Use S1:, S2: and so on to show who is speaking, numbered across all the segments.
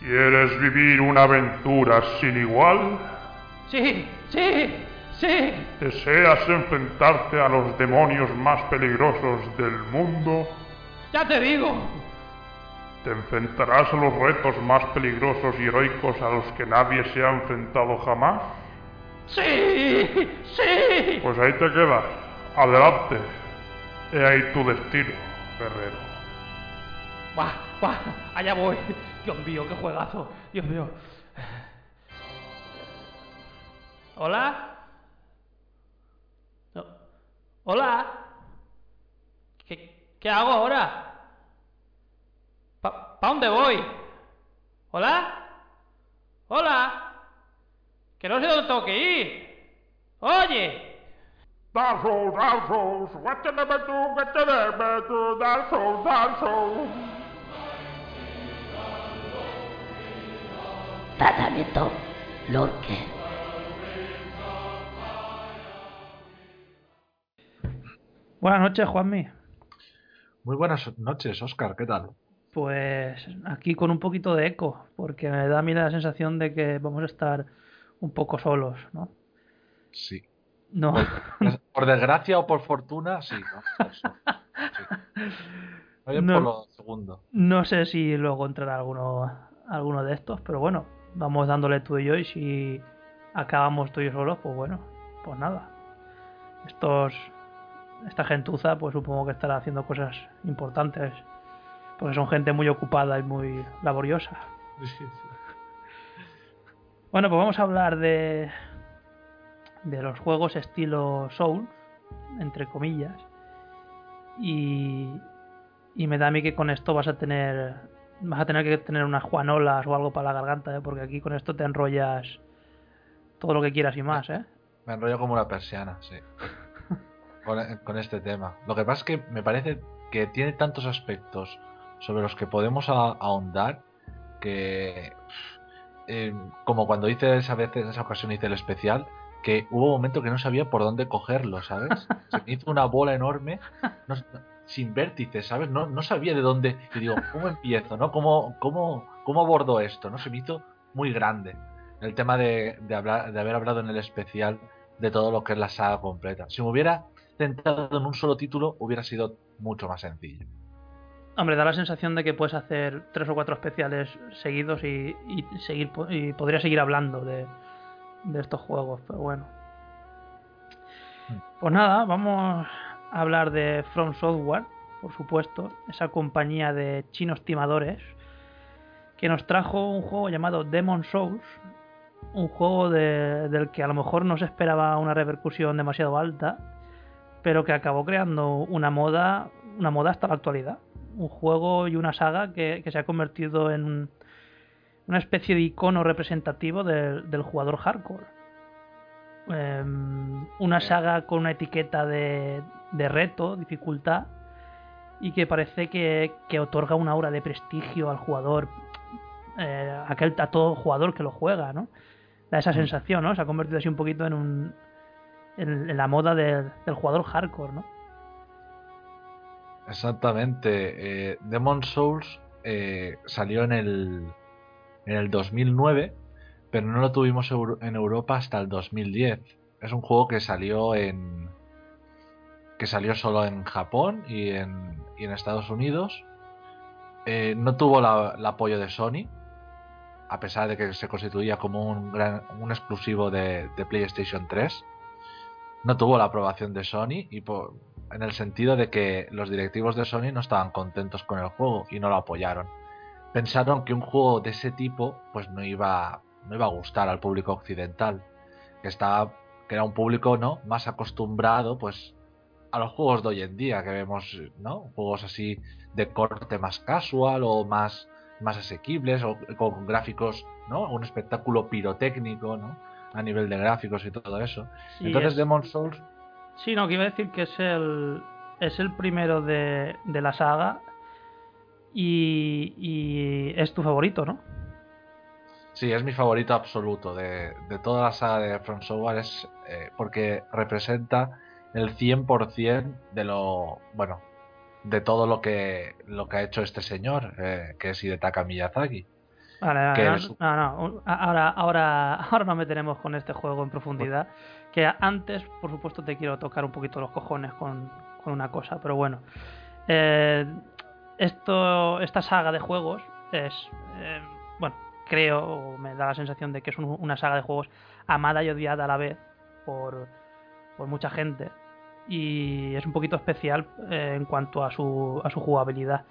S1: ¿Quieres vivir una aventura sin igual?
S2: Sí, sí, sí.
S1: ¿Deseas enfrentarte a los demonios más peligrosos del mundo?
S2: Ya te digo.
S1: ¿Te enfrentarás a los retos más peligrosos y heroicos a los que nadie se ha enfrentado jamás?
S2: Sí, sí.
S1: Pues ahí te quedas. Adelante. He ahí tu destino, guerrero.
S2: Buah, buah, allá voy. Dios mío, qué juegazo. Dios mío. ¿Hola? No. ¿Hola? ¿Qué, qué hago ahora? ¿Pa, ¿Pa dónde voy? ¿Hola? ¿Hola? Que no sé dónde tengo que ir. Oye.
S1: Dark Souls, Dark Souls, number two, what's the number two, Dark Souls, Dark Souls.
S3: Tratamiento Lorque.
S4: Buenas noches, Juanmi.
S5: Muy buenas noches, Oscar, ¿qué tal?
S4: Pues aquí con un poquito de eco, porque me da a mí la sensación de que vamos a estar un poco solos, ¿no?
S5: Sí.
S4: No.
S5: Por, por desgracia o por fortuna, sí. ¿no? Eso, sí. Oye,
S4: No.
S5: por lo segundo.
S4: No sé si luego entrará alguno, alguno de estos, pero bueno, vamos dándole tú y yo y si acabamos tú y yo solos, pues bueno, pues nada. Estos, esta gentuza, pues supongo que estará haciendo cosas importantes, porque son gente muy ocupada y muy laboriosa. Bueno, pues vamos a hablar de, de los juegos estilo Souls, entre comillas. Y, y me da a mí que con esto vas a tener vas a tener que tener unas juanolas o algo para la garganta, ¿eh? porque aquí con esto te enrollas todo lo que quieras y más, ¿eh?
S5: Me enrollo como una persiana, sí. Con, con este tema. Lo que pasa es que me parece que tiene tantos aspectos sobre los que podemos a- ahondar que. eh, como cuando hice esa vez, en esa ocasión hice el especial, que hubo un momento que no sabía por dónde cogerlo, ¿sabes? Se me hizo una bola enorme, no- sin vértices, ¿sabes? No, no sabía de dónde. Y digo, ¿cómo empiezo, no? ¿Cómo, cómo, cómo abordo esto, no? Se me hizo muy grande el tema de, de, hablar, de haber hablado en el especial de todo lo que es la saga completa. Si me hubiera centrado en un solo título, hubiera sido mucho más sencillo.
S4: Hombre, da la sensación de que puedes hacer tres o cuatro especiales seguidos y, y seguir y podría seguir hablando de, de estos juegos, pero bueno. Pues nada, vamos hablar de From Software, por supuesto, esa compañía de chinos timadores que nos trajo un juego llamado Demon Souls, un juego de- del que a lo mejor no se esperaba una repercusión demasiado alta, pero que acabó creando una moda, una moda hasta la actualidad. Un juego y una saga que, se ha convertido en un- una especie de icono representativo del jugador hardcore. Em, una saga con una etiqueta de, de reto, dificultad, y que parece que, que otorga una aura de prestigio al jugador, eh, a aquel, a todo jugador que lo juega, ¿no? Da esa sensación, ¿no? Se ha convertido así un poquito en un en, en la moda del, del jugador hardcore, ¿no?
S5: Exactamente. Eh, Demon Souls eh, salió en el, en el 2009, pero no lo tuvimos en Europa hasta el 2010. Es un juego que salió en que salió solo en Japón y en, y en Estados Unidos. Eh, no tuvo la- el apoyo de Sony, a pesar de que se constituía como un gran un exclusivo de, de PlayStation 3. No tuvo la aprobación de Sony y por, en el sentido de que los directivos de Sony no estaban contentos con el juego y no lo apoyaron. Pensaron que un juego de ese tipo pues no iba no iba a gustar al público occidental, que estaba que era un público no más acostumbrado pues a los juegos de hoy en día que vemos, ¿no? Juegos así de corte más casual o más más asequibles o con gráficos, ¿no? Un espectáculo pirotécnico, ¿no? A nivel de gráficos y todo eso.
S4: Sí,
S5: Entonces
S4: es-
S5: Demon Souls
S4: Sí, no, que iba a decir que es el, es el primero de, de la saga y, y es tu favorito, ¿no?
S5: Sí, es mi favorito absoluto de, de toda la saga de From Software es eh, porque representa el 100% de lo, bueno, de todo lo que lo que ha hecho este señor, eh, que es Hidetaka Miyazaki.
S4: Vale, vale,
S5: que
S4: no,
S5: es-
S4: no, ahora, ahora, ahora nos meteremos con este juego en profundidad. Que antes, por supuesto, te quiero tocar un poquito los cojones con, con una cosa, pero bueno. Eh, esto, esta saga de juegos es, eh, bueno, creo, o me da la sensación de que es un- una saga de juegos amada y odiada a la vez por, por mucha gente. Y es un poquito especial eh, en cuanto a su, a su jugabilidad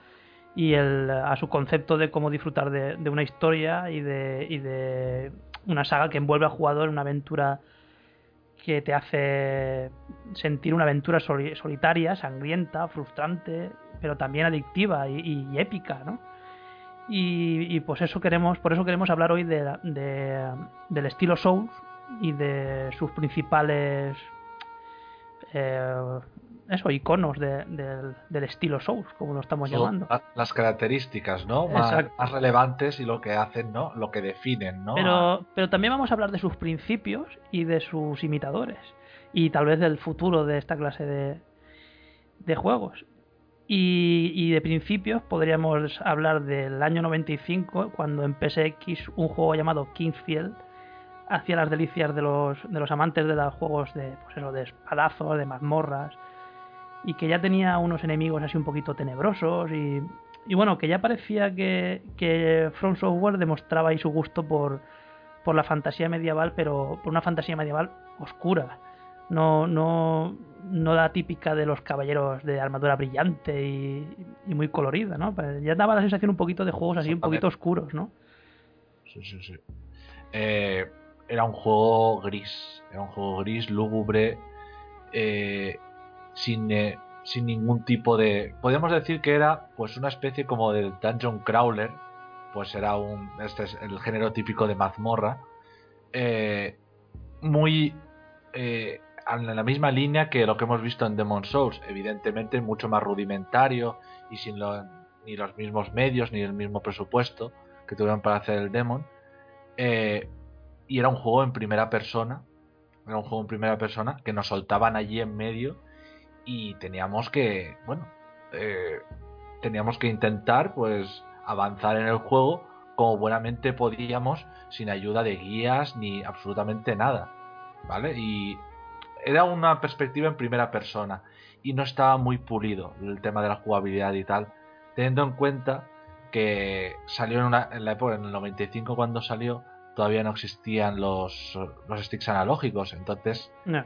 S4: y el, a su concepto de cómo disfrutar de, una historia y de, y de una saga que envuelve al jugador en una aventura que te hace sentir una aventura soli- solitaria, sangrienta, frustrante, pero también adictiva y épica, ¿no? Y, y pues eso queremos, por eso queremos hablar hoy de, de- del estilo Souls y de sus principales eh, eso, iconos de- del, del estilo Souls, como lo estamos
S5: Son
S4: llamando.
S5: la- las características, ¿no? Más, más relevantes y lo que hacen, ¿no? Lo que definen, ¿no?
S4: Pero, pero también vamos a hablar de sus principios y de sus imitadores. Y tal vez del futuro de esta clase de, de juegos. Y, y de principios podríamos hablar del año 95, cuando en PSX un juego llamado Kingsfield hacía las delicias de los, de los amantes de los juegos de, pues eso, de espadazos, de mazmorras. Y que ya tenía unos enemigos así un poquito tenebrosos y, y bueno, que ya parecía que, que From Software demostraba ahí su gusto por, por la fantasía medieval, pero por una fantasía medieval oscura. No, no, no la típica de los caballeros de armadura brillante y, y muy colorida, ¿no? Pero Ya daba la sensación un poquito de juegos así un poquito oscuros, ¿no?
S5: Sí, sí, sí. Eh, era un juego gris. Era un juego gris, lúgubre, eh, sin, eh, sin ningún tipo de. Podríamos decir que era pues una especie como de dungeon crawler. Pues era un. Este es el género típico de mazmorra. eh, muy. En la misma línea que lo que hemos visto en Demon Souls. Evidentemente, mucho más rudimentario y sin lo- ni los mismos medios ni el mismo presupuesto que tuvieron para hacer el Demon. Eh, y era un juego en primera persona. Era un juego en primera persona que nos soltaban allí en medio y teníamos que, bueno, eh, teníamos que intentar pues avanzar en el juego como buenamente podíamos sin ayuda de guías ni absolutamente nada, ¿vale? Y era una perspectiva en primera persona y no estaba muy pulido el tema de la jugabilidad y tal, teniendo en cuenta que salió en, una- en la época, en el 95 cuando salió, todavía no existían los, los sticks analógicos, entonces
S4: No.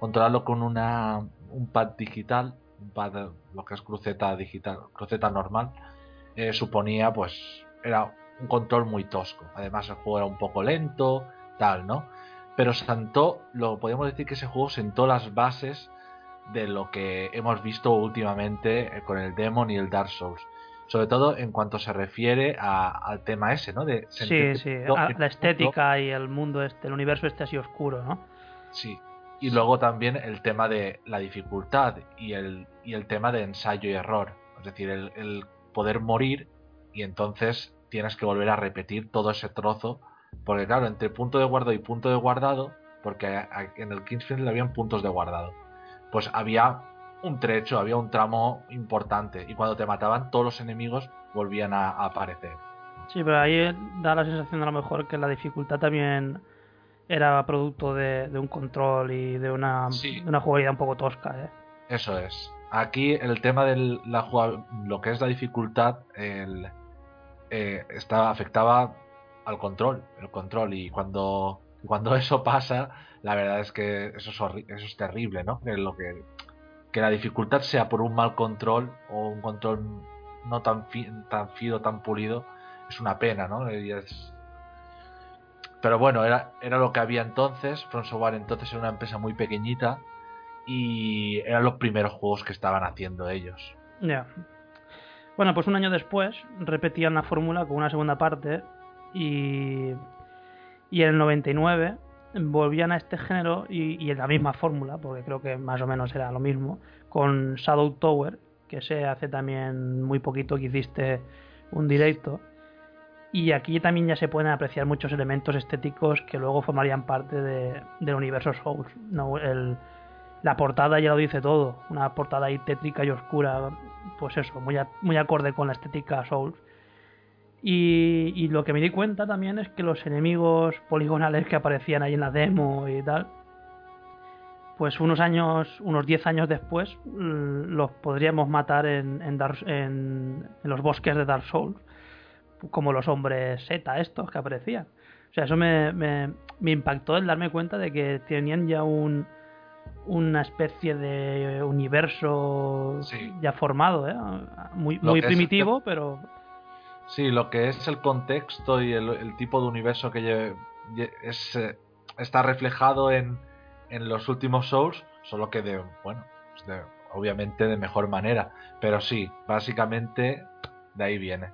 S5: controlarlo con una, un pad digital, un pad, lo que es cruceta digital, cruceta normal, eh, suponía pues era un control muy tosco. Además el juego era un poco lento, tal, ¿no? Pero sentó, lo podemos decir que ese juego sentó las bases de lo que hemos visto últimamente eh, con el Demon y el Dark Souls. Sobre todo en cuanto se refiere a- al tema ese, ¿no? De
S4: Sí, sí, a- la
S5: mundo-
S4: estética y el mundo este, el universo este así oscuro, ¿no?
S5: Sí. Y luego también el tema de la dificultad y el, y el tema de ensayo y error. Es decir, el, el poder morir y entonces tienes que volver a repetir todo ese trozo. Porque claro, entre punto de guardado y punto de guardado, porque a- a- en el Kingsfield habían puntos de guardado, pues había un trecho, había un tramo importante. Y cuando te mataban, todos los enemigos volvían a, a aparecer.
S4: Sí, pero ahí da la sensación a lo mejor que la dificultad también era producto de, de un control y de una,
S5: Sí.
S4: de una jugabilidad un poco tosca, ¿eh?
S5: Eso es. Aquí el tema de la lo que es la dificultad, el, eh, estaba, afectaba al control, el control y cuando cuando eso pasa, la verdad es que eso es, eso es terrible, ¿no? Que lo que la dificultad sea por un mal control o un control no tan fi- tan fino, tan pulido, es una pena, ¿no? Pero bueno, era, era lo que había entonces. From Software entonces era una empresa muy pequeñita y eran los primeros juegos que estaban haciendo ellos.
S4: Ya. Bueno, pues un año después repetían la fórmula con una segunda parte y, en el 99 volvían a este género y, en la misma fórmula, porque creo que más o menos era lo mismo, con Shadow Tower, que se hace también muy poquito que hiciste un directo. Y aquí también ya se pueden apreciar muchos elementos estéticos que luego formarían parte de- del universo Souls. la portada ya lo dice todo, una portada ahí tétrica y oscura, pues eso, muy, muy acorde con la estética Souls. Y, y lo que me di cuenta también es que los enemigos poligonales que aparecían ahí en la demo y tal, pues unos años, unos 10 años después, los podríamos matar en, en, Dark- en- en los bosques de Dark Souls, como los hombres Z estos que aparecían. O sea, eso me, me, me impactó el darme cuenta de que tenían ya un, una especie de universo
S5: Sí.
S4: ya formado, ¿eh? muy, muy
S5: es-
S4: primitivo, pero
S5: Sí, lo que es el contexto y el, el tipo de universo que lle- lle- es, eh, está reflejado en, en los últimos Souls, solo que de, bueno, pues de- obviamente de mejor manera. Pero sí, básicamente de ahí viene.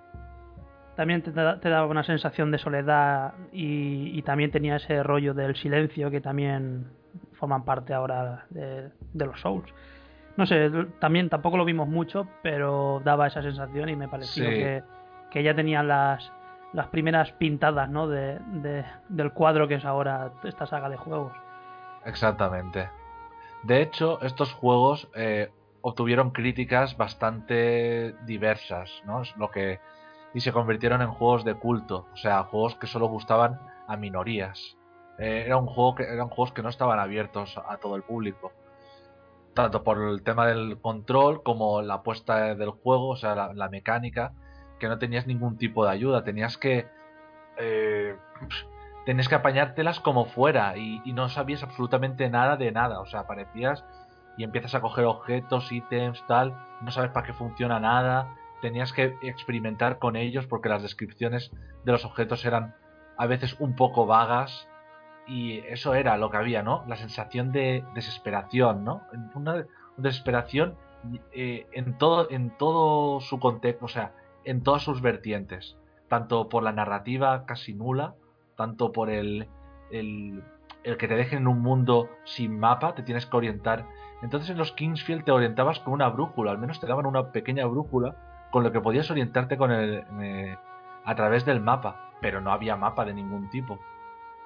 S4: también te, da- te daba una sensación de soledad y, y también tenía ese rollo del silencio que también forman parte ahora de, de los Souls. No sé, también tampoco lo vimos mucho, pero daba esa sensación y me pareció
S5: Sí.
S4: que, que ya tenía las, las primeras pintadas ¿no? de, de- del cuadro que es ahora esta saga de juegos.
S5: Exactamente. De hecho, estos juegos eh, obtuvieron críticas bastante diversas, ¿no? Es lo que y se convirtieron en juegos de culto, o sea, juegos que solo gustaban a minorías. Eh, era un juego que eran juegos que no estaban abiertos a todo el público, tanto por el tema del control como la apuesta del juego, o sea, la mecánica, que no tenías ningún tipo de ayuda, tenías que eh, tenías que apañártelas como fuera y, y no sabías absolutamente nada de nada. O sea, aparecías y empiezas a coger objetos, ítems, tal, no sabes para qué funciona nada. Tenías que experimentar con ellos porque las descripciones de los objetos eran a veces un poco vagas y eso era lo que había, ¿no? La sensación de desesperación, ¿no? Una desesperación eh, en todo en todo su contexto, o sea, en todas sus vertientes, tanto por la narrativa casi nula, tanto por el, el, el que te dejen en un mundo sin mapa, te tienes que orientar. Entonces en los Kingsfield te orientabas con una brújula, al menos te daban una pequeña brújula con lo que podías orientarte con el, eh, a través del mapa, pero no había mapa de ningún tipo.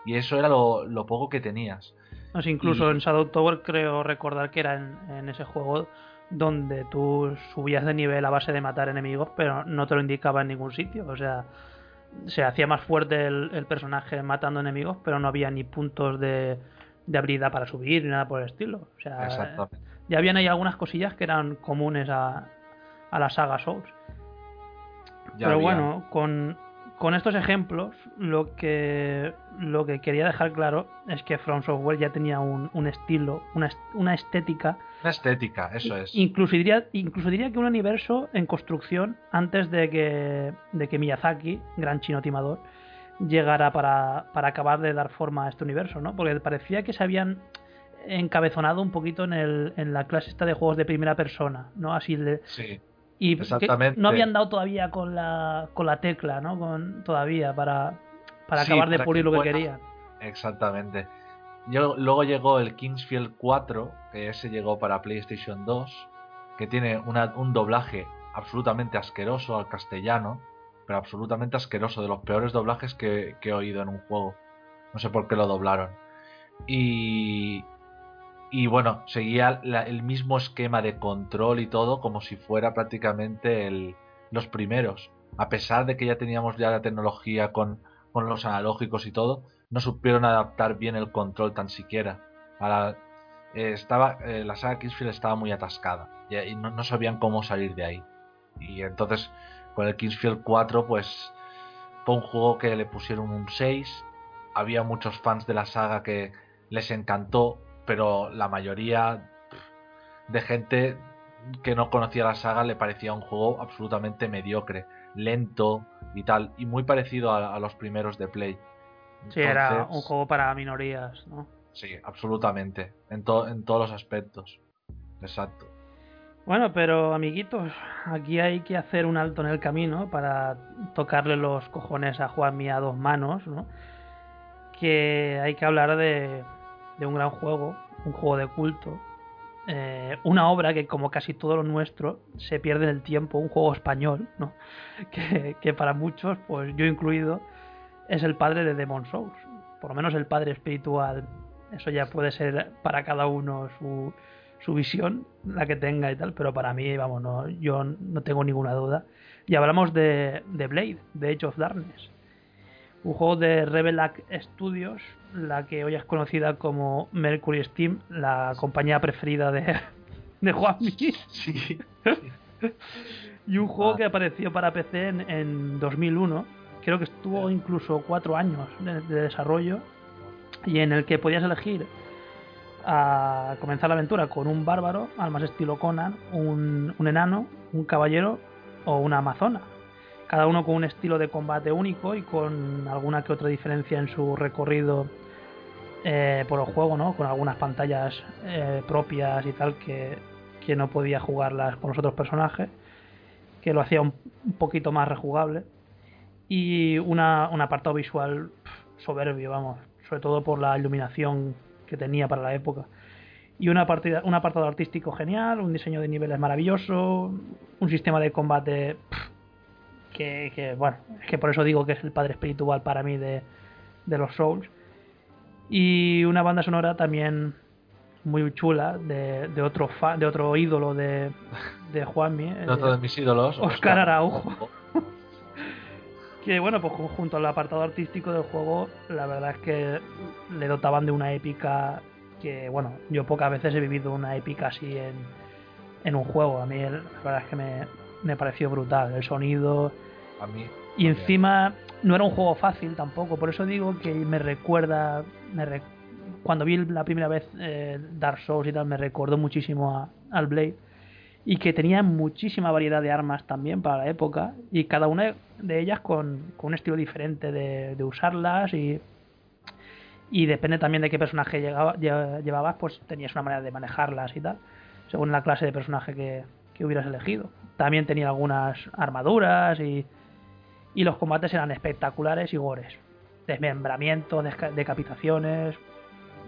S5: Y eso era lo, lo poco que tenías.
S4: Sé, incluso
S5: Y-
S4: en Shadow Tower creo recordar que era en, en ese juego donde tú subías de nivel a base de matar enemigos, pero no te lo indicaba en ningún sitio. O sea, se hacía más fuerte el, el personaje matando enemigos, pero no había ni puntos de, de habilidad para subir ni nada por el estilo. O sea, ya habían ahí algunas cosillas que eran comunes a, a la saga Souls.
S5: Ya
S4: Pero
S5: había.
S4: bueno, con, con estos ejemplos, lo que, lo que quería dejar claro es que From Software ya tenía un, un estilo, una, una estética,
S5: Una estética, eso es.
S4: incluso diría, incluso diría que un universo en construcción antes de que, de que Miyazaki, gran chino timador, llegara para, para acabar de dar forma a este universo, ¿no? Porque parecía que se habían encabezonado un poquito en, el, en la clase esta de juegos de primera persona, ¿no? Así de,
S5: Sí,
S4: y que
S5: Exactamente.
S4: no habían dado todavía con la, con la tecla, ¿no? Con, todavía para, para
S5: Sí,
S4: acabar de
S5: para
S4: pulir
S5: que
S4: lo que querían.
S5: Exactamente. Yo- luego llegó el Kingsfield 4, que ese llegó para PlayStation 2, que tiene una- un doblaje absolutamente asqueroso al castellano, pero absolutamente asqueroso, de los peores doblajes que, que he oído en un juego. No sé por qué lo doblaron. Y, y bueno, seguía la- el mismo esquema de control y todo como si fuera prácticamente el, los primeros. A pesar de que ya teníamos ya la tecnología con, con los analógicos y todo, no supieron adaptar bien el control tan siquiera. La, eh, estaba, eh, la saga Kingsfield estaba muy atascada y, no, no sabían cómo salir de ahí. Y entonces con el Kingsfield 4 pues fue un juego que le pusieron un 6. Había muchos fans de la saga que les encantó, pero la mayoría de gente que no conocía la saga le parecía un juego absolutamente mediocre, lento y tal, y muy parecido a, a los primeros de Play.
S4: Sí, era un juego para minorías, ¿no?
S5: Sí, absolutamente, en, to- en todos los aspectos. Exacto.
S4: Bueno, pero amiguitos, aquí hay que hacer un alto en el camino para tocarle los cojones a Juanmi a dos manos, ¿no? Que hay que hablar de, de un gran juego, un juego de culto, eh, una obra que como casi todo lo nuestro se pierde en el tiempo, un juego español, ¿no? Que, para muchos, pues yo incluido, es el padre de Demon Souls, por lo menos el padre espiritual. Eso ya puede ser para cada uno su, su visión, la que tenga y tal, pero para mí, vamos, no, yo no tengo ninguna duda Y hablamos de, de Blade, de Age of Darkness. Un juego de Revelac Studios, la que hoy es conocida como Mercury Steam, la compañía preferida de, de Juanmi.
S5: Sí.
S4: Y un juego
S5: Ah.
S4: que apareció para PC en, en 2001. Creo que estuvo incluso cuatro años de, de desarrollo. Y en el que podías elegir a comenzar la aventura con un bárbaro, al más estilo Conan, un, un enano, un caballero o una amazona. Cada uno con un estilo de combate único y con alguna que otra diferencia en su recorrido eh, por el juego, ¿no? Con algunas pantallas eh, propias y tal que, que no podía jugarlas con los otros personajes, que lo hacía un, un poquito más rejugable. Y una, un apartado visual pf, soberbio, vamos, sobre todo por la iluminación que tenía para la época. Y una partida, un apartado artístico genial, un diseño de niveles maravilloso, un sistema de combate que, que, bueno, es que por eso digo que es el padre espiritual para mí de, de los Souls. Y una banda sonora también muy chula de, de otro fa- de otro ídolo de, de Juanmi, eh,
S5: Otro de mis ídolos.
S4: Oscar Araujo. que bueno, pues ju- junto al apartado artístico del juego, la verdad es que le dotaban de una épica que, bueno, yo pocas veces he vivido una épica así en, en un juego. A mí la verdad es que me, me pareció brutal. El sonido, Y
S5: también.
S4: encima no era un juego fácil tampoco, por eso digo que me recuerda, me re- cuando vi la primera vez eh, Dark Souls y tal, me recordó muchísimo a- al Blade y que tenía muchísima variedad de armas también para la época y cada una de ellas con, con un estilo diferente de, de usarlas y, y depende también de qué personaje llegaba- llevabas, pues tenías una manera de manejarlas y tal, según la clase de personaje que, que hubieras elegido. También tenía algunas armaduras y, y los combates eran espectaculares y gores. Desmembramientos, decapitaciones.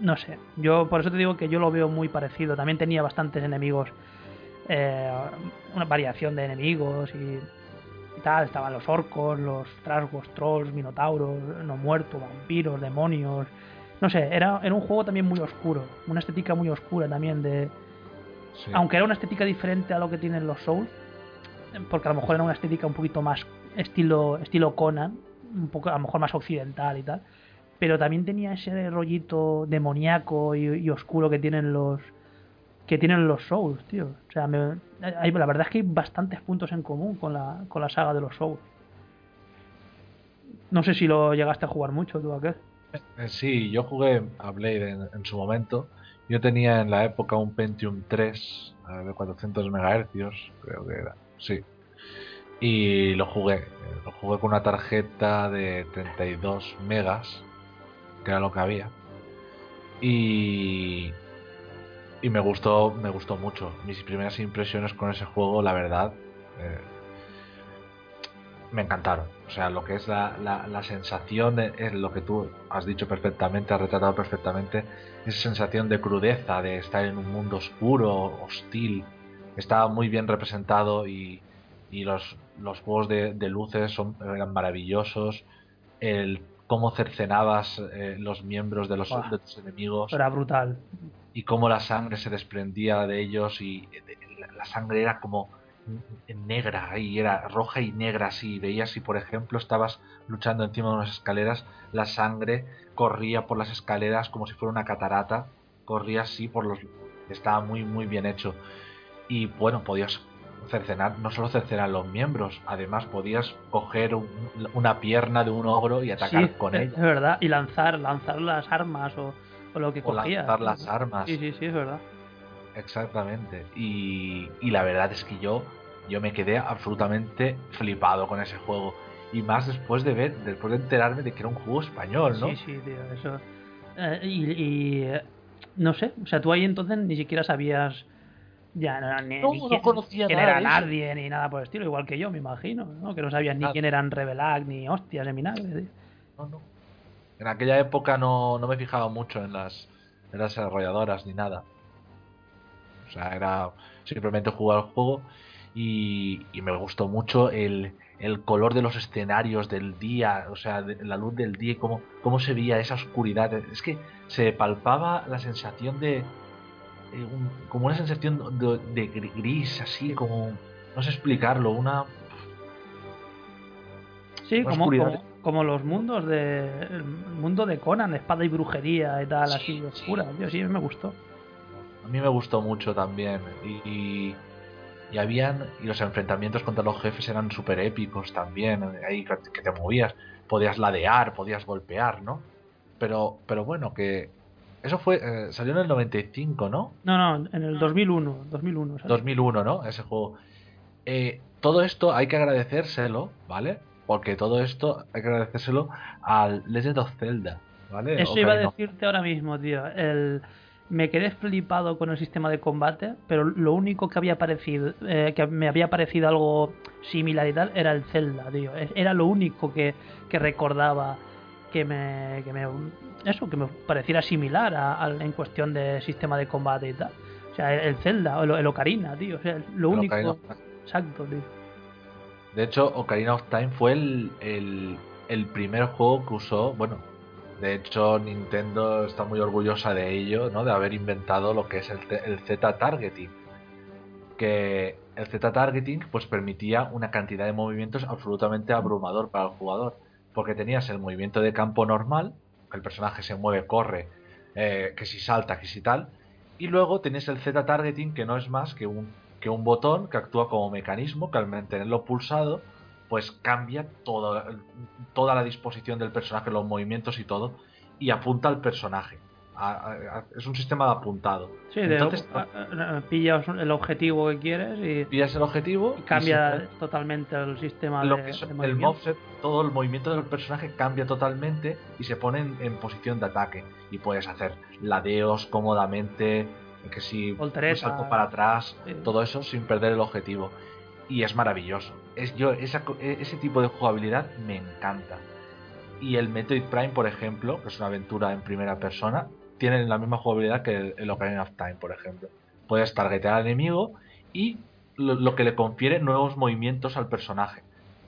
S4: No sé. Yo por eso te digo que yo lo veo muy parecido. También tenía bastantes enemigos. eh, una variación de enemigos y, y tal. Estaban los orcos, los trasgos, trolls, minotauros, no muertos, vampiros, demonios. No sé, era, era un juego también muy oscuro. Una estética muy oscura también de,
S5: Sí.
S4: aunque era una estética diferente a lo que tienen los Souls, porque a lo mejor era una estética un poquito más estilo estilo Conan, un poco a lo mejor más occidental y tal, pero también tenía ese rollito demoníaco y, oscuro que tienen los que tienen los Souls, tío. O sea, me- hay- la verdad es que hay bastantes puntos en común con la, con la saga de los Souls. No sé si lo llegaste a jugar mucho tú aquel.
S5: Eh, Sí, yo jugué a Blade en, en su momento. Yo tenía en la época un Pentium 3 eh, de 400 MHz, creo que era. Sí. Y lo jugué. Lo jugué con una tarjeta de 32 megas, que era lo que había. Y y me gustó, me gustó mucho. Mis primeras impresiones con ese juego, la verdad, eh, me encantaron. O sea, lo que es la, la, la sensación, es lo que tú has dicho perfectamente, has retratado perfectamente, esa sensación de crudeza, de estar en un mundo oscuro, hostil, estaba muy bien representado y, y los, los juegos de, de luces son, eran maravillosos. El cómo cercenabas eh, los miembros de los de tus enemigos.
S4: Era brutal.
S5: y cómo la sangre se desprendía de ellos y la- la sangre era como negra y era roja y negra así. Veías si por ejemplo estabas luchando encima de unas escaleras la sangre corría por las escaleras como si fuera una catarata. Corría así por los estaba muy muy bien hecho. Y bueno podías cercenar no solo cercenar los miembros además podías coger un- una pierna de un ogro y atacar
S4: Sí,
S5: con ella
S4: es verdad. Y lanzar, lanzar las armas o, o lo que
S5: o
S4: cogías.
S5: lanzar las armas
S4: Sí, sí, sí, es verdad.
S5: Exactamente. Y, y la verdad es que yo, yo me quedé absolutamente flipado con ese juego. Y más después de ver, después de enterarme de que era un juego español, ¿no?
S4: Sí, sí, tío, eso. Eh, y, y, eh, no sé, o sea, tú ahí entonces ni siquiera sabías ya no, ni,
S5: No,
S4: ni
S5: no
S4: quién,
S5: conocía
S4: quién
S5: nada
S4: era
S5: de
S4: nadie ni nada por el estilo, igual que yo, me imagino, ¿no? Que no sabías ni quién eran Revelac ni hostias vinagre. tío.
S5: No, no. En aquella época no, no me fijaba mucho en las, en las desarrolladoras ni nada. O sea, era simplemente jugar el juego y, y me gustó mucho el, el color de los escenarios del día, o sea, de- la luz del día y cómo, cómo se veía esa oscuridad. Es que se palpaba la sensación de... eh, un- como una sensación de, de gri- gris, así como... No sé explicarlo, una...
S4: Sí,
S5: Una
S4: como,
S5: oscuridad.
S4: como, como los mundos de. El mundo de Conan, espada y brujería y tal,
S5: Sí,
S4: así
S5: sí.
S4: oscura. Tío, sí, me gustó.
S5: A mí me gustó mucho también. Y, y, y habían. Y los enfrentamientos contra los jefes eran súper épicos también. Ahí que que te movías. Podías ladear, podías golpear, ¿no? Pero, pero bueno, que. Eso fue. eh, salió en el 95, ¿no?
S4: No, no, en el 2001. 2001 ¿sabes?
S5: 2001, ¿no? Ese juego. Eh, todo esto hay que agradecérselo, ¿vale? Porque todo esto hay que agradecérselo al Legend of Zelda, ¿vale?
S4: Eso iba a decirte ahora mismo, tío. El... Me quedé flipado con el sistema de combate, pero lo único que había parecido, eh, que me había parecido algo similar y tal, era el Zelda, tío. Es- Era lo único que, que recordaba que me, que me, eso, que me pareciera similar a- en cuestión de sistema de combate y tal. O sea, el, el Zelda, el, el Ocarina, tío. O sea, lo
S5: el
S4: único. Exacto, tío.
S5: De hecho, Ocarina of Time fue el, el, el primer juego que usó, bueno, de hecho Nintendo está muy orgullosa de ello, ¿no? De haber inventado lo que es el, Z- el Z-Targeting. Que el Z-Targeting pues permitía una cantidad de movimientos absolutamente abrumador para el jugador. Porque tenías el movimiento de campo normal, el personaje se mueve, corre, eh, que si salta, que si tal. Y luego tenías el Z-Targeting, que no es más que un que un botón que actúa como mecanismo que al mantenerlo pulsado pues cambia todo, toda la disposición del personaje, los movimientos y todo y apunta al personaje. A- a- a- es un sistema de apuntado.
S4: Sí, de,
S5: Entonces
S4: a- pillas el objetivo que quieres y,
S5: pillas el objetivo
S4: y cambia totalmente el sistema
S5: lo
S4: de,
S5: que es
S4: de
S5: el moveset, todo el movimiento del personaje cambia totalmente y se pone en, en posición de ataque. Y puedes hacer ladeos cómodamente, que si un salto para atrás,
S4: Sí.
S5: todo eso sin perder el objetivo. Y es maravilloso. Es yo esa e- ese tipo de jugabilidad me encanta. Y el Metroid Prime, por ejemplo, que es una aventura en primera persona, tiene la misma jugabilidad que el, el Ocarina of Time, por ejemplo. Puedes targetear al enemigo y lo, lo que le confiere nuevos movimientos al personaje.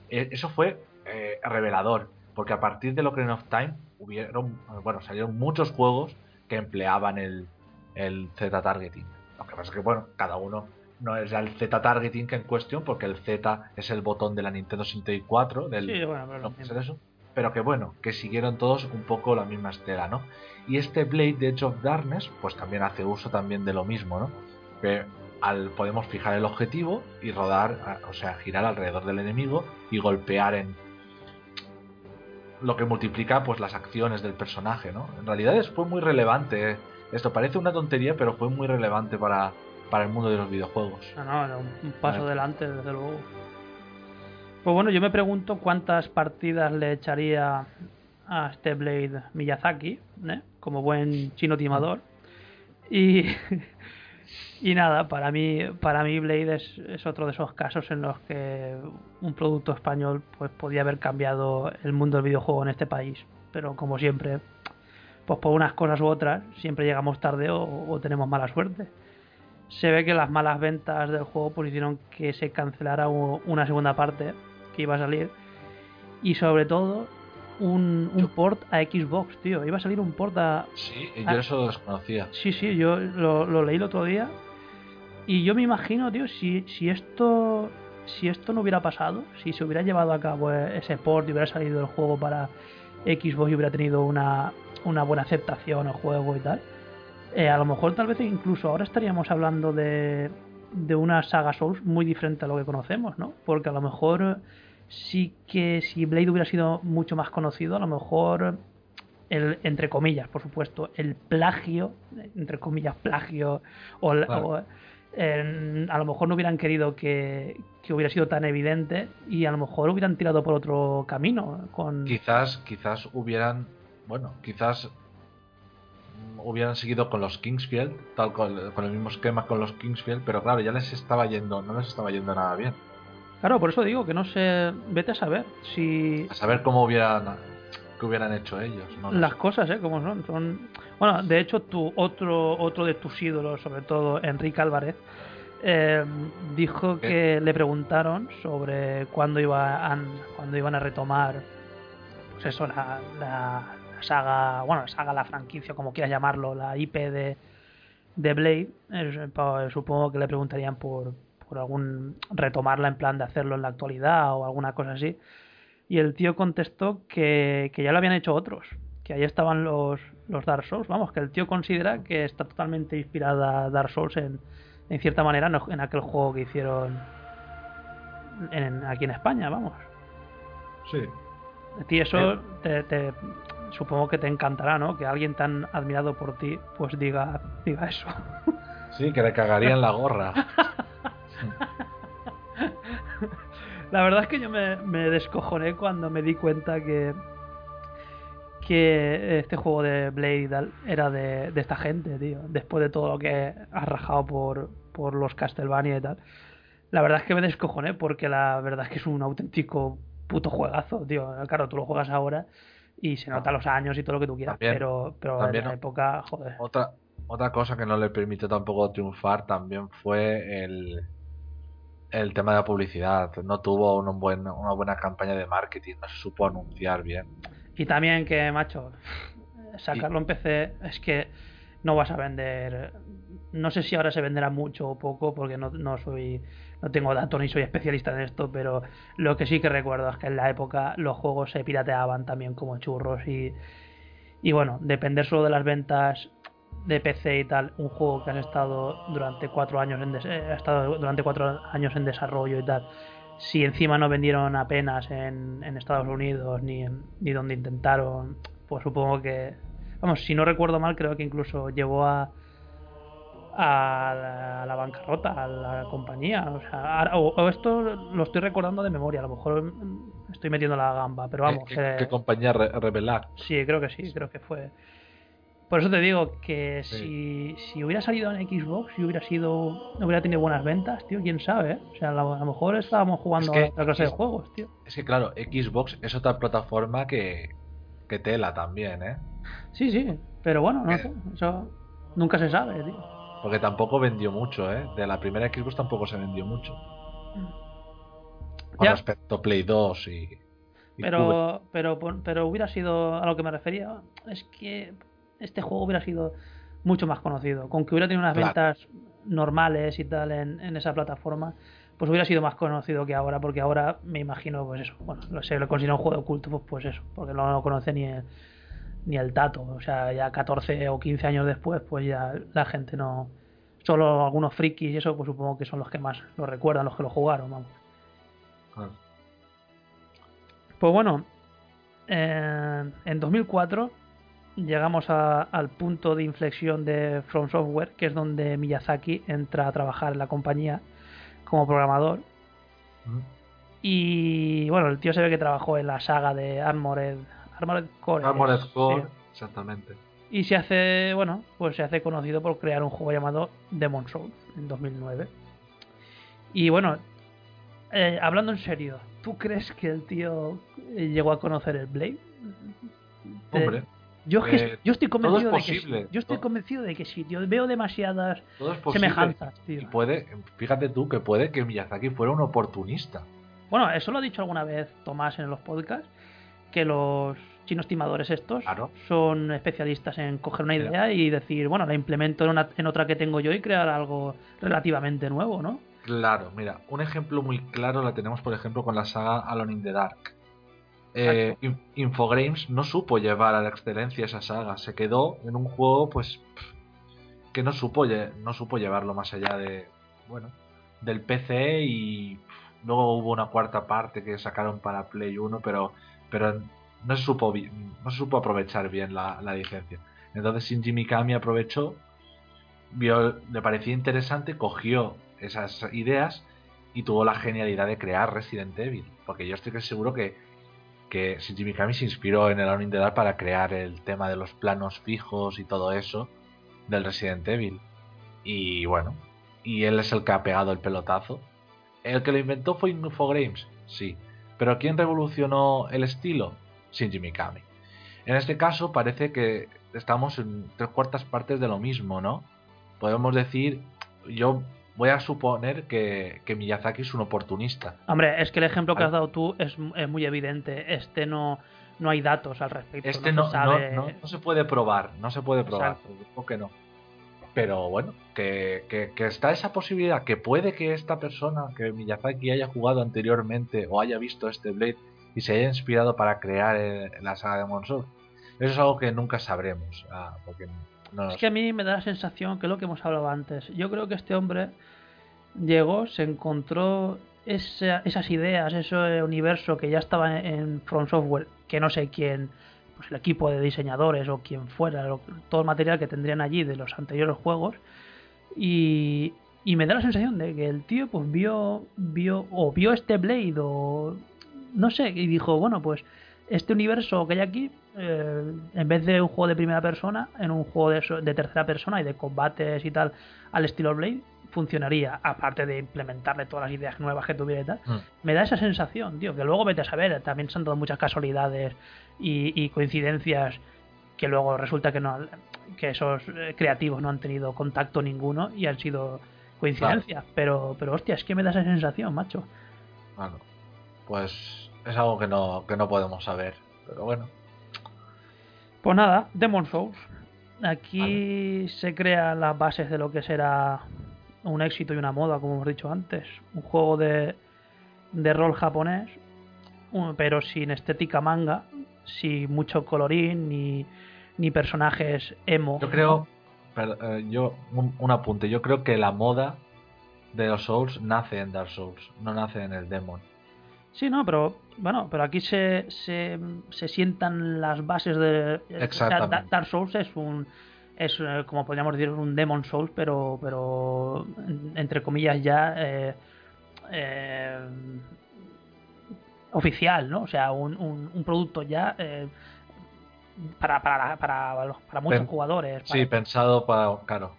S5: E- Eso fue eh, revelador, porque a partir del Ocarina of Time hubieron, bueno, salieron muchos juegos que empleaban el, el Z-targeting. Lo que pasa es que, bueno, cada uno no es el Z-targeting que en cuestión, porque el Z es el botón de la Nintendo 64, del,
S4: Sí, bueno, pero
S5: no eso. Pero que bueno, que siguieron todos un poco la misma estela, ¿no? Y este Blade de Edge of Darkness, pues también hace uso también de lo mismo, ¿no? Que al, podemos fijar el objetivo y rodar, o sea, girar alrededor del enemigo y golpear en lo que multiplica pues las acciones del personaje, ¿no? En realidad fue muy relevante. Esto parece una tontería, pero fue muy relevante para, para el mundo de los videojuegos.
S4: No, no, era un, paso adelante, desde luego. Pues bueno, yo me pregunto cuántas partidas le echaría a este Blade Miyazaki, ¿eh? como buen chino timador. Y, y nada, para mí, para mí Blade es, es otro de esos casos en los que un producto español pues podía haber cambiado el mundo del videojuego en este país. Pero como siempre, pues por unas cosas u otras, siempre llegamos tarde o, tenemos mala suerte se ve que las malas ventas del juego pues hicieron que se cancelara una segunda parte que iba a salir y sobre todo un, un port a Xbox, tío. Iba a salir un port a...
S5: Sí, yo eso lo desconocía.
S4: Sí, sí, yo lo, lo leí el otro día y yo me imagino, tío, si, si esto si esto no hubiera pasado, si se hubiera llevado a cabo ese port y hubiera salido el juego para Xbox y hubiera tenido una, una buena aceptación el juego y tal, eh, a lo mejor tal vez incluso ahora estaríamos hablando de, de una saga Souls muy diferente a lo que conocemos, ¿no? Porque a lo mejor sí que si Blade hubiera sido mucho más conocido, a lo mejor el, entre comillas, por supuesto, el plagio, entre comillas, plagio, o,
S5: Claro.
S4: o, eh, a lo mejor no hubieran querido que, que hubiera sido tan evidente y a lo mejor hubieran tirado por otro camino. Con...
S5: Quizás, quizás hubieran, bueno, quizás hubieran seguido con los Kingsfield, tal con, con el mismo esquema con los Kingsfield, pero claro, ya les estaba yendo, no les estaba yendo nada bien.
S4: Claro, por eso digo que no sé, vete a saber si
S5: A saber cómo hubieran, qué hubieran hecho ellos. No
S4: las
S5: sé.
S4: cosas, ¿eh? Como son. son... Bueno, de hecho, tu otro, otro de tus ídolos, sobre todo Enrique Álvarez, eh, dijo que le preguntaron sobre cuándo, iba a- cuándo iban a retomar, pues eso, la, la- la saga, bueno, la saga, la franquicia, como quieras llamarlo, la IP de, de Blade. Eh, supongo que le preguntarían por, por algún retomarla en plan de hacerlo en la actualidad o alguna cosa así. Y el tío contestó que, que ya lo habían hecho otros, que ahí estaban los, los Dark Souls. Vamos, que el tío considera que está totalmente inspirada Dark Souls en, en cierta manera en, aquel juego que hicieron en- aquí en España, vamos.
S5: Sí.
S4: Ti eso te, te- supongo que te encantará, ¿no? Que alguien tan admirado por ti pues diga, diga eso.
S5: Sí, que le cagarían la gorra.
S4: La verdad es que yo me, me descojoné cuando me di cuenta que que este juego de Blade era de, de esta gente, tío. Después de todo lo que has rajado por, por los Castlevania y tal. La verdad es que me descojoné porque la verdad es que es un auténtico puto juegazo, tío. Claro, tú lo juegas ahora y se nota los años y todo lo que tú quieras,
S5: También-
S4: pero, pero
S5: también
S4: en la época, joder.
S5: Otra, otra cosa que no le permitió tampoco triunfar también fue el, el tema de la publicidad. No tuvo un buen, una buena campaña de marketing, no se supo anunciar bien.
S4: Y también que, macho, sacarlo en PC es que no vas a vender. No sé si ahora se venderá mucho o poco, porque no, no soy. No tengo datos ni soy especialista en esto, pero lo que sí que recuerdo es que en la época los juegos se pirateaban también como churros y. Y bueno, depender solo de las ventas de PC y tal, un juego que han estado durante cuatro años en eh, ha estado durante cuatro años en desarrollo y tal, si encima no vendieron apenas en, en Estados Unidos ni, en- ni donde intentaron, pues supongo que, vamos, si no recuerdo mal, creo que incluso llevó a a la, a la bancarrota, a la compañía, o sea, ahora- o, esto lo estoy recordando de memoria, a lo mejor mm, estoy metiendo la gamba, pero vamos,
S5: ¿Qué,
S4: eh,
S5: qué compañía re- revelar?
S4: Sí, creo que sí, creo que fue. Por eso te digo que
S5: Sí.
S4: si, si hubiera salido en Xbox, si hubiera sido. hubiera tenido buenas ventas, tío, quién sabe, ¿eh? O sea, a lo, a lo mejor estábamos jugando
S5: Es que
S4: a otra clase de juegos, tío.
S5: Es que claro, Xbox es otra plataforma que, que tela también, ¿eh?
S4: Sí, sí, pero bueno, no sé, eso nunca se sabe, tío.
S5: Porque tampoco vendió mucho, ¿eh? De la primera Xbox tampoco se vendió mucho. Con
S4: Ya.
S5: respecto a Play 2 y... y Cube.
S4: Pero, pero, pero hubiera sido a lo que me refería. Es que este juego hubiera sido mucho más conocido. Con que hubiera tenido unas
S5: Claro.
S4: ventas normales y tal en, en esa plataforma, pues hubiera sido más conocido que ahora. Porque ahora me imagino, pues eso. Bueno, sé, lo considero un juego de culto, pues, pues eso. Porque no lo conoce ni el, ni el tato. O sea, ya 14 o 15 años después, pues ya la gente no. Solo algunos frikis y eso, pues supongo que son los que más lo recuerdan, los que lo jugaron, vamos.
S5: Claro.
S4: Pues bueno, eh, en 2004 llegamos a- al punto de inflexión de From Software, que es donde Miyazaki entra a trabajar en la compañía como programador. Y bueno, el tío se ve que trabajó en la saga de Armored, Armored Core.
S5: Armored
S4: sí.
S5: Core, exactamente.
S4: Y se hace, bueno, pues se hace conocido por crear un juego llamado Demon Souls en 2009. Y bueno, eh, hablando en serio, ¿tú crees que el tío eh, llegó a conocer el Blade?
S5: Hombre,
S4: yo,
S5: eh,
S4: yo estoy
S5: todo es
S4: convencido de que sí. Yo estoy
S5: Todo-
S4: convencido de que sí, tío. Veo demasiadas semejanzas,
S5: Y
S4: tío.
S5: puede, fíjate tú que puede que Miyazaki fuera un oportunista.
S4: Bueno, eso lo ha dicho alguna vez Tomás en los podcasts, que los chinos timadores estos
S5: Claro.
S4: son especialistas en coger una idea y decir, bueno, la implemento en, una- en otra que tengo yo y crear algo relativamente nuevo, ¿no?
S5: Claro, mira, un ejemplo muy claro la tenemos, por ejemplo, con la saga Alone in the Dark. Eh, In- Infogrames no supo llevar a la excelencia esa saga, se quedó en un juego, pues, que no supo, no supo llevarlo más allá de, bueno, del PC y luego hubo una cuarta parte que sacaron para Play 1, pero, pero no se supo, no supo aprovechar bien la, la licencia. Entonces Shinji Mikami aprovechó, vio, le parecía interesante, cogió esas ideas y tuvo la genialidad de crear Resident Evil. Porque yo estoy seguro que, que Shinji Mikami se inspiró en el Alone in the Dark para crear el tema de los planos fijos y todo eso del Resident Evil. Y bueno, y él es el que ha pegado el pelotazo. ¿El que lo inventó fue Infogrames? Sí. ¿Pero quién revolucionó el estilo? Shinji Mikami. En este caso parece que estamos en tres cuartas partes de lo mismo, ¿no? Podemos decir, yo voy a suponer que, que Miyazaki es un oportunista.
S4: Hombre, es que el ejemplo que has dado tú es, es muy evidente. Este no, no hay datos al respecto.
S5: Este
S4: no,
S5: no,
S4: se sabe.
S5: no, se puede probar, no se puede probar,
S4: Exacto.
S5: ¿por qué no? Pero bueno, que, que- que está esa posibilidad, que puede que esta persona, que Miyazaki haya jugado anteriormente o haya visto este Blade y se haya inspirado para crear eh, la saga de Demon Souls. Eso es algo que nunca sabremos. ah, porque no
S4: Es que a mí me da la sensación que es lo que hemos hablado antes. Yo creo que este hombre llegó, se encontró esa- esas ideas, ese universo que ya estaba en, en From Software, que no sé quién, pues el equipo de diseñadores o quien fuera, lo- todo el material que tendrían allí de los anteriores juegos. Y, y me da la sensación de que el tío pues vio, vio o vio este Blade o no sé, y dijo, bueno, pues este universo que hay aquí, eh, en vez de un juego de primera persona, en un juego de, de tercera persona y de combates y tal, al estilo Blade, funcionaría, aparte de implementarle todas las ideas nuevas que tuviera y tal.
S5: Mm.
S4: Me da esa sensación, tío, que luego vete a saber, también se han dado muchas casualidades y, y coincidencias que luego resulta que no que esos eh, creativos no han tenido contacto ninguno y han sido coincidencias, pero pero hostia, es que me da esa sensación, macho.
S5: Bueno, pues es algo que no, que no podemos saber. Pero bueno,
S4: Pues nada, Demon Souls. Aquí se crean las bases de lo que será un éxito y una moda, como hemos dicho antes. Un juego de, de rol japonés, pero sin estética manga, sin mucho colorín, ni, ni personajes emo.
S5: yo creo, pero, eh, yo un, un apunte, yo creo que la moda de los Souls nace en Dark Souls, no nace en el Demon.
S4: Sí, no, pero bueno, pero aquí se, se, se sientan las bases de. o sea,
S5: Exactamente.
S4: Da- Dark Souls es un. Es eh, como podríamos decir un Demon Souls, pero. pero en- entre comillas ya. eh, eh, oficial, ¿no? O sea, un, un, un producto ya. eh, para, para, para, para muchos
S5: Pen-
S4: jugadores.
S5: Sí,
S4: para-
S5: pensado para, claro,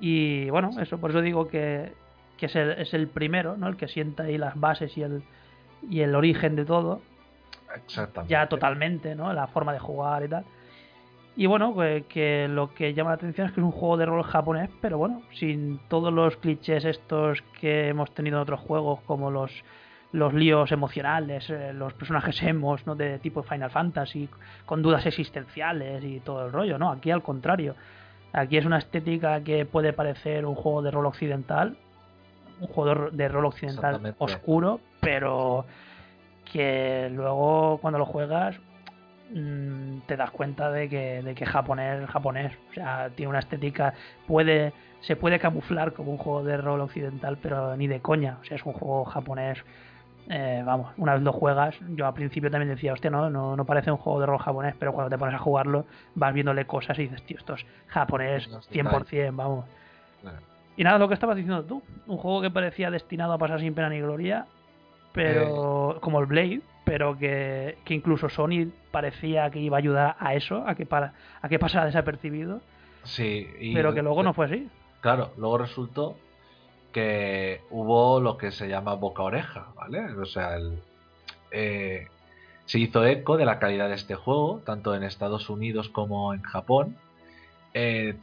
S4: y bueno, eso, por eso digo que, que es, el, es el primero, ¿no? El que sienta ahí las bases y el, y el origen de todo
S5: exactamente.
S4: ya totalmente, ¿no? La forma de jugar y tal. Y bueno, que, que lo que llama la atención es que es un juego de rol japonés, pero bueno, sin todos los clichés estos que hemos tenido en otros juegos, como los, los líos emocionales, eh, los personajes emos, ¿no? De tipo Final Fantasy, con dudas existenciales y todo el rollo, ¿no? Aquí al contrario. Aquí es una estética que puede parecer un juego de rol occidental, un juego de ro- de rol occidental oscuro, pero que luego cuando lo juegas mm, te das cuenta de que, de que japonés es japonés. O sea, tiene una estética, puede se puede camuflar como un juego de rol occidental, pero ni de coña. O sea, es un juego japonés. eh, vamos, una vez lo juegas, yo al principio también decía, hostia, no, no, no parece un juego de rol japonés, pero cuando te pones a jugarlo vas viéndole cosas y dices, tío, esto es japonés
S5: Los
S4: 100%, vamos. Y nada, lo que estabas diciendo tú, un juego que parecía destinado a pasar sin pena ni gloria, pero
S5: Eh.
S4: como el Blade, pero que, que incluso Sony parecía que iba a ayudar a eso, a que para, a que pasara desapercibido,
S5: Sí, y-
S4: pero que luego no fue así.
S5: Claro, luego resultó que hubo lo que se llama boca oreja, ¿vale? O sea, el, eh, se hizo eco de la calidad de este juego, tanto en Estados Unidos como en Japón. Eh,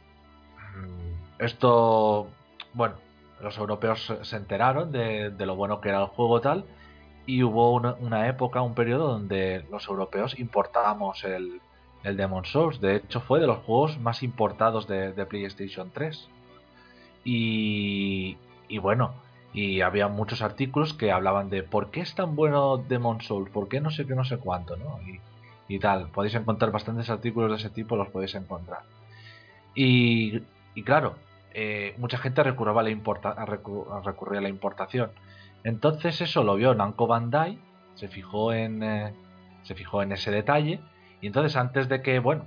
S5: esto, bueno, los europeos se- se enteraron de, de lo bueno que era el juego tal, y hubo una, época, un periodo donde los europeos importábamos el, el Demon Souls. De hecho, fue de los juegos más importados de, de PlayStation 3. Y, y bueno, y había muchos artículos que hablaban de por qué es tan bueno Demon Souls, por qué no sé qué, no sé cuánto, ¿no? Y, y tal. Podéis encontrar bastantes artículos de ese tipo, los podéis encontrar. Y, y claro, eh, mucha gente recurría a, la importa- a recu- a recurrir a la importación. Entonces eso lo vio Namco Bandai, se fijó en, eh, se fijó en ese detalle y entonces antes de que, bueno,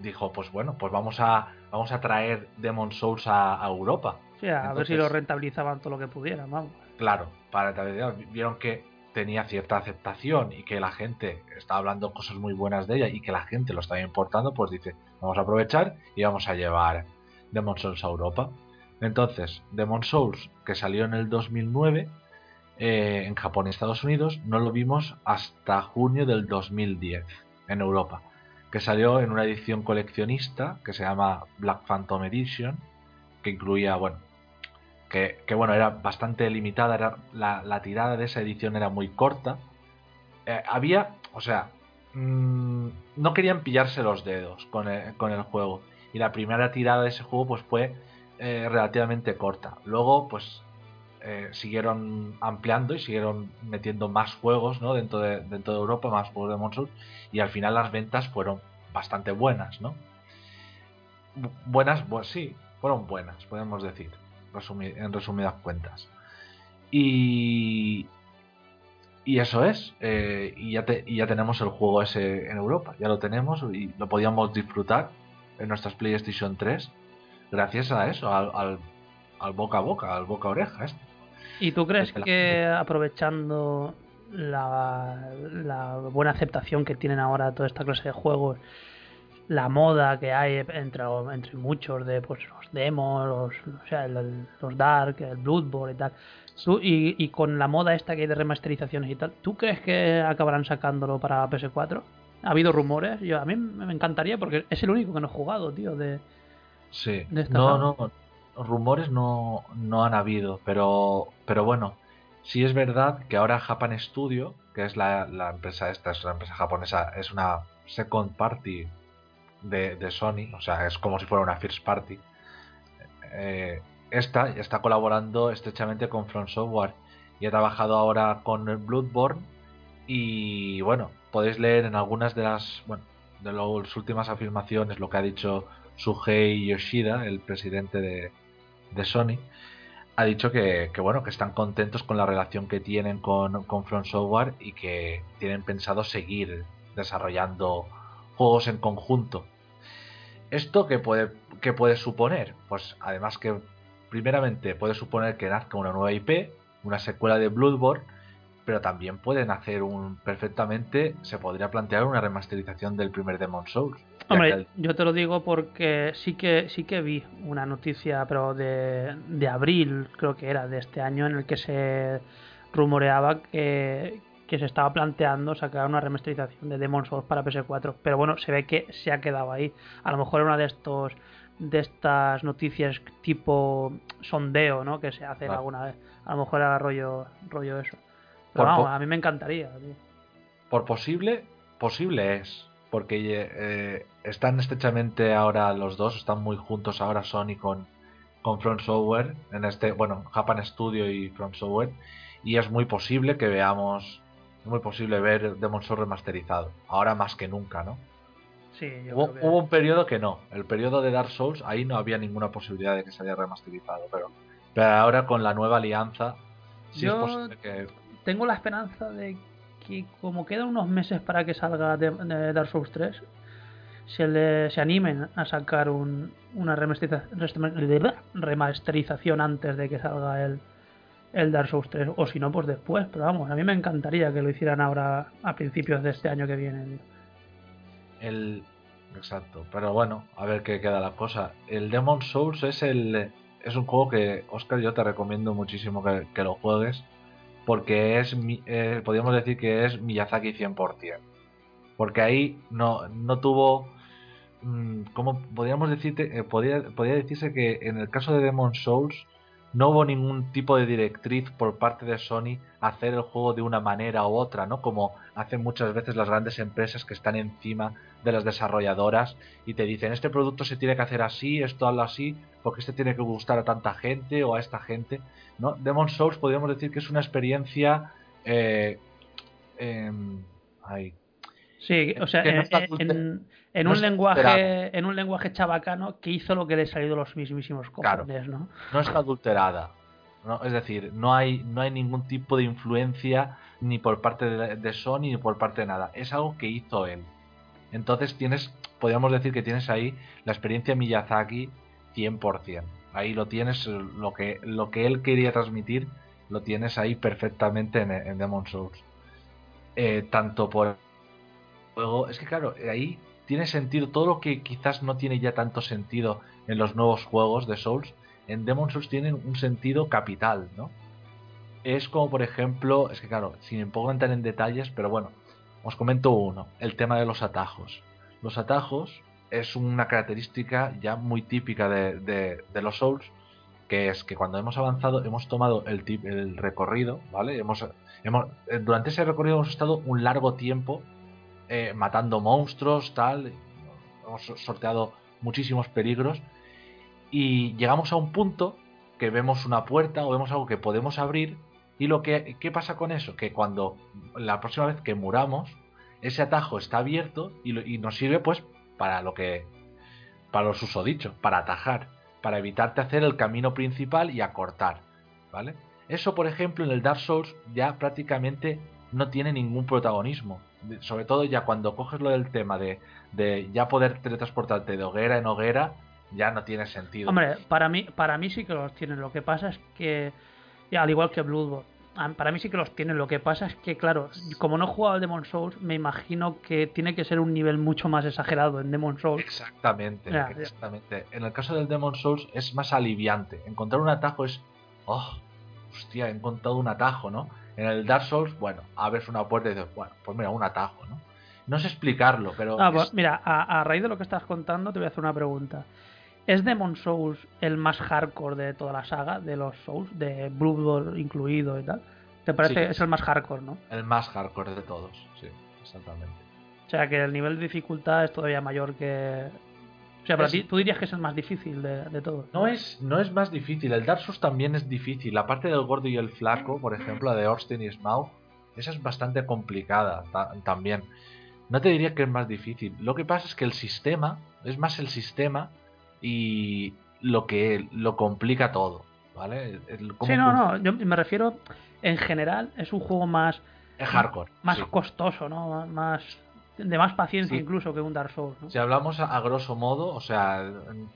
S5: dijo, pues bueno, pues vamos a, vamos a traer Demon Souls a, a Europa.
S4: Sea, a ver si lo rentabilizaban todo lo que pudieran, vamos.
S5: Claro, para vieron que tenía cierta aceptación y que la gente estaba hablando cosas muy buenas de ella y que la gente lo estaba importando, pues dice, vamos a aprovechar y vamos a llevar Demon Souls a Europa. Entonces, Demon Souls, que salió en el 2009 eh, en Japón y Estados Unidos, no lo vimos hasta junio del 2010 en Europa, que salió en una edición coleccionista que se llama Black Phantom Edition, que incluía, bueno, que, bueno, era bastante limitada, era, la, tirada de esa edición era muy corta. Eh, había, o sea, mmm, no querían pillarse los dedos con el, con el, juego. Y la primera tirada de ese juego pues fue eh, relativamente corta. Luego, pues, eh, siguieron ampliando y siguieron metiendo más juegos dentro, de, dentro de Europa, más juegos de Demon Souls, y al final las ventas fueron bastante buenas, ¿no? Bu- Buenas, pues sí, fueron buenas, podemos decir, en resumidas cuentas. Y, y eso es, eh, y, ya te- y ya tenemos el juego ese en Europa, ya lo tenemos y lo podíamos disfrutar en nuestras PlayStation 3 gracias a eso, al, al, al boca a boca, al boca a oreja. este.
S4: ¿Y tú crees
S5: la
S4: que aprovechando la, la buena aceptación que tienen ahora toda esta clase de juegos, la moda que hay entre, entre muchos de pues, los demos, los, o sea, el- el- los Dark, el Bloodborne y tal, tú- y, y con la moda esta que hay de remasterizaciones y tal, ¿tú crees que acabarán sacándolo para PS4? ¿Ha habido rumores? Yo, a mí me encantaría porque es el único que no he jugado, tío, de...
S5: Sí,
S4: de esta
S5: no,
S4: saga.
S5: no, rumores no, no han habido, pero, pero bueno, sí es verdad que ahora Japan Studio, que es la, empresa esta, es una empresa japonesa, es una second party de, de Sony, o sea, es como si fuera una first party. Eh, esta está colaborando estrechamente con From Software y ha trabajado ahora con Bloodborne y bueno, podéis leer en algunas de las, bueno, de las últimas afirmaciones lo que ha dicho Sugei Yoshida, el presidente de, de Sony, ha dicho que, bueno, que están contentos con la relación que tienen con, con From Software y que tienen pensado seguir desarrollando juegos en conjunto. ¿Esto qué puede, qué puede suponer? Pues además que primeramente puede suponer que nazca una nueva IP, una secuela de Bloodborne, pero también pueden hacer un perfectamente, se podría plantear una remasterización del primer Demon Souls.
S4: Hombre, yo te lo digo porque sí que sí que vi una noticia, pero de, de abril, creo que era, de este año, en el que se rumoreaba que, que se estaba planteando sacar una remasterización de Demon Souls para PS4. Pero bueno, se ve que se ha quedado ahí. A lo mejor era una de estos de estas noticias tipo sondeo, ¿no? Que se hacen
S5: Claro.
S4: alguna vez. A lo mejor era rollo, rollo eso. Pero
S5: Por
S4: vamos, a mí me encantaría. tío.
S5: Por posible, posible es. Porque eh, están estrechamente ahora los dos, están muy juntos ahora Sony con, con From Software, en este, bueno, Japan Studio y From Software, y es muy posible que veamos, es muy posible ver Demon Souls remasterizado, ahora más que nunca, ¿no?
S4: Sí, yo
S5: Hubo,
S4: creo que-
S5: hubo un periodo que no, el periodo de Dark Souls, ahí no había ninguna posibilidad de que se haya remasterizado, pero, pero ahora con la nueva alianza, sí
S4: Yo-
S5: es posible que...
S4: tengo la esperanza de que como quedan unos meses para que salga Dark Souls 3 se, le, se animen a sacar un, una remasterización antes de que salga el, Dark Souls 3 o si no pues después pero vamos a mí me encantaría que lo hicieran ahora a principios de este año que viene.
S5: El... Exacto, pero bueno, a ver qué queda la cosa. El Demon Souls es el es un juego que, Oscar, yo te recomiendo muchísimo que lo juegues, porque es, eh, podríamos decir que es Miyazaki 100%. Porque ahí no, no tuvo, mm, ¿cómo podríamos decirte? Eh, podría, podría decirse que en el caso de Demon Souls no hubo ningún tipo de directriz por parte de Sony hacer el juego de una manera u otra, ¿no? Como hacen muchas veces las grandes empresas que están encima de las desarrolladoras y te dicen este producto se tiene que hacer así, esto hazlo así, porque este tiene que gustar a tanta gente o a esta gente, ¿no? Demon Souls podríamos decir que es una experiencia eh, em, ay,
S4: sí o sea
S5: no
S4: en,
S5: está adulte-
S4: en- en
S5: no
S4: un lenguaje en un lenguaje chabacano que hizo lo que le salido los mismísimos
S5: Claro.
S4: cojones no
S5: no está adulterada. ¿no? Es decir, no hay, no hay ningún tipo de influencia ni por parte de, de Sony ni por parte de nada. Es algo que hizo él. Entonces tienes, podríamos decir que tienes ahí la experiencia Miyazaki 100%. Ahí lo tienes, lo que, lo que él quería transmitir, lo tienes ahí perfectamente en, en Demon Souls. Eh, tanto por es que claro, ahí tiene sentido todo lo que quizás no tiene ya tanto sentido en los nuevos juegos de Souls, en Demon Souls tienen un sentido capital, ¿no? Es como por ejemplo, es que claro, sin poco entrar en detalles, pero bueno, os comento uno, el tema de los atajos. Los atajos es una característica ya muy típica de, de- de los Souls, que es que cuando hemos avanzado hemos tomado el, tip- el recorrido, ¿vale? Hemos, hemos, eh, durante ese recorrido hemos estado un largo tiempo eh, matando monstruos, tal, hemos sorteado muchísimos peligros y llegamos a un punto que vemos una puerta o vemos algo que podemos abrir y lo que ¿qué pasa con eso? Que cuando la próxima vez que muramos, ese atajo está abierto y, lo- y nos sirve pues para lo que para los usodichos, para atajar, para evitarte hacer el camino principal y acortar, ¿vale? Eso, por ejemplo, en el Dark Souls ya prácticamente no tiene ningún protagonismo. Sobre todo ya cuando coges lo del tema de, de ya poder teletransportarte de hoguera en hoguera, ya no tiene sentido.
S4: Hombre, para mí, para mí sí que los tienen. Lo que pasa es que, al igual que Bloodborne, para mí sí que los tienen. Lo que pasa es que, claro, como no he jugado al Demon Souls, me imagino que tiene que ser un nivel mucho más exagerado en Demon Souls.
S5: Exactamente, exactamente. En el caso del Demon Souls es más aliviante. Encontrar un atajo es. Oh, hostia, he encontrado un atajo, ¿no? En el Dark Souls, bueno, abres una puerta y dices, bueno, pues mira, un atajo, ¿no? No sé explicarlo, pero.
S4: Ah,
S5: es-
S4: pues mira, a, a raíz de lo que estás contando, te voy a hacer una pregunta. ¿Es Demon Souls el más hardcore de toda la saga, de los Souls, de Bloodborne incluido y tal? ¿Te parece
S5: Sí.
S4: es el más hardcore, no?
S5: el más hardcore de todos, sí, exactamente.
S4: O sea, que el nivel de dificultad es todavía mayor que... O sea, para
S5: Es-
S4: ti, tú dirías que es el más difícil de, de todos.
S5: No es, no es más difícil, el Dark Souls también es difícil. La parte del gordo y el flaco, por ejemplo, la de Orstein y Smaug, esa es bastante complicada ta- también. No te diría que es más difícil. Lo que pasa es que el sistema, es más el sistema y lo que lo complica todo, ¿vale? El-
S4: Sí, no, no, yo me refiero, en general, es un juego más,
S5: Es hardcore.
S4: más
S5: sí.
S4: costoso, ¿no? Más de más paciencia
S5: Sí.
S4: incluso que un Dark Souls, ¿no?
S5: Si hablamos a, a grosso modo, o sea,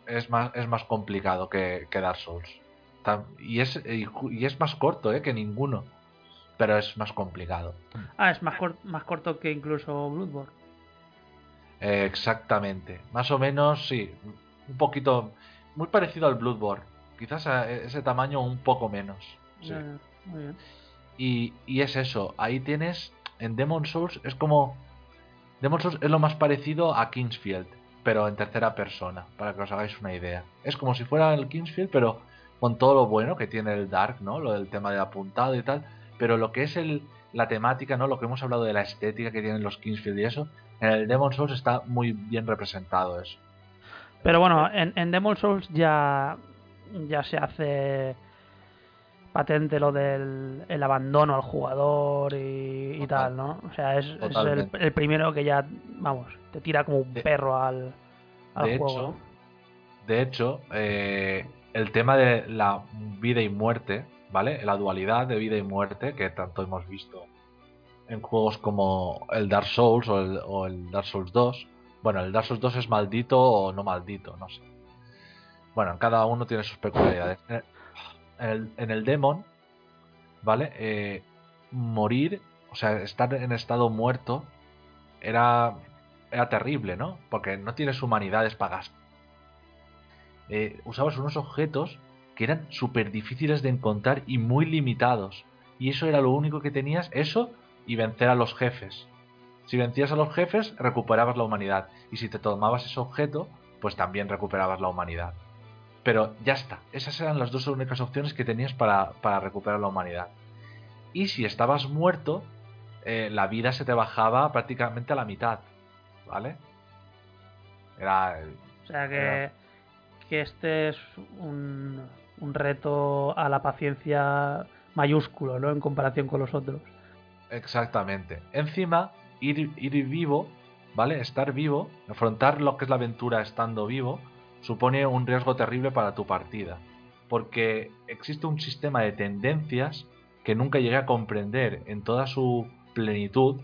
S5: es más, es más complicado que, que Dark Souls. Y es, y, es más corto ¿eh? que ninguno, pero es más complicado.
S4: Ah, es más, cor- más corto que incluso Bloodborne.
S5: Eh, exactamente. Más o menos, sí. Un poquito. Muy parecido al Bloodborne. Quizás a ese tamaño un poco menos. sí.
S4: Muy bien.
S5: Y, y es eso. Ahí tienes. En Demon Souls es como. Demon Souls es lo más parecido a Kingsfield. Pero en tercera persona. Para que os hagáis una idea. Es como si fuera el Kingsfield, pero con todo lo bueno que tiene el Dark, ¿no? Lo del tema de apuntado y tal. Pero lo que es la temática, ¿no? Lo que hemos hablado de la estética que tienen los Kingsfield y eso. En el Demon Souls está muy bien representado eso.
S4: Pero bueno, en, en Demon Souls ya, ya se hace patente lo del el abandono al jugador y, y tal, ¿no? O sea, es, es el, el primero que ya, vamos, te tira como un
S5: De-
S4: perro al, al
S5: de
S4: juego.
S5: hecho, de hecho eh, el tema de la vida y muerte, ¿vale? La dualidad de vida y muerte que tanto hemos visto en juegos como el Dark Souls o el, o el Dark Souls 2. Bueno, el Dark Souls 2 es maldito o no maldito, no sé. Bueno, cada uno tiene sus peculiaridades. En el, Demon, ¿vale? Eh, morir, o sea, estar en estado muerto era, era terrible, ¿no? Porque no tienes humanidades para gastar. Eh, usabas unos objetos que eran súper difíciles de encontrar y muy limitados. Y eso era lo único que tenías, eso y vencer a los jefes. Si vencías a los jefes, recuperabas la humanidad. Y si te tomabas ese objeto, pues también recuperabas la humanidad. Pero ya está, esas eran las dos únicas opciones que tenías para, para recuperar la humanidad. Y si estabas muerto, eh, la vida se te bajaba prácticamente a la mitad. ¿Vale? Era.
S4: O sea que,
S5: Era-
S4: que este es un, un reto a la paciencia mayúsculo, ¿no? En comparación con los otros.
S5: Exactamente. Encima, ir, ir vivo, ¿vale? Estar vivo, afrontar lo que es la aventura estando vivo, supone un riesgo terrible para tu partida. Porque existe un sistema de tendencias que nunca llegué a comprender en toda su plenitud,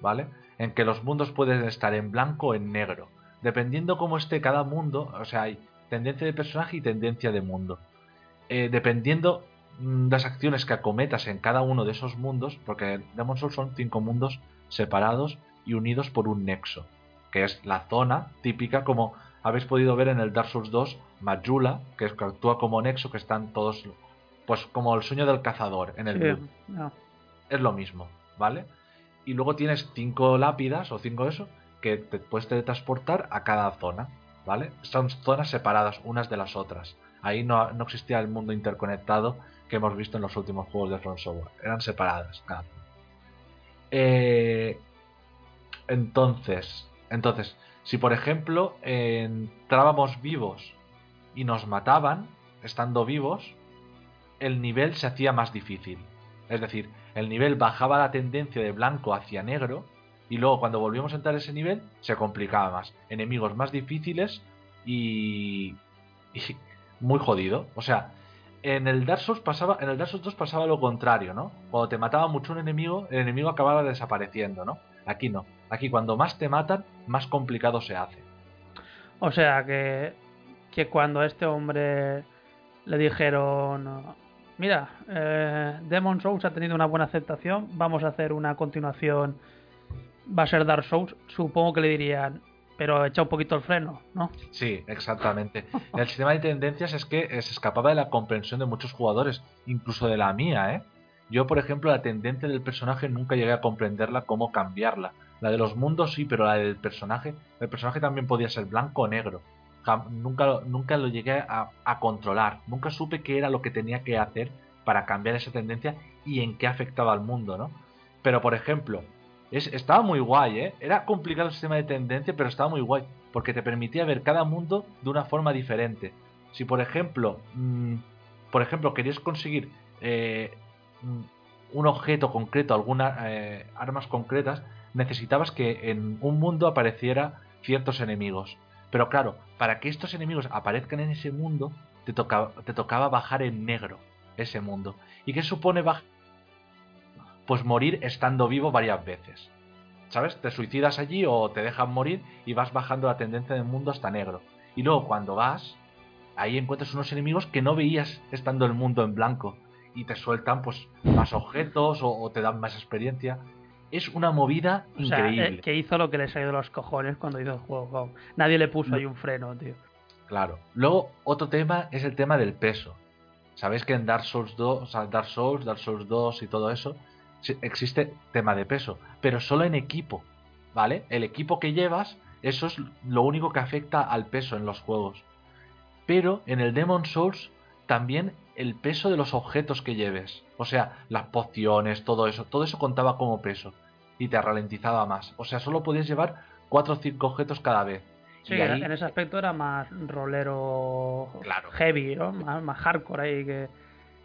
S5: ¿vale? En que los mundos pueden estar en blanco o en negro. Dependiendo cómo esté cada mundo, o sea, hay tendencia de personaje y tendencia de mundo. Eh, dependiendo mm, las acciones que acometas en cada uno de esos mundos, porque Demon Souls son cinco mundos separados y unidos por un nexo, que es la zona típica como habéis podido ver en el Dark Souls 2, Majula, que, es, que actúa como nexo, que están todos, pues como el sueño del cazador en el
S4: Sí,
S5: Blood.
S4: no.
S5: Es lo mismo, ¿vale? Y luego tienes cinco lápidas o cinco eso que te puedes teletransportar a cada zona, ¿vale? Son zonas separadas unas de las otras. Ahí no, no existía el mundo interconectado que hemos visto en los últimos juegos de From Software. Eran separadas cada zona. Eh, entonces, entonces, si por ejemplo entrábamos vivos y nos mataban, estando vivos, el nivel se hacía más difícil. Es decir, el nivel bajaba la tendencia de blanco hacia negro y luego cuando volvíamos a entrar a ese nivel se complicaba más. Enemigos más difíciles y, y muy jodido. O sea, en el Dark Souls pasaba, en el Dark Souls 2 pasaba lo contrario, ¿no? Cuando te mataba mucho un enemigo, el enemigo acababa desapareciendo, ¿no? Aquí no. Aquí cuando más te matan, más complicado se hace.
S4: O sea que, que cuando a este hombre le dijeron, mira, eh, Demon Souls ha tenido una buena aceptación, vamos a hacer una continuación, va a ser Dark Souls, supongo que le dirían, pero echa un poquito el freno, ¿no?
S5: Sí, exactamente. El sistema de tendencias es que se escapaba de la comprensión de muchos jugadores, incluso de la mía, ¿eh? Yo, por ejemplo, la tendencia del personaje nunca llegué a comprenderla, cómo cambiarla. La de los mundos sí, pero la del personaje, el personaje también podía ser blanco o negro. Nunca, nunca lo llegué a, a controlar, nunca supe qué era lo que tenía que hacer para cambiar esa tendencia y en qué afectaba al mundo, ¿no? Pero, por ejemplo, es, estaba muy guay, ¿eh? Era complicado el sistema de tendencia, pero estaba muy guay, porque te permitía ver cada mundo de una forma diferente. Si, por ejemplo, mm, por ejemplo, querías conseguir eh, mm, un objeto concreto, algunas eh, armas concretas, necesitabas que en un mundo apareciera ciertos enemigos. Pero claro, para que estos enemigos aparezcan en ese mundo, te tocaba, te tocaba bajar en negro ese mundo. ¿Y qué supone bajar? Pues morir estando vivo varias veces. ¿Sabes? Te suicidas allí o te dejan morir y vas bajando la tendencia del mundo hasta negro. Y luego cuando vas, ahí encuentras unos enemigos que no veías estando el mundo en blanco. Y te sueltan pues más objetos o te dan más experiencia. Es una movida
S4: O sea,
S5: increíble.
S4: eh, que hizo lo que le salió de los cojones cuando hizo el juego. Nadie le puso
S5: No.
S4: ahí un freno, tío.
S5: Claro. Luego, otro tema es el tema del peso. Sabéis que en Dark Souls 2, o sea, Dark Souls, Dark Souls 2 y todo eso, existe tema de peso, pero solo en equipo, ¿vale? El equipo que llevas, eso es lo único que afecta al peso en los juegos. Pero en el Demon Souls también el peso de los objetos que lleves, o sea, las pociones, todo eso, todo eso contaba como peso y te ralentizaba más. O sea, solo podías llevar 4 o 5 objetos cada vez.
S4: Sí,
S5: ahí-
S4: en ese aspecto era más rolero
S5: Claro.
S4: heavy, ¿no? Más, más hardcore ahí que...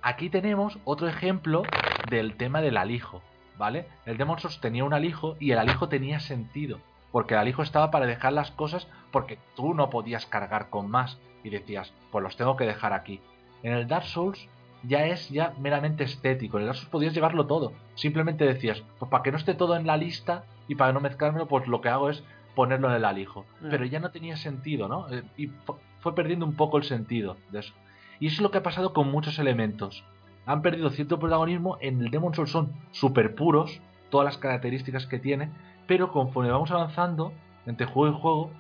S5: Aquí tenemos otro ejemplo del tema del alijo, ¿vale? El Demon Souls tenía un alijo y el alijo tenía sentido, porque el alijo estaba para dejar las cosas porque tú no podías cargar con más y decías, pues los tengo que dejar aquí. En el Dark Souls ya es ya meramente estético, en el Dark Souls podías llevarlo todo, simplemente decías, pues para que no esté todo en la lista y para no mezclármelo, pues lo que hago es ponerlo en el alijo.
S4: Mm.
S5: Pero ya no tenía sentido, ¿no? Eh, Y fu- fue perdiendo un poco el sentido de eso. Y eso es lo que ha pasado con muchos elementos. Han perdido cierto protagonismo. En el Demon Souls son súper puros, todas las características que tiene. Pero conforme vamos avanzando entre juego y juego,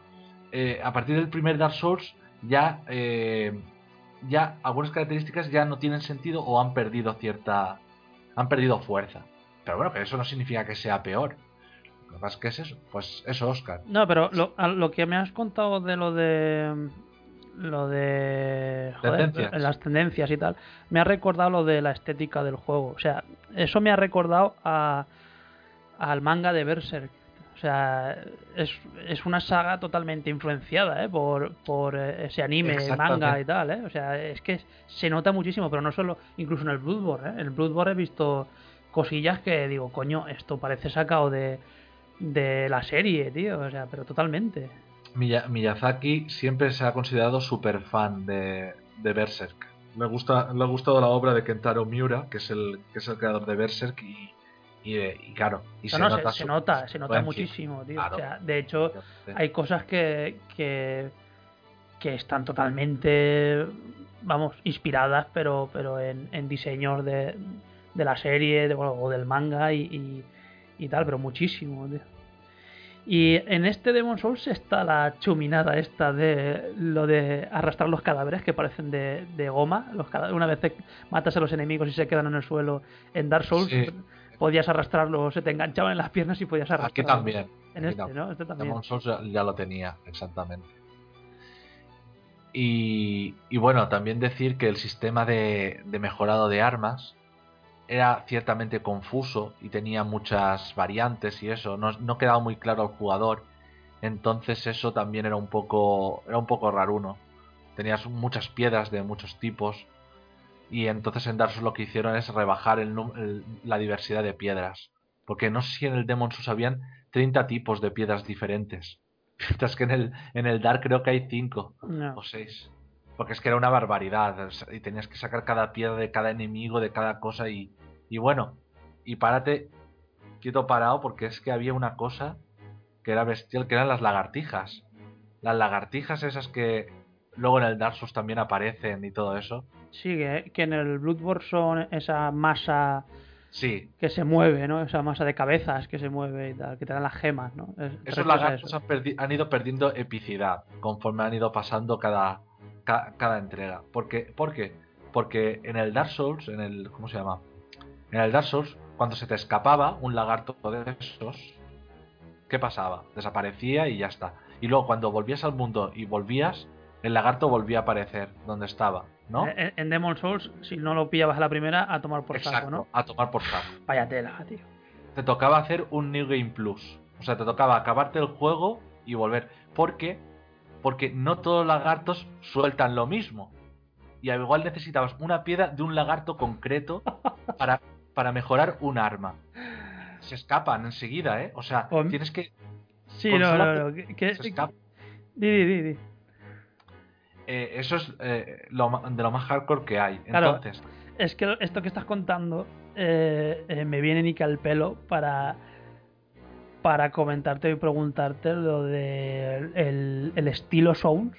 S5: eh, a partir del primer Dark Souls, ya, eh, ya algunas características ya no tienen sentido o han perdido cierta. han perdido fuerza. Pero bueno, que eso no significa que sea peor. Lo que pasa es que es eso. Pues eso, Oscar.
S4: No, pero lo, a- lo que me has contado de lo de... Lo de... joder,
S5: Tendencias.
S4: las tendencias y tal. Me ha recordado lo de la estética del juego. O sea, eso me ha recordado a, al manga de Berserk. O sea, es, es una saga totalmente influenciada ¿eh? por, por eh, ese anime, manga y tal. ¿eh? O sea, es que se nota muchísimo, pero no solo, incluso en el Bloodborne. ¿eh? En el Bloodborne he visto cosillas que digo, coño, esto parece sacado de, de la serie, tío. O sea, pero totalmente.
S5: Miya- Miyazaki siempre se ha considerado super fan de, de Berserk. Le, gusta, le ha gustado la obra de Kentaro Miura, que es el, que es el creador de Berserk, y, y, eh, y claro, y
S4: No,
S5: se,
S4: no,
S5: nota
S4: se, nota, se nota
S5: influencia.
S4: muchísimo, tío.
S5: Claro.
S4: O sea, de hecho, hay cosas que, que, que están totalmente, vamos, inspiradas, pero, pero en, en diseños de, de la serie de, bueno, o del manga y, y, y tal, pero muchísimo, tío. Y en este Demon Souls está la chuminada esta de lo de arrastrar los cadáveres que parecen de, de goma. Los una vez te matas a los enemigos y se quedan en el suelo en Dark Souls,
S5: Sí.
S4: Podías arrastrarlos, se te enganchaban en las piernas y podías arrastrarlos.
S5: Aquí también.
S4: En
S5: aquí
S4: este,
S5: también.
S4: ¿no? Este también.
S5: Demon Souls ya, ya lo tenía, exactamente. Y, y bueno, también decir que el sistema de, de mejorado de armas era ciertamente confuso y tenía muchas variantes y eso, no, no quedaba muy claro al jugador. Entonces eso también era un poco, era un poco raruno. Tenías muchas piedras de muchos tipos Y entonces en Dark Souls lo que hicieron es rebajar el el- la diversidad de piedras. Porque no sé si en el Demon Souls habían 30 tipos de piedras diferentes. Mientras que en el, en el Dark creo que hay 5
S4: No.
S5: o 6. Porque es que era una barbaridad. Y tenías que sacar cada piedra de cada enemigo, de cada cosa. Y, y bueno, y párate quieto parado porque es que había una cosa que era bestial, que eran las lagartijas. Las lagartijas esas que luego en el Dark Souls también aparecen y todo eso.
S4: Sí, que, que en el Bloodborne son esa masa
S5: Sí,
S4: que se mueve, ¿no? Esa masa de cabezas que se mueve y tal, que te dan las gemas, ¿no? Es-
S5: esos lagartos
S4: eso.
S5: han, han ido perdiendo epicidad conforme han ido pasando cada, ca- cada, entrega. ¿Por qué? ¿Por qué? Porque en el Dark Souls, en el. ¿Cómo se llama? En el Dark Souls, cuando se te escapaba un lagarto de esos, ¿qué pasaba? Desaparecía y ya está. Y luego cuando volvías al mundo y volvías, el lagarto volvía a aparecer donde estaba, ¿no?
S4: En, en Demon Souls, si no lo pillabas a la primera, a tomar por
S5: Exacto,
S4: saco, ¿no?
S5: a tomar por saco.
S4: Vaya tela, tío.
S5: te tocaba hacer un New Game Plus. O sea, te tocaba acabarte el juego y volver. ¿Por qué? Porque no todos los lagartos sueltan lo mismo. Y al igual necesitabas una piedra de un lagarto concreto para, para mejorar un arma. Se escapan enseguida, ¿eh? O sea, tienes que...
S4: Sí, no, no, no. que- que-
S5: se
S4: di, di, di.
S5: Eh, eso es eh, lo de lo más hardcore que hay.
S4: Claro.
S5: Entonces,
S4: Es que esto que estás contando eh, eh, me viene ni que al pelo para para comentarte y preguntarte lo de el, el estilo Souls.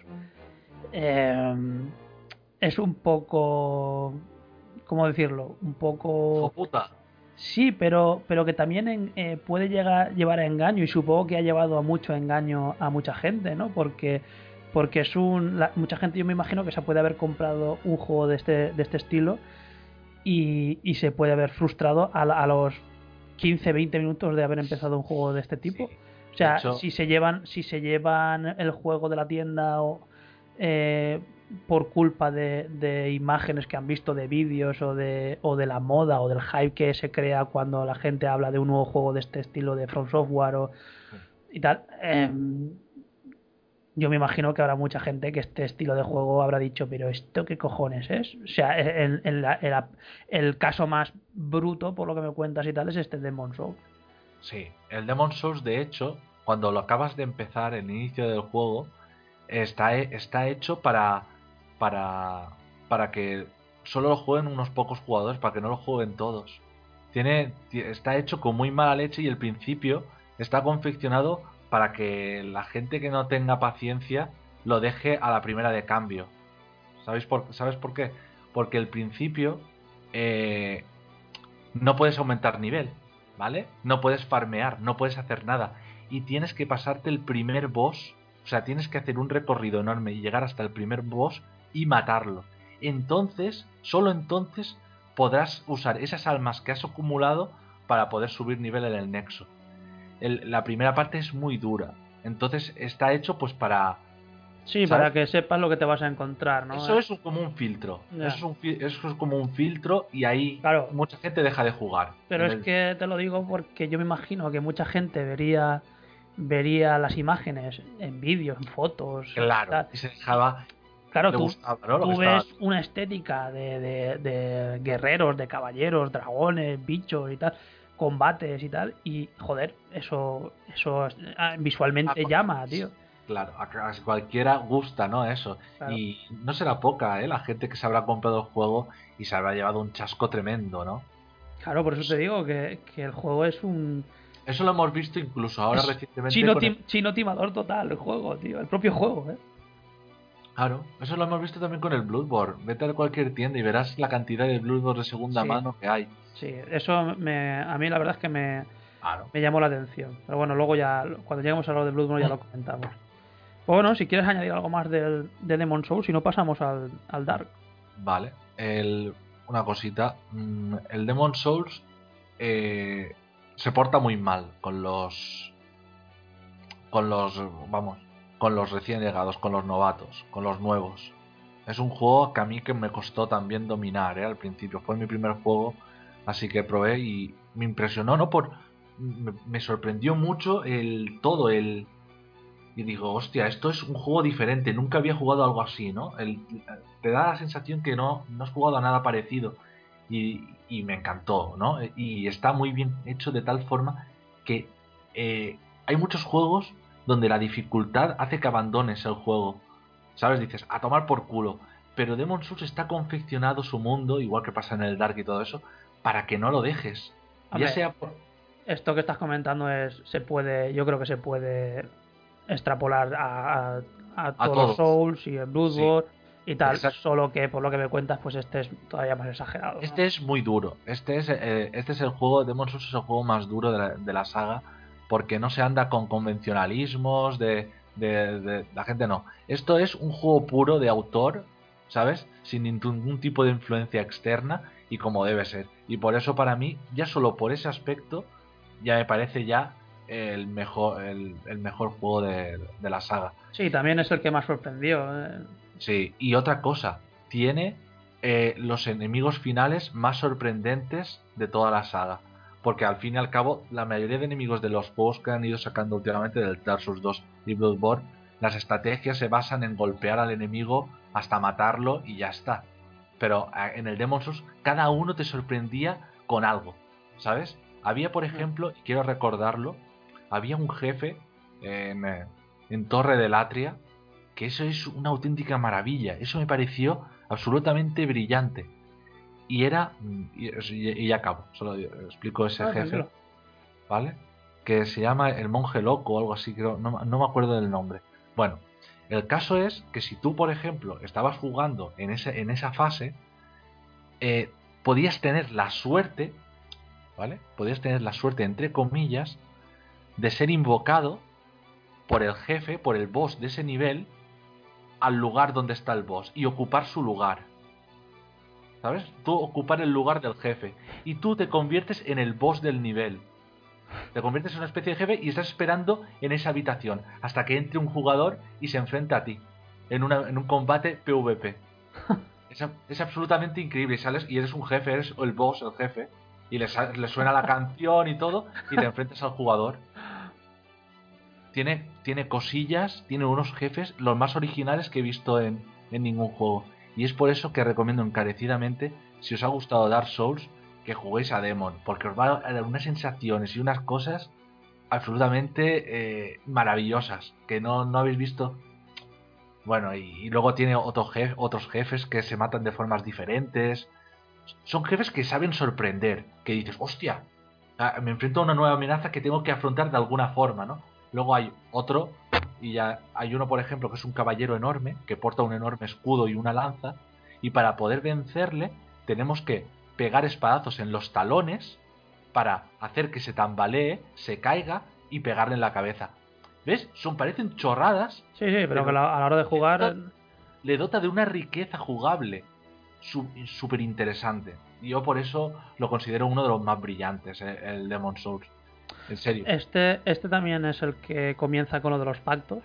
S4: Eh, es un poco ¿cómo decirlo? Un poco. Sí, pero, pero que también en- eh, puede llegar llevar a engaño y supongo que ha llevado a mucho engaño a mucha gente, ¿no? Porque porque es un la- mucha gente yo me imagino que se puede haber comprado un juego de este de este estilo y, y se puede haber frustrado a, los 15 20 minutos de haber empezado un juego de este tipo.
S5: Sí.
S4: O sea,
S5: hecho-
S4: si se llevan si se llevan el juego de la tienda o eh, por culpa de, de imágenes que han visto de vídeos o de o de la moda o del hype que se crea cuando la gente habla de un nuevo juego de este estilo de From Software o y tal em, yo me imagino que habrá mucha gente que este estilo de juego habrá dicho pero esto qué cojones es o sea la- en la- el caso más bruto por lo que me cuentas y tal es este Demon Souls.
S5: Sí, el Demon Souls, de hecho, cuando lo acabas de empezar, el inicio del juego, está, está hecho para, para, para que solo lo jueguen unos pocos jugadores, para que no lo jueguen todos. Tiene, ti- está hecho con muy mala leche y el principio está confeccionado para que la gente que no tenga paciencia lo deje a la primera de cambio. ¿Sabéis por, ¿Sabes por qué? Porque el principio eh, no puedes aumentar nivel, ¿vale? No puedes farmear, no puedes hacer nada. Y tienes que pasarte el primer boss. O sea, tienes que hacer un recorrido enorme y llegar hasta el primer boss y matarlo. Entonces, solo entonces podrás usar esas almas que has acumulado para poder subir nivel en el nexo. El- la primera parte es muy dura. Entonces está hecho pues para...
S4: sí
S5: ¿Sabes?
S4: para que sepas lo que te vas a encontrar no
S5: Eso es un- como un filtro. Eso, es un fi- eso es como un filtro y ahí
S4: Claro.
S5: mucha gente deja de jugar.
S4: Pero es
S5: el-
S4: que te lo digo porque yo me imagino que mucha gente vería vería las imágenes en vídeos, en fotos.
S5: Claro,
S4: tal.
S5: y se dejaba...
S4: Claro, tú,
S5: gustaba,
S4: tú
S5: estaba-
S4: ves una estética de, de- de guerreros, de caballeros, dragones, bichos y tal, combates y tal, y joder, eso eso ah, visualmente llama, tío.
S5: Claro, a cualquiera gusta, ¿no? Eso.
S4: Claro.
S5: Y no será poca, ¿eh? La gente que se habrá comprado el juego y se habrá llevado un chasco tremendo, ¿no?
S4: Claro, por eso te digo que, que el juego es un
S5: Eso lo hemos visto incluso ahora
S4: es
S5: recientemente.
S4: chino,
S5: con
S4: chino timador total, el juego, tío, el propio juego, ¿eh?
S5: Claro, eso lo hemos visto también con el Bloodborne. Vete a cualquier tienda y verás la cantidad de Bloodborne de segunda
S4: Sí.
S5: mano que hay.
S4: Sí, eso me, a mí la verdad es que me,
S5: Claro.
S4: me llamó la atención. Pero bueno, luego ya, cuando lleguemos a lo de Bloodborne ya lo comentamos. Pues bueno, si quieres añadir algo más del, de Demon Souls, si no pasamos al, al Dark.
S5: Vale. El, una cosita. mm, El Demon Souls eh, se porta muy mal con los. Con los. Vamos. Con los recién llegados, con los novatos, con los nuevos. Es un juego que a mí que me costó también dominar, ¿eh? Al principio. Fue mi primer juego. Así que probé y me impresionó, ¿no? Por. Me, sorprendió mucho el todo, el. y digo, hostia, esto es un juego diferente, nunca había jugado algo así, ¿no? El- te da la sensación que no, no has jugado a nada parecido y, y me encantó, ¿no? Y está muy bien hecho de tal forma que eh, hay muchos juegos donde la dificultad hace que abandones el juego, ¿sabes? Dices, a tomar por culo. Pero Demon Souls está confeccionado su mundo, igual que pasa en el Dark y todo eso, para que no lo dejes. Ya sea por...
S4: Esto que estás comentando es, se puede, yo creo que se puede extrapolar a, a, a todos
S5: todos.
S4: los Souls y el Bloodborne y tal,
S5: Exacto.
S4: solo que por lo que me cuentas, pues este es todavía más exagerado. ¿no?
S5: Este es muy duro. Este es, eh, este es el juego, Demon Souls es el juego más duro de la, de la saga, porque no se anda con convencionalismos de, de- de- La gente no. Esto es un juego puro de autor, ¿sabes? Sin ningún tipo de influencia externa y como debe ser. Y por eso para mí, ya solo por ese aspecto, ya me parece ya el mejor, el, el mejor juego de, de la saga.
S4: Sí, también es el que más sorprendió. eh.
S5: Sí, y otra cosa, tiene eh, los enemigos finales más sorprendentes de toda la saga. Porque al fin y al cabo, la mayoría de enemigos de los juegos que han ido sacando últimamente del Dark Souls 2 y Bloodborne, las estrategias se basan en golpear al enemigo hasta matarlo y ya está. Pero en el Demon Souls, cada uno te sorprendía con algo, ¿sabes? Había, por ejemplo, y quiero recordarlo, había un jefe en, eh, en Torre del Atria que eso es una auténtica maravilla. Eso me pareció absolutamente brillante. Y era. Y, y ya acabo, solo explico ese
S4: Ah,
S5: jefe. ¿vale? Que se llama el monje loco o algo así, creo, no, no me acuerdo del nombre. Bueno, el caso es que si tú, por ejemplo, estabas jugando en, ese, en esa fase, eh, podías tener la suerte, ¿vale? Podías tener la suerte, entre comillas, de ser invocado por el jefe, por el boss de ese nivel, al lugar donde está el boss y ocupar su lugar. ¿Sabes? Tú ocupar el lugar del jefe. Y tú te conviertes en el boss del nivel. Te conviertes en una especie de jefe y estás esperando en esa habitación hasta que entre un jugador y se enfrenta a ti. En, una- en un combate PvP. Es, es absolutamente increíble. Y sales y eres un jefe, eres el boss, el jefe. Y le suena la canción y todo. Y te enfrentas al jugador. Tiene, tiene cosillas, tiene unos jefes, los más originales que he visto en, en ningún juego. Y es por eso que recomiendo encarecidamente, si os ha gustado Dark Souls, que juguéis a Demon, porque os va a dar unas sensaciones y unas cosas absolutamente eh, maravillosas que no, no habéis visto. Bueno, y, luego tiene otros jefes que se matan de formas diferentes. Son jefes que saben sorprender, que dices, hostia, ah, me enfrento a una nueva amenaza que tengo que afrontar de alguna forma, ¿no? Luego hay otro, y ya hay uno, por ejemplo, que es un caballero enorme, que porta un enorme escudo y una lanza, y para poder vencerle tenemos que pegar espadazos en los talones para hacer que se tambalee, se caiga y pegarle en la cabeza. ¿Ves? Son parecen chorradas,
S4: Sí, sí, pero,
S5: Pero-
S4: que la- a la hora de jugar.
S5: le dota de una riqueza jugable súper interesante. Y yo por eso lo considero uno de los más brillantes, eh, el Demon Souls. En serio.
S4: Este, este también es el que comienza con lo de los pactos.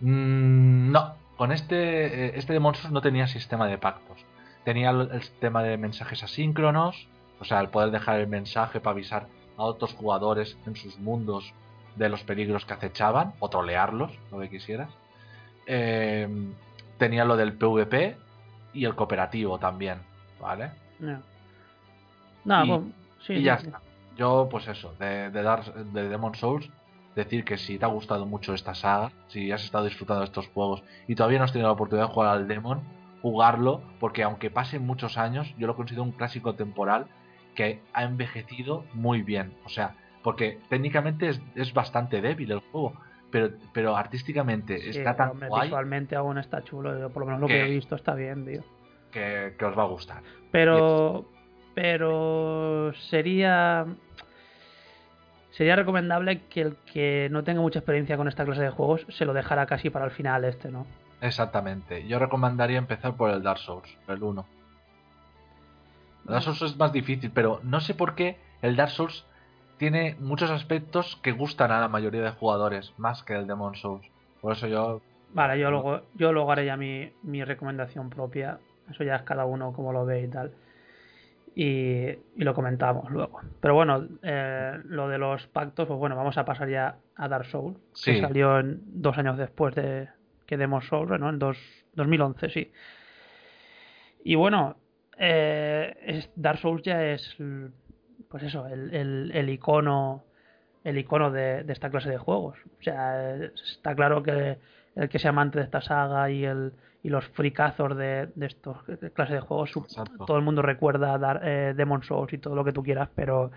S5: Mm, no, con este, eh, este Demon Souls no tenía sistema de pactos. Tenía el, sistema de mensajes asíncronos, o sea, el poder dejar el mensaje para avisar a otros jugadores en sus mundos de los peligros que acechaban, o trolearlos, lo que quisieras. Eh, tenía lo del PvP y el cooperativo también, ¿vale?
S4: Nada,
S5: Y-
S4: pues, sí,
S5: y ya
S4: sí.
S5: está. Yo, pues eso, de, de, Dark- de Demon Souls, decir que si te ha gustado mucho esta saga, si has estado disfrutando de estos juegos y todavía no has tenido la oportunidad de jugar al Demon, jugarlo, porque aunque pasen muchos años, yo lo considero un clásico temporal que ha envejecido muy bien. O sea, porque técnicamente es, es bastante débil el juego, pero, pero artísticamente
S4: Sí,
S5: está tan
S4: hombre,
S5: guay
S4: visualmente aún está chulo. Yo, por lo menos lo
S5: Que-
S4: que he visto está bien, tío.
S5: que, que os va a gustar.
S4: Pero. Pero. Sería. Sería recomendable que el que no tenga mucha experiencia con esta clase de juegos se lo dejara casi para el final este, ¿no?
S5: Exactamente. Yo recomendaría empezar por el Dark Souls, el 1. El Dark Souls es más difícil, pero no sé por qué el Dark Souls tiene muchos aspectos que gustan a la mayoría de jugadores, más que el Demon Souls. Por eso yo...
S4: Vale, yo luego, yo luego haré ya mi, mi recomendación propia. Eso ya es cada uno como lo ve y tal. Y, y lo comentamos luego. Pero bueno, eh, lo de los pactos, pues bueno, vamos a pasar ya a Dark Souls, que salió en, dos años después de que Demon Souls, ¿no? En dos, 2011, sí. Y bueno, eh, es- Dark Souls ya es, pues eso, el, el, el icono, el icono de, de esta clase de juegos. O sea, está claro que el que sea amante de esta saga y el y los fricazos de, de estos clases de juegos,
S5: Exacto.
S4: todo el mundo recuerda dar, eh, Demon Souls y todo lo que tú quieras, pero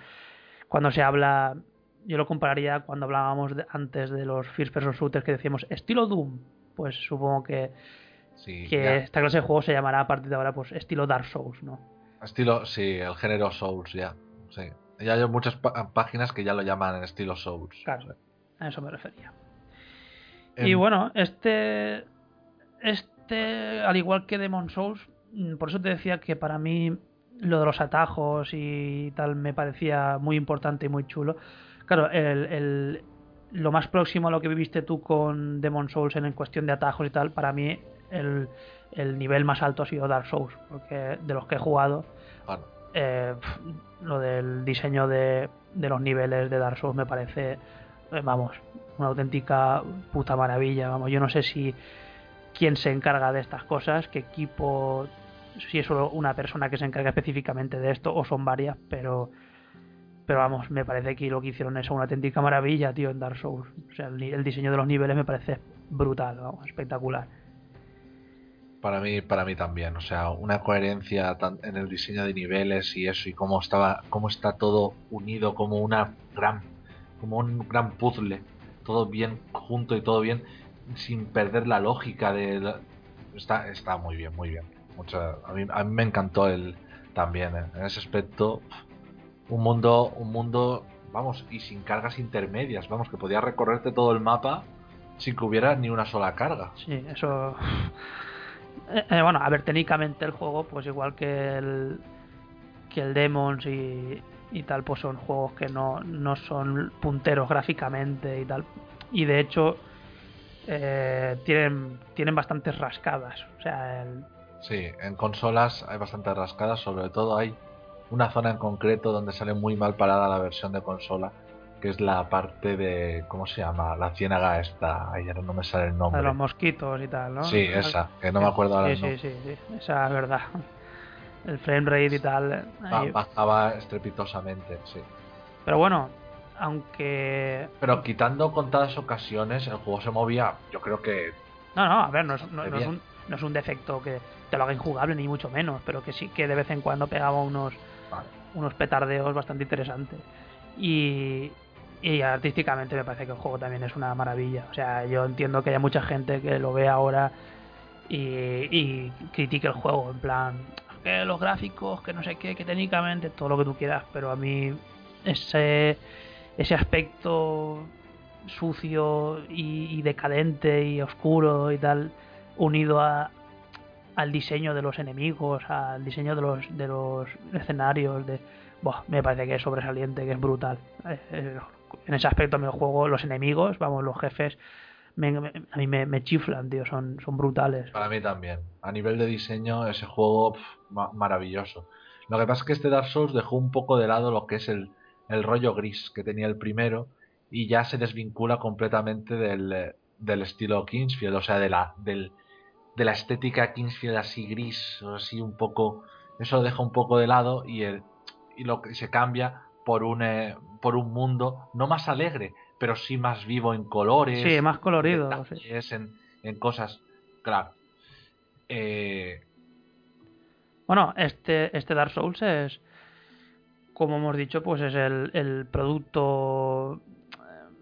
S4: cuando se habla, yo lo compararía cuando hablábamos de- antes de los first person shooters que decíamos estilo Doom, pues supongo que,
S5: Sí,
S4: que
S5: ya.
S4: esta clase de juego se llamará a partir de ahora pues estilo Dark Souls, ¿no?
S5: Estilo, sí, el género Souls, ya. Sí. Ya hay muchas páginas que ya lo llaman en estilo Souls.
S4: Claro, a eso me refería.
S5: En-
S4: Y bueno, este, este, al igual que Demon Souls, mm, por eso te decía que para mí lo de los atajos y tal me parecía muy importante y muy chulo. Claro, el, el- lo más próximo a lo que viviste tú con Demon Souls en cuestión de atajos y tal, para mí el, el nivel más alto ha sido Dark Souls, porque de los que he jugado,
S5: bueno,
S4: eh, lo del diseño de, de los niveles de Dark Souls me parece, eh, vamos, una auténtica puta maravilla. Vamos, yo no sé si quién se encarga de estas cosas, qué equipo, si es solo una persona que se encarga específicamente de esto o son varias, pero pero vamos, me parece que lo que hicieron es una auténtica maravilla, tío, en Dark Souls. O sea, el, el diseño de los niveles me parece brutal, vamos, espectacular.
S5: para mí, para mí también. O sea, una coherencia en el diseño de niveles y eso, y cómo estaba, cómo está todo unido como una gran, como un gran puzzle, todo bien junto y todo bien, sin perder la lógica de está, está muy bien, muy bien. Mucha- a, mí, a mí me encantó el también eh, en ese aspecto. Un mundo, un mundo, vamos, y sin cargas intermedias, vamos, que podías recorrerte todo el mapa sin que hubiera ni una sola carga.
S4: Sí, eso. Eh, eh, bueno, a ver, técnicamente el juego, pues igual que el. que el Demons y, y tal, pues son juegos que no, no son punteros gráficamente y tal. Y de hecho, eh, tienen, tienen bastantes rascadas. O sea, el-
S5: Sí, en consolas hay bastantes rascadas, sobre todo hay una zona en concreto donde sale muy mal parada la versión de consola, que es la parte de, ¿cómo se llama? La ciénaga esta, ay, ahora no me sale el
S4: de
S5: nombre.
S4: los mosquitos y tal, ¿no?
S5: Sí, esa, que no me acuerdo ahora
S4: Sí,
S5: el
S4: sí, sí, sí, esa es verdad. El frame rate y tal. Ahí-
S5: Bajaba estrepitosamente, sí.
S4: Pero bueno, aunque
S5: Pero quitando contadas ocasiones, el juego se movía, yo creo que
S4: No, no, a ver, no es, no- no es un, no es un defecto que te lo haga injugable, ni mucho menos, pero que sí que de vez en cuando pegaba unos,
S5: Vale.
S4: unos petardeos bastante interesantes. Y, y artísticamente me parece que el juego también es una maravilla. O sea, yo entiendo que haya mucha gente que lo ve ahora y, y critique el juego, en plan, que los gráficos, que no sé qué, que técnicamente, todo lo que tú quieras, pero a mí ese, ese aspecto sucio y, decadente y oscuro y tal, unido a, al diseño de los enemigos, al diseño de los, de los escenarios, de, buah, me parece que es sobresaliente, que es brutal. Eh, eh, en ese aspecto me juego los enemigos, vamos, los jefes, me- a mí me, chiflan, tío, son, son brutales.
S5: Para mí también. A nivel de diseño, ese juego maravilloso. Lo que pasa es que este Dark Souls dejó un poco de lado lo que es el, el rollo gris que tenía el primero y ya se desvincula completamente del, eh, del estilo Kingsfield, o sea, de la, del, de la estética Kingsfield así gris, o así un poco. Eso lo deja un poco de lado y, el, y lo que se cambia por un, eh, por un mundo no más alegre, pero sí más vivo en colores
S4: Sí, más colorido. sí.
S5: en, en cosas, claro. Eh,
S4: Bueno, este, este Dark Souls es, como hemos dicho, pues es el, el producto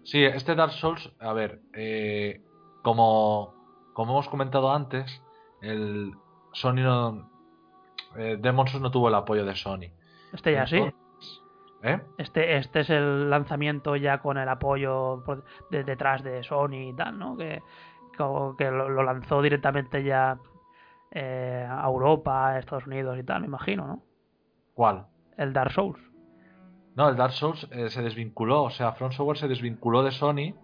S5: sí, este Dark Souls, a ver, eh, como, como hemos comentado antes, el Sony no, eh, Demon Souls no tuvo el apoyo de Sony.
S4: Este ya sí.
S5: ¿Eh?
S4: Este, este es el lanzamiento ya con el apoyo de, detrás de Sony y tal, ¿no? Que, que, que lo, lo lanzó directamente ya eh, a Europa, a Estados Unidos y tal, me imagino, ¿no?
S5: ¿Cuál?
S4: El Dark Souls.
S5: No, el Dark Souls eh, se desvinculó, o sea, From Software se desvinculó de Sony,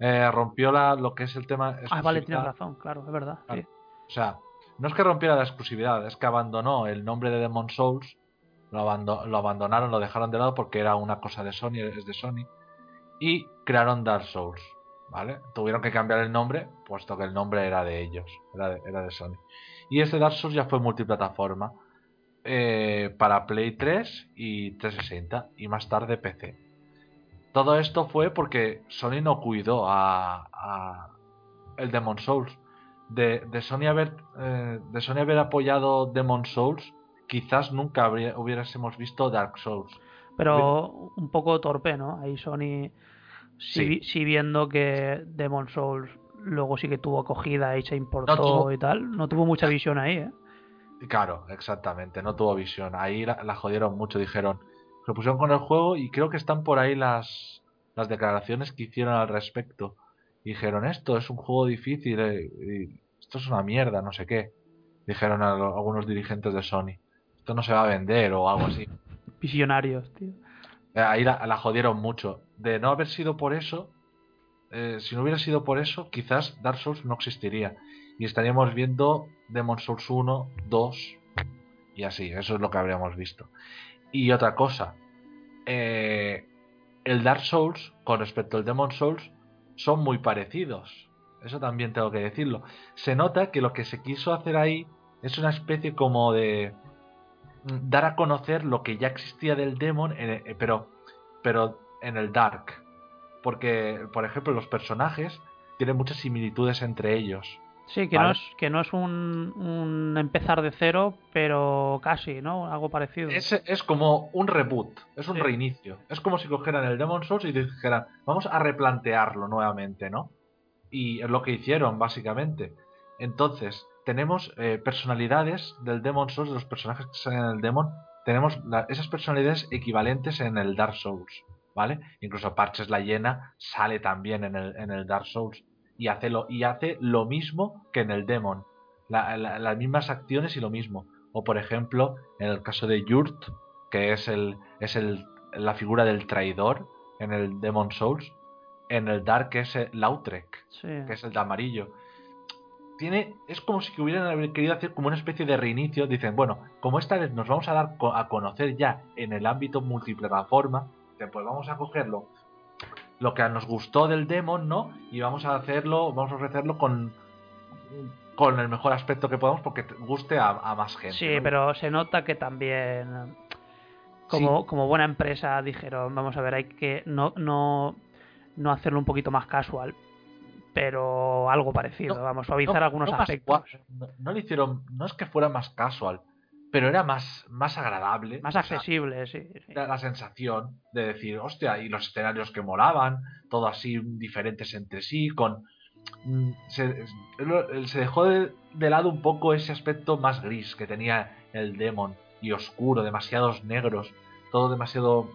S5: eh, rompió la, lo que es el tema.
S4: Ah, vale, tienes razón, claro, es verdad. sí.
S5: O sea, no es que rompiera la exclusividad, es que abandonó el nombre de Demon Souls lo, abando- lo abandonaron, lo dejaron de lado porque era una cosa de Sony, es de Sony, y crearon Dark Souls, ¿vale? Tuvieron que cambiar el nombre, puesto que el nombre era de ellos, era de, era de Sony. Y este Dark Souls ya fue multiplataforma eh, para Play 3 y 360 y más tarde PC. Todo esto fue porque Sony no cuidó a, a el Demon Souls. De, de Sony haber eh, de Sony haber apoyado Demon Souls, quizás nunca habría- hubiésemos visto Dark Souls.
S4: Pero un poco torpe, ¿no? Ahí Sony, sí,
S5: sí
S4: viendo que Demon Souls luego sí que tuvo acogida y se importó
S5: tuvo-
S4: y tal, no tuvo mucha visión ahí, ¿eh?
S5: Claro, exactamente, no tuvo visión. Ahí la, la jodieron mucho, dijeron. Se pusieron con el juego y creo que están por ahí las, las declaraciones que hicieron al respecto. Dijeron, esto es un juego difícil, eh, y esto es una mierda, no sé qué. Dijeron a lo- algunos dirigentes de Sony. Esto no se va a vender o algo así.
S4: Visionarios, tío.
S5: Eh, Ahí la, la jodieron mucho. De no haber sido por eso, eh, si no hubiera sido por eso, quizás Dark Souls no existiría. Y estaríamos viendo Demon Souls 1, 2 y así. Eso es lo que habríamos visto. Y otra cosa. eh, el Dark Souls con respecto al Demon Souls son muy parecidos. Eso también tengo que decirlo. Se nota que lo que se quiso hacer ahí es una especie como de mm, dar a conocer lo que ya existía del Demon, en- eh, pero, pero en el Dark. Porque, por ejemplo, los personajes tienen muchas similitudes entre ellos.
S4: Sí, que
S5: Vale.
S4: no es, que no es un, un empezar de cero, pero casi, ¿no? Algo parecido.
S5: Es, es como un reboot, es un
S4: Sí.
S5: reinicio. Es como si cogieran el Demon Souls y dijeran, vamos a replantearlo nuevamente, ¿no? Y es lo que hicieron, básicamente. Entonces, tenemos eh, personalidades del Demon Souls, de los personajes que salen en el Demon, tenemos la- esas personalidades equivalentes en el Dark Souls, ¿vale? Incluso Parches la Hiena sale también en el, en el Dark Souls y hace lo, y hace lo mismo que en el Demon. La- la- las mismas acciones y lo mismo. O por ejemplo, en el caso de Yurt, que es el es el, la figura del traidor en el Demon Souls, en el Dark es el Lautrec,
S4: Sí.
S5: que es el de amarillo. Tiene, es como si hubieran haber querido hacer como una especie de reinicio. Dicen, bueno, como esta vez nos vamos a dar a conocer ya en el ámbito multiplataforma, pues vamos a cogerlo lo que nos gustó del Demon, ¿no? Y vamos a hacerlo, vamos a ofrecerlo con con el mejor aspecto que podamos porque te- guste a, a más gente.
S4: Sí,
S5: ¿no?
S4: pero se nota que también como, como buena empresa dijeron, vamos a ver, hay que no, no, no hacerlo un poquito más casual, pero algo parecido,
S5: No,
S4: vamos, suavizar
S5: No-
S4: algunos aspectos.
S5: no le hicieron, no es que fuera más casual, pero era más, más agradable.
S4: Más
S5: o sea,
S4: accesible, sí. sí.
S5: la sensación de decir, hostia, y los escenarios que molaban, todo así diferentes entre sí, con... mm, Se, se dejó de, de lado un poco ese aspecto más gris que tenía el Demon y oscuro, demasiados negros, todo demasiado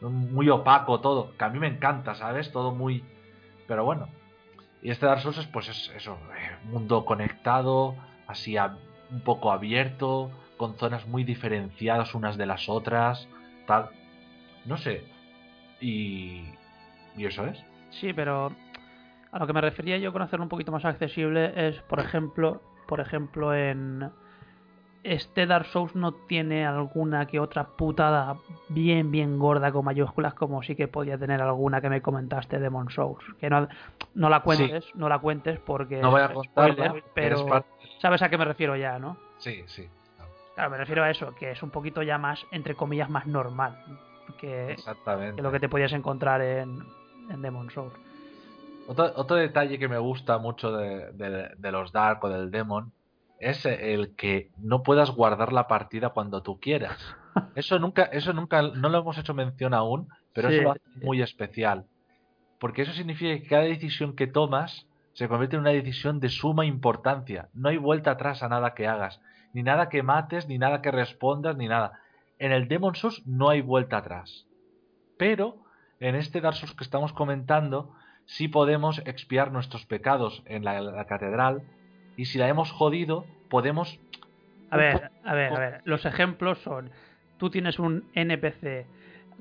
S5: muy opaco todo, que a mí me encanta, ¿sabes? Todo muy... Pero bueno. Y este Dark Souls es, pues es eso, eh, mundo conectado, así a- un poco abierto, con zonas muy diferenciadas unas de las otras, tal. No sé. Y... Y eso es.
S4: Sí, pero a lo que me refería yo con hacerlo un poquito más accesible es, por ejemplo, por ejemplo en este Dark Souls no tiene alguna que otra putada bien bien gorda con mayúsculas como sí que podía tener alguna que me comentaste de Demon Souls, que no, no la cuentes, no la cuentes porque
S5: No voy a contarla,
S4: spoiler,
S5: pero
S4: sabes a qué me refiero ya, ¿no?
S5: Sí, sí.
S4: Claro, me refiero a eso, que es un poquito ya más entre comillas más normal que,
S5: Exactamente.
S4: que lo que te podías encontrar en, en Demon Souls.
S5: Otro, otro detalle que me gusta mucho de, de- de los Dark o del Demon es el que no puedas guardar la partida cuando tú quieras. Eso nunca, eso nunca, no lo hemos hecho mención aún, pero
S4: Sí,
S5: eso lo hace
S4: sí.
S5: muy especial. Porque eso significa que cada decisión que tomas se convierte en una decisión de suma importancia. No hay vuelta atrás a nada que hagas. Ni nada que mates, ni nada que respondas, ni nada. En el Demon Souls no hay vuelta atrás. Pero en este Dark Souls que estamos comentando, sí podemos expiar nuestros pecados en la, la catedral. Y si la hemos jodido, podemos.
S4: A ver, a ver, a ver. Los ejemplos son: tú tienes un NPC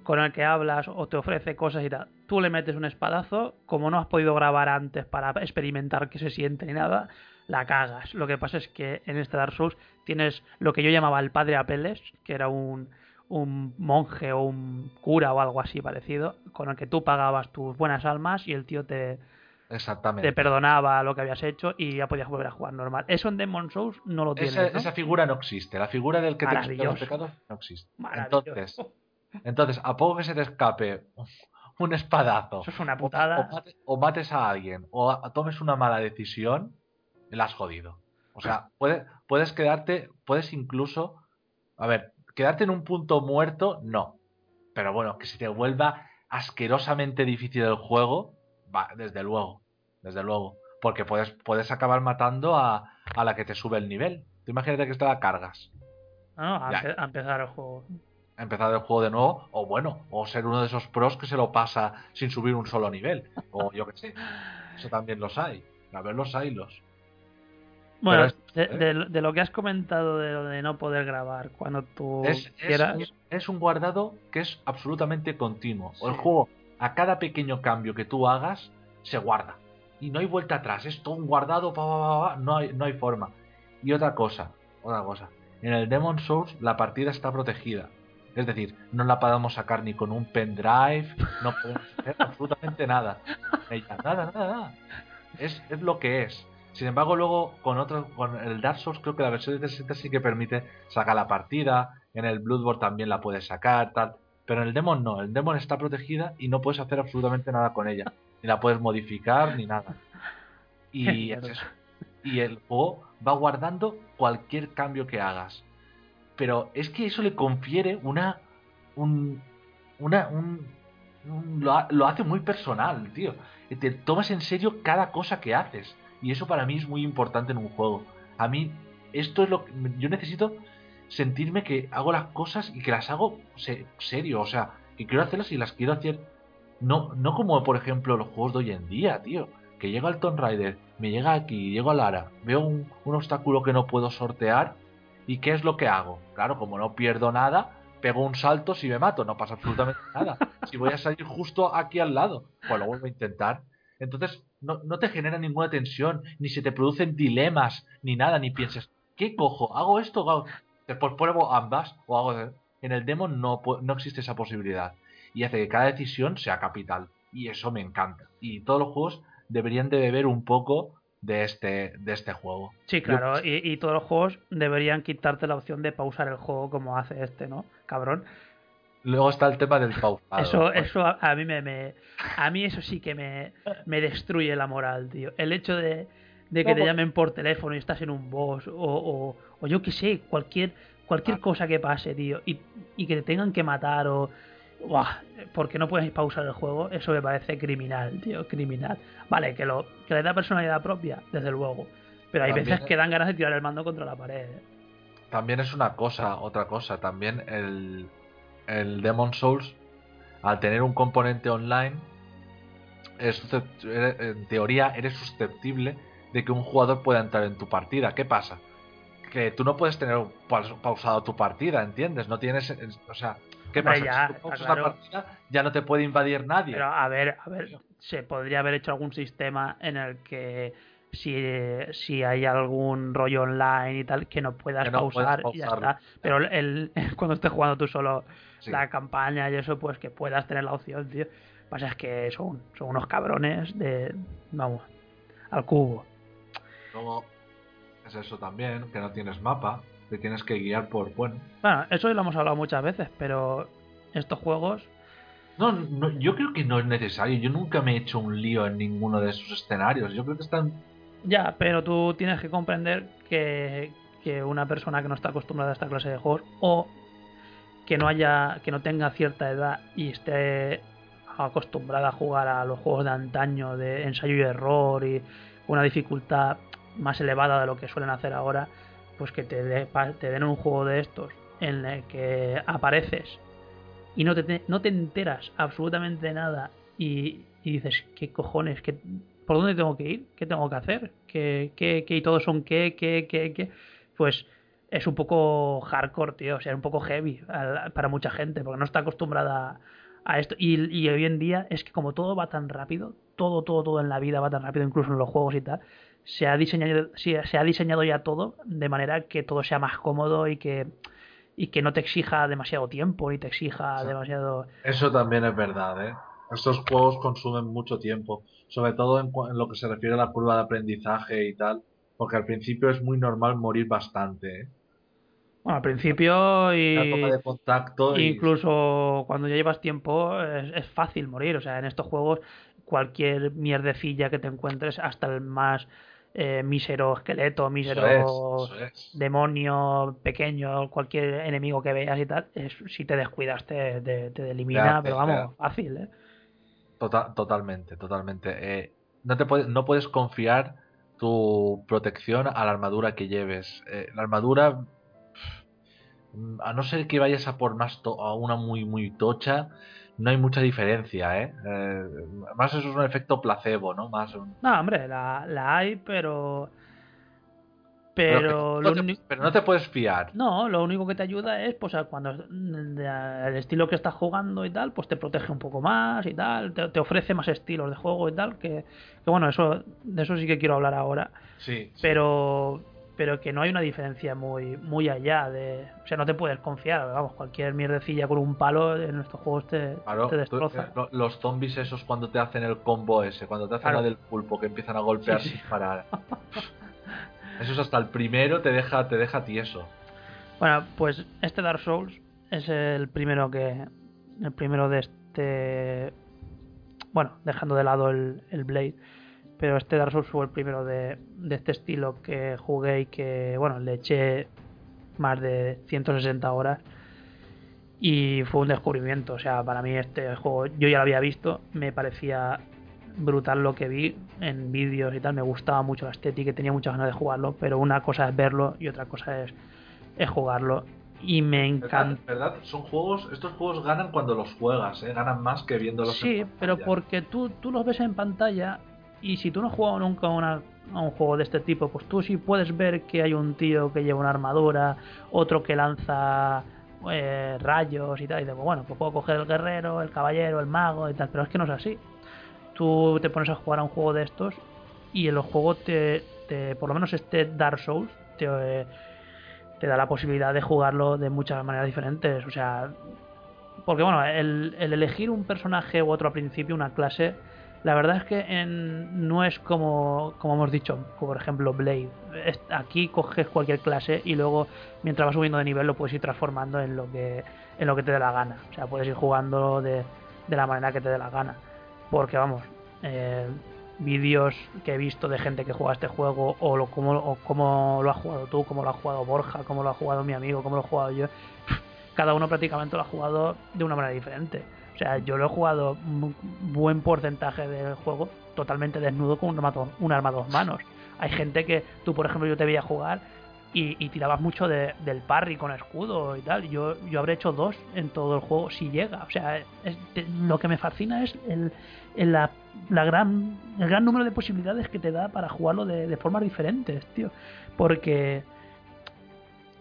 S4: con el que hablas o te ofrece cosas y tal, tú le metes un espadazo, como no has podido grabar antes para experimentar qué se siente ni nada, la cagas. Lo que pasa es que en este Dark Souls tienes lo que yo llamaba el padre Apeles, que era un, un monje o un cura o algo así parecido, con el que tú pagabas tus buenas almas y el tío te,
S5: Exactamente.
S4: te perdonaba lo que habías hecho y ya podías volver a jugar normal. Eso en Demon Souls no lo tienes.
S5: Esa,
S4: ¿no?
S5: esa figura no existe. La figura del que te expió los pecados no existe. Entonces, entonces, a poco que se te escape un espadazo,
S4: Eso es una putada.
S5: o mate- o mates a alguien, o a- tomes una mala decisión, la has jodido. O sea, puede- puedes quedarte, puedes incluso, a ver, quedarte en un punto muerto, no. Pero bueno, que se te vuelva asquerosamente difícil el juego, va, desde luego, desde luego. Porque puedes, puedes acabar matando a, a la que te sube el nivel. Tú imagínate que esta la cargas.
S4: No, no, a,
S5: Ya.
S4: empe- a empezar el juego.
S5: Empezar el juego de nuevo, o bueno, o ser uno de esos pros que se lo pasa sin subir un solo nivel, o yo qué sé. Eso también los hay. A ver los hay los.
S4: Bueno,
S5: es- ¿eh?
S4: de- de lo que has comentado de lo de no poder grabar cuando tú
S5: Es,
S4: quieras.
S5: es un guardado que es absolutamente continuo. El
S4: Sí.
S5: juego, a cada pequeño cambio que tú hagas, se guarda. Y no hay vuelta atrás. Es todo un guardado, pa, pa, pa, pa, no, hay, no hay forma. Y otra cosa, otra cosa. En el Demon Souls la partida está protegida. Es decir, no la podemos sacar ni con un pendrive, no podemos hacer absolutamente nada. Ella, nada, nada, nada. Es, es lo que es. Sin embargo, luego con otro, con el Dark Souls creo que la versión de 360 sí que permite sacar la partida. En el Bloodborne también la puedes sacar, tal. Pero en el Demon no, el Demon está protegida y no puedes hacer absolutamente nada con ella. Ni la puedes modificar ni nada. Y es eso. Y el juego va guardando cualquier cambio que hagas. Pero es que eso le confiere una. un. un. lo, lo hace muy personal, tío. Te tomas en serio cada cosa que haces. Y eso para mí es muy importante en un juego. A mí, esto es lo que. Yo necesito sentirme que hago las cosas y que las hago se- serio. O sea, que quiero hacerlas y las quiero hacer. No, no como por ejemplo los juegos de hoy en día, tío. Que llega el Tomb Raider, me llega aquí, llego a Lara, veo un, un obstáculo que no puedo sortear. ¿Y qué es lo que hago? Claro, como no pierdo nada, pego un salto si me mato, no pasa absolutamente nada. Si voy a salir justo aquí al lado, pues lo vuelvo a intentar. Entonces, no, no te genera ninguna tensión, ni se te producen dilemas, ni nada, ni pienses, ¿qué cojo? ¿Hago esto? o hago-?". Después pruebo ambas, o hago... En el demo no, no existe esa posibilidad. Y hace que cada decisión sea capital. Y eso me encanta. Y todos los juegos deberían de beber un poco de este, de este juego.
S4: Sí, claro, y, y todos los juegos deberían quitarte la opción de pausar el juego como hace este, ¿no? Cabrón.
S5: Luego está el tema del pausado.
S4: Eso,
S5: Pues,
S4: eso a, a mí me, me- a mí eso sí que me, me destruye la moral, tío. El hecho de, de que
S5: No,
S4: te llamen por teléfono y estás en un boss, o, o, o yo qué sé, cualquier, cualquier
S5: Ah.
S4: cosa que pase, tío, y, y que te tengan que matar o. Buah, porque no puedes pausar el juego, eso me parece criminal, tío, criminal. Vale, que lo que le da personalidad propia, desde luego. Pero hay
S5: También-
S4: veces que dan ganas de tirar el mando contra la pared. ¿eh?
S5: También es una cosa, otra cosa. También el, el Demon Souls, al tener un componente online, es en teoría eres susceptible de que un jugador pueda entrar en tu partida. ¿Qué pasa? Que tú no puedes tener paus- pausado tu partida, ¿entiendes? No tienes... O sea, ¿qué
S4: Hombre,
S5: pasa?
S4: ya,
S5: si tú pausas
S4: claro.
S5: la partida, ya no te puede invadir nadie.
S4: Pero a ver, a ver, se podría haber hecho algún sistema en el que si, si hay algún rollo online y tal, que no puedas
S5: Que no
S4: pausar y ya está. Pero el, cuando estés jugando tú solo
S5: Sí.
S4: la campaña y eso, pues que puedas tener la opción, tío. Pasa es que son, son unos cabrones de. Vamos, al cubo.
S5: Luego es eso también, que no tienes mapa, te tienes que guiar por... Bueno,
S4: Bueno, eso lo hemos hablado muchas veces, pero estos juegos.
S5: No, no, yo creo que no es necesario. Yo nunca me he hecho un lío en ninguno de esos escenarios. Yo creo que están.
S4: Ya, pero tú tienes que comprender que, que una persona que no está acostumbrada a esta clase de juegos o que no haya que no tenga cierta edad y esté acostumbrada a jugar a los juegos de antaño de ensayo y error y una dificultad más elevada de lo que suelen hacer ahora, pues que te, te den un juego de estos en el que apareces y no te, no te enteras absolutamente nada y, dices, ¿qué cojones? ¿Qué, ¿Por dónde tengo que ir? ¿Qué tengo que hacer? ¿Qué, qué, qué y todos son qué, qué, qué, qué? Pues es un poco hardcore, tío. O sea, es un poco heavy para mucha gente, porque no está acostumbrada a esto. Y, y hoy en día es que como todo va tan rápido, todo, todo, todo en la vida va tan rápido, incluso en los juegos y tal, se ha diseñado, se, ha diseñado ya todo de manera que todo sea más cómodo y que, y que no te exija demasiado tiempo y te exija
S5: Sí.
S4: demasiado...
S5: Eso también es verdad, ¿eh? Estos juegos consumen mucho tiempo, sobre todo en, lo que se refiere a la curva de aprendizaje y tal, porque al principio es muy normal morir bastante, ¿eh?
S4: Bueno, al principio y...
S5: La toma de contacto y...
S4: Incluso cuando ya llevas tiempo es, es fácil morir. O sea, en estos juegos cualquier mierdecilla que te encuentres, hasta el más eh, mísero esqueleto, mísero
S5: Eso es, eso es.
S4: demonio pequeño, cualquier enemigo que veas y tal, es- si te descuidas te, te- te elimina, pero vamos, fácil, ¿eh?
S5: Tota- totalmente, totalmente. Eh, no, te puedes, no puedes confiar tu protección a la armadura que lleves. Eh, la armadura, a no ser que vayas a por más to- a una muy muy tocha, no hay mucha diferencia, ¿eh? Eh, Más eso es un efecto placebo, ¿no? Más un-
S4: No, hombre, la, la hay, pero...
S5: pero,
S4: Pero
S5: que no te, pero no te puedes fiar.
S4: No, lo único que te ayuda es, pues, cuando el estilo que estás jugando y tal, pues te protege un poco más y tal, te, te ofrece más estilos de juego y tal, que, que bueno, eso de eso sí que quiero hablar ahora,
S5: Sí. sí.
S4: Pero que no hay una diferencia muy muy allá de, o sea, no te puedes confiar, vamos, cualquier mierdecilla con un palo en estos juegos te,
S5: Claro,
S4: te destroza.
S5: eh, lo- los zombies esos cuando te hacen el combo ese, cuando te hacen
S4: Claro.
S5: la del pulpo que empiezan a golpear
S4: Sí, sí.
S5: sin parar. Eso es hasta el primero te deja, te deja tieso.
S4: Bueno, pues este Dark Souls es el primero que. El primero de este. Bueno, dejando de lado el, el Blade. Pero este Dark Souls fue el primero de, de este estilo que jugué y que, bueno, le eché más de 160 horas. Y fue un descubrimiento. O sea, para mí este juego, yo ya lo había visto, me parecía brutal lo que vi en vídeos y tal. Me gustaba mucho la estética tenía muchas ganas de jugarlo. Pero una cosa es verlo y otra cosa es, es jugarlo. Y me encanta.
S5: ¿Verdad? Son juegos, estos juegos ganan cuando los juegas, ¿eh? ganan más que viéndolos
S4: Sí,
S5: en
S4: pero porque tú, tú los ves en pantalla y si tú no has jugado nunca a una- a un juego de este tipo, pues tú sí puedes ver que hay un tío que lleva una armadura, otro que lanza eh, rayos y tal, y dices, bueno, pues puedo coger el guerrero, el caballero, el mago y tal, pero es que no es así. Tú te pones a jugar a un juego de estos y el juego te, te por lo menos este Dark Souls, te, te da la posibilidad de jugarlo de muchas maneras diferentes, o sea, porque bueno, el elegir un personaje u otro al principio, una clase, la verdad es que en- no es como, como hemos dicho, como por ejemplo Blade. Aquí coges cualquier clase y luego mientras vas subiendo de nivel lo puedes ir transformando en lo que, en lo que te dé la gana. O sea, puedes ir jugando de, de la manera que te dé la gana. Porque vamos, eh, vídeos que he visto de gente que juega este juego o, lo, cómo, o cómo lo has jugado tú, cómo lo ha jugado Borja, cómo lo ha jugado mi amigo, cómo lo he jugado yo, cada uno prácticamente lo ha jugado de una manera diferente. O sea, yo lo he jugado un buen porcentaje del juego totalmente desnudo con un arma, a dos manos. Hay gente que tú, por ejemplo, yo te veía jugar y, tirabas mucho de- del parry con escudo y tal. Yo, yo habré hecho dos en todo el juego si llega. O sea, lo que me fascina es el, el- la, la gran, el gran número de posibilidades que te da para jugarlo de, formas diferentes, tío. Porque,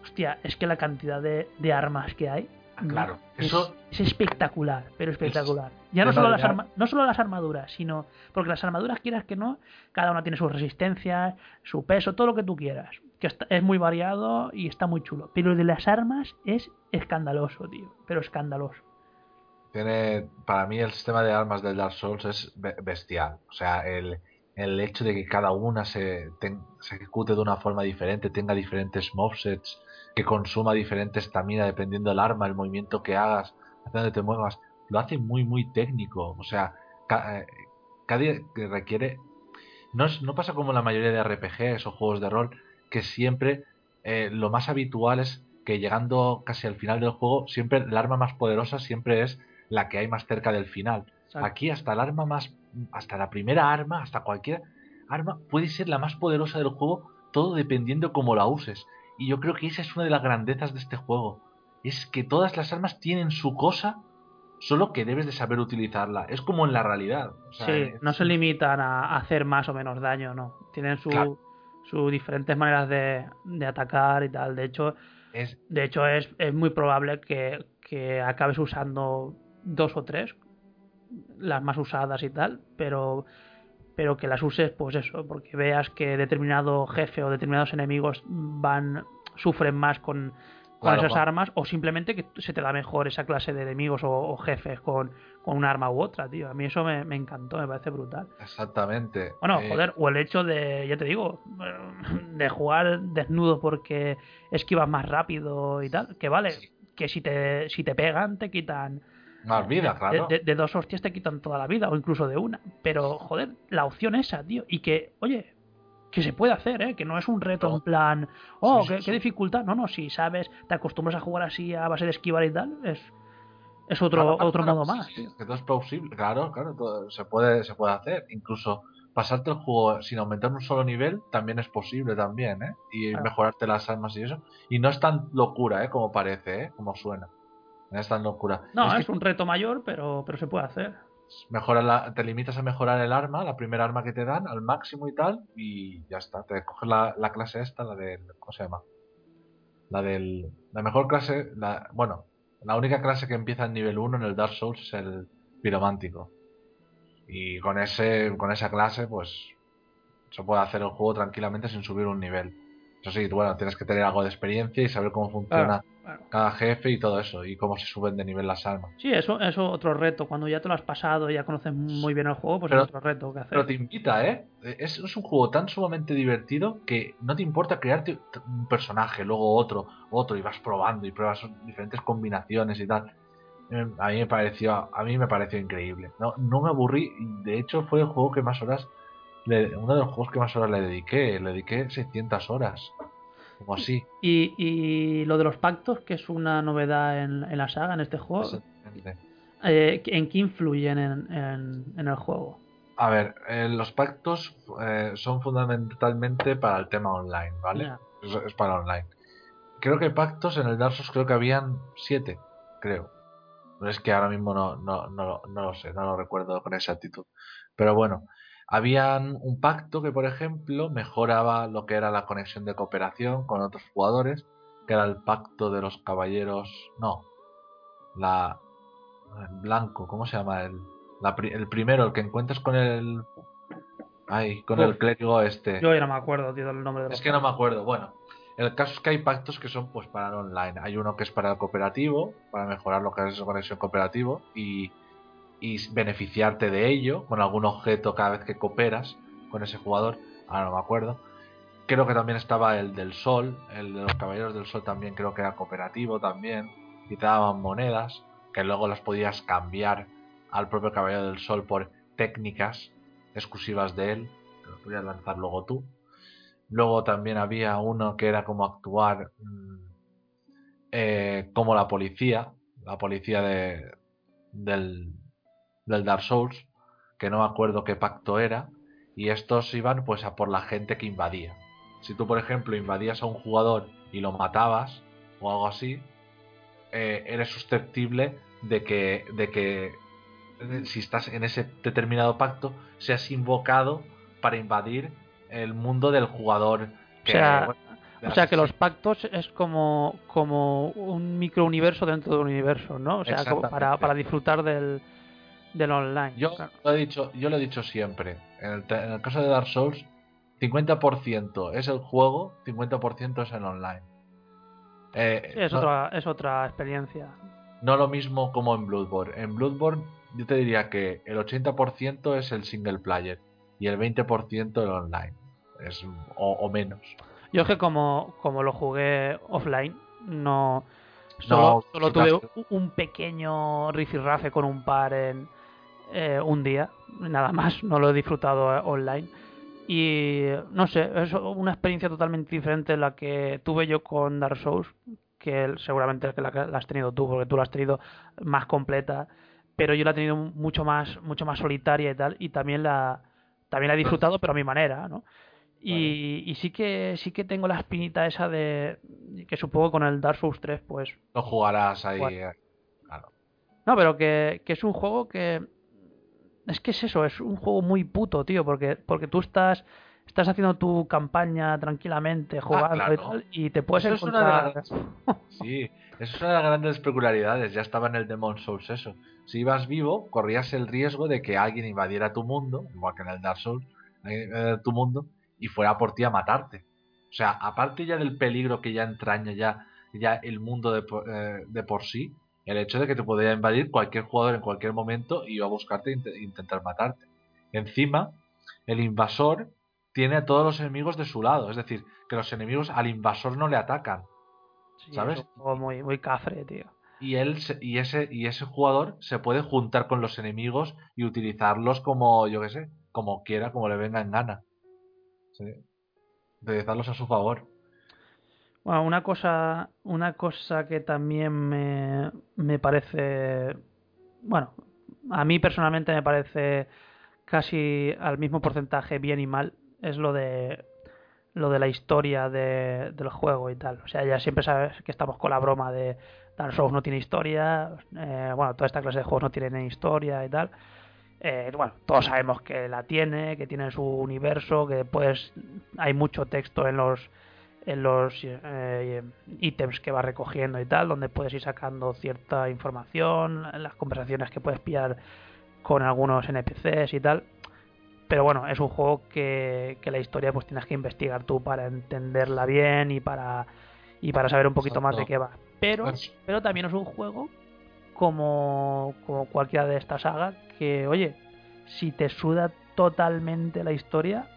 S4: hostia, es que la cantidad de, armas que hay
S5: claro,
S4: es,
S5: eso
S4: es espectacular, pero espectacular. Ya no solo, las arma- no solo las armaduras, sino porque las armaduras, quieras que no, cada una tiene sus resistencias, su peso, todo lo que tú quieras. Que está- es muy variado y está muy chulo. Pero el de las armas es escandaloso, tío. Pero escandaloso.
S5: tiene, para mí el sistema de armas del Dark Souls es be- bestial. O sea, el, el hecho de que cada una se, se ejecute de una forma diferente, tenga diferentes movesets, que consuma diferente estamina dependiendo del arma, el movimiento que hagas, hacia dónde te muevas, lo hace muy, muy técnico. O sea, eh, cada día que requiere. No, es- no pasa como la mayoría de RPGs o juegos de rol, que siempre eh, lo más habitual es que llegando casi al final del juego, siempre el arma más poderosa siempre es la que hay más cerca del final. Aquí hasta el arma más, hasta la primera arma, hasta cualquier arma puede ser la más poderosa del juego, todo dependiendo cómo la uses. Y yo creo que esa es una de las grandezas de este juego. Es que todas las armas tienen su cosa, solo que debes de saber utilizarla. Es como en la realidad. O sea,
S4: sí,
S5: es-
S4: no se limitan a hacer más o menos daño, no. Tienen su,
S5: Claro.
S4: sus diferentes maneras de, de atacar y tal. De hecho,
S5: Es,
S4: de hecho es, es muy probable que, que acabes usando dos o tres, las más usadas y tal, pero pero que las uses pues eso, porque veas que determinado jefe o determinados enemigos van sufren más con, con
S5: Claro,
S4: esas armas o simplemente que se te da mejor esa clase de enemigos o, o jefes con, con un arma u otra, tío. A mí eso me, me encantó, me parece brutal.
S5: exactamente.
S4: Bueno,
S5: Eh,
S4: joder, o el hecho de, ya te digo, de jugar desnudo porque esquivas más rápido y tal, que vale,
S5: Sí.
S4: que si te, si te pegan te quitan...
S5: Más vida,
S4: de-
S5: claro.
S4: De, de dos hostias te quitan toda la vida, o incluso de una. Pero, joder, la opción esa, tío, y que, oye, que se puede hacer, ¿eh? Que no es un reto en plan, oh,
S5: Sí, sí,
S4: qué,
S5: sí.
S4: qué dificultad. No, no, si sabes, te acostumbras a jugar así a base de esquivar y tal, es, es otro,
S5: Claro, claro,
S4: otro
S5: claro,
S4: modo más,
S5: sí,
S4: tío.
S5: que todo es plausible, claro, claro, todo se puede, se puede hacer. Incluso pasarte el juego sin aumentar un solo nivel también es posible también, ¿eh? Y mejorarte las armas y eso. Y no es tan locura, ¿eh? Como parece, ¿eh? Como suena. No es tan locura.
S4: No,
S5: Es
S4: es,
S5: que
S4: un reto mayor, pero, pero se puede hacer.
S5: mejora la- te limitas a mejorar el arma, la primera arma que te dan, al máximo y tal, y ya está. Te coges la, la clase esta, la del. ¿Cómo se llama? La del. La mejor clase. La, bueno, la única clase que empieza en nivel 1 en el Dark Souls es el piromántico. Y con ese con esa clase, pues. Se puede hacer el juego tranquilamente sin subir un nivel. Eso sí, bueno, tienes que tener algo de experiencia y saber cómo funciona
S4: Claro.
S5: Cada jefe y todo eso, y cómo se suben de nivel las armas.
S4: Sí, eso es otro reto. Cuando ya te lo has pasado y ya conoces muy bien el juego, pues
S5: Pero-
S4: es otro reto que hacer.
S5: Pero te invita, ¿eh? Es, es un juego tan sumamente divertido que no te importa crearte un personaje, luego otro, otro, y vas probando y pruebas diferentes combinaciones y tal. Eh, A mí me pareció, a mí me pareció increíble. No, no me aburrí, de hecho fue el juego que más horas, le- uno de los juegos que más horas le dediqué, le dediqué 600 horas, como así.
S4: Y, y lo de los pactos, que es una novedad en, en la saga, en este juego,
S5: Exactamente.
S4: eh, ¿en qué influyen en, en- en el juego?
S5: A ver, eh, los pactos eh, son fundamentalmente para el tema online, ¿vale? Es, es para online. Creo que pactos en el Dark Souls creo que habían siete, creo. Es que ahora mismo no, no, no, no lo sé, no lo recuerdo con exactitud. Pero bueno, habían un pacto que, por ejemplo, mejoraba lo que era la conexión de cooperación con otros jugadores, que era el pacto de los caballeros. No, la. el blanco, ¿cómo se llama? El, la el primero, el que encuentras con el. Ay, con el clérigo este.
S4: Yo ya no me acuerdo, tío, del nombre de
S5: Es que no me acuerdo. Bueno, el caso es que hay pactos que son pues para el online. Hay uno que es para el cooperativo, para mejorar lo que es conexión cooperativo y, y beneficiarte de ello con algún objeto cada vez que cooperas con ese jugador. Ahora no me acuerdo. Creo que también estaba el del sol, el de los caballeros del sol también creo que era cooperativo también. Y te daban monedas que luego las podías cambiar al propio caballero del sol por técnicas exclusivas de él, que lo podías lanzar luego tú. Luego también había uno que era como actuar mm, eh, como la policía, la policía de, del, del Dark Souls, que no me acuerdo qué pacto era, y estos iban pues a por la gente que invadía. Si tú, por ejemplo, invadías a un jugador y lo matabas, o algo así, eh, eres susceptible de que, de que eh, si estás en ese determinado pacto, seas invocado para invadir el mundo del jugador. Que,
S4: O sea,
S5: bueno,
S4: O sea que los pactos es como, como un microuniverso dentro de un universo, ¿no? O sea, como para, para disfrutar del, del online.
S5: Yo
S4: Claro.
S5: lo he dicho, yo lo he dicho siempre. En el, en el caso de Dark Souls, 50% es el juego, 50% es el online. Eh,
S4: Sí, es,
S5: no,
S4: otra, es otra experiencia.
S5: no lo mismo como en Bloodborne. En Bloodborne yo te diría que el 80% es el single player y el 20% el online. Es, o, o menos.
S4: Yo es que como, como lo jugué offline, no... Solo,
S5: No,
S4: solo tuve un pequeño rifirrafe con un par en eh, un día, nada más, no lo he disfrutado eh, online. Y no sé, es una experiencia totalmente diferente de la que tuve yo con Dark Souls, que seguramente que la, que la has tenido tú, porque tú la has tenido más completa, pero yo la he tenido mucho más, mucho más solitaria y tal, y también la, también la he disfrutado, pero a mi manera, ¿no? Y, y sí que sí que tengo la espinita esa de que supongo con el Dark Souls 3 pues
S5: No jugarás ahí. Eh, claro.
S4: no pero que, que es un juego que es que es eso es un juego muy puto tío porque porque tú estás estás haciendo tu campaña tranquilamente, jugando y
S5: claro.
S4: tal, y te puedes
S5: Eso es una de
S4: encontrar...
S5: las- Sí, eso es una de las grandes peculiaridades. Ya estaba en el Demon Souls eso. Si ibas vivo, corrías el riesgo de que alguien invadiera tu mundo, igual que en el Dark Souls, eh, tu mundo, y fuera por ti a matarte. O sea, aparte ya del peligro que ya entraña ya, ya el mundo de, eh, de por sí, el hecho de que te podía invadir cualquier jugador en cualquier momento y iba a buscarte e int- intentar matarte. Encima, el invasor tiene a todos los enemigos de su lado, es decir, que los enemigos al invasor no le atacan.
S4: Sí,
S5: ¿sabes?
S4: Es un juego muy, muy cafre, tío.
S5: y él y ese y ese jugador se puede juntar con los enemigos y utilizarlos como yo qué sé como quiera como le venga en gana Sí. utilizarlos a su favor
S4: Bueno, una cosa, una cosa que también me, me parece, bueno, a mí personalmente me parece casi al mismo porcentaje bien y mal, es lo de lo de la historia de- del juego y tal. O sea, ya siempre sabes que estamos con la broma de Dark Souls no tiene historia, eh, bueno, toda esta clase de juegos no tienen historia y tal. Eh, bueno, todos sabemos que la tiene, que tiene su universo, que pues hay mucho texto en los en los eh, ítems que va recogiendo y tal, donde puedes ir sacando cierta información, las conversaciones que puedes pillar con algunos NPCs y tal. Pero bueno, es un juego que, que la historia pues tienes que investigar tú para entenderla bien y para y para saber un poquito más de qué va. Pero, pero también es un juego como, como cualquiera de esta saga que, oye, si te suda totalmente la historia,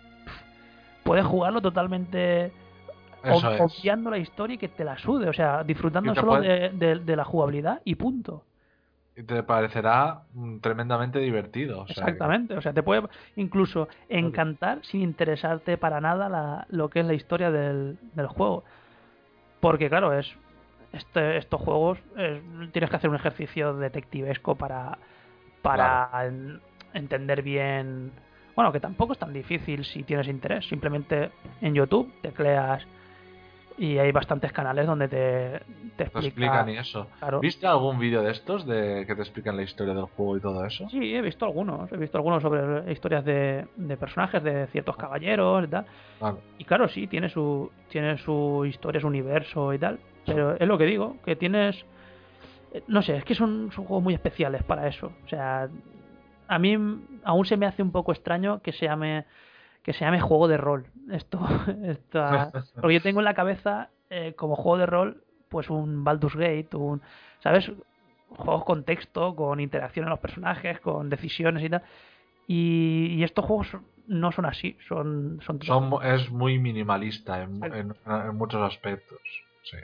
S4: puedes jugarlo totalmente
S5: eso es
S4: obviando la historia y que te la sude, o sea, disfrutando solo de, de- de la jugabilidad y punto.
S5: y te parecerá mm, tremendamente divertido o sea que-
S4: Exactamente, o sea, te puede incluso encantar sin interesarte para nada la- lo que es la historia del, del juego. Porque claro, es este, estos juegos es- tienes que hacer un ejercicio detectivesco para, para en- entender bien... Bueno, que tampoco es tan difícil si tienes interés. Simplemente en YouTube tecleas y hay bastantes canales donde te, te
S5: te
S4: explica...
S5: explican y eso
S4: claro.
S5: ¿viste algún vídeo de estos de que te explican la historia del juego y todo eso?
S4: Sí, he visto algunos. He visto algunos sobre historias de, de personajes, de ciertos caballeros y tal.
S5: Vale.
S4: Y claro, sí, tiene su, tiene su historia, su universo y tal. Pero es lo que digo, que tienes... eh, No sé, es que son, son juegos muy especiales para eso. O sea, a mí aún se me hace un poco extraño que se llame que se llame juego de rol. Esto, esta- porque yo tengo en la cabeza eh, como juego de rol, pues un Baldur's Gate, un, ¿sabes? Juegos con texto, con interacción en los personajes, con decisiones y tal. Y, y estos juegos no son así, son, son,
S5: Son es muy minimalista en, en- en muchos aspectos. Sí.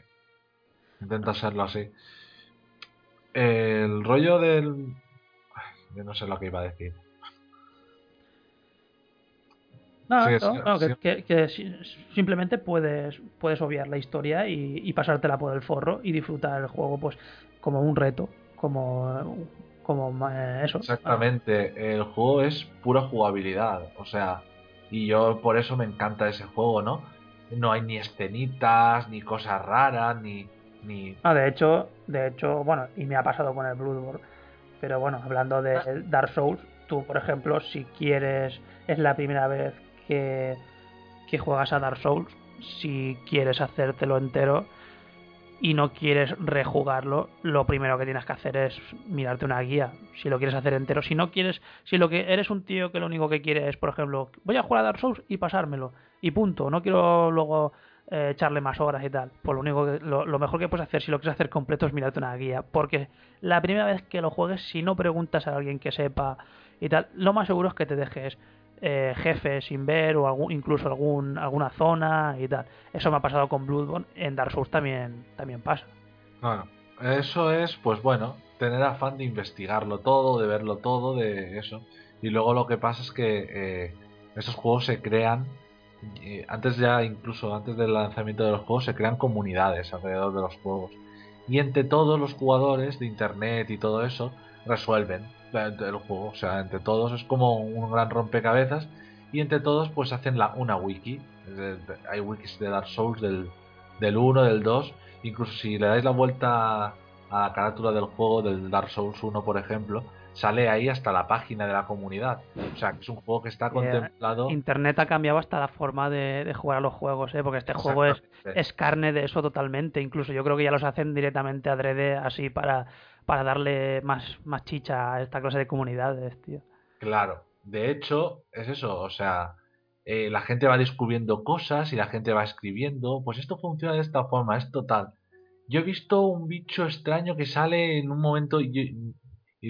S5: Intenta serlo así. El rollo del. Ay, yo no sé lo que iba a decir.
S4: No,
S5: Sí,
S4: no,
S5: sí,
S4: no, que,
S5: sí.
S4: que- que si- simplemente puedes, puedes obviar la historia y, y pasártela por el forro y disfrutar el juego pues como un reto, como, como eh, eso.
S5: Exactamente. El juego es pura jugabilidad. O sea, y yo por eso me encanta ese juego, ¿no? No hay ni escenitas, ni cosas raras, ni. ni...
S4: Ah, de hecho, de hecho, bueno, y me ha pasado con el Bloodborne. Pero bueno, hablando de Dark Souls, tú, por ejemplo, si quieres, es la primera vez que, juegas a Dark Souls, si quieres hacértelo entero y no quieres rejugarlo, lo primero que tienes que hacer es mirarte una guía. Si lo quieres hacer entero, si no quieres, si lo que eres un tío que lo único que quiere es, por ejemplo, voy a jugar a Dark Souls y pasármelo y punto, no quiero luego eh, echarle más horas y tal. Pues lo único que, lo, lo mejor que puedes hacer si lo quieres hacer completo es mirarte una guía, porque la primera vez que lo juegues, si no preguntas a alguien que sepa y tal, lo más seguro es que te dejes eh, jefes sin ver o incluso algún alguna zona y tal. Eso me ha pasado con Bloodborne, en Dark Souls también también pasa.
S5: Bueno, eso es, pues bueno, tener afán de investigarlo todo, de verlo todo, de eso. Y luego lo que pasa es que eh, esos juegos se crean, antes ya, incluso antes del lanzamiento de los juegos, se crean comunidades alrededor de los juegos. Y entre todos los jugadores de internet y todo eso, resuelven el el juego. O sea, entre todos es como un gran rompecabezas. Y entre todos, pues hacen la, una wiki. Hay wikis de Dark Souls del, del 1, del 2. Incluso si le dais la vuelta a la carátula del juego, del Dark Souls 1, por ejemplo, sale ahí hasta la página de la comunidad. O sea, que es un juego que está contemplado.
S4: Internet ha cambiado hasta la forma de, de jugar a los juegos, ¿eh? porque este juego es, es carne de eso totalmente. Incluso yo creo que ya los hacen directamente adrede así para, para darle más, más chicha a esta clase de comunidades, tío.
S5: Claro, de hecho, es eso, o sea, eh, la gente va descubriendo cosas y la gente va escribiendo, pues esto funciona de esta forma, es total. Yo he visto un bicho extraño que sale en un momento y,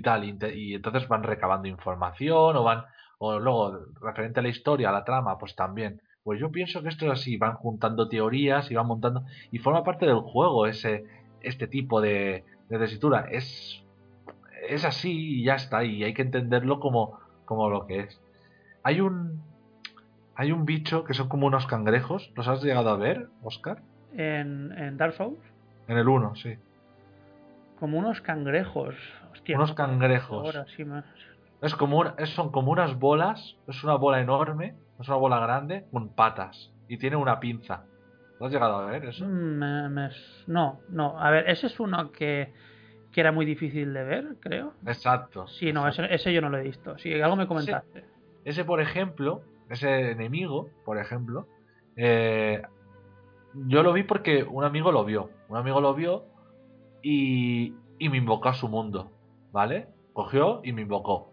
S5: tal, y, y entonces van recabando información o van, o luego, referente a la historia, a la trama, pues también. Pues yo pienso que esto es así, van juntando teorías y van montando, y forma parte del juego ese, este tipo de, de tesitura. Es, es así y ya está, y hay que entenderlo como, como lo que es. Hay un, hay un bicho que son como unos cangrejos, ¿los has llegado a ver, Oscar?
S4: En, en Dark Souls,
S5: En el 1, sí.
S4: como unos cangrejos. Hostia,
S5: Unos
S4: no-
S5: cangrejos.
S4: Ahora sí más.
S5: Es como una- son como unas bolas, es una bola enorme, es una bola grande con patas y tiene una pinza. ¿Lo has llegado a ver eso?
S4: Mm, me- me- no, no. A ver, ese es uno que, que era muy difícil de ver, creo.
S5: Exacto.
S4: Sí, no,
S5: exacto.
S4: ese, ese yo no lo he visto. Sí, algo me comentaste.
S5: Ese, por ejemplo, ese enemigo, por ejemplo, eh, yo lo vi porque un amigo lo vio. Un amigo lo vio y, y me invocó a su mundo, ¿vale? Cogió y me invocó.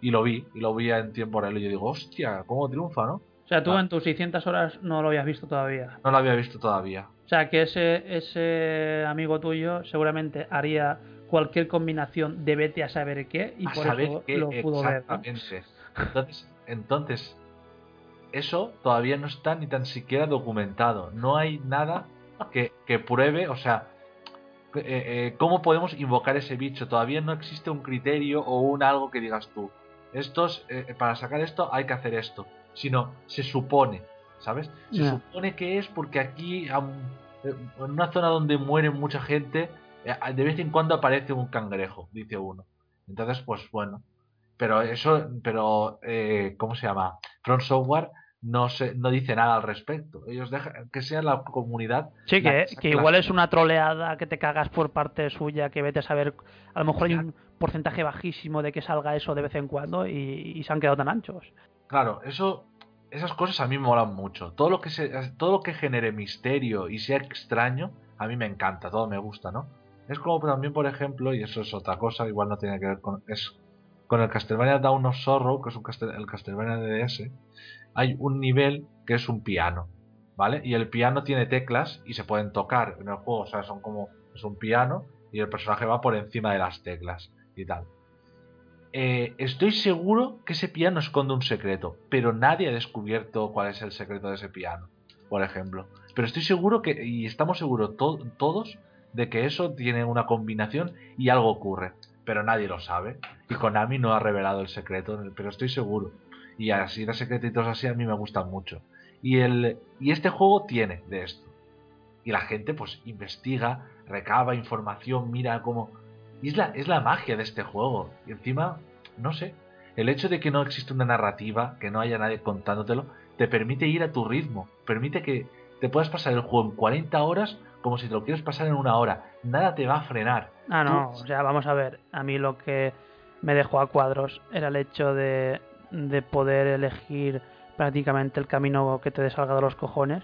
S5: Y lo vi, y lo vi en tiempo real. Y yo digo, hostia, ¿cómo triunfa, no?
S4: O sea, tú
S5: Ah.
S4: en tus 600 horas no lo habías visto todavía.
S5: No lo había visto todavía.
S4: O sea, que ese, ese amigo tuyo seguramente haría cualquier combinación de vete a saber qué y
S5: a
S4: por
S5: saber
S4: eso
S5: qué
S4: lo pudo ver. ¿no?
S5: exactamente. Entonces, entonces, eso todavía no está ni tan siquiera documentado. No hay nada que, que pruebe, o sea, eh, eh, cómo podemos invocar ese bicho. Todavía no existe un criterio o un algo que digas tú. Estos, eh, para sacar esto hay que hacer esto. Sino, se supone, ¿sabes? Se supone que es porque aquí, eh, en una zona donde muere mucha gente, eh, de vez en cuando aparece un cangrejo, dice uno. Entonces, pues bueno. Pero eso, pero, eh, ¿cómo se llama? Front Software no, se, no dice nada al respecto. Ellos dejan que sea la comunidad.
S4: Sí,
S5: la
S4: que, que igual es una troleada que te cagas por parte suya, que vete a saber. A lo mejor hay un porcentaje bajísimo de que salga eso de vez en cuando y, y se han quedado tan anchos.
S5: Claro, eso, esas cosas a mí me molan mucho. Todo lo que se, todo lo que genere misterio y sea extraño, a mí me encanta, todo me gusta, ¿no? Es como también, por ejemplo, y eso es otra cosa, igual no tiene que ver con, es con el Castlevania Dawn of Sorrow, que es un Castel- el Castlevania de DS, hay un nivel que es un piano, ¿vale? Y el piano tiene teclas y se pueden tocar en el juego, o sea, son como, es un piano y el personaje va por encima de las teclas y tal. Eh, estoy seguro que ese piano esconde un secreto, pero nadie ha descubierto cuál es el secreto de ese piano, por ejemplo. Pero estoy seguro que, y estamos seguros to- todos, de que eso tiene una combinación y algo ocurre, pero nadie lo sabe. Y Konami no ha revelado el secreto, pero estoy seguro. Y así de secretitos así a mí me gustan mucho. Y, el, y este juego tiene de esto. Y la gente pues investiga, recaba información, mira cómo... Y es la, es la magia de este juego. Y encima, no sé, el hecho de que no existe una narrativa, que no haya nadie contándotelo, te permite ir a tu ritmo. Permite que te puedas pasar el juego en 40 horas como si te lo quieres pasar en una hora. Nada te va a frenar.
S4: Ah, no,
S5: Tú-
S4: o sea, vamos a ver. A mí lo que me dejó a cuadros era el hecho de, de poder elegir prácticamente el camino que te salga de los cojones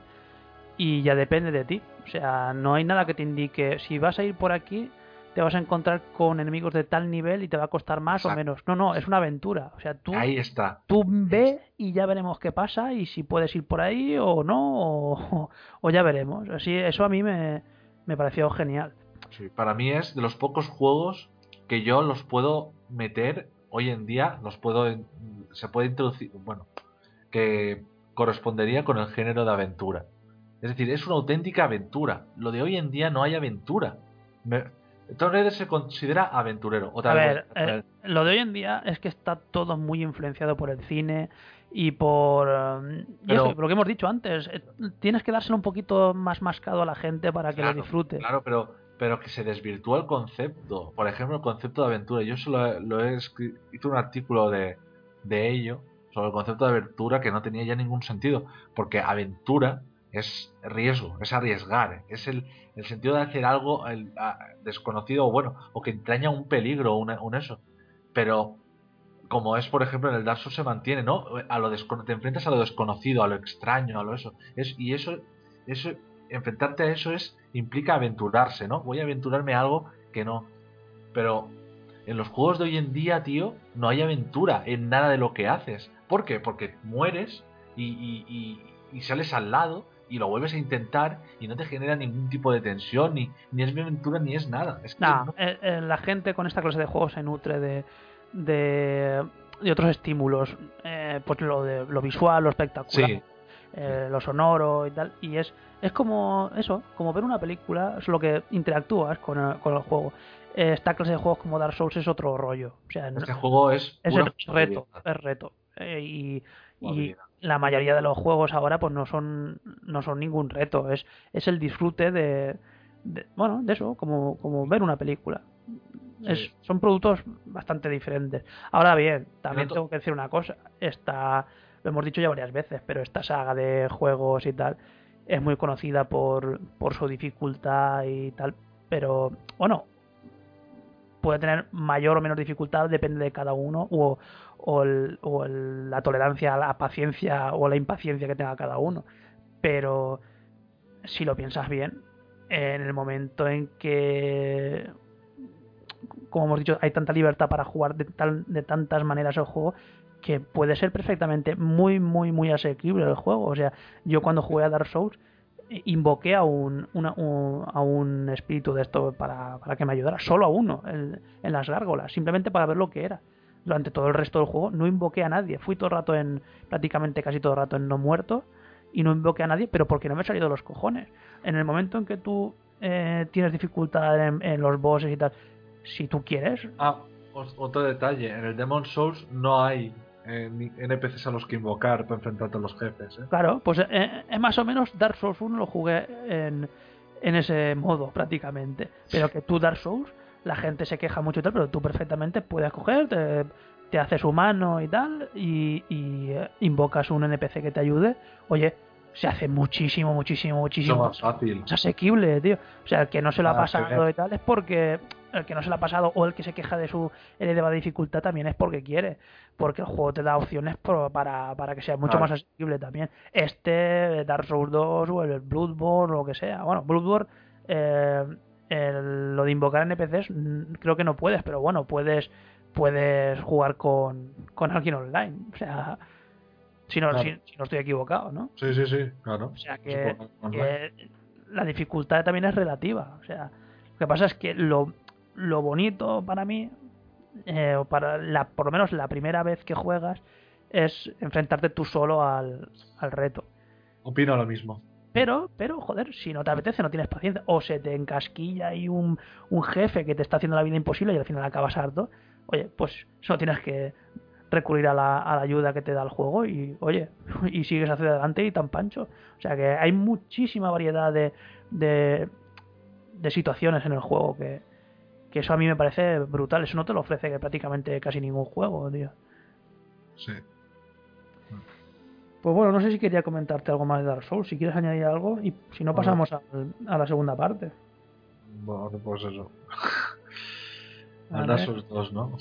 S4: y ya depende de ti. O sea, no hay nada que te indique si vas a ir por aquí te vas a encontrar con enemigos de tal nivel y te va a costar más o menos. No, no, es una aventura. O sea, tú,
S5: Ahí está.
S4: tú ve y ya veremos qué pasa y si puedes ir por ahí o no, o, o ya veremos. Así, eso a mí me, me pareció genial.
S5: Sí, para mí es de los pocos juegos que yo los puedo meter hoy en día, los puedo se puede introducir, bueno, que correspondería con el género de aventura. Es decir, es una auténtica aventura. Lo de hoy en día no hay aventura. Me, Tomb Raider se considera aventurero. Otra
S4: A
S5: vez
S4: ver,
S5: poner-
S4: eh, lo de hoy en día es que está todo muy influenciado por el cine y por, y
S5: Pero-
S4: eso, por lo que hemos dicho antes. eh, Tienes que dárselo un poquito más mascado a la gente para que
S5: Claro,
S4: lo disfrute.
S5: Claro, pero, pero que se desvirtúa el concepto. Por ejemplo, el concepto de aventura. Yo solo lo he escrito, hice un artículo de, de ello, sobre el concepto de aventura, que no tenía ya ningún sentido. Porque aventura es riesgo, es arriesgar, es el, el sentido de hacer algo el- desconocido o bueno, o que entraña un peligro, una- un eso. pero como es por ejemplo en el Dark Souls se mantiene, ¿no? A lo te enfrentas a lo desconocido, a lo extraño, a lo eso. Es, y eso, eso, enfrentarte a eso es, implica aventurarse, ¿no? Voy a aventurarme a algo que no. Pero en los juegos de hoy en día, tío, no hay aventura en nada de lo que haces. ¿Por qué? Porque mueres y, y- y- y sales al lado y lo vuelves a intentar y no te genera ningún tipo de tensión, ni, ni es aventura ni es nada. Es que
S4: Nah,
S5: no-
S4: eh, eh, la gente con esta clase de juegos se nutre de, de, de otros estímulos, eh, pues lo de lo visual, lo espectacular,
S5: Sí.
S4: eh, lo sonoro y tal, y es es como eso, como ver una película, es lo que interactúas con el, con el juego. Eh, esta clase de juegos como Dark Souls es otro rollo, o sea, no-
S5: Este juego es,
S4: es el reto, es reto. Eh, y, y
S5: Jugabilidad.
S4: La mayoría de los juegos ahora pues no son no son ningún reto, es, es el disfrute de, de- bueno, de eso, como, como ver una película. Es,
S5: Sí.
S4: son productos bastante diferentes. Ahora bien, también tengo que decir una cosa, esta lo hemos dicho ya varias veces, pero esta saga de juegos y tal es muy conocida por, por su dificultad y tal, pero bueno, puede tener mayor o menor dificultad, depende de cada uno, o, o, el- la tolerancia, la paciencia o la impaciencia que tenga cada uno. Pero si lo piensas bien, en el momento en que, como hemos dicho, hay tanta libertad para jugar de, tantas maneras el juego, que puede ser perfectamente muy, muy, muy asequible el juego. O sea, yo cuando jugué a Dark Souls invoqué a un, un- a un espíritu de esto para, para que me ayudara, solo a uno en, en las gárgolas, simplemente para ver lo que era. Durante todo el resto del juego no invoqué a nadie, fui todo el rato en, prácticamente casi todo el rato en no muerto y no invoqué a nadie, pero porque no me he salido de los cojones. En el momento en que tú eh, tienes dificultad en, en los bosses y tal, si tú quieres,
S5: Ah, otro detalle, en el Demon Souls no hay eh, NPCs a los que invocar para enfrentarte a los jefes. ¿eh?
S4: Claro, pues eh, eh, más o menos Dark Souls 1 lo jugué en, en ese modo prácticamente. Pero que tú Dark Souls, la gente se queja mucho y tal, pero tú perfectamente puedes coger, te, te haces humano y tal, y, y, eh, invocas un NPC que te ayude. Oye, se hace muchísimo, muchísimo, muchísimo
S5: más fácil.
S4: es asequible, tío. O sea, el que no se lo ha pasado y tal es porque el que no se lo ha pasado o el que se queja de su elevada dificultad también es porque quiere. Porque el juego te da opciones pro- para, para que sea mucho más asequible también. Este, Dark Souls 2 o el Bloodborne o lo que sea. Bueno, Bloodborne, eh, el- lo de invocar NPCs creo que no puedes, pero bueno, puedes puedes jugar con, con alguien online. O sea, si no,
S5: Claro.
S4: si, si no estoy equivocado, ¿no?
S5: Sí, sí, sí, claro.
S4: O sea
S5: Se
S4: que, la dificultad también es relativa. O sea, lo que pasa es que lo, lo bonito para mí, eh, para la, por lo menos la primera vez que juegas, es enfrentarte tú solo al, al reto.
S5: Opino lo mismo.
S4: Pero, pero, joder, si no te apetece, no tienes paciencia, o se te encasquilla ahí un, un jefe que te está haciendo la vida imposible y al final acabas harto, oye, pues solo tienes que recurrir a la, a la ayuda que te da el juego y, oye, y sigues hacia adelante y tan pancho. O sea que hay muchísima variedad de, de, de situaciones en el juego que, que eso a mí me parece brutal. Eso no te lo ofrece prácticamente casi ningún juego, tío.
S5: Sí.
S4: Pues bueno, no sé si quería comentarte algo más de Dark Souls, si quieres añadir algo, y si no pasamos a, a la segunda parte.
S5: Bueno, pues eso.
S4: A
S5: Dark. Souls 2, ¿no?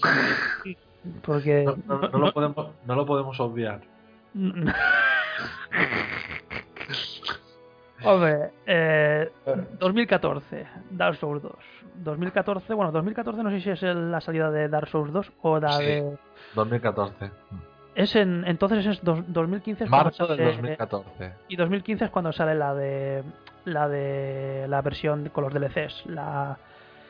S4: Porque...
S5: No, no- no lo podemos, no lo podemos obviar.
S4: Hombre, eh, 2014, Dark Souls 2. 2014, bueno, 2014 no sé si es la salida de Dark Souls 2 o la
S5: Sí.
S4: de...
S5: 2014.
S4: Es en, entonces es dos- 2015 es
S5: Marzo del
S4: sale-
S5: 2014.
S4: Y 2015 es cuando sale la de la de la versión con los DLCs, la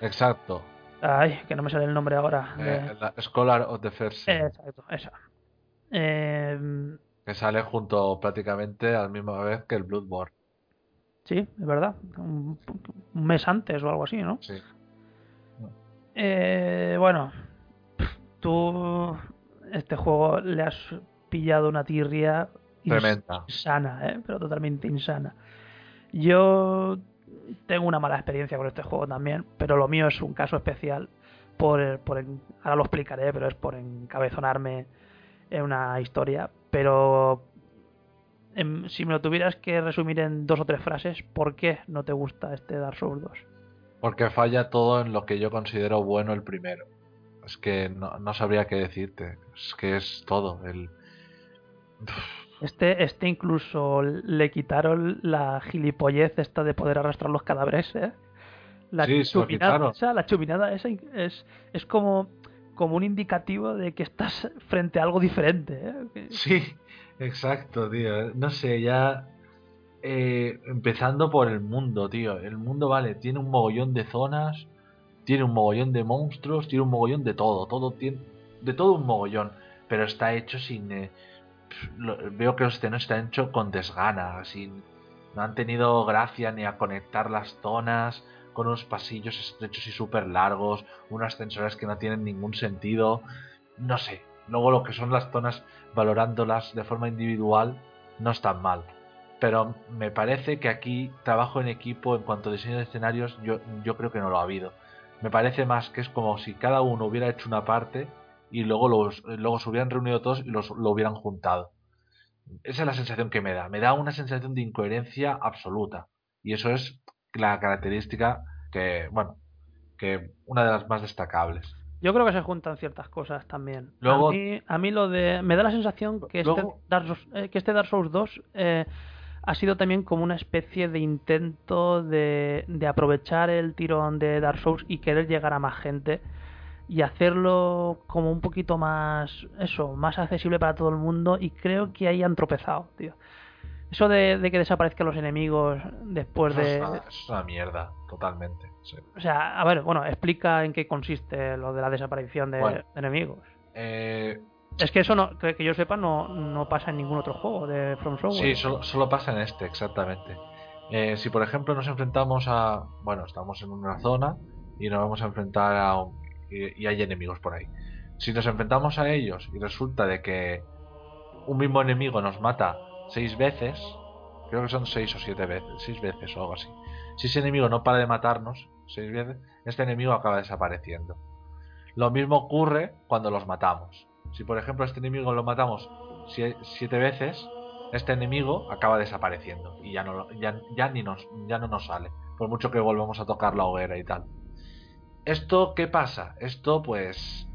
S5: Exacto.
S4: ay, que no me sale el nombre ahora. de-
S5: Eh, la Scholar of the First
S4: Eh, exacto, esa. Eh,
S5: que sale junto prácticamente a la misma vez que el Bloodborne.
S4: sí, es verdad. Un, un mes antes o algo así, ¿no?
S5: Sí.
S4: Eh, bueno, tú este juego le has pillado una tirria
S5: Tremenda.
S4: insana, ¿eh? pero totalmente insana. Yo tengo una mala experiencia con este juego también, pero lo mío es un caso especial. Por, por en- ahora lo explicaré, pero es por encabezonarme en una historia. Pero em, si me lo tuvieras que resumir en dos o tres frases, ¿por qué no te gusta este Dark Souls 2?
S5: Porque falla todo en lo que yo considero bueno el primero. Es que no, no sabría qué decirte. Es que es todo. El...
S4: Este, este incluso le quitaron la gilipollez esta de poder arrastrar los cadáveres, ¿eh? La
S5: Sí,
S4: chuminada esa, la chuminada esa es, es como, como un indicativo de que estás frente a algo diferente, ¿eh?
S5: Sí, exacto, tío. No sé, ya. eh, empezando por el mundo, tío. El mundo, vale, tiene un mogollón de zonas, tiene un mogollón de monstruos, tiene un mogollón de todo. Todo tiene. De todo un mogollón. Pero está hecho sin. eh, veo que los escenarios están hechos con desgana, sin. No han tenido gracia ni a conectar las zonas con unos pasillos estrechos y súper largos, unas ascensores que no tienen ningún sentido. No sé. Luego lo que son las zonas, valorándolas de forma individual, no están mal. Pero me parece que aquí trabajo en equipo en cuanto a diseño de escenarios, yo, yo creo que no lo ha habido. Me parece más que es como si cada uno hubiera hecho una parte y luego, los, luego se hubieran reunido todos y los, lo hubieran juntado. Esa es la sensación que me da. Me da una sensación de incoherencia absoluta. Y eso es la característica que, bueno, que una de las más destacables.
S4: Yo creo que se juntan ciertas cosas también.
S5: Luego-
S4: a, mí, a mí lo de... Me da la sensación que este, Dark Souls, eh, que este Dark Souls 2 eh, ha sido también como una especie de intento de, de aprovechar el tirón de Dark Souls y querer llegar a más gente y hacerlo como un poquito más, eso, más accesible para todo el mundo y creo que ahí han tropezado, tío. Eso de, de que desaparezcan los enemigos después
S5: es
S4: de...
S5: una- es una mierda, totalmente. sí.
S4: O sea, a ver, bueno, explica en qué consiste lo de la desaparición de
S5: Bueno.
S4: enemigos.
S5: Eh,
S4: Es que eso, no, que, yo sepa, no, no pasa en ningún otro juego de From Software.
S5: Sí, solo, solo pasa en este, exactamente. Eh, si por ejemplo nos enfrentamos a. Bueno, estamos en una zona y nos vamos a enfrentar a. un- y, y hay enemigos por ahí. Si nos enfrentamos a ellos y resulta de que un mismo enemigo nos mata seis veces, creo que son seis o siete veces, seis veces o algo así. Si ese enemigo no para de matarnos seis veces, este enemigo acaba desapareciendo. Lo mismo ocurre cuando los matamos. Si por ejemplo a este enemigo lo matamos sie- siete veces, este enemigo acaba desapareciendo y ya no ya, ya ni nos ya no nos sale por mucho que volvamos a tocar la hoguera y tal esto qué pasa esto pues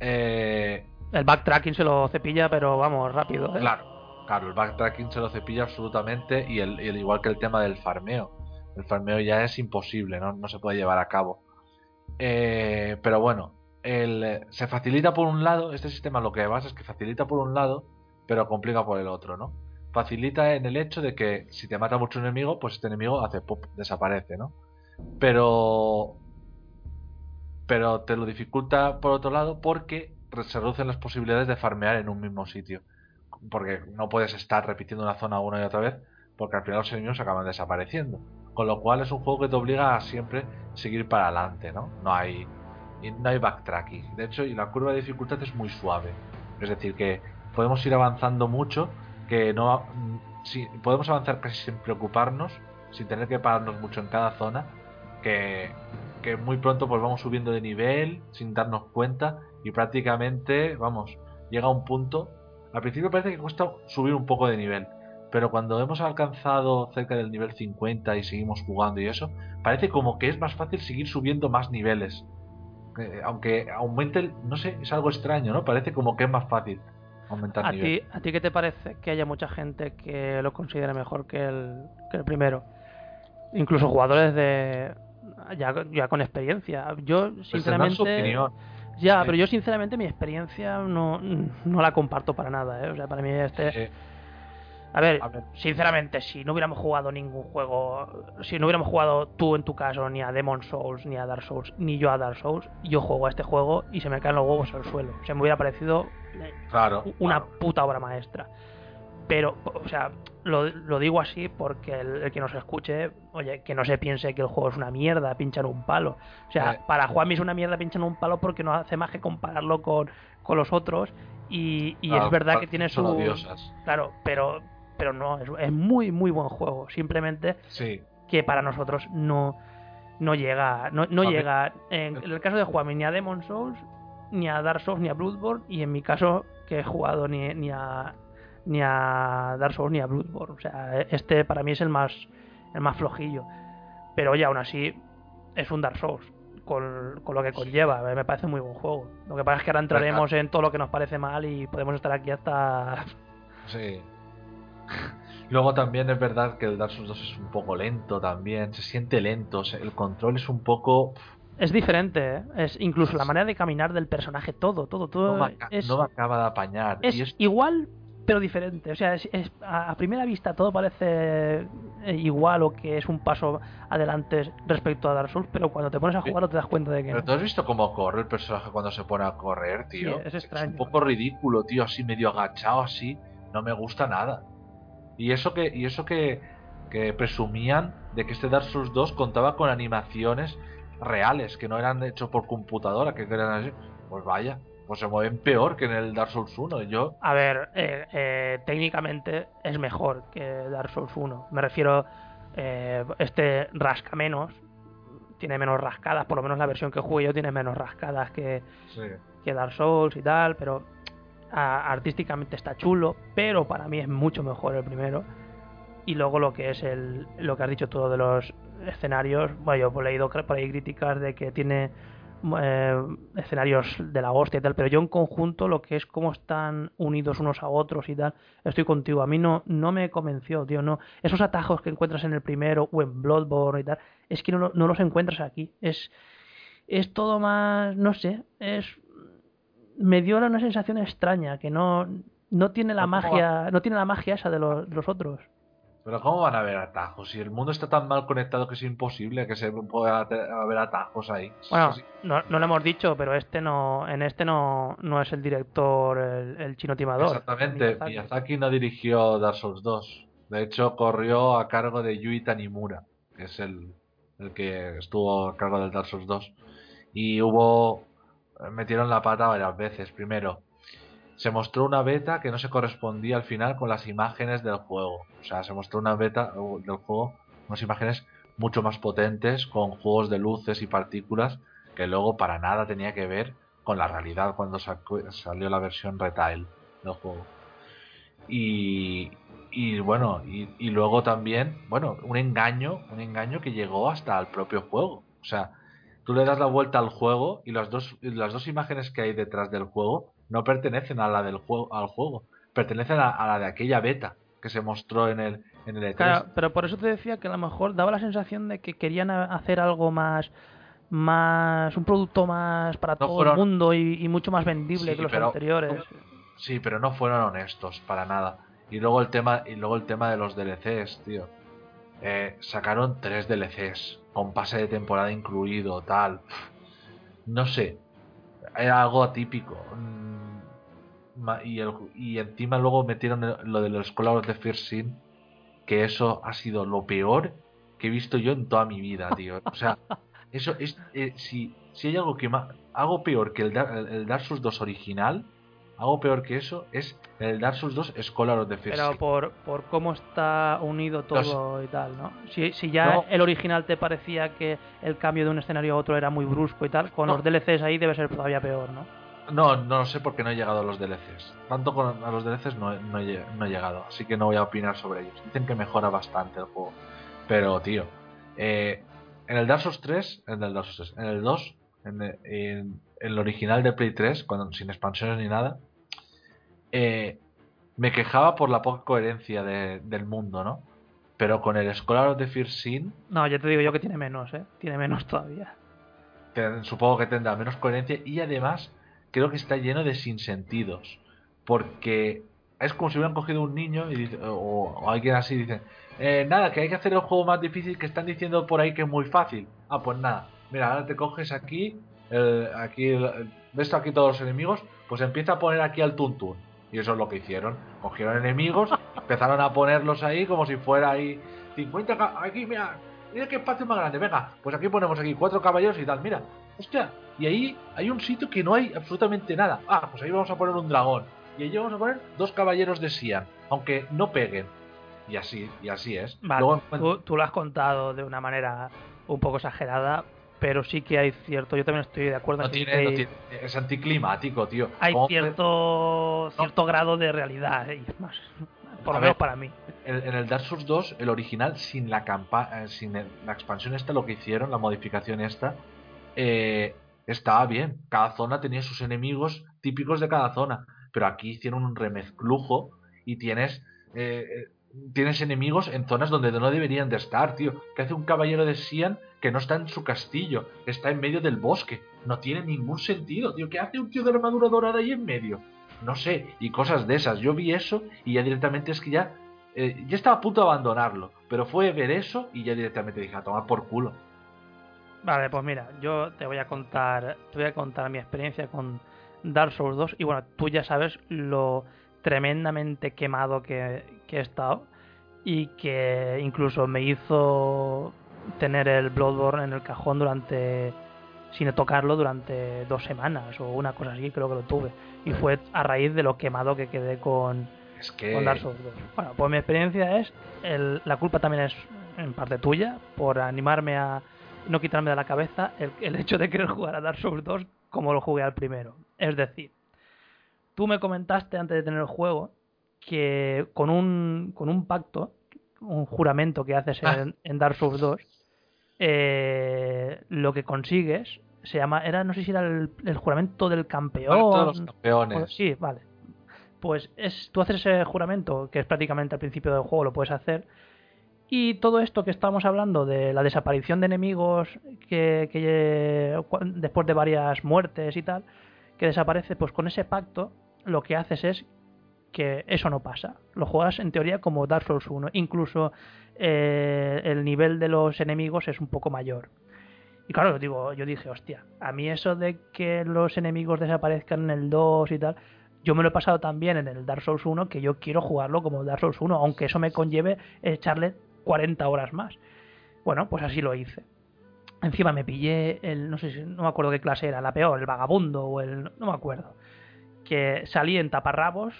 S5: eh,
S4: El backtracking se lo cepilla, pero vamos, rápido. ¿eh?
S5: claro claro el backtracking se lo cepilla absolutamente y el, y el- igual que el tema del farmeo el farmeo ya es imposible no, no se puede llevar a cabo Eh, pero bueno el, se facilita por un lado este sistema lo que pasa es que facilita por un lado pero complica por el otro no facilita en el hecho de que si te mata mucho un enemigo, pues este enemigo hace pop, desaparece, ¿no? Pero pero te lo dificulta por otro lado porque se reducen las posibilidades de farmear en un mismo sitio. Porque no puedes estar repitiendo una zona una y otra vez, porque al final los enemigos acaban desapareciendo. Con lo cual es un juego que te obliga a siempre seguir para adelante, ¿no? No hay y no hay backtracking. De hecho, y la curva de dificultad es muy suave. Es decir, que podemos ir avanzando mucho, que no mm, podemos avanzar casi sin preocuparnos, sin tener que pararnos mucho en cada zona, que, que muy pronto pues vamos subiendo de nivel sin darnos cuenta y prácticamente, vamos, llega un punto. Al principio parece que cuesta subir un poco de nivel, pero cuando hemos alcanzado cerca del nivel 50 y seguimos jugando y eso, parece como que es más fácil seguir subiendo más niveles. Eh, aunque aumente, el- no sé, es algo extraño, ¿no? Parece como que es más fácil aumentar
S4: ¿A
S5: nivel.
S4: ti, ¿A ti qué te parece que haya mucha gente que lo considere mejor que el, que el primero? Incluso jugadores de ya, ya con experiencia. Yo,
S5: Pues
S4: sinceramente.
S5: su opinión.
S4: Ya,
S5: Sí.
S4: pero yo sinceramente mi experiencia no, no la comparto para nada, ¿eh? O sea, para mí este...
S5: Eh,
S4: A ver,
S5: a ver.
S4: sinceramente, si no hubiéramos jugado ningún juego, si no hubiéramos jugado tú en tu caso ni a Demon Souls, ni a Dark Souls, ni yo a Dark Souls, yo juego a este juego y se me caen los huevos al suelo. O sea, me hubiera parecido
S5: claro.
S4: una
S5: claro.
S4: puta obra maestra. Pero, o sea, lo, lo digo así porque el, el que nos escuche, oye, que no se piense que el juego es una mierda, pinchan un palo. O sea,
S5: Eh.
S4: para Juanmi es una mierda, pinchan un palo porque no hace más que compararlo con, con los otros. Y, y
S5: Claro,
S4: es verdad que tiene su. Claro, pero, pero no, es, es muy, muy buen juego. Simplemente
S5: Sí,
S4: que para nosotros no, no llega. No, no llega. En, en el caso de Juanmi, ni a Demon Souls, ni a Dark Souls, ni a Bloodborne. Y en mi caso, que he jugado ni, ni a ni a Dark Souls ni a Bloodborne. O sea, este para mí es el más el más flojillo. Pero oye, aún así es un Dark Souls. con, con lo que conlleva. Me parece muy buen juego. Lo que pasa es que ahora entraremos en todo lo que nos parece mal y podemos estar aquí hasta.
S5: Sí. Luego también es verdad que el Dark Souls 2 es un poco lento también, se siente lento, el control es un poco...
S4: Es diferente, ¿eh? es incluso la manera de caminar del personaje, todo, todo, todo.
S5: No me,
S4: es,
S5: no me acaba de apañar.
S4: es
S5: y es-
S4: igual, pero diferente. O sea, es, es- a, primera vista todo parece eh, igual o que es un paso adelante respecto a Dark Souls, pero cuando te pones a
S5: Sí.
S4: jugarlo te das cuenta de que
S5: Pero
S4: no.
S5: tú has visto cómo corre el personaje cuando se pone a correr, tío.
S4: Sí, es extraño.
S5: un poco ridículo, tío, así medio agachado, así. No me gusta nada. Y eso que, y eso que, que presumían de que este Dark Souls 2 contaba con animaciones reales, que no eran hechos por computadora, que eran así. Pues vaya, pues se mueven peor que en el Dark Souls 1. Yo,
S4: A ver, eh, eh, técnicamente es mejor que Dark Souls 1. Me refiero, eh, este rasca menos, tiene menos rascadas, por lo menos la versión que jugué yo tiene menos rascadas que,
S5: sí.
S4: que Dark Souls y tal, pero artísticamente está chulo, pero para mí es mucho mejor el primero. Y luego lo que es el, lo que has dicho todo de los escenarios, bueno, yo he leído por ahí críticas de que tiene eh, escenarios de la hostia y tal, pero yo en conjunto lo que es cómo están unidos unos a otros y tal, estoy contigo, a mí no, no me convenció, tío, no, esos atajos que encuentras en el primero o en Bloodborne y tal, es que no, no los encuentras aquí, es, es todo más, no sé, es me dio una sensación extraña que no no tiene la
S5: ¿Cómo
S4: magia no tiene la magia esa de los, otros
S5: Pero ¿cómo van a haber atajos? Si el mundo está tan mal conectado que es imposible que se pueda haber atajos ahí.
S4: bueno
S5: Sí,
S4: no, no lo hemos dicho pero este no en este no no es el director el, el chino timador
S5: Exactamente,
S4: Miyazaki.
S5: Miyazaki no dirigió Dark Souls 2. De hecho, corrió a cargo de Yui Tanimura, que es el, el que estuvo a cargo del Dark Souls 2. Y hubo. Metieron la pata varias veces. Primero, se mostró una beta que no se correspondía al final con las imágenes del juego. O sea, se mostró una beta uh, del juego, unas imágenes mucho más potentes, con juegos de luces y partículas, que luego para nada tenía que ver con la realidad cuando salió la versión retail del juego. Y, y bueno, y, y luego también, bueno, un engaño, un engaño que llegó hasta el propio juego. O sea, tú le das la vuelta al juego y las dos, las dos imágenes que hay detrás del juego no pertenecen a la del juego, al juego, pertenecen a, a la de aquella beta que se mostró en el, en el E3.
S4: Claro, pero por eso te decía que a lo mejor daba la sensación de que querían hacer algo más más un producto más para
S5: No
S4: todo
S5: fueron-
S4: el mundo y, y mucho más vendible
S5: Sí,
S4: que los
S5: pero-
S4: anteriores
S5: Sí, pero no fueron honestos para nada. Y luego el tema, y luego el tema de los DLCs, tío. Eh, sacaron tres DLCs con pase de temporada incluido, tal. No sé, era algo atípico. Mm, Y, y encima luego metieron lo de los Scholars de First Sin, que eso ha sido lo peor que he visto yo en toda mi vida, tío. O sea, eso es eh, si, si hay algo que ma- algo peor que el, el- el Dark Souls 2 original, algo peor que eso es el Dark Souls 2 Scholar of the First
S4: pero por, por cómo está unido todo y tal, ¿no? Si, si ya
S5: No.
S4: el original te parecía que el cambio de un escenario a otro era muy brusco y tal, con
S5: No.
S4: los DLCs ahí debe ser todavía peor, ¿no?
S5: No, no lo sé porque no he llegado a los DLCs. Tanto con a los DLCs no, he- no he, no he llegado, así que no voy a opinar sobre ellos. Dicen que mejora bastante el juego. Pero, tío, eh, en el Dark Souls 3, en el Dark Souls 3, en el 2, en, en el original de Play 3, cuando, sin expansiones ni nada, eh, me quejaba por la poca coherencia de- del mundo, ¿no? Pero con el Scholar of the First Sin,
S4: No, ya te digo yo que tiene menos, ¿eh? Tiene menos todavía.
S5: supongo que tendrá menos coherencia y además creo que está lleno de sinsentidos. Porque es como si hubieran cogido un niño y dice- o, o alguien así dice, "Eh, nada, que hay que hacer el juego más difícil que están diciendo por ahí que es muy fácil. Ah, pues nada, mira, ahora te coges aquí, el- aquí, el- ves aquí todos los enemigos, pues empieza a poner aquí al tuntún. Y eso es lo que hicieron. Cogieron enemigos, empezaron a ponerlos ahí como si fuera ahí 50 ca- aquí, mira, mira qué espacio más grande, venga, pues aquí ponemos aquí cuatro caballeros y tal, mira, hostia, y ahí hay un sitio que no hay absolutamente nada. Ah, pues ahí vamos a poner un dragón. Y allí vamos a poner dos caballeros de Sian, aunque no peguen. Y así, y así es.
S4: Vale,
S5: Luego
S4: tú lo has contado de una manera un poco exagerada, pero sí que hay cierto, yo también estoy de acuerdo
S5: no
S4: en que
S5: tiene, no tiene- es anticlimático, tío.
S4: hay
S5: ¿Cómo
S4: cierto cierto grado de realidad, ¿eh? Y más, por lo menos para mí.
S5: En, en el Dark Souls 2, el original, sin la campa eh, sin el- la expansión esta, lo que hicieron, la modificación esta, eh, estaba bien. Cada zona tenía sus enemigos típicos de cada zona. Pero aquí hicieron un remezclujo y tienes. eh, tienes enemigos en zonas donde no deberían de estar, tío. ¿Qué hace un caballero de Sian que no está en su castillo? Está en medio del bosque. No tiene ningún sentido, tío. ¿Qué hace un tío de armadura dorada ahí en medio? No sé, y cosas de esas. Yo vi eso y ya directamente es que ya. eh, ya estaba a punto de abandonarlo. Pero fue ver eso y ya directamente dije, a tomar por culo.
S4: Vale, pues mira, yo te voy a contar, te voy a contar mi experiencia con Dark Souls 2 y bueno, tú ya sabes lo tremendamente quemado que, que he estado y que incluso me hizo tener el Bloodborne en el cajón durante sin tocarlo durante dos semanas o una cosa así, creo que lo tuve y fue a raíz de lo quemado que quedé con,
S5: Es que.
S4: con Dark Souls 2. Bueno, pues mi experiencia es, el- la culpa también es en parte tuya, por animarme a no quitarme de la cabeza el, el hecho de querer jugar a Dark Souls 2 como lo jugué al primero. Es decir, tú me comentaste antes de tener el juego que con un, con un pacto, un juramento que haces en, en Dark Souls 2, eh, lo que consigues se llama, era, no sé si era el, el juramento del campeón.
S5: Todos los
S4: o-
S5: campeones.
S4: Sí, vale. Pues es, tú haces ese juramento, que es prácticamente al principio del juego, lo puedes hacer. Y todo esto que estábamos hablando de la desaparición de enemigos que, que, después de varias muertes y tal, que desaparece, pues con ese pacto lo que haces es que eso no pasa. Lo juegas en teoría como Dark Souls 1. Incluso eh, el nivel de los enemigos es un poco mayor. Y claro, digo, yo dije, hostia, a mí eso de que los enemigos desaparezcan en el 2 y tal, yo me lo he pasado también en el Dark Souls 1 que yo quiero jugarlo como Dark Souls 1, aunque eso me conlleve echarle 40 horas más. Bueno, pues así lo hice. Encima me pillé el, no sé si, no me acuerdo qué clase era, la peor, el vagabundo o el, no me acuerdo. Que salí en taparrabos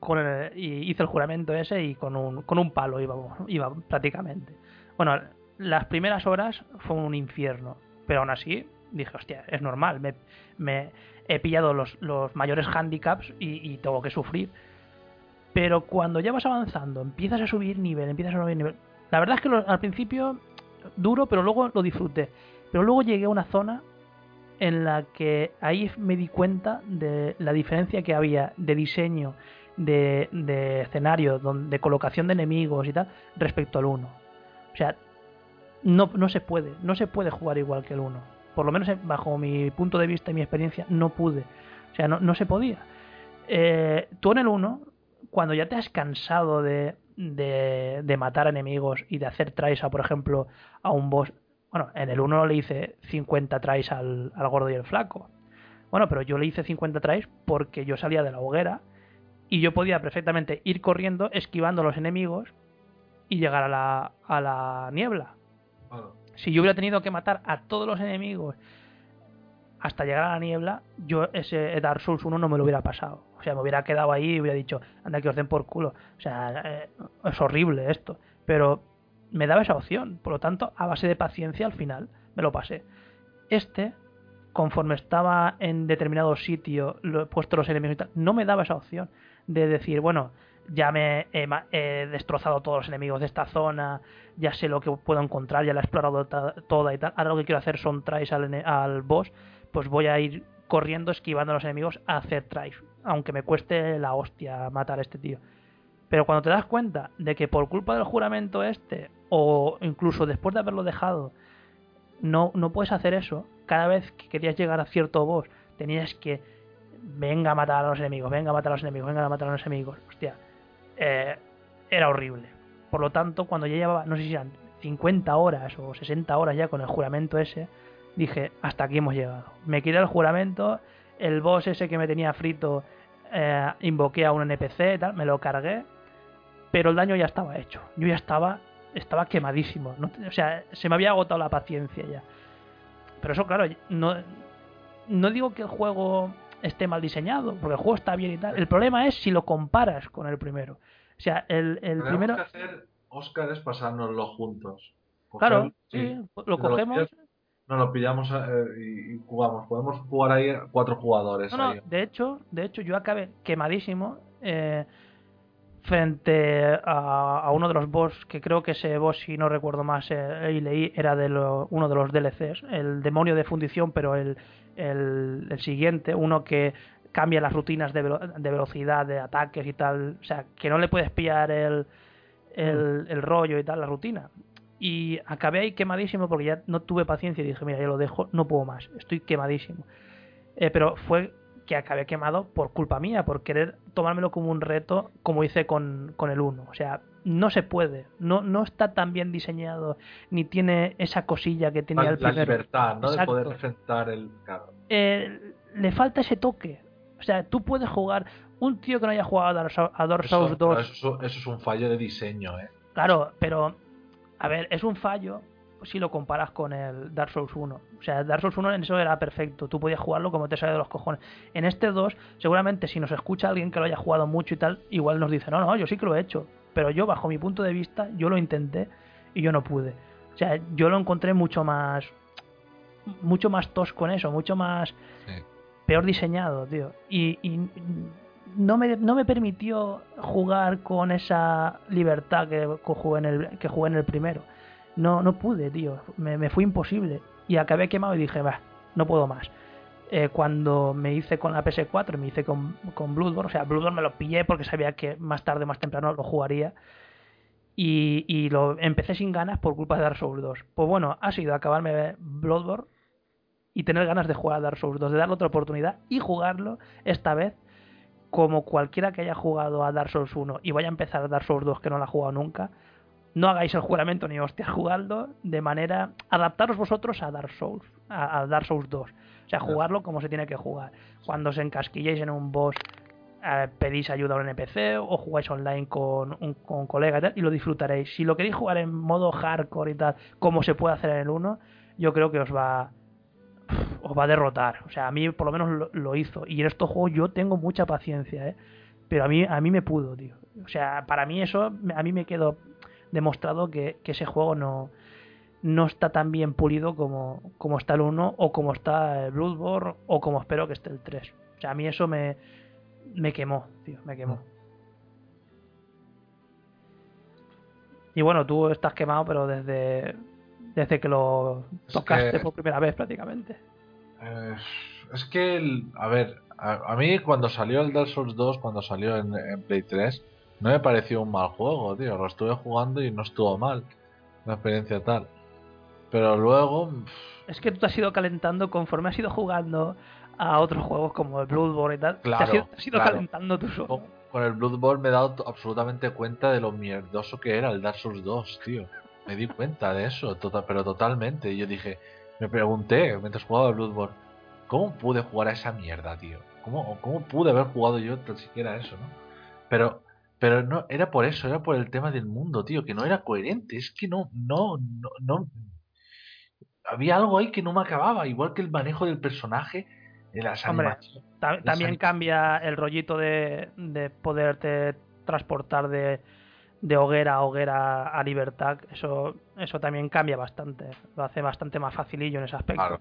S4: con el- y hice el juramento ese y con un, con un palo iba, iba prácticamente. Bueno, las primeras horas fue un infierno, pero aún así dije, hostia, es normal, me, me he pillado los, los mayores handicaps y, y tengo que sufrir. Pero cuando ya vas avanzando, empiezas a subir nivel, empiezas a subir nivel. La verdad es que al principio duro, pero luego lo disfruté. Pero luego llegué a una zona en la que ahí me di cuenta de la diferencia que había de diseño, de, de escenario, de colocación de enemigos y tal, respecto al 1. O sea, no, no se puede, no se puede jugar igual que el 1. Por lo menos eh, bajo mi punto de vista y mi experiencia, no pude. O sea, no, no se podía. Eh, tú en el 1, cuando ya te has cansado de, de, de matar enemigos y de hacer tries a, por ejemplo, a un boss. Bueno, en el 1 le hice 50 tries al, al gordo y el flaco. Bueno, pero yo le hice 50 tries porque yo salía de la hoguera y yo podía perfectamente ir corriendo, esquivando a los enemigos y llegar a la, a la niebla.
S5: Bueno,
S4: Si yo hubiera tenido que matar a todos los enemigos hasta llegar a la niebla, yo ese Dark Souls 1 no me lo hubiera pasado. O sea, me hubiera quedado ahí y hubiera dicho, anda que os den por culo. O sea, eh, es horrible esto. Pero me daba esa opción. Por lo tanto, a base de paciencia al final me lo pasé. Este, conforme estaba en determinado sitio, lo he puesto los enemigos y tal, no me daba esa opción de decir, bueno, ya me he, destrozado todos los enemigos de esta zona, ya sé lo que puedo encontrar, ya la he explorado toda y tal. Ahora lo que quiero hacer son tries al, al boss, pues voy a ir corriendo, esquivando a los enemigos a hacer tries, aunque me cueste la hostia matar a este tío. Pero cuando te das cuenta de que por culpa del juramento este, o incluso después de haberlo dejado, no, no puedes hacer eso, cada vez que querías llegar a cierto boss, tenías que venga a matar a los enemigos, venga a matar a los enemigos, venga a matar a los enemigos. Hostia, eh, era horrible. Por lo tanto, cuando ya llevaba, no sé si eran 50 horas o 60 horas ya con el juramento ese, dije, hasta aquí hemos llegado. Me quité el juramento, el boss ese que me tenía frito, eh, invoqué a un NPC y tal, me lo cargué, pero el daño ya estaba hecho. Yo ya estaba, estaba quemadísimo. No o sea, se me había agotado la paciencia ya. Pero eso, claro, no, no digo que el juego esté mal diseñado, porque el juego está bien y tal. El problema es si lo comparas con el primero. O sea, el, el
S5: Lo que
S4: primero...
S5: tenemos que hacer, Oscar, es pasárnoslo juntos.
S4: Claro, sí,
S5: sí.
S4: lo
S5: nos
S4: cogemos.
S5: Nos lo pillamos eh, y, jugamos. Podemos jugar ahí cuatro jugadores.
S4: No, no, de hecho, de hecho, yo acabé quemadísimo. eh, frente a, a uno de los boss, que creo que ese boss, si no recuerdo más, eh, y leí, era de lo- uno de los DLCs, el demonio de fundición, pero el, el, el siguiente, uno que cambia las rutinas de, velo- de velocidad, de ataques y tal, o sea, que no le puedes pillar el, el, el rollo y tal, la rutina. Y acabé ahí quemadísimo porque ya no tuve paciencia y dije, mira, ya lo dejo, no puedo más, estoy quemadísimo. Eh, pero fue que acabé quemado por culpa mía, por querer tomármelo como un reto, como hice con, con el 1. O sea, no se puede, no, no está tan bien diseñado, ni tiene esa cosilla que tenía
S5: la,
S4: el
S5: la
S4: primero.
S5: libertad, ¿no?
S4: Exacto.
S5: De poder enfrentar el. Claro.
S4: Eh, le falta ese toque. O sea, tú puedes jugar, un tío que no haya jugado a Dark Souls, a Dark Souls
S5: Eso,
S4: 2,
S5: pero eso, eso es un fallo de diseño, ¿eh?
S4: Claro, pero a ver, es un fallo si lo comparas con el Dark Souls 1. O sea, Dark Souls 1 en eso era perfecto, tú podías jugarlo como te sale de los cojones. En este 2, seguramente si nos escucha alguien que lo haya jugado mucho y tal, igual nos dice, no, no, yo sí que lo he hecho. Pero yo, bajo mi punto de vista, yo lo intenté y yo no pude. O sea, yo lo encontré mucho más... Mucho más tosco en eso, mucho más
S5: Sí.
S4: peor diseñado, tío. Y, y no, me, no me permitió jugar con esa libertad que, que jugué en el, que jugué en el primero. No, no pude, tío. Me, me fue imposible. Y acabé quemado y dije, va, no puedo más. Eh, cuando me hice con la PS4, me hice con, Bloodborne, o sea, Bloodborne me lo pillé porque sabía que más tarde o más temprano lo jugaría. Y, y lo empecé sin ganas por culpa de Dark Souls 2. Pues bueno, ha sido acabarme Bloodborne y tener ganas de jugar a Dark Souls 2, de darle otra oportunidad y jugarlo esta vez como cualquiera que haya jugado a Dark Souls 1 y vaya a empezar a Dark Souls 2 que no lo ha jugado nunca. No hagáis el juramento ni hostias jugadlo de manera. adaptaros vosotros a Dark Souls, a, a Dark Souls 2. O sea, jugarlo como se tiene que jugar. Cuando os encasquilléis en un boss, eh, pedís ayuda a un NPC o jugáis online con un, con colega y tal, y lo disfrutaréis. Si lo queréis jugar en modo hardcore y tal, como se puede hacer en el 1, yo creo que os va os va a derrotar. O sea, a mí por lo menos lo, lo hizo. Y en estos juegos yo tengo mucha paciencia, ¿eh? Pero a mí, a mí me pudo, tío. O sea, para mí eso, a mí me quedó demostrado que, que ese juego no, no está tan bien pulido como, como está el 1 o como está el Bloodborne o como espero que esté el 3. O sea, a mí eso me, me quemó, tío, me quemó. Y bueno, tú estás quemado, pero desde, desde que lo
S5: Es
S4: tocaste
S5: que-
S4: por primera vez prácticamente.
S5: Eh, es que, el- a ver, a, a mí cuando salió el Dark Souls 2, cuando salió en, en Play 3, no me pareció un mal juego, tío. Lo estuve jugando y no estuvo mal. Una experiencia tal. Pero luego,
S4: Es que tú te has ido calentando conforme has ido jugando a otros juegos como el Bloodborne y tal. te has
S5: Claro,
S4: ido, te has ido
S5: claro.
S4: calentando tú solo.
S5: con, con el Bloodborne me he dado absolutamente cuenta de lo mierdoso que era el Dark Souls 2, tío. Me di cuenta de eso, tota- pero totalmente. Y yo dije, me pregunté mientras jugaba al Bloodborne, ¿cómo pude jugar a esa mierda, tío? ¿Cómo, cómo pude haber jugado yo tan siquiera eso, no? Pero, pero no, era por eso, era por el tema del mundo, tío, que no era coherente. Es que no, no, no, no. Había algo ahí que no me acababa, igual que el manejo del personaje, de las
S4: Hombre,
S5: animaciones.
S4: Ta-
S5: Las
S4: también cambia el rollito de, de poderte transportar de, de hoguera a hoguera a libertad. Eso, eso también cambia bastante. Lo hace bastante más facilillo en ese aspecto.
S5: Claro.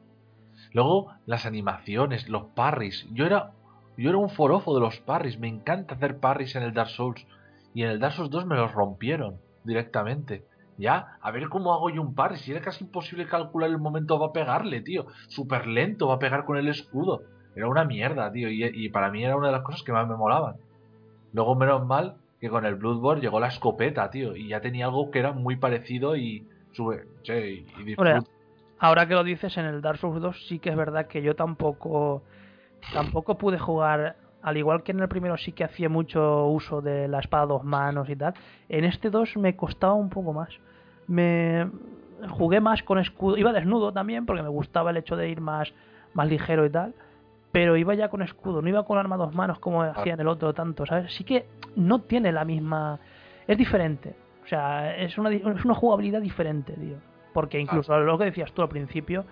S5: Luego, las animaciones, los parries. Yo era, yo era un forofo de los parries. Me encanta hacer parries en el Dark Souls. Y en el Dark Souls 2 me los rompieron directamente. Ya, a ver cómo hago yo un parry. Si era casi imposible calcular el momento va a pegarle, tío. Súper lento, va a pegar con el escudo. Era una mierda, tío. Y, y para mí era una de las cosas que más me molaban. Luego, menos mal que con el Bloodborne llegó la escopeta, tío. Y ya tenía algo que era muy parecido y sube. Che, y
S4: Hombre,
S5: disfruta.
S4: Ahora que lo dices, en el Dark Souls 2 sí que es verdad que yo tampoco tampoco pude jugar, al igual que en el primero sí que hacía mucho uso de la espada a dos manos y tal, en este 2 me costaba un poco más. Me jugué más con escudo, iba desnudo también porque me gustaba el hecho de ir más, más ligero y tal, pero iba ya con escudo, no iba con arma a dos manos como hacía en el otro tanto, ¿sabes? Sí que no tiene la misma... es diferente. O sea, es una, es una jugabilidad diferente, tío. Porque incluso lo que decías tú al principio,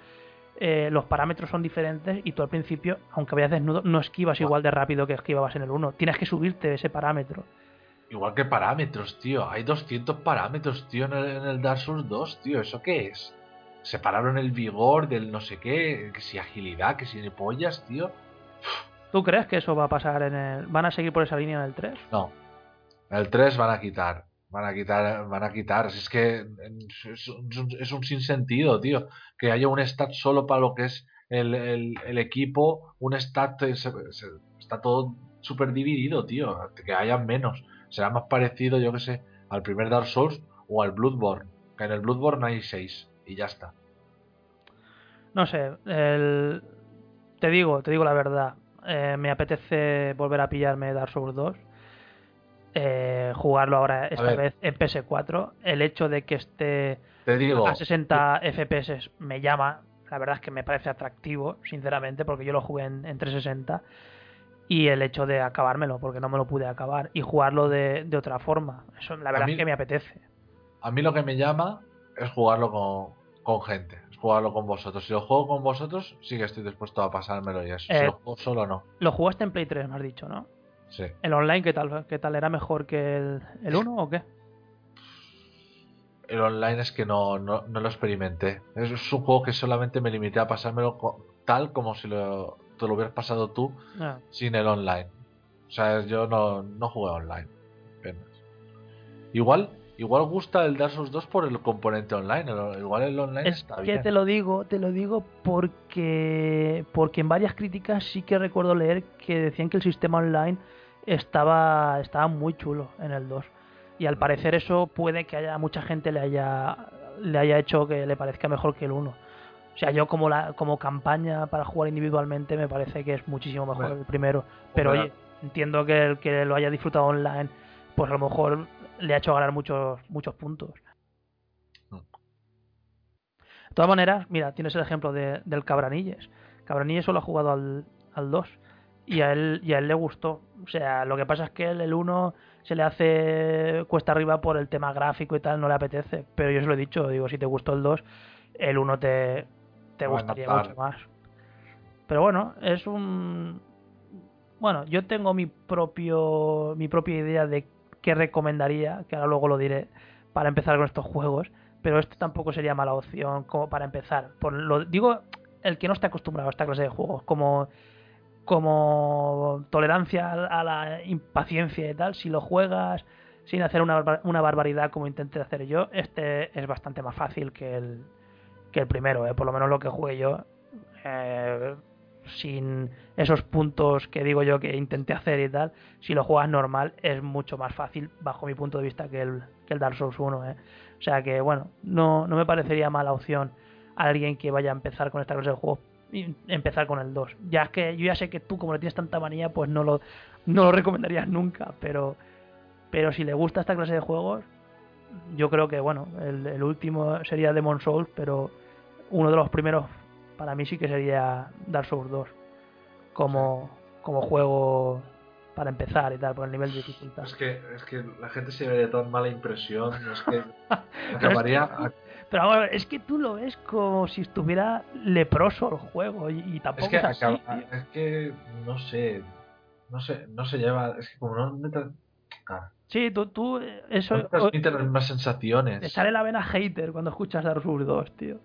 S4: eh, los parámetros son diferentes y tú al principio, aunque vayas desnudo, no esquivas igual de rápido que esquivabas en el 1. Tienes que subirte ese parámetro.
S5: Igual que parámetros, tío. Hay 200 parámetros, tío, en el, en el Dark Souls 2, tío. ¿Eso qué es? Separaron el vigor del no sé qué, que si agilidad, que si ni pollas, tío.
S4: ¿Tú crees que eso va a pasar en el... ¿Van a seguir por esa línea en el 3?
S5: No. El 3 van a quitar. Van a quitar, van a quitar. Si es que es, un- sinsentido, tío. Que haya un stat solo para lo que es el, el- equipo, un stat eh, se- está todo súper dividido, tío. Que haya menos. Será más parecido, yo que sé, al primer Dark Souls o al Bloodborne. Que en el Bloodborne hay 6 y ya está.
S4: No sé, el... te digo, te digo la verdad. eh, me apetece volver a pillarme Dark Souls 2. Eh, jugarlo ahora esta vez en PS4. El hecho de que esté
S5: Te digo,
S4: a 60 FPS me llama. La verdad es que me parece atractivo, sinceramente, porque yo lo jugué en, en 360. Y el hecho de acabármelo, porque no me lo pude acabar. Y jugarlo de, de otra forma. Eso, la verdad
S5: mí-
S4: es que me apetece.
S5: a mí lo que me llama es jugarlo con, con gente. Es jugarlo con vosotros. Si lo juego con vosotros, sí que estoy dispuesto a pasármelo y eso. Si
S4: Eh,
S5: lo juego solo, no.
S4: Lo jugaste en Play 3, me has dicho, ¿no?
S5: Sí.
S4: ¿El online qué tal? ¿Qué tal? ¿Era mejor que el, el 1 o qué?
S5: El online es que no, no, no lo experimenté. Es, un juego que solamente me limité a pasármelo tal como si lo, te lo hubieras pasado tú
S4: Ah,
S5: sin el online. O sea, yo no, no jugué online. apenas. Igual, igual gusta el Dark Souls 2 por el componente online. el- igual el online
S4: Es
S5: está
S4: que
S5: bien.
S4: te lo digo, te lo digo porque porque en varias críticas sí que recuerdo leer que decían que el sistema online estaba estaba muy chulo en el 2 y al parecer eso puede que haya mucha gente le haya le haya hecho que le parezca mejor que el 1. O sea, yo como la como campaña para jugar individualmente me parece que es muchísimo mejor el primero, pero oye, entiendo que el que lo haya disfrutado online pues a lo mejor le ha hecho ganar muchos muchos puntos.
S5: Mm.
S4: De todas maneras, mira, tienes el ejemplo de, del Cabranilles. Cabranilles solo ha jugado al, al 2 y a, él, y a él le gustó. O sea, lo que pasa es que él, el 1 se le hace cuesta arriba por el tema gráfico y tal, no le apetece. Pero yo se lo he dicho, digo, si te gustó el 2, el 1 te, te gustaría mucho más. Pero bueno, es un... Bueno, yo tengo mi propio mi propia idea de qué recomendaría, que ahora luego lo diré, para empezar con estos juegos, pero esto tampoco sería mala opción como para empezar. Por lo digo el que no está acostumbrado a esta clase de juegos, como como tolerancia a la impaciencia y tal, si lo juegas sin hacer una, una barbaridad como intenté hacer yo, este es bastante más fácil que el, que el primero, ¿eh? por lo menos lo que jugué yo, eh, sin esos puntos que digo yo que intenté hacer y tal, si lo juegas normal es mucho más fácil bajo mi punto de vista que el, Dark Souls 1. ¿eh? O sea que bueno, no, no me parecería mala opción a alguien que vaya a empezar con esta clase de juegos y empezar con el 2. Ya es que yo ya sé que tú como le tienes tanta manía pues no lo, no lo recomendarías nunca, pero, pero si le gusta esta clase de juegos, yo creo que bueno, el, el último sería Demon Souls, pero uno de los primeros para mí sí que sería Dark Souls 2 como, como juego para empezar y tal, por el nivel de dificultad.
S5: Es que, es que la gente se ve de tan mala impresión. Es que acabaría.
S4: Pero vamos a ver, es que tú lo ves como si estuviera leproso el juego y, y tampoco
S5: Es que,
S4: es así,
S5: acaba- es que no sé. No sé, no se lleva. Es que como no claro,
S4: Sí, tú, tú eso
S5: no transmite las mismas sensaciones.
S4: te sale la vena hater cuando escuchas Dark Souls 2, tío.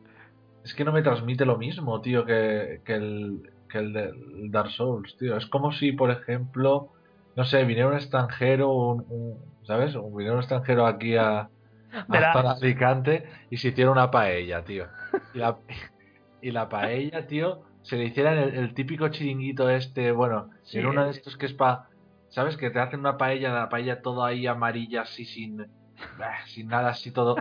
S5: Es que no me transmite lo mismo, tío, que, que el, que el del Dark Souls, tío. Es como si, por ejemplo, no sé, viniera un extranjero, un, un- ¿sabes? Un- Viniera un extranjero aquí a, a
S4: Verás.
S5: para Alicante y se hiciera una paella, tío. Y la, y la paella, tío, se le hiciera el, el típico chiringuito este, bueno,
S4: Sí.
S5: en uno de estos que es para, ¿sabes? Que te hacen una paella, la paella todo ahí amarilla, así sin, sin nada, así todo.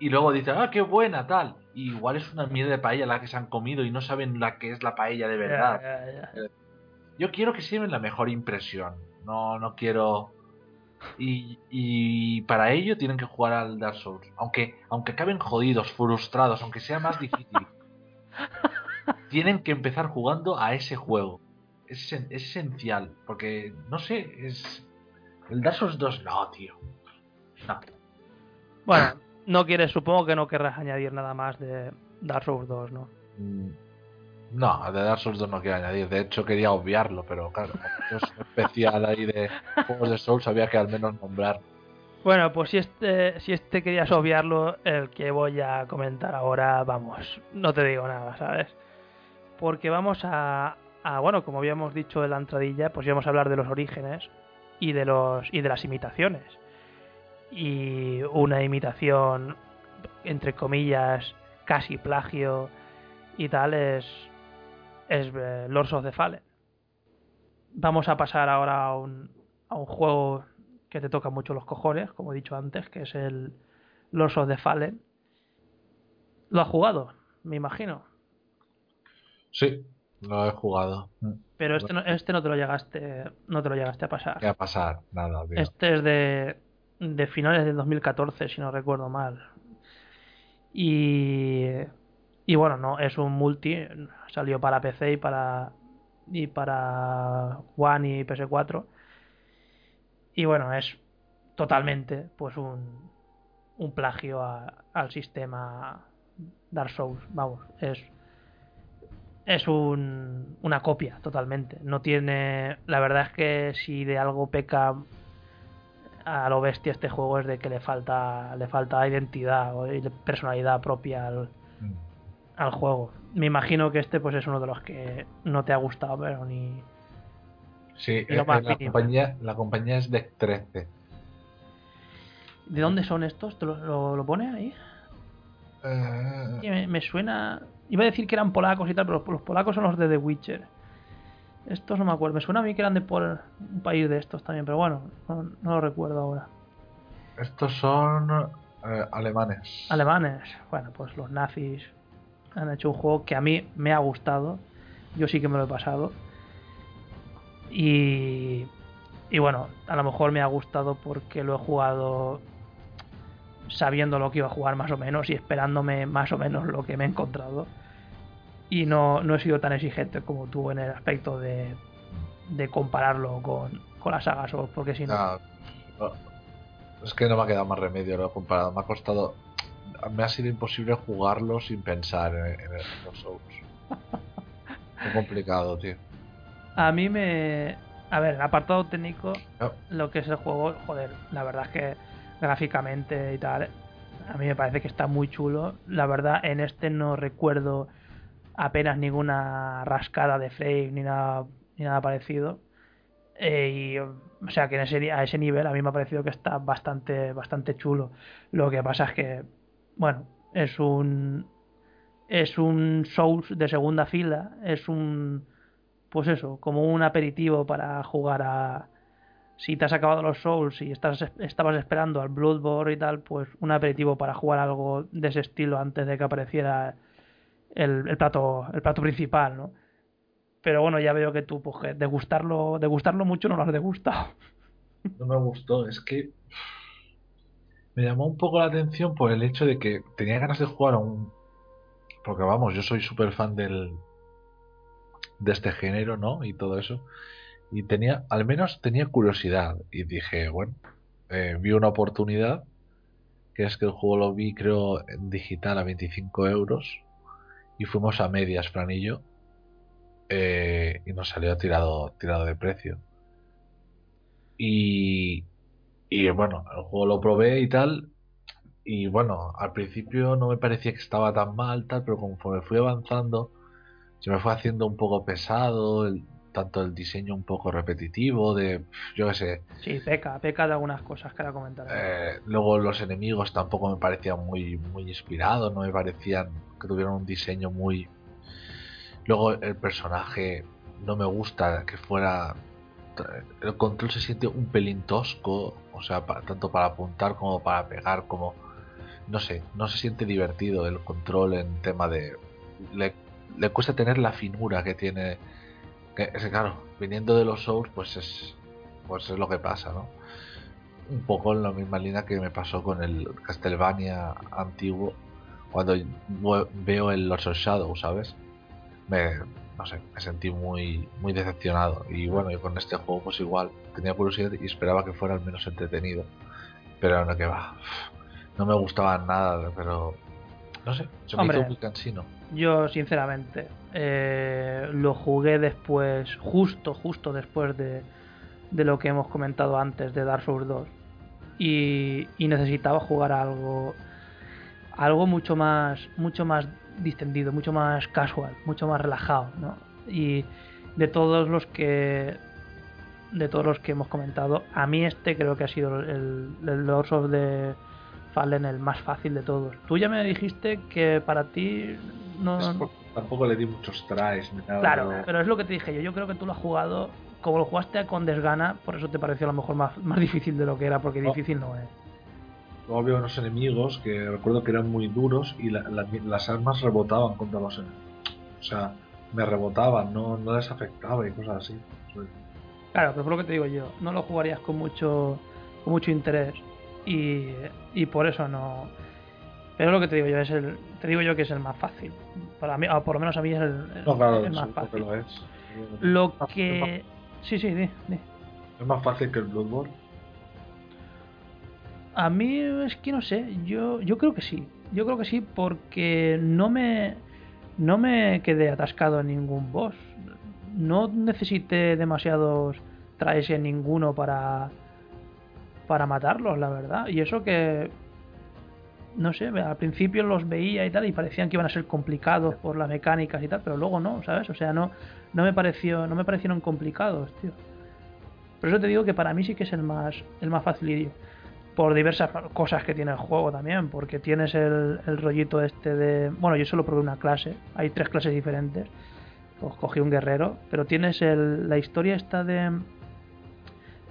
S5: Y luego dicen, ah, qué buena, tal. Y igual es una mierda de paella la que se han comido y no saben la que es la paella de verdad. Yo quiero que se lleven la mejor impresión. No, no quiero. Y, y para ello tienen que jugar al Dark Souls. Aunque, aunque acaben jodidos, frustrados, aunque sea más difícil. tienen que empezar jugando a ese juego. Es esencial. Porque, no sé, es. El Dark Souls 2 no, tío. No.
S4: Bueno, no quieres, supongo que no querrás añadir nada más de Dark Souls 2, ¿no?
S5: Mm, No, de Dark Souls 2 no quiero añadir. De hecho, quería obviarlo, pero claro, es especial ahí de juegos de Souls, había que al menos nombrar.
S4: Bueno, pues si este, si este querías obviarlo, el que voy a comentar ahora, vamos, no te digo nada, ¿sabes? Porque vamos a, a, bueno, como habíamos dicho en la entradilla, pues íbamos a hablar de los orígenes y de los y de las imitaciones. Y una imitación entre comillas casi plagio y tal es es eh, Lords of the Fallen. Vamos a pasar ahora a un, a un juego que te toca mucho los cojones, como he dicho antes, que es el Lords of the Fallen. ¿Lo has jugado? Me imagino.
S5: Sí, lo he jugado.
S4: Pero este no, este no te lo llegaste, no te lo llegaste a pasar.
S5: ¿Qué va a pasar? Nada, tío.
S4: Este es de, de finales del 2014, si no recuerdo mal. Y, y bueno, no, es un multi, salió para PC y para y para One y PS4. Y bueno, es totalmente pues un, un plagio al sistema Dark Souls, vamos, es es un, una copia totalmente. No tiene, la verdad es que si de algo peca a lo bestia este juego es de que le falta le falta identidad o personalidad propia al,
S5: Mm.
S4: Al juego. Me imagino que este pues es uno de los que no te ha gustado, pero ni
S5: Sí,
S4: lo
S5: eh,
S4: más
S5: la,
S4: mínimo.
S5: compañía, la compañía es de 13.
S4: ¿De dónde son estos? ¿Te lo, lo- lo pone ahí?
S5: Eh,
S4: Y me, me suena. Iba a decir que eran polacos y tal, pero los polacos son los de The Witcher. Estos no me acuerdo. Me suena a mí que eran de por un país de estos también, pero bueno, no, no lo recuerdo ahora.
S5: estos son eh, alemanes.
S4: Alemanes. Bueno, pues los nazis han hecho un juego que a mí me ha gustado. Yo sí que me lo he pasado. Y. Y bueno, a lo mejor me ha gustado porque lo he jugado sabiendo lo que iba a jugar más o menos y esperándome más o menos lo que me he encontrado. Y no, no he sido tan exigente como tú en el aspecto de, de compararlo con, con la saga Souls, porque si no.
S5: Ah, es que no me ha quedado más remedio, lo he comparado. Me ha costado. Me ha sido imposible jugarlo sin pensar en, en los Souls. Muy complicado, tío.
S4: A mí me. A ver, el apartado técnico,
S5: No,
S4: lo que es el juego, joder, la verdad es que gráficamente y tal, a mí me parece que está muy chulo. La verdad, en este no recuerdo apenas ninguna rascada de frame ni nada, ni nada parecido. Eh, y, o sea que en ese, a ese nivel a mí me ha parecido que está bastante, bastante chulo. Lo que pasa es que, bueno, es un. Es un Souls de segunda fila, es un pues eso, como un aperitivo para jugar a... Si te has acabado los Souls y estás, estabas esperando al Bloodborne y tal, pues un aperitivo para jugar algo de ese estilo antes de que apareciera el, el plato el plato principal, ¿no? Pero bueno, ya veo que tú, pues, que de gustarlo, de gustarlo mucho no lo has degustado.
S5: no me gustó. Es que. Me llamó un poco la atención por el hecho de que tenía ganas de jugar a un. Porque vamos, yo soy súper fan del. de este género, ¿no? Y todo eso. Y tenía, al menos tenía curiosidad. Y dije, bueno, eh, vi una oportunidad. Que es que el juego lo vi, creo, en digital a 25 euros. Y fuimos a medias, Fran y eh, y nos salió tirado, tirado de precio. Y, y bueno, el juego lo probé y tal. Y bueno, al principio no me parecía que estaba tan mal, tal, pero conforme fui avanzando, se me fue haciendo un poco pesado, el- tanto el diseño un poco repetitivo, de, yo qué sé.
S4: Sí, peca, peca de algunas cosas que ahora comentaré.
S5: Eh, luego los enemigos tampoco me parecían muy, muy inspirados, no me parecían que tuvieran un diseño muy... Luego el personaje no me gusta que fuera... El control se siente un pelín tosco, o sea, tanto para apuntar como para pegar, como... No sé, no se siente divertido el control en tema de... Le, le cuesta tener la finura que tiene... Que, es claro, viniendo de los Souls, pues es, pues es lo que pasa, ¿no? un poco en la misma línea que me pasó con el Castlevania antiguo cuando veo el Lords of Shadow, ¿sabes? Me, no sé, me sentí muy, muy decepcionado. Y bueno, y con este juego pues igual, tenía curiosidad y esperaba que fuera al menos entretenido. Pero no que va. No me gustaba nada, pero no sé, se me
S4: Hombre.
S5: hizo muy cansino.
S4: Yo, sinceramente, eh, lo jugué después, justo, justo después de, de lo que hemos comentado antes de Dark Souls 2. Y, y necesitaba jugar a algo, algo mucho más, mucho más distendido, mucho más casual, mucho más relajado, ¿no? Y de todos los que de todos los que hemos comentado, a mí este creo que ha sido el, el Lords of the Fallen el más fácil de todos. Tú ya me dijiste que para ti no...
S5: Tampoco le di muchos tries ni nada.
S4: Claro,
S5: pero-
S4: pero es lo que te dije yo. Yo creo que tú lo has jugado, como lo jugaste con desgana, por eso te pareció a lo mejor más, más difícil de lo que era, porque
S5: Oh.
S4: difícil no es.
S5: Había unos enemigos que recuerdo que eran muy duros y la- la- las armas rebotaban contra los enemigos. O sea, me rebotaban, no, no les afectaba y cosas así.
S4: Claro, pero por lo que te digo yo, no lo jugarías con mucho, con mucho interés y, y por eso no. Pero lo que te digo yo es el, te digo yo que es el más fácil. Para mí, o por lo menos a mí es el, el-
S5: No, claro,
S4: el más fácil.
S5: lo es.
S4: Lo
S5: Es más-
S4: que, sí, sí, di, di.
S5: Es más fácil que el Bloodborne.
S4: A mí es que no sé, yo, yo creo que sí. Yo creo que sí porque no me, no me quedé atascado en ningún boss. No necesité demasiados tries en ninguno para, para matarlos, la verdad. Y eso que, no sé, al principio los veía y tal y parecían que iban a ser complicados por las mecánicas y tal, pero luego no, ¿sabes? O sea, no, no me pareció, no me parecieron complicados, tío. Por eso te digo que para mí sí que es el más, el más facilillo por diversas cosas que tiene el juego también, porque tienes el, el rollito este de... Bueno, yo solo probé una clase, hay tres clases diferentes, Co- cogí un guerrero, pero tienes el, la historia esta de...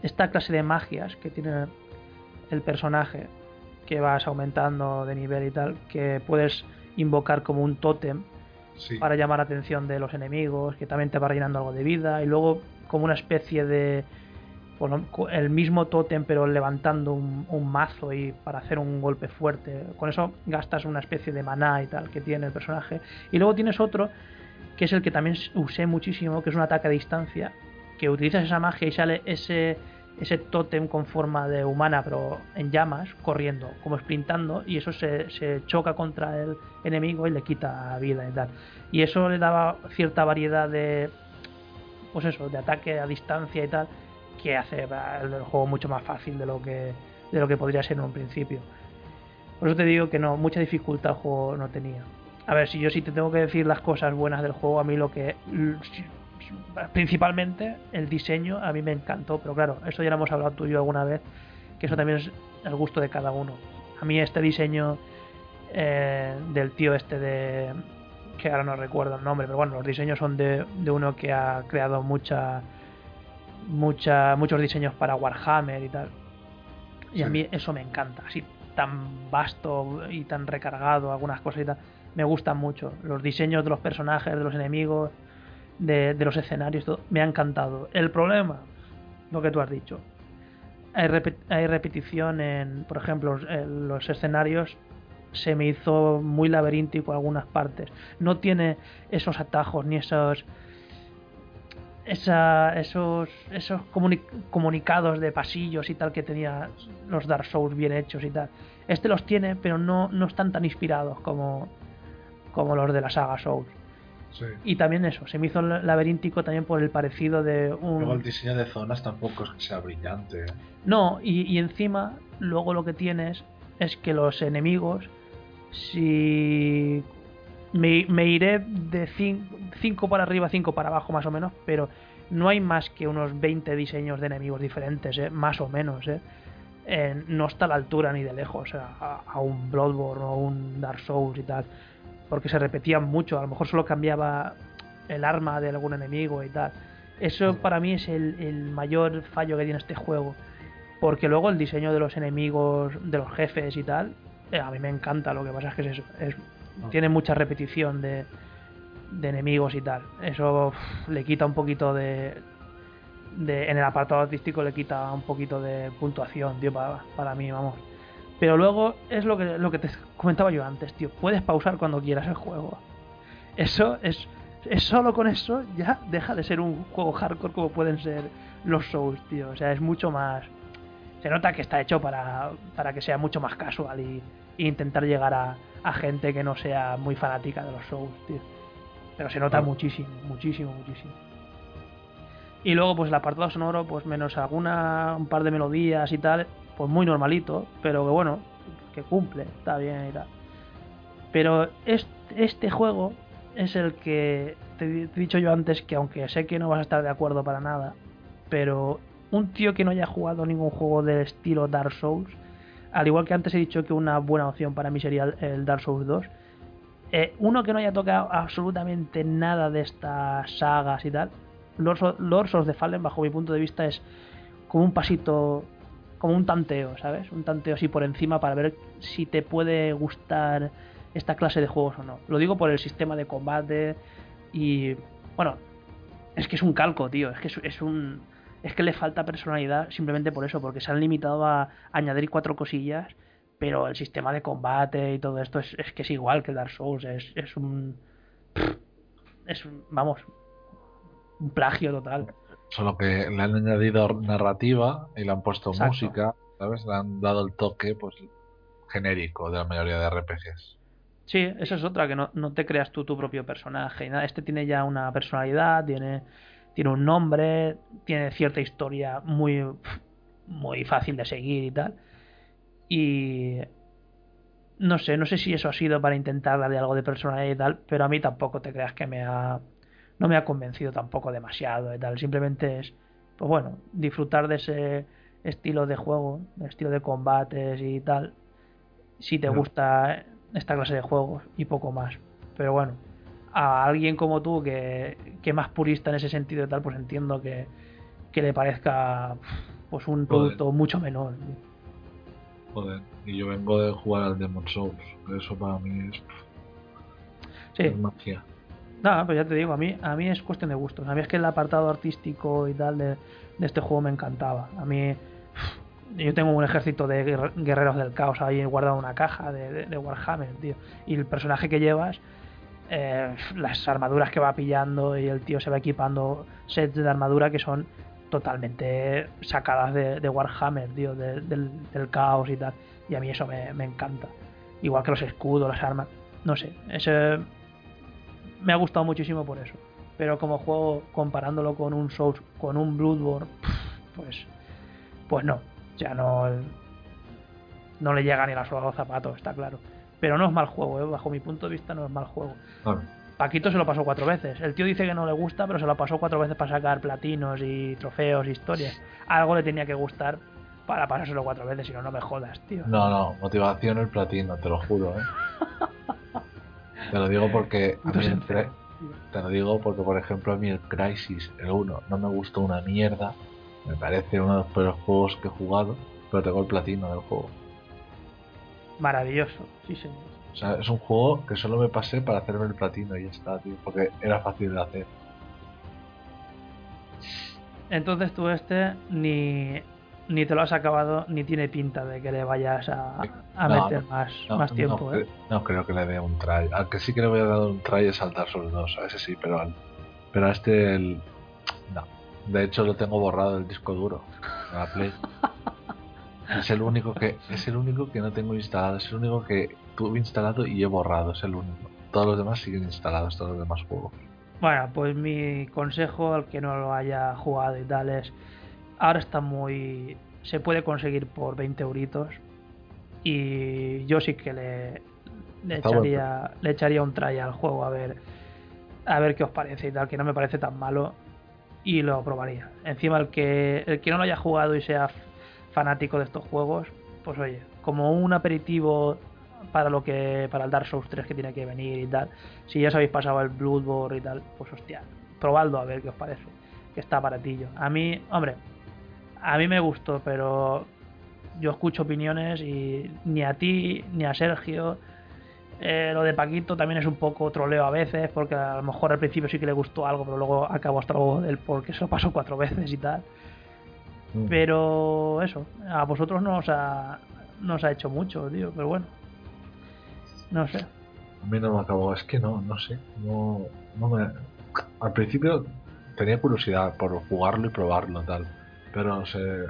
S4: Esta clase de magias que tiene el personaje, que vas aumentando de nivel y tal, que puedes invocar como un tótem
S5: Sí.
S4: para llamar la atención de los enemigos, que también te va rellenando algo de vida, y luego como una especie de el mismo tótem pero levantando un, mazo y para hacer un golpe fuerte. Con eso gastas una especie de maná y tal que tiene el personaje. Y luego tienes otro que es el que también usé muchísimo, que es un ataque a distancia, que utilizas esa magia y sale ese ese tótem con forma de humana pero en llamas, corriendo, como sprintando, y eso se, se choca contra el enemigo y le quita vida y tal. Y eso le daba cierta variedad de, pues eso, de ataque a distancia y tal, que hace el, juego mucho más fácil de lo que de lo que podría ser en un principio. Por eso te digo que no, mucha dificultad el juego no tenía. A ver, si yo sí te tengo que decir las cosas buenas del juego, a mí lo que principalmente el diseño a mí me encantó, pero claro, eso ya lo hemos hablado tú y yo alguna vez, que eso también es el gusto de cada uno. A mí este diseño eh, del tío este de que ahora no recuerdo el nombre, pero bueno, los diseños son de, de uno que ha creado mucha mucha muchos diseños para Warhammer y tal. Y a mí eso me encanta, así tan vasto y tan recargado, algunas cosas y tal. Me gustan mucho. Los diseños de los personajes, de los enemigos, de, de los escenarios, todo, me ha encantado. El problema, lo que tú has dicho. Hay, hay repetición en, por ejemplo, en los escenarios se me hizo muy laberíntico en algunas partes. No tiene esos atajos ni esos esa, esos esos comuni- comunicados de pasillos y tal que tenía los Dark Souls bien hechos y tal. Este los tiene, pero no, no están tan inspirados como, como los de la saga Souls.
S5: Sí.
S4: Y también eso, se me hizo laberíntico también por el parecido de un...
S5: Luego el diseño de zonas tampoco es que sea brillante. ¿eh?
S4: No, y, y encima, luego lo que tienes es que los enemigos, si me, me iré de 5 para arriba, 5 para abajo más o menos, pero no hay más que unos 20 diseños de enemigos diferentes, ¿eh? más o menos. ¿eh? Eh, no está a la altura ni de lejos a, a un Bloodborne o un Dark Souls y tal, porque se repetían mucho, a lo mejor solo cambiaba el arma de algún enemigo y tal. Eso para mí es el, el mayor fallo que tiene este juego. Porque luego el diseño de los enemigos, de los jefes y tal, eh, a mí me encanta. Lo que pasa es que es eso. Es, tiene mucha repetición de, enemigos y tal. Eso le quita un poquito de, de. En el apartado artístico le quita un poquito de puntuación, tío, para, para mí, vamos. Pero luego es lo que, lo que te comentaba yo antes, tío. Puedes pausar cuando quieras el juego. Eso es es solo con eso ya deja de ser un juego hardcore como pueden ser los Souls, tío. O sea, es mucho más. Se nota que está hecho para, para que sea mucho más casual y, y intentar llegar a, a, gente que no sea muy fanática de los Souls, tío. Pero se nota muchísimo, muchísimo, muchísimo. Y luego, pues el apartado sonoro, pues menos alguna, un par de melodías y tal, pues muy normalito, pero que bueno, que cumple, está bien y tal. Pero este, este juego es el que te he dicho yo antes que aunque sé que no vas a estar de acuerdo para nada, pero un tío que no haya jugado ningún juego del estilo Dark Souls, al igual que antes he dicho que una buena opción para mí sería el- Dark Souls 2, eh, uno que no haya tocado absolutamente nada de estas sagas y tal, Lords of the Fallen, bajo mi punto de vista, es como un pasito, como un tanteo, ¿sabes? Un tanteo así por encima para ver si te puede gustar esta clase de juegos o no. Lo digo por el sistema de combate y, bueno, es que es un calco, tío, es que es, es un... Es que le falta personalidad simplemente por eso, porque se han limitado a añadir cuatro cosillas pero el sistema de combate y todo esto es, es que es igual que Dark Souls, es, es un... Es un, vamos, un plagio total.
S5: Solo que le han añadido narrativa y le han puesto
S4: Exacto.
S5: música, ¿sabes? Le han dado el toque, pues, genérico de la mayoría de RPGs.
S4: Sí, esa es otra, que no, no te creas tú tu propio personaje. Este tiene ya una personalidad, tiene, tiene un nombre, tiene cierta historia muy, muy fácil de seguir y tal. Y no sé, no sé si eso ha sido para intentar darle algo de personalidad y tal, pero a mí tampoco te creas que me ha no me ha convencido tampoco demasiado y tal. Simplemente es, pues bueno, disfrutar de ese estilo de juego, de estilo de combates y tal. Si te gusta esta clase de juegos y poco más. Pero bueno, a alguien como tú que, que más purista en ese sentido y tal, pues entiendo que, que le parezca pues un producto mucho menor.
S5: Joder, y yo vengo de jugar al Demon Souls. Eso para mí es,
S4: Sí,
S5: es magia.
S4: Nada, pues ya te digo, a mí, a mí es cuestión de gustos. A mí es que el apartado artístico y tal de, de este juego me encantaba. A mí, yo tengo un ejército de guerre- guerreros del caos ahí guardado en una caja de, de- de Warhammer, tío. Y el personaje que llevas, eh, las armaduras que va pillando y el tío se va equipando sets de armadura que son totalmente sacadas de, Warhammer, tío, de- del, caos y tal. Y a mí eso me, encanta. Igual que los escudos, las armas. No sé, ese me ha gustado muchísimo por eso. Pero como juego, comparándolo con un Souls, con un Bloodborne, pues, pues no. Ya no, no le llega ni la sola a los está claro. Pero no es mal juego, ¿eh? bajo mi punto de vista no es mal juego.
S5: Claro.
S4: Paquito se lo pasó cuatro veces. El tío dice que no le gusta, pero se lo pasó cuatro veces para sacar platinos y trofeos y historias. Algo le tenía que gustar para pasárselo cuatro veces, si no, no me jodas, tío.
S5: No, no, motivación el platino, te lo juro, ¿eh? Te lo digo porque a mí el te lo digo porque por ejemplo a mí el Crisis, el 1, no me gustó una mierda. Me parece uno de los peores juegos que he jugado, pero tengo el platino del juego.
S4: Maravilloso, sí señor.
S5: O sea, es un juego que solo me pasé para hacerme el platino y ya está, tío, porque era fácil de hacer.
S4: Entonces tú este ni, ni te lo has acabado ni tiene pinta de que le vayas a, a
S5: No,
S4: meter más,
S5: No,
S4: más tiempo.
S5: no,
S4: ¿eh?
S5: no creo que le dé un try. Al que sí que le voy a dar un try es al Dark Souls 2, a ese sí, pero al, pero a este el, no. De hecho lo tengo borrado del disco duro, la Play. Es el único que es el único que no tengo instalado, es el único que tuve instalado y he borrado, es el único. Todos los demás siguen instalados, todos los demás juegos.
S4: Bueno, pues mi consejo al que no lo haya jugado y tal es, ahora está muy... se puede conseguir por 20 euritos y yo sí que le, le,
S5: bueno.
S4: echaría, le echaría un try al juego a ver, a ver qué os parece y tal, que no me parece tan malo y lo probaría. Encima el que, el que no lo haya jugado y sea fanático de estos juegos, pues oye, como un aperitivo para lo que para el Dark Souls 3 que tiene que venir y tal. Si ya os habéis pasado el Bloodborne y tal, pues hostia, probadlo a ver qué os parece. Que está baratillo. A mí, hombre, a mí me gustó, pero yo escucho opiniones y ni a ti ni a Sergio. eh, lo de Paquito también es un poco troleo a veces, porque a lo mejor al principio sí que le gustó algo, pero luego acabó hasta luego del porque se lo pasó cuatro veces y tal.
S5: Mm.
S4: Pero eso, a vosotros no os ha, no os ha hecho mucho, tío, pero bueno. No sé.
S5: A mí no me acabó, es que no, no sé, no, no me... Al principio tenía curiosidad por jugarlo y probarlo tal, pero se,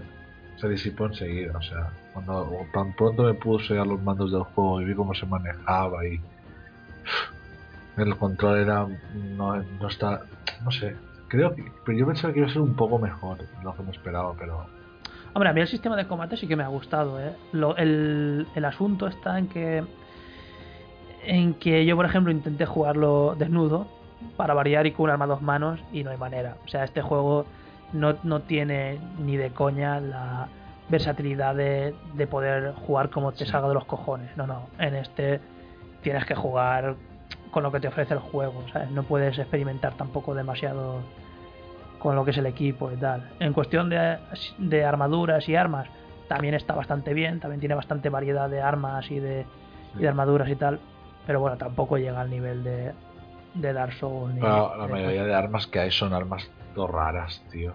S5: se disipó enseguida, o sea, cuando tan pronto me puse a los mandos del juego y vi cómo se manejaba y el control era, no, no está, no sé, creo que, pero yo pensaba que iba a ser un poco mejor lo que me esperaba, pero
S4: Hombre, a mí el sistema de combate sí que me ha gustado, ¿eh? Lo- el, el asunto está en que. En que yo, por ejemplo, intenté jugarlo desnudo para variar y con un arma a dos manos y no hay manera. O sea, este juego no, no tiene ni de coña la versatilidad de, de poder jugar como te
S5: Sí.
S4: salga de los cojones. No, no. En este tienes que jugar con lo que te ofrece el juego, ¿sabes? No puedes experimentar tampoco demasiado con lo que es el equipo y tal. En cuestión de, de armaduras y armas, también está bastante bien, también tiene bastante variedad de armas y de, y de armaduras y tal, pero bueno, tampoco llega al nivel de, de Dark Souls. ni
S5: la
S4: de-
S5: mayoría de armas que hay son armas raras, tío.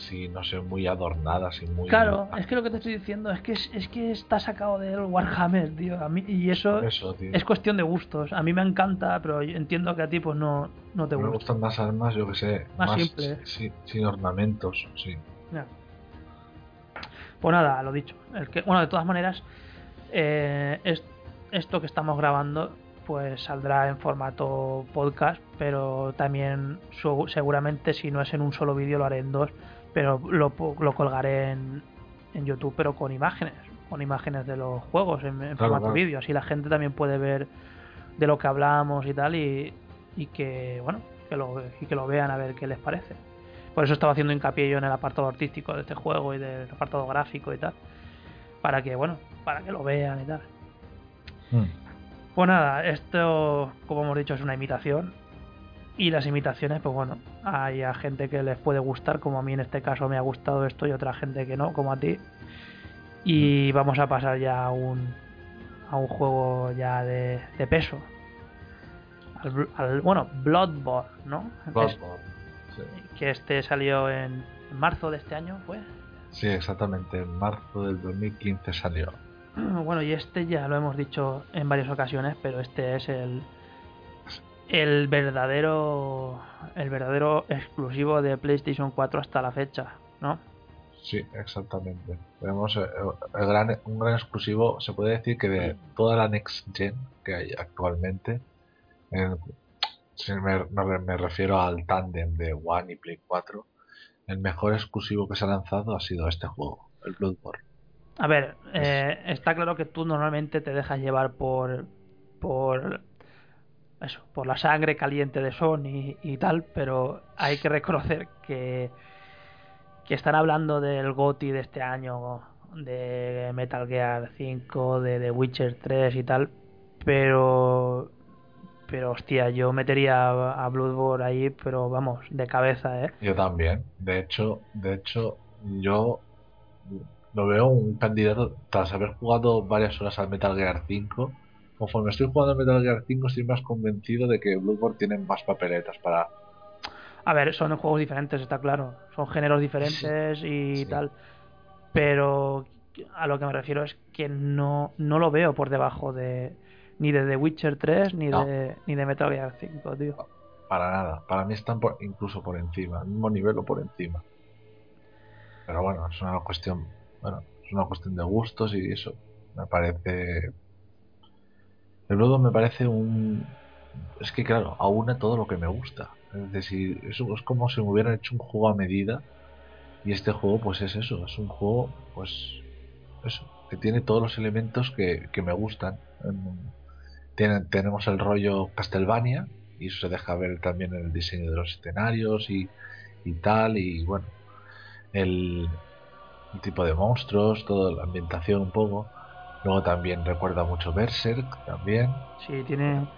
S5: Así, no sé, muy adornadas y muy...
S4: Claro, es que lo que te estoy diciendo es que es, es que está sacado del Warhammer, tío. A mí, y eso, es cuestión de gustos. A mí me encanta, pero entiendo que a ti pues no, no te
S5: Me
S4: gusta.
S5: gustan más armas, yo que sé.
S4: Más simples.
S5: Sí, sin ornamentos, sí.
S4: Ya. Pues nada, lo dicho. El que, bueno, de todas maneras, eh, es- esto que estamos grabando pues saldrá en formato podcast, pero también seguramente si no es en un solo vídeo lo haré en dos, pero lo, lo colgaré en, en YouTube, pero con imágenes, con imágenes de los juegos en, en
S5: Claro,
S4: formato
S5: claro.
S4: vídeo, así la gente también puede ver de lo que hablamos y tal y, y que bueno que lo, y que lo vean a ver qué les parece. Por eso estaba haciendo hincapié yo en el apartado artístico de este juego y del apartado gráfico y tal. Para que, bueno, para que lo vean y tal.
S5: Mm.
S4: Pues nada, esto, como hemos dicho, es una imitación. Y las imitaciones, pues bueno, hay a gente que les puede gustar, como a mí en este caso me ha gustado esto, y otra gente que no, como a ti. Y vamos a pasar ya a un, a un juego ya de, de peso. Al, al- bueno, Bloodborne, ¿no?
S5: Bloodborne, sí.
S4: que este salió en, en marzo de este año, ¿fue?
S5: Sí, exactamente. En marzo del 2015 salió.
S4: Bueno, y este ya lo hemos dicho en varias ocasiones, pero este es el el verdadero el verdadero exclusivo de PlayStation 4 hasta la fecha, ¿no?
S5: Sí, exactamente. Tenemos eh, el gran, un gran exclusivo, se puede decir que de toda la Next Gen que hay actualmente, en- si me, me- me refiero al tándem de One y Play 4, el mejor exclusivo que se ha lanzado ha sido este juego, el Bloodborne.
S4: A ver, eh, está claro que tú normalmente te dejas llevar por por eso, por la sangre caliente de Sony y tal, pero hay que reconocer que que están hablando del GOTY de este año, de Metal Gear 5, de The Witcher 3 y tal, pero pero hostia, yo metería a a Bloodborne ahí, pero vamos, de cabeza, ¿eh?
S5: Yo también. De hecho, de hecho, yo lo veo un candidato tras haber jugado varias horas al Metal Gear 5. Conforme estoy jugando al Metal Gear 5, estoy más convencido de que Bloodborne tiene más papeletas para.
S4: A ver, son juegos diferentes, está claro. Son géneros diferentes y
S5: sí.
S4: tal. Pero a lo que me refiero es que no, no lo veo por debajo de ni de The Witcher 3 ni,
S5: No.
S4: de, ni de Metal Gear 5, tío.
S5: Para nada. Para mí están por- incluso por encima, al mismo nivel o por encima. Pero bueno, es una cuestión. Bueno, es una cuestión de gustos y eso. Me parece. El Bloodborne me parece un. Es que claro, aúna todo lo que me gusta. Es decir, eso es como si me hubieran hecho un juego a medida. Y este juego, pues es eso, es un juego, pues. Eso, que tiene todos los elementos que, que me gustan. Tiene- tenemos el rollo Castlevania, y eso se deja ver también en el diseño de los escenarios y, y tal, y bueno, el, el tipo de monstruos, toda la ambientación un poco. Luego también recuerda mucho Berserk, también.
S4: Sí, tiene,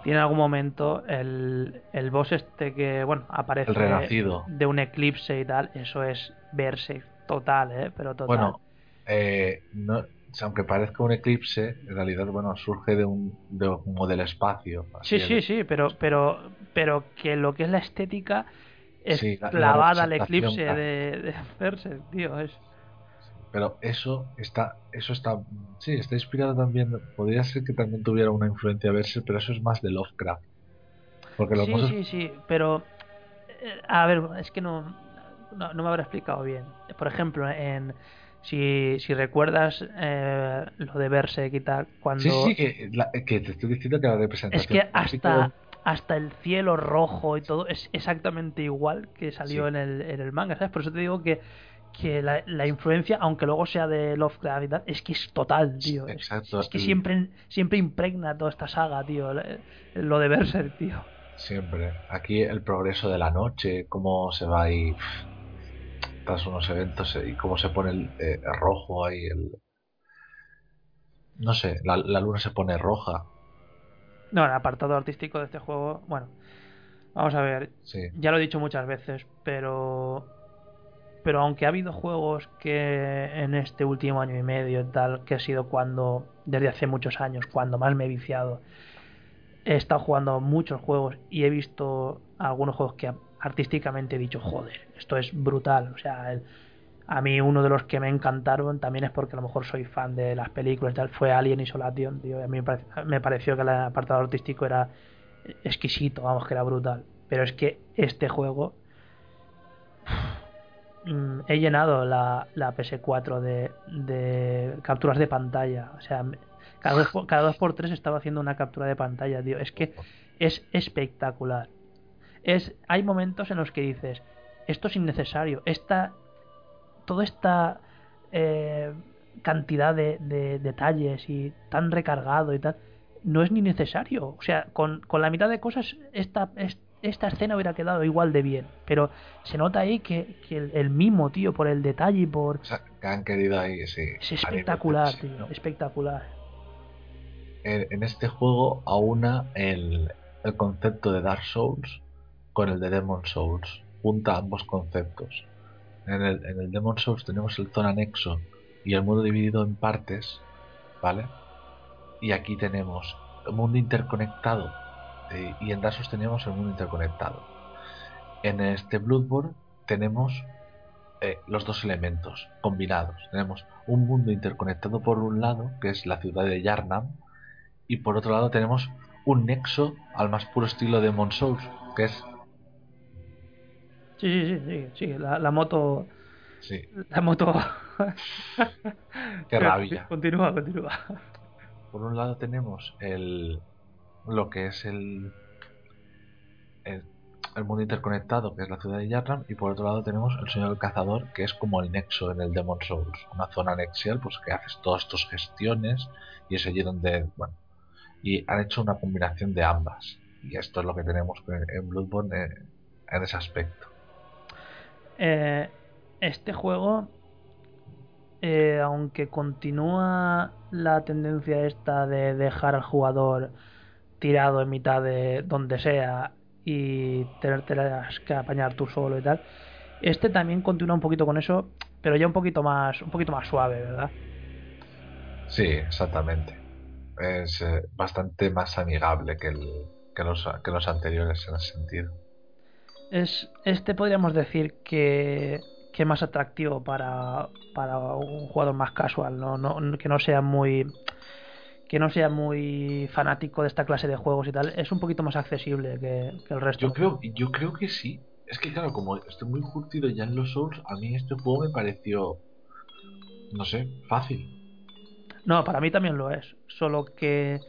S4: tiene algún momento el, el boss este que, bueno, aparece
S5: El renacido.
S4: de un eclipse y tal. Eso es verse total, ¿eh? Pero total.
S5: Bueno, eh, no, aunque parezca un eclipse, en realidad, bueno, surge de un, de como del espacio.
S4: Sí,
S5: así
S4: sí, sí, pero, pero, pero que lo que es la estética es
S5: Sí, la- la
S4: clavada al eclipse
S5: claro.
S4: de, de Berserk, tío. Es,
S5: Pero eso está, eso está, sí, está inspirado también. Podría ser que también tuviera una influencia Berserk, pero eso es más de Lovecraft. Porque los
S4: sí, sí, sí, pero eh, a ver, es que no, no, no me habrá explicado bien. Por ejemplo, en si, si recuerdas eh, lo de Berserk y tal, cuando
S5: Sí, sí, que, la- que te estoy diciendo que la representación.
S4: es que hasta hasta el cielo rojo y todo es exactamente igual que salió
S5: Sí.
S4: en, el, en el manga, ¿sabes? Por eso te digo que, que la, la influencia, aunque luego sea de Lovecraft y tal, es que es total, tío.
S5: Exacto,
S4: Es, que siempre, siempre impregna toda esta saga, tío. la- Lo de Berserk, tío.
S5: Siempre. Aquí el progreso de la noche, cómo se va ahí. tras unos eventos eh, y cómo se pone el eh, rojo ahí el no sé la, la luna se pone roja
S4: No, el apartado artístico de este juego, bueno, vamos a ver,
S5: sí
S4: ya lo he dicho muchas veces, pero pero aunque ha habido juegos que en este último año y medio tal, que ha sido cuando, desde hace muchos años, cuando más me he viciado, he estado jugando muchos juegos y he visto algunos juegos que artísticamente he dicho, joder, esto es brutal. O sea, a mí uno de los que me encantaron también es porque a lo mejor soy fan de las películas tal, fue Alien Isolation, tío, a mí me, parec- me pareció que el apartado artístico era exquisito, vamos, que era brutal. Pero es que este juego mm, he llenado la, la PS4 de, capturas de pantalla. O sea, cada dos, por, cada dos por tres estaba haciendo una captura de pantalla, tío. Es que es espectacular. Es, hay momentos en los que dices, esto es innecesario. Esta, toda esta eh, cantidad de, de detalles y tan recargado y tal, no es ni necesario. O sea, con, con la mitad de cosas, esta, es- esta escena hubiera quedado igual de bien. Pero se nota ahí que, que el, el mimo, tío, por el detalle y por...
S5: O sea, que han querido ahí sí
S4: Es espectacular, tío.
S5: ¿no?
S4: Espectacular.
S5: en, en este juego aúna el, el concepto de Dark Souls con el de Demon Souls. Junta ambos conceptos. En el, en el Demon Souls tenemos el zona anexo y el mundo dividido en partes, ¿vale? Y aquí tenemos el mundo interconectado eh, y en Dark tenemos el mundo interconectado. En este Bloodborne tenemos eh, los dos elementos combinados. Tenemos un mundo interconectado por un lado, que es la ciudad de Yarnam, y por otro lado tenemos un nexo al más puro estilo de Demon Souls, que es
S4: Sí, sí, sí, sí, sí. La, la moto...
S5: sí,
S4: La moto...
S5: qué rabia.
S4: Continúa, continúa.
S5: Por un lado tenemos el lo que es el el, mundo interconectado, que es la ciudad de Yarnam, y por otro lado tenemos el Señor del Cazador, que es como el nexo en el Demon Souls, una zona anexial, pues que haces todas tus gestiones y es allí donde, bueno, y han hecho una combinación de ambas. Y esto es lo que tenemos en, en Bloodborne eh, en ese aspecto.
S4: Eh, este juego, eh, aunque continúa la tendencia esta de dejar al jugador tirado en mitad de donde sea y tenerte que apañar tú solo y tal, este también continúa un poquito con eso, pero ya un poquito más, un poquito más suave, ¿verdad?
S5: Sí, exactamente. Es eh, bastante más amigable que, el, que, los, que los anteriores en ese sentido.
S4: Es, este podríamos decir que, que es más atractivo para, para un jugador más casual, ¿no? No, que no sea muy que no sea muy fanático de esta clase de juegos y tal, es un poquito más accesible que, que el resto.
S5: Yo creo, yo creo que sí. Es que claro, como estoy muy curtido ya en los Souls, a mí este juego me pareció, no sé, fácil.
S4: No, para mí también lo es. Solo que,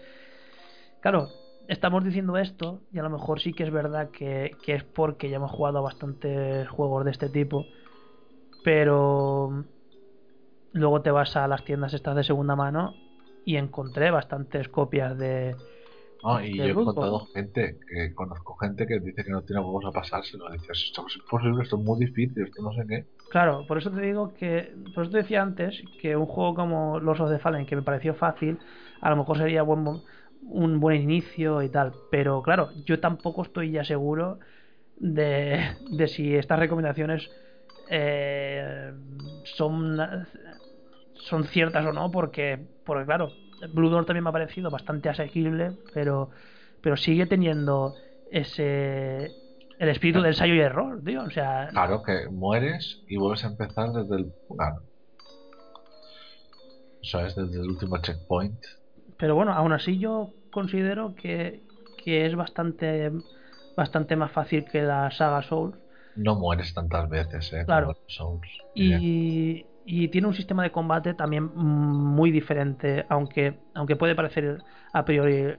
S4: claro, estamos diciendo esto y a lo mejor sí que es verdad que, que es porque ya hemos jugado a bastantes juegos de este tipo, pero luego te vas a las tiendas estas de segunda mano y encontré bastantes copias de...
S5: No, y
S4: de
S5: yo he encontrado gente, que conozco gente que dice que no tiene huevos a pasárselo. Dices, esto es imposible, esto es muy difícil, esto no sé qué.
S4: Claro, por eso te digo que, por eso te decía antes que un juego como Los of the Fallen, que me pareció fácil, a lo mejor sería buen, un buen inicio y tal. Pero claro, yo tampoco estoy ya seguro de, de si estas recomendaciones eh, son, son ciertas o no, porque, porque claro, Blue Dawn también me ha parecido bastante asequible, pero, pero sigue teniendo ese el espíritu de ensayo y error, tío. O sea,
S5: Claro, que mueres y vuelves a empezar desde el. Claro. Eso es desde el último checkpoint.
S4: Pero bueno, aún así yo considero que, que es bastante bastante más fácil que la saga Souls
S5: No mueres tantas veces, eh.
S4: Claro.
S5: Souls.
S4: Y, y tiene un sistema de combate también mm, muy diferente, aunque aunque puede parecer a priori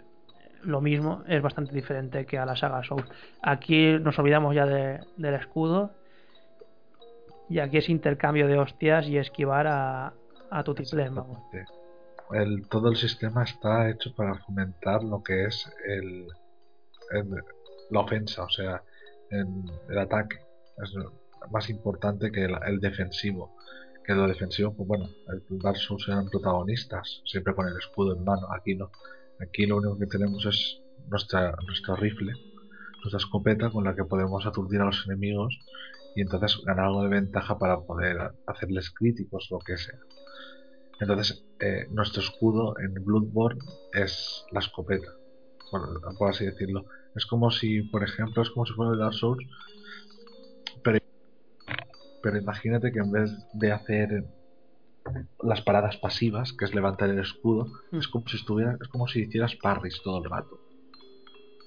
S4: lo mismo, es bastante diferente que a la saga Souls. Aquí nos olvidamos ya de- del escudo y aquí es intercambio de hostias y esquivar a, a tu vamos.
S5: El, todo el sistema está hecho para fomentar lo que es el, el- la ofensa, o sea, en- el ataque. Es- más importante que el, el defensivo. Que lo defensivo, pues bueno, el Dark Souls eran protagonistas, siempre con el escudo en mano. Aquí no. Aquí lo único que tenemos es nuestra, nuestro rifle, nuestra escopeta con la que podemos aturdir a los enemigos y entonces ganar algo de ventaja para poder hacerles críticos, lo que sea. Entonces, eh, nuestro escudo en Bloodborne es la escopeta, por, por así decirlo. Es como si, por ejemplo, es como si fuera el Dark Souls, pero imagínate que en vez de hacer las paradas pasivas, que es levantar el escudo,
S4: Mm.
S5: es como si estuviera, es como si hicieras parries todo el rato.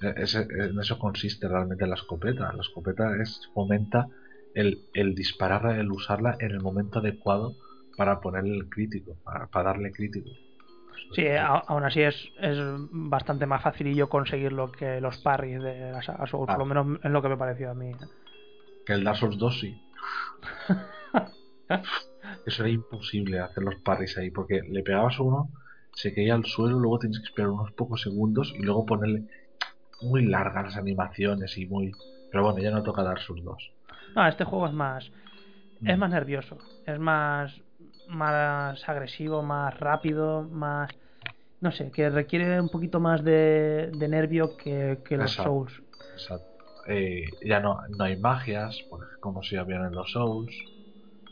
S5: Eh, ese- en eso consiste realmente la escopeta. La escopeta es fomenta el, el dispararla, el usarla en el momento adecuado para ponerle el crítico, para, para darle crítico.
S4: Sí, a- aún así es, es bastante más facilillo conseguirlo que los parries de la saga Souls, por lo
S5: Ah.
S4: menos es lo que me pareció a mí.
S5: Que el Dark Souls 2 sí. Eso era imposible hacer los parries ahí, porque le pegabas uno, se caía al suelo, luego tienes que esperar unos pocos segundos y luego ponerle muy largas las animaciones y muy... Pero bueno, ya no toca Dark Souls 2.
S4: No, este juego es más es
S5: Mm.
S4: más nervioso, es más más agresivo, más rápido, más no sé, que requiere un poquito más de, de nervio que, que los
S5: Exacto.
S4: Souls.
S5: Exacto. Eh, ya no, no hay magias, ej- como si habían en los Souls.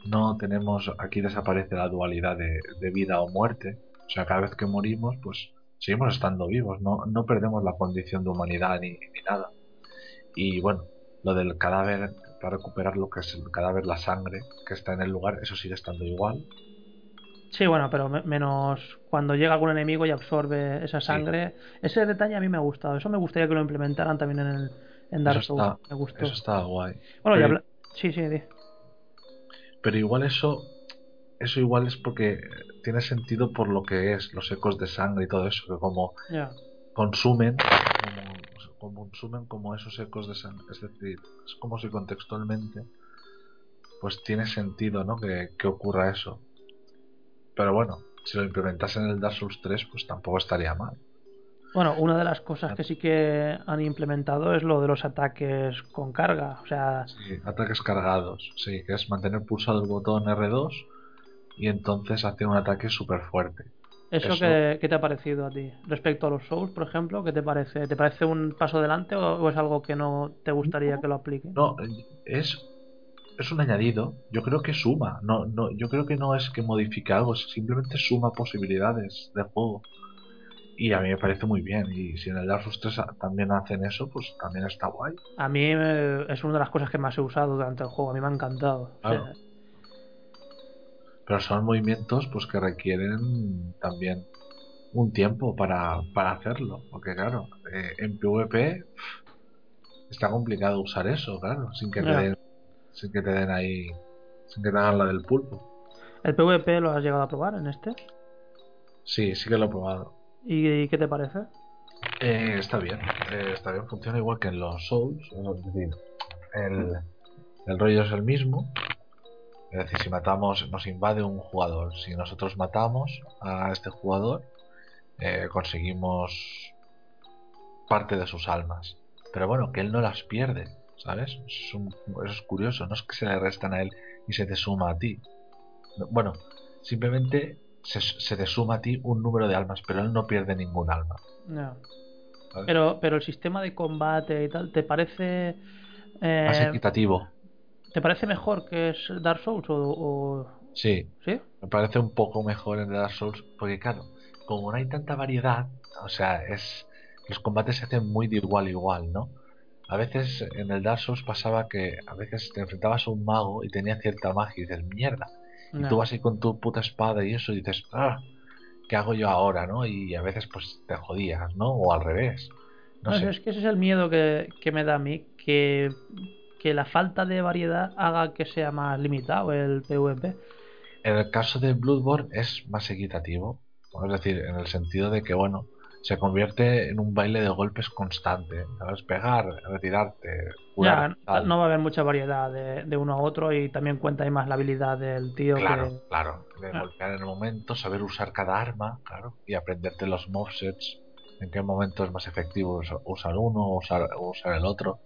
S5: No tenemos, aquí desaparece la dualidad de, de vida o muerte. O sea, cada vez que morimos, pues seguimos estando vivos, no, no perdemos la condición de humanidad ni, ni nada. Y bueno, lo del cadáver, para recuperar lo que es el cadáver, la sangre que está en el lugar, eso sigue estando igual.
S4: Sí, bueno, pero me- menos cuando llega algún enemigo y absorbe esa sangre. Ese detalle a mí me ha gustado. Eso me gustaría que lo implementaran también en, el, en Dark Souls.
S5: está-
S4: me gustó.
S5: Eso está guay.
S4: Bueno,
S5: Pero-
S4: habla- Sí, sí, di.
S5: Pero igual eso, eso igual es porque tiene sentido por lo que es, los ecos de sangre y todo eso, que como
S4: Ya.
S5: consumen, como, como consumen como esos ecos de sangre, es decir, es como si contextualmente, pues tiene sentido, ¿no? Que, que ocurra eso. Pero bueno, si lo implementasen en el Dark Souls 3, pues tampoco estaría mal.
S4: Bueno, una de las cosas que sí que han implementado es lo de los ataques con carga. O sea,
S5: Sí, ataques cargados, sí, que es mantener pulsado el botón R2 y entonces hace un ataque súper fuerte.
S4: ¿eso,
S5: Eso-
S4: qué, qué te ha parecido a ti? Respecto a los Souls, por ejemplo, ¿qué te parece? ¿Te parece un paso adelante o, o es algo que no te gustaría que lo apliquen?
S5: No, es, es un añadido. Yo creo que suma. No, no, yo creo que no es que modifique algo, simplemente suma posibilidades de juego. Y a mí me parece muy bien. Y si en el Dark Souls 3 a- también hacen eso, pues también está guay.
S4: A mí eh, es una de las cosas que más he usado durante el juego. A mí me ha encantado. O sea,
S5: Claro. Pero son movimientos pues que requieren también un tiempo para, para hacerlo. Porque claro, eh, en PvP está complicado usar eso, claro, sin que te den, sin que te den ahí, sin que te hagan la del pulpo.
S4: ¿El PvP lo has llegado a probar en este?
S5: Sí, sí que lo he probado.
S4: ¿Y qué te parece?
S5: Eh, está bien, eh, está bien, funciona igual que en los Souls, es decir, el, rollo es el mismo. Es decir, si matamos, nos invade un jugador, si nosotros matamos a este jugador, eh, conseguimos parte de sus almas. Pero bueno, que él no las pierde, ¿sabes? Es, eso es curioso, no es que se le restan a él y se te suma a ti. No, Bueno, simplemente se, se te suma a ti un número de almas, pero él no pierde ningún alma. ¿sabes?
S4: Pero, pero el sistema de combate y tal, ¿te parece eh,
S5: Más equitativo.
S4: ¿te parece mejor que es Dark Souls o, o-
S5: Sí,
S4: sí?
S5: me parece un poco mejor en Dark Souls, porque claro, como no hay tanta variedad, o sea, es los combates se hacen muy de igual a igual, ¿no? A veces en el Dark Souls pasaba que a veces te enfrentabas a un mago y tenía cierta magia y dices, mierda, y tú vas ahí con tu puta espada y eso y dices, ah, ¿qué hago yo ahora, no? Y a veces pues te jodías, ¿no? O al revés. No,
S4: No,
S5: sé.
S4: Es que ese es el miedo que, que me da a mí, que, que la falta de variedad haga que sea más limitado el PvP.
S5: En el caso de Bloodborne es más equitativo, es decir, en el sentido de que, bueno, se convierte en un baile de golpes constante, ¿sabes? Pegar, retirarte, curar,
S4: Ya, no va a haber mucha variedad de, de uno a otro y también cuenta ahí más la habilidad del tío
S5: Claro,
S4: que...
S5: claro, de
S4: Ah.
S5: golpear en el momento, saber usar cada arma, claro, y aprenderte los movesets en qué momento es más efectivo us- usar uno o usar, usar el otro.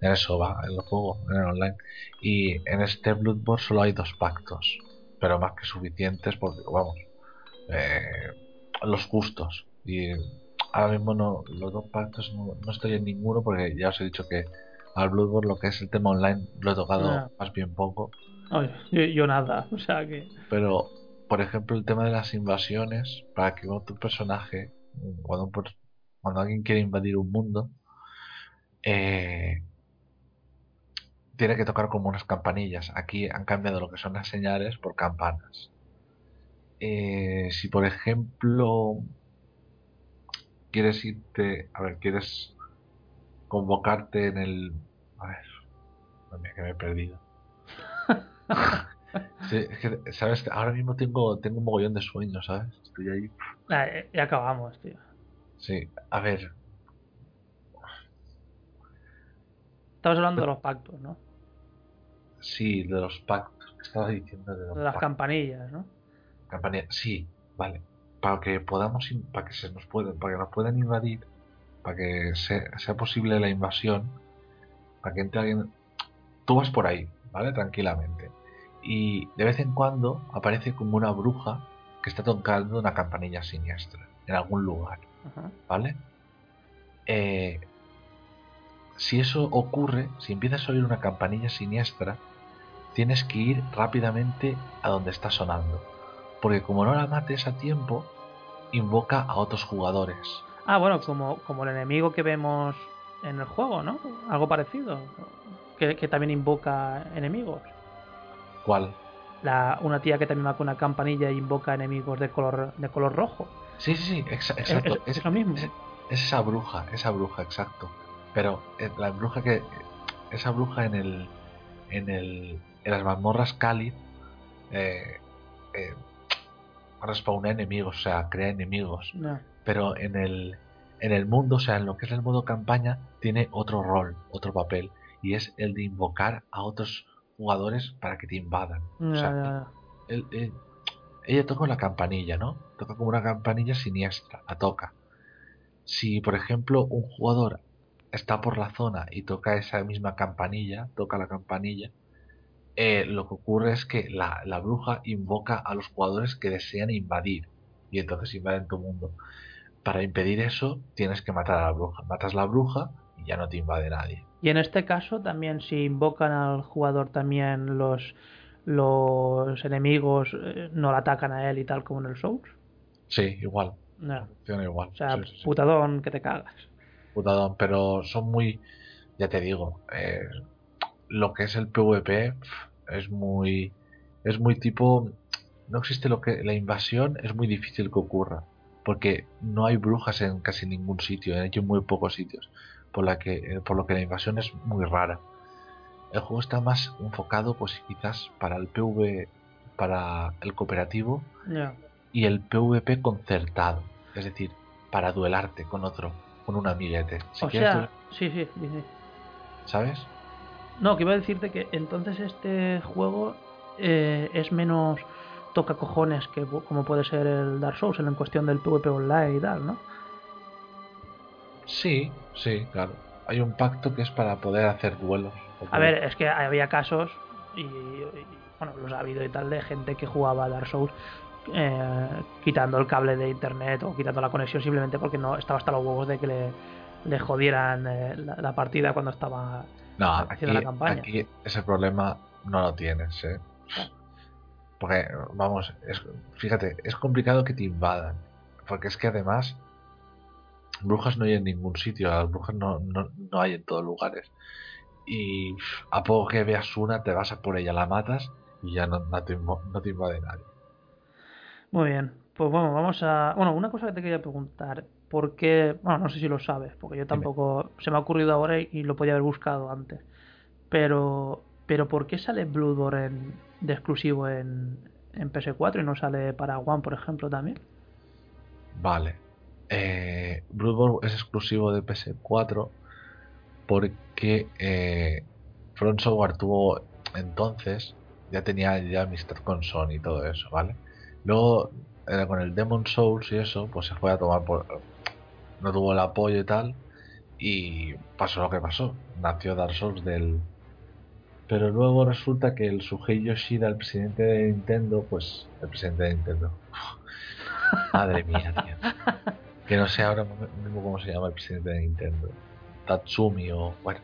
S5: En eso va el juego, en el online. Y en este Bloodborne solo hay dos pactos, pero más que suficientes porque, vamos, eh, los justos. Y ahora mismo no, los dos pactos no, no estoy en ninguno porque ya os he dicho que al Bloodborne lo que es el tema online lo he tocado más bien poco.
S4: Yo, yo nada, o sea que.
S5: Pero, por ejemplo, el tema de las invasiones, para que otro personaje, cuando, cuando alguien quiere invadir un mundo, eh, tiene que tocar como unas campanillas. Aquí han cambiado lo que son las señales por campanas. Eh, si, por ejemplo, quieres irte, a ver, quieres convocarte en el... A ver, mía, que me he perdido. Sí, es que, ¿sabes? Ahora mismo tengo, tengo un mogollón de sueños, ¿sabes? Estoy ahí.
S4: Ah, ya acabamos, tío.
S5: Sí, a ver,
S4: Estabas hablando de los pactos, ¿no?
S5: sí, de los pactos. ¿Qué estaba diciendo de los
S4: De las
S5: pactos?
S4: campanillas, ¿no?
S5: Campanilla- Sí, vale. Para que podamos, para que se nos puedan, para que nos puedan invadir, para que se- sea posible la invasión, para que entre alguien. Tú vas por ahí, ¿vale? Tranquilamente. Y de vez en cuando aparece como una bruja que está tocando una campanilla siniestra en algún lugar.
S4: Ajá.
S5: ¿vale? Eh, si eso ocurre, si empiezas a oír una campanilla siniestra, tienes que ir rápidamente a donde está sonando. Porque como no la mates a tiempo, invoca a otros jugadores.
S4: Ah, bueno, como, como el enemigo que vemos en el juego, ¿no? Algo parecido. Que, que también invoca enemigos.
S5: ¿Cuál?
S4: La, una tía que también va con una campanilla e invoca enemigos de color, de color rojo.
S5: Sí, sí, sí, exa-
S4: Es,
S5: exacto.
S4: es- es lo mismo.
S5: es- es esa bruja, esa bruja, exacto. Pero eh, la bruja que. Esa bruja en el. En el. En las mazmorras Cali. Eh, eh, respawna enemigos, o sea, crea enemigos.
S4: No.
S5: Pero en el. En el mundo, o sea, en lo que es el modo campaña, tiene otro rol, otro papel. Y es el de invocar a otros jugadores para que te invadan. O sea, ella toca la campanilla, ¿no? Toca como una campanilla siniestra, la toca. Si, por ejemplo, un jugador está por la zona y toca esa misma campanilla, toca la campanilla, eh, lo que ocurre es que la, la bruja invoca a los jugadores que desean invadir y entonces invaden tu mundo. Para impedir eso, tienes que matar a la bruja. Matas la bruja y ya no te invade nadie.
S4: Y en este caso también si invocan al jugador también los los enemigos eh, no le atacan a él y tal como en el Souls.
S5: Sí, igual.
S4: No.
S5: Funciona igual.
S4: O sea,
S5: sí, sí, sí.
S4: putadón que te cagas.
S5: putadón, pero son muy, ya te digo, eh, lo que es el PvP es muy, es muy tipo, no existe lo que, la invasión es muy difícil que ocurra, porque no hay brujas en casi ningún sitio, en muy pocos sitios, por la que, eh, por lo que la invasión es muy rara. El juego está más enfocado, pues quizás para el PV, para el cooperativo y el PvP concertado, es decir, para duelarte con otro, con un amiguete. Si
S4: o sea, sí, sí, sí.
S5: ¿sabes?
S4: No, que iba a decirte que entonces este juego eh, es menos toca cojones que como puede ser el Dark Souls en cuestión del PvP online y tal, ¿no?
S5: Sí, sí, claro. Hay un pacto que es para poder hacer duelos.
S4: A ver, es que había casos, y, y, bueno, los ha habido y tal, de gente que jugaba a Dark Souls eh, quitando el cable de internet o quitando la conexión simplemente porque no estaba hasta los huevos de que le, le jodieran eh, la, la partida cuando estaba
S5: no, aquí,
S4: haciendo la campaña.
S5: aquí ese problema no lo tienes, ¿eh? Porque, vamos, es, fíjate, es complicado que te invadan. Porque es que además, brujas no hay en ningún sitio, las brujas no, no, no hay en todos lugares. Y a poco que veas una, te vas a por ella, la matas y ya no, no, te, no te invade nadie.
S4: Muy bien, pues bueno, vamos a... Bueno, una cosa que te quería preguntar, ¿por qué? Bueno, no sé si lo sabes, porque yo tampoco... Se me ha ocurrido ahora y, y lo podía haber buscado antes. Pero, pero ¿por qué sale Bloodborne en- de exclusivo en, en PS4 y no sale para One, por ejemplo, también?
S5: Vale. Eh, Bloodborne es exclusivo de PS4 porque eh, Front Software tuvo entonces, ya tenía ya amistad con Sony y todo eso, ¿vale? Luego, eh, con el Demon Souls y eso, pues se fue a tomar por... no tuvo el apoyo y tal. Y pasó lo que pasó. Nació Dark Souls del. Pero luego resulta que el Sugei Yoshida, el presidente de Nintendo, pues. El presidente de Nintendo. Madre mía, tío. Que no sé ahora mismo cómo se llama el presidente de Nintendo. Tatsumi o. Bueno.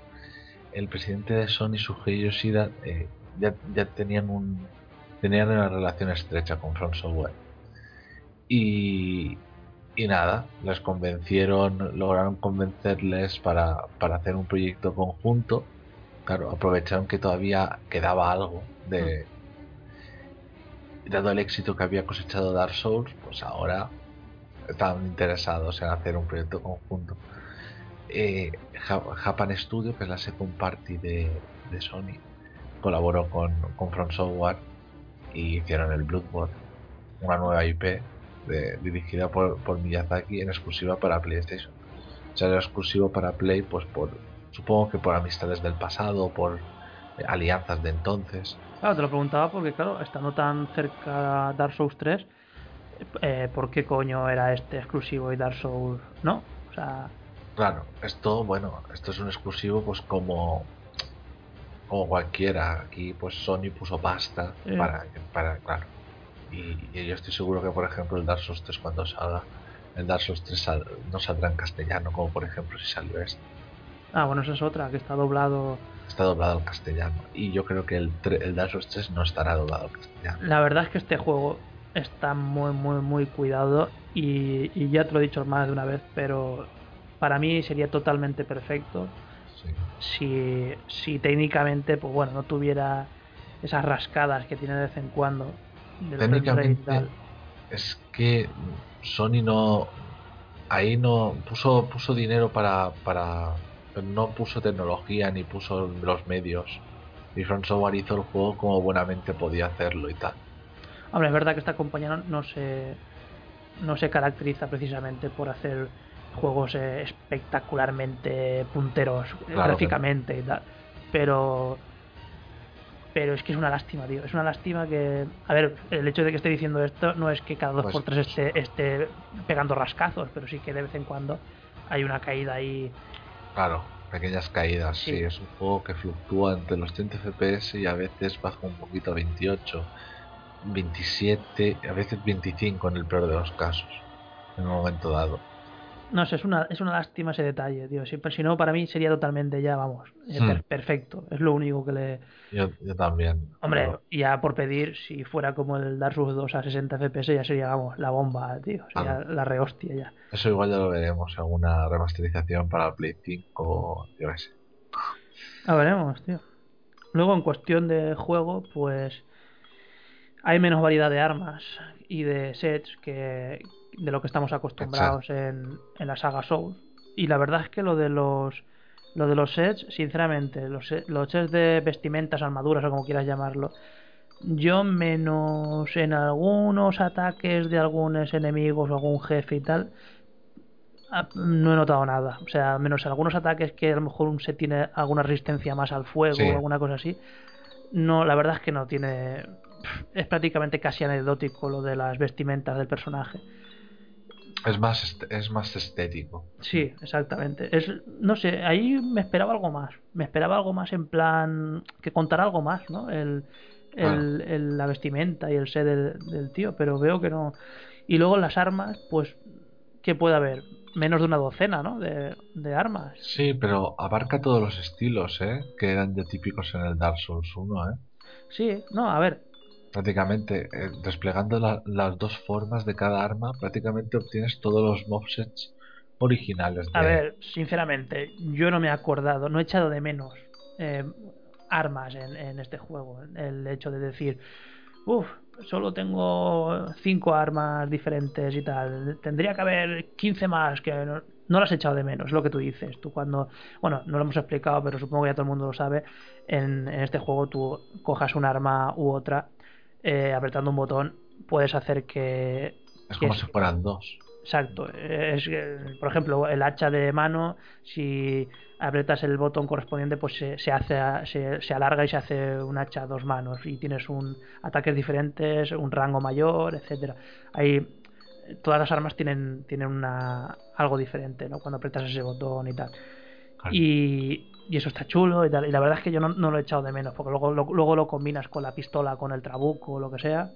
S5: El presidente de Sony, Sugei Yoshida, eh, ya, ya tenían un. Tenían una relación estrecha con From Software. Y, y nada, les convencieron, lograron convencerles para, para hacer un proyecto conjunto. Claro, aprovecharon que todavía quedaba algo de. Dado el éxito que había cosechado Dark Souls, pues ahora estaban interesados en hacer un proyecto conjunto. Eh, Ja- Japan Studio, que es la second party de, de Sony, colaboró con, con From Software y hicieron el Bloodborne, una nueva IP de- dirigida por, por Miyazaki en exclusiva para PlayStation. O sea, era exclusivo para Play, pues por supongo que por amistades del pasado, por eh, alianzas de entonces.
S4: Claro, te lo preguntaba porque, claro, estando tan cerca Dark Souls 3, eh, ¿por qué coño era este exclusivo y Dark Souls no? O sea,
S5: Claro, esto, bueno, esto es un exclusivo, pues como como cualquiera. Aquí, pues Sony puso pasta
S4: Sí.
S5: para, para, claro. Y, y yo estoy seguro que, por ejemplo, el Dark Souls 3 cuando salga, el Dark Souls 3 sal- no saldrá en castellano, como por ejemplo si salió este.
S4: ah, bueno, esa es otra, que está doblado.
S5: Está doblado al castellano. Y yo creo que el, el Dark Souls 3 no estará doblado al castellano.
S4: La verdad es que este juego está muy, muy, muy cuidado y, y ya te lo he dicho más de una vez, pero para mí sería totalmente perfecto
S5: Sí.
S4: si, si técnicamente, pues bueno, no tuviera esas rascadas que tiene de vez en cuando.
S5: Técnicamente, es que Sony no ahí no puso puso dinero para para no puso tecnología ni puso los medios. Y From Software hizo el juego como buenamente podía hacerlo y tal.
S4: Hombre, es verdad que esta compañía no, no se no se caracteriza precisamente por hacer juegos eh, espectacularmente punteros
S5: que
S4: gráficamente y tal. Pero pero es que es una lástima, tío. Es una lástima que a ver, el hecho de que esté diciendo esto no es que cada dos
S5: Pues-
S4: por tres esté, esté pegando rascazos, pero sí que de vez en cuando hay una caída ahí.
S5: claro pequeñas caídas sí.
S4: Sí.
S5: es un juego que fluctúa entre los 30 fps y a veces baja un poquito a 28 27 a veces 25 en el peor de los casos en un momento dado
S4: No sé, es una, es una lástima ese detalle, tío. Si, si no, para mí sería totalmente ya, vamos, eh,
S5: Hmm.
S4: per- perfecto. Es lo único que le,
S5: yo, yo también
S4: Hombre,
S5: pero-
S4: ya por pedir, si fuera como el Dark Souls 2 a 60 FPS, ya sería, vamos, la bomba, tío. Sería
S5: Claro.
S4: la rehostia ya.
S5: Eso igual ya lo veremos, alguna remasterización para Play 5, yo qué sé.
S4: Veremos, tío. Luego, en cuestión de juego, pues. Hay menos variedad de armas y de sets que de lo que estamos acostumbrados en, en la saga Souls. Y la verdad es que lo de los. Lo de los sets, sinceramente, los, los sets de vestimentas, armaduras o como quieras llamarlo, yo menos en algunos ataques de algunos enemigos o algún jefe y tal, no he notado nada. O sea, menos algunos ataques que a lo mejor un set tiene alguna resistencia más al fuego
S5: Sí.
S4: o alguna cosa así. No, la verdad es que no tiene. Es prácticamente casi anecdótico lo de las vestimentas del personaje.
S5: Es más, es más estético.
S4: Sí, exactamente. Es, no sé, ahí me esperaba algo más. Me esperaba algo más en plan. que contara algo más, ¿no? El, el- el- la vestimenta y el set del, del tío, pero veo que no. Y luego las armas, pues. ¿Qué puede haber? Menos de una docena, ¿no? De, de armas.
S5: Sí, pero abarca todos los estilos, ¿eh? Que eran ya típicos en el Dark Souls 1, ¿eh?
S4: Sí, no, a ver.
S5: Prácticamente, eh, desplegando la- las dos formas de cada arma, prácticamente obtienes todos los mobsets originales.
S4: A ver, sinceramente, yo no me he acordado, no he echado de menos eh, armas en, en este juego. El hecho de decir, uff, solo tengo cinco armas diferentes y tal. Tendría que haber 15 más que no, no las he echado de menos, es lo que tú dices. Tú cuando, bueno, no lo hemos explicado, pero supongo que ya todo el mundo lo sabe. En, en este juego tú cojas un arma u otra, eh, apretando un botón, puedes hacer que
S5: es
S4: que
S5: como
S4: es-
S5: si fueran dos.
S4: Exacto. Es, por ejemplo, el hacha de mano, si apretas el botón correspondiente, pues se, se hace se, se alarga y se hace un hacha a dos manos y tienes un ataques diferentes, un rango mayor, etcétera. Ahí todas las armas tienen tienen una algo diferente, ¿no? Cuando apretas ese botón y tal.
S5: Claro.
S4: Y, y eso está chulo y tal. Y la verdad es que yo no, no lo he echado de menos, porque luego lo, luego lo combinas con la pistola, con el trabuco o lo que sea.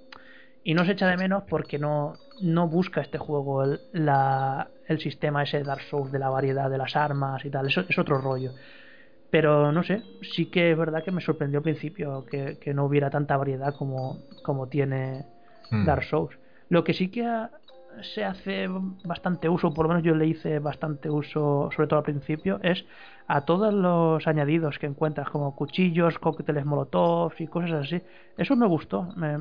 S4: Y no se echa de menos porque no, no busca este juego el, la, el sistema ese Dark Souls de la variedad de las armas y tal. Eso es otro rollo. Pero no sé, sí que es verdad que me sorprendió al principio que, que no hubiera tanta variedad como, como tiene
S5: Mm.
S4: Dark Souls. Lo que sí que ha- se hace bastante uso, por lo menos yo le hice bastante uso, sobre todo al principio, es a todos los añadidos que encuentras, como cuchillos, cócteles molotov y cosas así. Eso me gustó, me,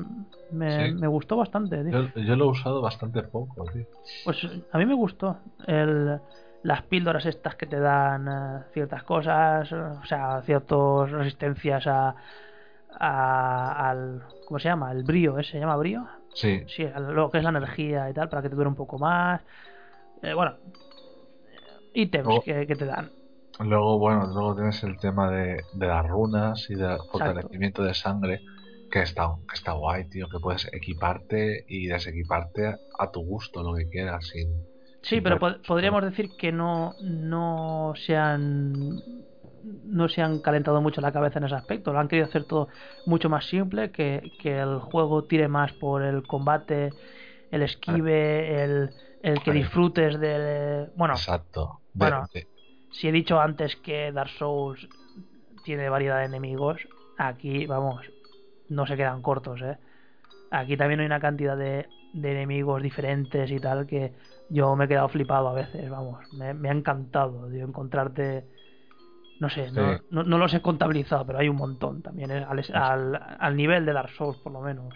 S4: me,
S5: Sí.
S4: me gustó bastante.
S5: Yo, yo lo he usado bastante poco, tío.
S4: Pues a mí me gustó el, las píldoras estas que te dan eh, ciertas cosas, o sea, ciertas resistencias a, a- al ¿cómo se llama? El brío, ¿eh? ¿se llama brío?
S5: Sí,
S4: Sí, lo que es la energía y tal, para que te dure un poco más. Eh, bueno, ítems que, que te dan.
S5: Luego, bueno, luego tienes el tema de, de las runas y del fortalecimiento de sangre, que está, que está guay, tío, que puedes equiparte y desequiparte a tu gusto, lo que quieras, sin...
S4: Sí,
S5: sin
S4: pero pod- podríamos decir que no, no se han no se han calentado mucho la cabeza en ese aspecto. Lo han querido hacer todo mucho más simple, que, que el juego tire más por el combate, el esquive, el, el que disfrutes de... Bueno,
S5: Exacto. De-
S4: bueno.
S5: de-
S4: si he dicho antes que Dark Souls tiene variedad de enemigos, aquí, vamos, no se quedan cortos, ¿eh? Aquí también hay una cantidad de, de enemigos diferentes y tal que yo me he quedado flipado a veces, vamos. Me, me ha encantado, tío, encontrarte... No sé, no,
S5: Sí.
S4: no, no los he contabilizado, pero hay un montón también, ¿eh? al, al, al nivel de Dark Souls, por lo menos.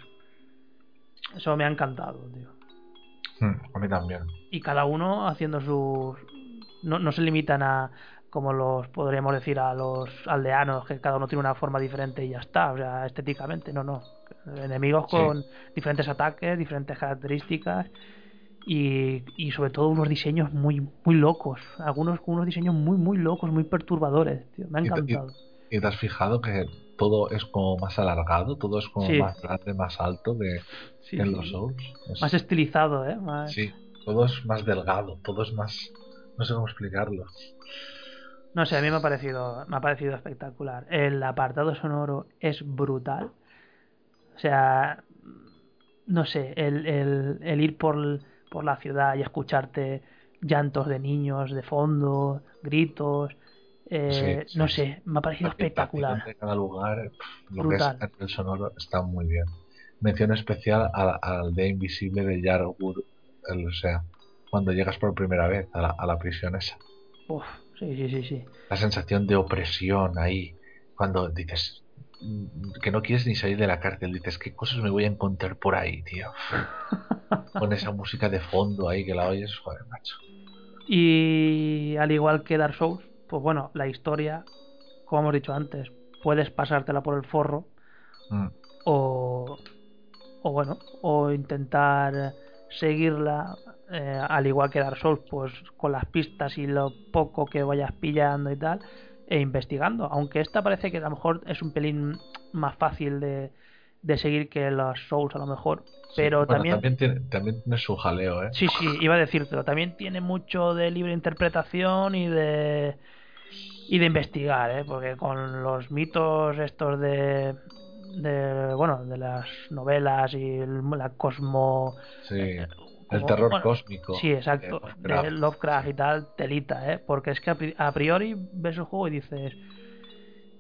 S4: Eso me ha encantado, tío
S5: Hmm, a mí también.
S4: y cada uno haciendo sus no, no se limitan a como los podríamos decir a los aldeanos que cada uno tiene una forma diferente y ya está o sea estéticamente no no enemigos
S5: Sí.
S4: con diferentes ataques diferentes características y, y sobre todo unos diseños muy muy locos algunos con unos diseños muy muy locos muy perturbadores tío. me ha
S5: Y te- y-
S4: encantado
S5: ¿Y te has fijado que todo es como más alargado? Todo es como
S4: Sí.
S5: más grande, más alto que
S4: Sí,
S5: en los Souls. Es-
S4: más estilizado eh más...
S5: Sí, todo es más delgado, todo es más... No sé cómo explicarlo.
S4: No sé, a mí me ha parecido, me ha parecido espectacular. El apartado sonoro es brutal. O sea, no sé, el, el, el ir por, por la ciudad y escucharte llantos de niños de fondo, gritos, eh,
S5: Sí, sí,
S4: no sé, me ha parecido espectacular.
S5: de cada lugar, lo
S4: Brutal.
S5: que es el sonoro está muy bien. Mención especial al, al de Invisible de Yarwood, el- o sea, cuando llegas por primera vez a la, a la prisión esa.
S4: Uf, sí, sí, sí, sí.
S5: La sensación de opresión ahí, cuando dices mm, que no quieres ni salir de la cárcel, dices, ¿qué cosas me voy a encontrar por ahí, tío? Con esa música de fondo ahí que la oyes, joder, macho.
S4: Y al igual que Dark Souls, pues bueno, la historia, como hemos dicho antes, puedes pasártela por el forro
S5: Mm,
S4: o, o bueno, o intentar seguirla eh, al igual que Dark Souls, pues con las pistas y lo poco que vayas pillando y tal, e investigando. Aunque esta parece que a lo mejor es un pelín más fácil de, de seguir que los Souls a lo mejor, pero
S5: Bueno,
S4: también,
S5: tiene, también tiene su jaleo, ¿eh?
S4: sí, sí, iba a decírtelo, también tiene mucho de libre interpretación y de y de investigar, ¿eh? porque con los mitos estos de de bueno de las novelas y el- la cosmo
S5: Sí. El terror
S4: bueno,
S5: cósmico.
S4: Sí, exacto.
S5: de Lovecraft.
S4: De Lovecraft y tal, telita, ¿eh? Porque es que a pri- a priori ves el juego y dices,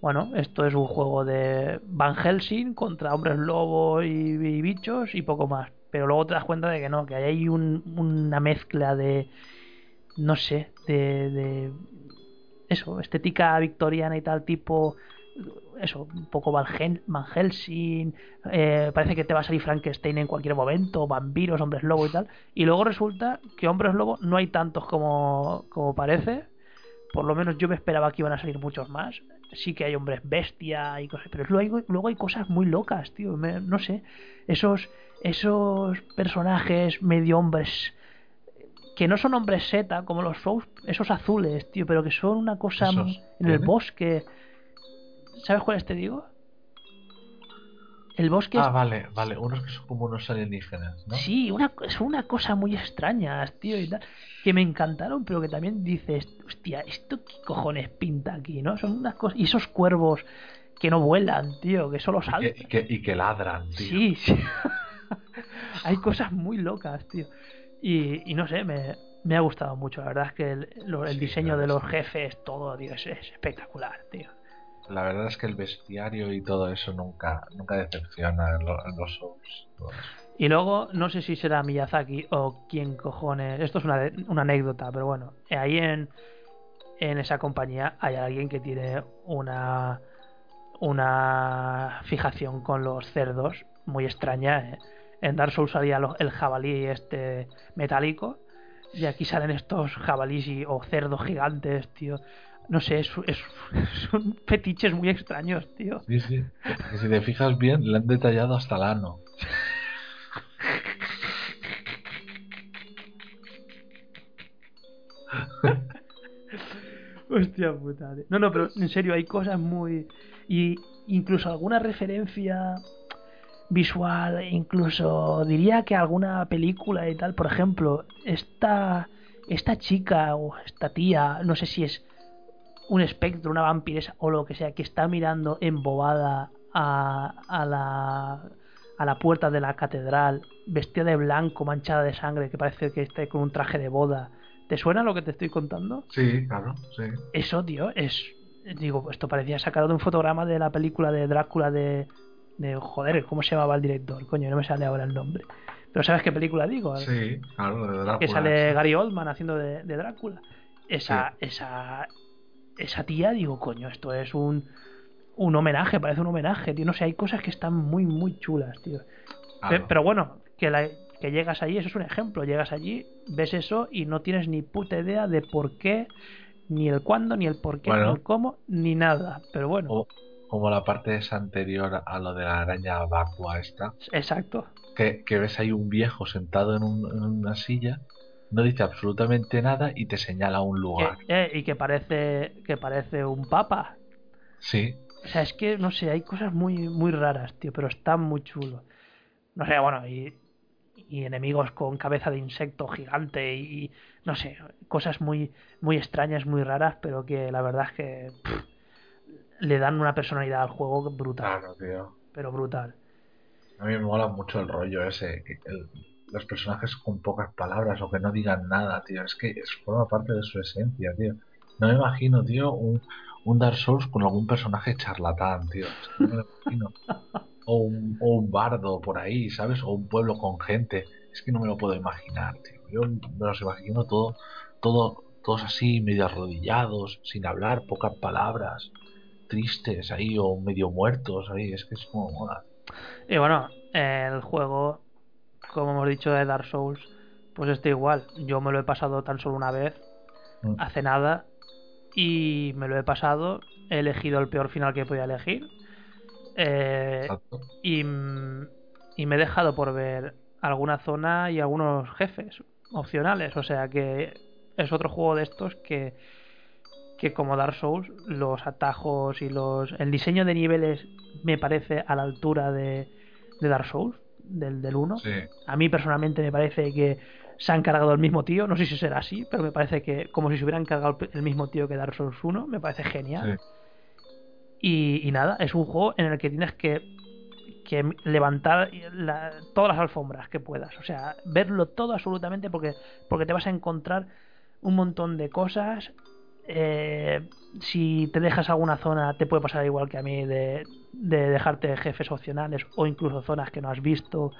S4: bueno, esto es un juego de Van Helsing contra hombres lobo y, y bichos y poco más. Pero luego te das cuenta de que no, que hay un- una mezcla de, no sé, de, de eso, estética victoriana y tal, tipo eso, un poco Van, Helsing, eh, parece que te va a salir Frankenstein en cualquier momento, vampiros, hombres lobo y tal, y luego resulta que hombres lobo no hay tantos como, como parece, por lo menos yo me esperaba que iban a salir muchos más, sí que hay hombres bestia y cosas, pero luego hay, luego hay cosas muy locas, tío, me- no sé, esos, esos personajes medio hombres que no son hombres seta como los Souls, esos azules, tío, pero que son una cosa
S5: Esos,
S4: en el bosque. ¿Sabes cuáles te digo? El bosque
S5: Ah,
S4: es-
S5: vale, vale. Unos que son como unos alienígenas, ¿no?
S4: Sí, una, es una cosa muy extraña, tío, y tal, que me encantaron, pero que también dices, hostia, ¿esto qué cojones pinta aquí, no? Son unas cosas... Y esos cuervos que no vuelan, tío, que solo
S5: Y que,
S4: saltan.
S5: y que, y que ladran, tío.
S4: Sí, sí. Hay cosas muy locas, tío. Y, y no sé, me, me ha gustado mucho. La verdad es que el, lo- el
S5: Sí,
S4: diseño de los jefes, todo, tío, es, es espectacular, tío.
S5: La verdad es que el bestiario y todo eso nunca, nunca decepciona en, lo- en los Souls.
S4: Y luego, no sé si será Miyazaki o quién cojones. Esto es una, una anécdota, pero bueno, ahí en, en esa compañía hay alguien que tiene una, una fijación con los cerdos muy extraña. ¿eh? En Dark Souls salía el jabalí este metálico. Y aquí salen estos jabalís o cerdos gigantes, tío. No sé, es- es- son fetiches muy extraños, tío.
S5: Sí, sí. Que si te fijas bien, le han detallado hasta el ano.
S4: Hostia puta. tío. No, no, pero en serio, hay cosas muy. Y incluso alguna referencia visual, incluso diría que alguna película y tal. Por ejemplo, esta, esta chica o esta tía, no sé si es un espectro, una vampiresa o lo que sea, que está mirando embobada a, a la a la puerta de la catedral, vestida de blanco, manchada de sangre, que parece que esté con un traje de boda. ¿Te suena lo que te estoy contando?
S5: Sí, claro, sí.
S4: Eso, tío, es. Digo, esto parecía sacado de un fotograma de la película de Drácula de. de joder, ¿cómo se llamaba el director? Coño, no me sale ahora el nombre. Pero ¿sabes qué película digo?
S5: Sí, claro, de Drácula.
S4: que sale
S5: sí.
S4: Gary Oldman haciendo de, de Drácula. Esa, esa, esa tía, digo, coño, esto es un, un homenaje, parece un homenaje, tío. No sé, hay cosas que están muy, muy chulas, tío. Pero bueno, que, la- que llegas allí, eso es un ejemplo. Llegas allí, ves eso y no tienes ni puta idea de por qué, ni el cuándo, ni el por qué,
S5: Bueno.
S4: ni el cómo, ni nada. Pero bueno,
S5: como la parte esa anterior a lo de la araña vacua esta,
S4: exacto.
S5: que, que ves ahí un viejo sentado en, un- en una silla, no dice absolutamente nada y te señala un
S4: Que-
S5: lugar.
S4: eh, y que parece, que parece un papa.
S5: Sí,
S4: O sea, es que, no sé, hay cosas muy, muy raras, tío, pero están muy chulos. No sé, bueno, y, y enemigos con cabeza de insecto gigante y, y, no sé, cosas muy, muy extrañas, muy raras, pero que la verdad es que pff, le dan una personalidad al juego brutal,
S5: claro, tío.
S4: pero brutal.
S5: A mí me mola mucho el rollo ese, el- los personajes con pocas palabras o que no digan nada, tío. Es que forma parte de su esencia, tío. No me imagino, tío, un, un Dark Souls con algún personaje charlatán, tío. Es que no me imagino. O un, o un bardo por ahí, ¿sabes? O un pueblo con gente. Es que no me lo puedo imaginar, tío. Yo me los imagino todo, todo, todos así, medio arrodillados, sin hablar, pocas palabras, tristes ahí o medio muertos ahí. Es que es como mola.
S4: Y bueno, el juego, como hemos dicho de Dark Souls, pues está igual. Yo me lo he pasado tan solo una vez,
S5: Mm.
S4: hace nada, y me lo he pasado. He elegido el peor final que podía elegir. Eh, y me he dejado por ver alguna zona y algunos jefes opcionales. O sea que es otro juego de estos que, que como Dark Souls, los atajos y los. El diseño de niveles me parece a la altura de, de Dark Souls, del, del 1.
S5: Sí.
S4: A mí personalmente me parece que se han cargado el mismo tío. No sé si será así, pero me parece que como si se hubieran cargado el mismo tío que Dark Souls 1. Me parece genial.
S5: Sí.
S4: Y, y nada, es un juego en el que tienes que, que levantar la- todas las alfombras que puedas. O sea, verlo todo absolutamente porque, porque te vas a encontrar un montón de cosas. Eh, si te dejas alguna zona, te puede pasar igual que a mí de, de dejarte jefes opcionales o incluso zonas que no has visto.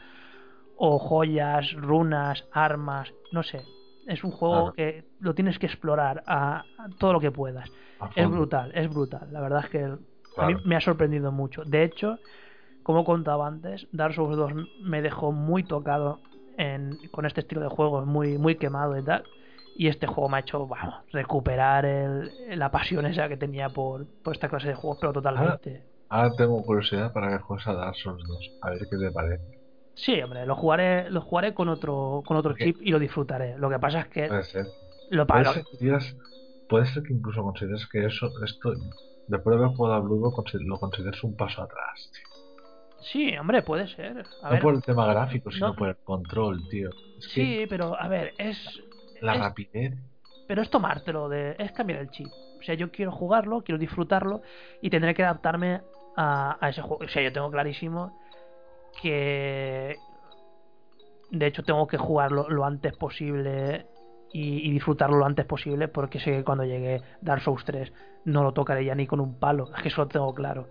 S4: O joyas, runas, armas, no sé. Es un juego
S5: Claro.
S4: que lo tienes que explorar a, a todo lo que puedas. Es brutal, es brutal. La verdad es que a mí me ha sorprendido mucho. De hecho, como contaba antes, Dark Souls 2 me dejó muy tocado en, con este estilo de juego, muy, muy quemado y tal. Y este juego me ha hecho, recuperar el- la pasión esa que tenía por, por esta clase de juegos, pero totalmente.
S5: Ahora tengo curiosidad para que juegues a Dark Souls 2. A ver qué te parece.
S4: Sí, hombre, lo jugaré, lo jugaré con otro, con otro chip y lo disfrutaré. Lo que pasa es que
S5: Puede ser.
S4: lo
S5: Puede ser, que digas- puede ser que incluso consideres que eso, esto, después de haber jugado a consi- lo consideres un paso atrás. tío.
S4: Sí, hombre, puede ser. A
S5: no
S4: ver,
S5: por el tema gráfico, sino
S4: no-
S5: por el control, tío. Es que
S4: sí, pero a ver, es.
S5: La
S4: es-
S5: rapidez.
S4: Pero es tomártelo, de, es cambiar el chip. O sea, yo quiero jugarlo, quiero disfrutarlo y tendré que adaptarme a, a ese juego. O sea, yo tengo clarísimo que. De hecho, tengo que jugarlo lo antes posible y, y disfrutarlo lo antes posible porque sé que cuando llegue Dark Souls 3 no lo tocaré ya ni con un palo. Es que eso lo tengo claro.